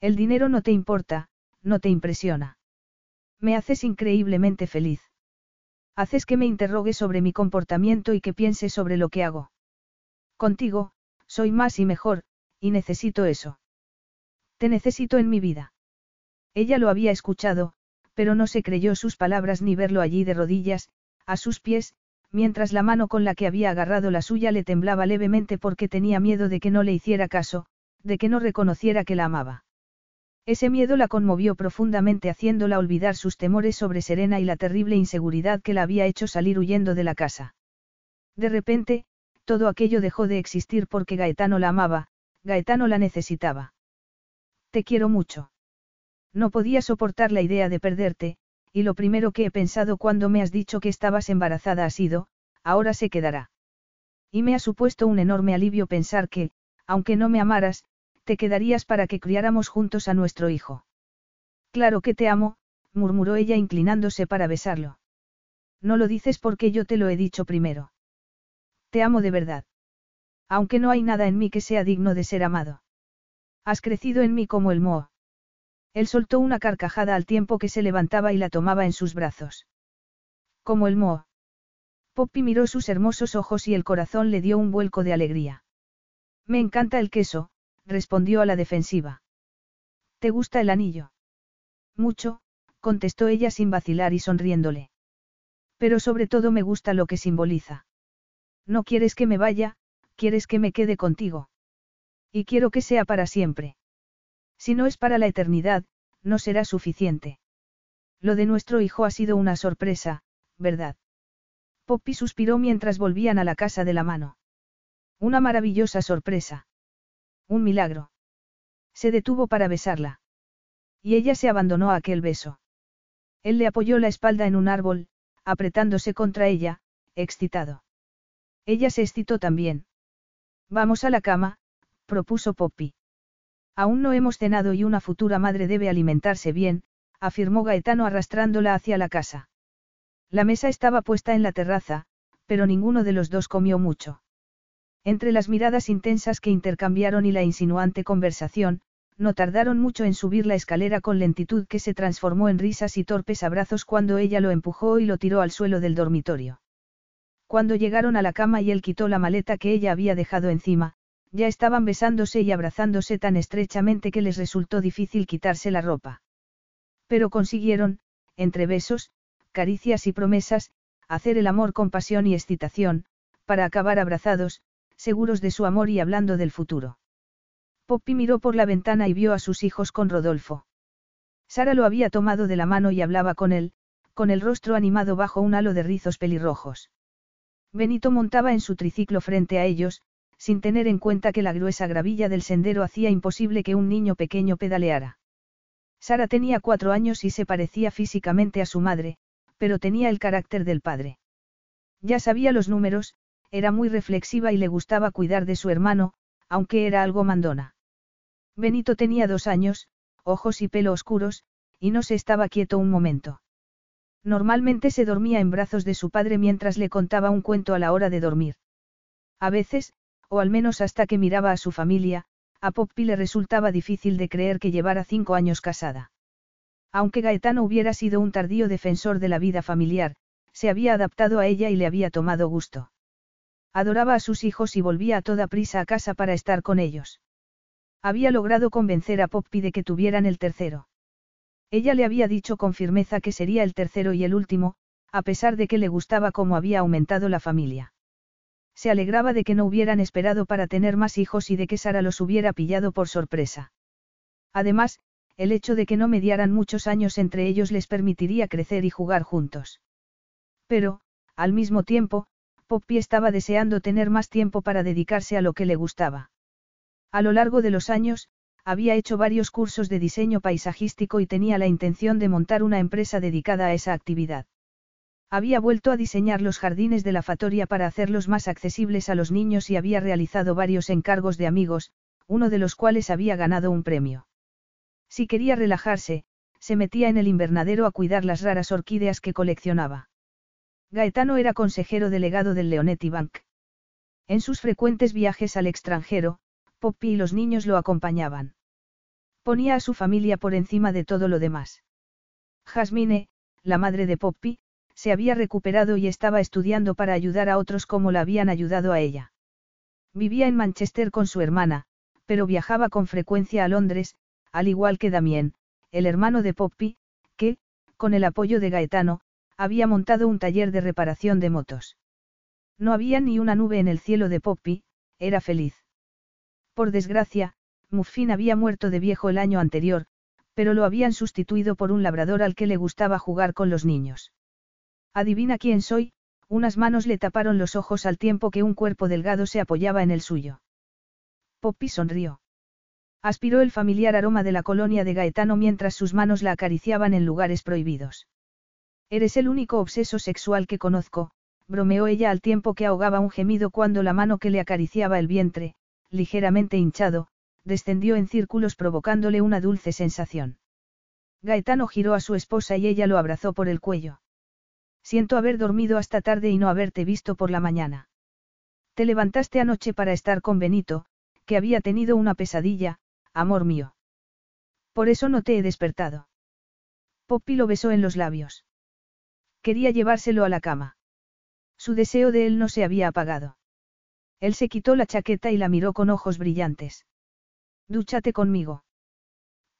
Speaker 1: El dinero no te importa, no te impresiona. Me haces increíblemente feliz. Haces que me interrogue sobre mi comportamiento y que piense sobre lo que hago. Contigo, soy más y mejor, y necesito eso. Te necesito en mi vida. Ella lo había escuchado, pero no se creyó sus palabras ni verlo allí de rodillas, a sus pies, mientras la mano con la que había agarrado la suya le temblaba levemente porque tenía miedo de que no le hiciera caso, de que no reconociera que la amaba. Ese miedo la conmovió profundamente haciéndola olvidar sus temores sobre Serena y la terrible inseguridad que la había hecho salir huyendo de la casa. De repente, todo aquello dejó de existir porque Gaetano la amaba, Gaetano la necesitaba. Te quiero mucho. No podía soportar la idea de perderte, y lo primero que he pensado cuando me has dicho que estabas embarazada ha sido, ahora se quedará. Y me ha supuesto un enorme alivio pensar que, aunque no me amaras, te quedarías para que criáramos juntos a nuestro hijo. Claro que te amo, murmuró ella inclinándose para besarlo. No lo dices porque yo te lo he dicho primero. Te amo de verdad. Aunque no hay nada en mí que sea digno de ser amado. Has crecido en mí como el moho. Él soltó una carcajada al tiempo que se levantaba y la tomaba en sus brazos. Como el moho. Poppy miró sus hermosos ojos y el corazón le dio un vuelco de alegría. Me encanta el queso, respondió a la defensiva. ¿Te gusta el anillo? Mucho, contestó ella sin vacilar y sonriéndole. Pero sobre todo me gusta lo que simboliza. No quieres que me vaya, quieres que me quede contigo. Y quiero que sea para siempre. Si no es para la eternidad, no será suficiente. Lo de nuestro hijo ha sido una sorpresa, ¿verdad? Poppy suspiró mientras volvían a la casa de la mano. Una maravillosa sorpresa. Un milagro. Se detuvo para besarla. Y ella se abandonó a aquel beso. Él le apoyó la espalda en un árbol, apretándose contra ella, excitado. Ella se excitó también. Vamos a la cama, propuso Poppy. Aún no hemos cenado y una futura madre debe alimentarse bien, afirmó Gaetano arrastrándola hacia la casa. La mesa estaba puesta en la terraza, pero ninguno de los dos comió mucho. Entre las miradas intensas que intercambiaron y la insinuante conversación, no tardaron mucho en subir la escalera con lentitud que se transformó en risas y torpes abrazos cuando ella lo empujó y lo tiró al suelo del dormitorio. Cuando llegaron a la cama y él quitó la maleta que ella había dejado encima, ya estaban besándose y abrazándose tan estrechamente que les resultó difícil quitarse la ropa. Pero consiguieron, entre besos, caricias y promesas, hacer el amor con pasión y excitación, para acabar abrazados, seguros de su amor y hablando del futuro. Poppy miró por la ventana y vio a sus hijos con Rodolfo. Sara lo había tomado de la mano y hablaba con él, con el rostro animado bajo un halo de rizos pelirrojos. Benito montaba en su triciclo frente a ellos, sin tener en cuenta que la gruesa gravilla del sendero hacía imposible que un niño pequeño pedaleara. Sara tenía cuatro años y se parecía físicamente a su madre, pero tenía el carácter del padre. Ya sabía los números, era muy reflexiva y le gustaba cuidar de su hermano, aunque era algo mandona. Benito tenía dos años, ojos y pelo oscuros, y no se estaba quieto un momento. Normalmente se dormía en brazos de su padre mientras le contaba un cuento a la hora de dormir. A veces, o al menos hasta que miraba a su familia, a Poppy le resultaba difícil de creer que llevara cinco años casada. Aunque Gaetano hubiera sido un tardío defensor de la vida familiar, se había adaptado a ella y le había tomado gusto. Adoraba a sus hijos y volvía a toda prisa a casa para estar con ellos. Había logrado convencer a Poppy de que tuvieran el tercero. Ella le había dicho con firmeza que sería el tercero y el último, a pesar de que le gustaba cómo había aumentado la familia. Se alegraba de que no hubieran esperado para tener más hijos y de que Sara los hubiera pillado por sorpresa. Además, el hecho de que no mediaran muchos años entre ellos les permitiría crecer y jugar juntos. Pero, al mismo tiempo, Poppy estaba deseando tener más tiempo para dedicarse a lo que le gustaba. A lo largo de los años, había hecho varios cursos de diseño paisajístico y tenía la intención de montar una empresa dedicada a esa actividad. Había vuelto a diseñar los jardines de la fatoria para hacerlos más accesibles a los niños y había realizado varios encargos de amigos, uno de los cuales había ganado un premio. Si quería relajarse, se metía en el invernadero a cuidar las raras orquídeas que coleccionaba. Gaetano era consejero delegado del Leonetti Bank. En sus frecuentes viajes al extranjero, Poppy y los niños lo acompañaban. Ponía a su familia por encima de todo lo demás. Jasmine, la madre de Poppy, se había recuperado y estaba estudiando para ayudar a otros como la habían ayudado a ella. Vivía en Manchester con su hermana, pero viajaba con frecuencia a Londres, al igual que Damien, el hermano de Poppy, que, con el apoyo de Gaetano, había montado un taller de reparación de motos. No había ni una nube en el cielo de Poppy, era feliz. Por desgracia, Muffin había muerto de viejo el año anterior, pero lo habían sustituido por un labrador al que le gustaba jugar con los niños. Adivina quién soy, unas manos le taparon los ojos al tiempo que un cuerpo delgado se apoyaba en el suyo. Poppy sonrió. Aspiró el familiar aroma de la colonia de Gaetano mientras sus manos la acariciaban en lugares prohibidos. Eres el único obseso sexual que conozco, bromeó ella al tiempo que ahogaba un gemido cuando la mano que le acariciaba el vientre, ligeramente hinchado, descendió en círculos provocándole una dulce sensación. Gaetano giró a su esposa y ella lo abrazó por el cuello. Siento haber dormido hasta tarde y no haberte visto por la mañana. Te levantaste anoche para estar con Benito, que había tenido una pesadilla, amor mío. Por eso no te he despertado. Poppy lo besó en los labios. Quería llevárselo a la cama. Su deseo de él no se había apagado. Él se quitó la chaqueta y la miró con ojos brillantes. Dúchate conmigo.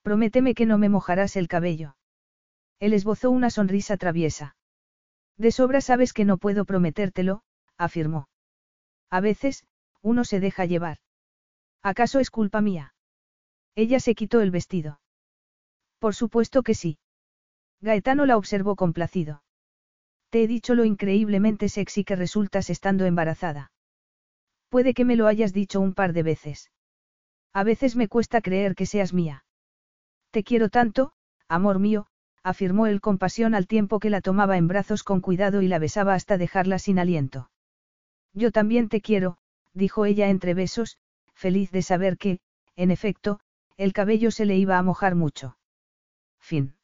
Speaker 1: Prométeme que no me mojarás el cabello. Él esbozó una sonrisa traviesa. De sobra sabes que no puedo prometértelo, afirmó. A veces, uno se deja llevar. ¿Acaso es culpa mía? Ella se quitó el vestido. Por supuesto que sí. Gaetano la observó complacido. Te he dicho lo increíblemente sexy que resultas estando embarazada. Puede que me lo hayas dicho un par de veces. A veces me cuesta creer que seas mía. Te quiero tanto, amor mío, afirmó él con pasión al tiempo que la tomaba en brazos con cuidado y la besaba hasta dejarla sin aliento. Yo también te quiero, dijo ella entre besos, feliz de saber que, en efecto, el cabello se le iba a mojar mucho. Fin.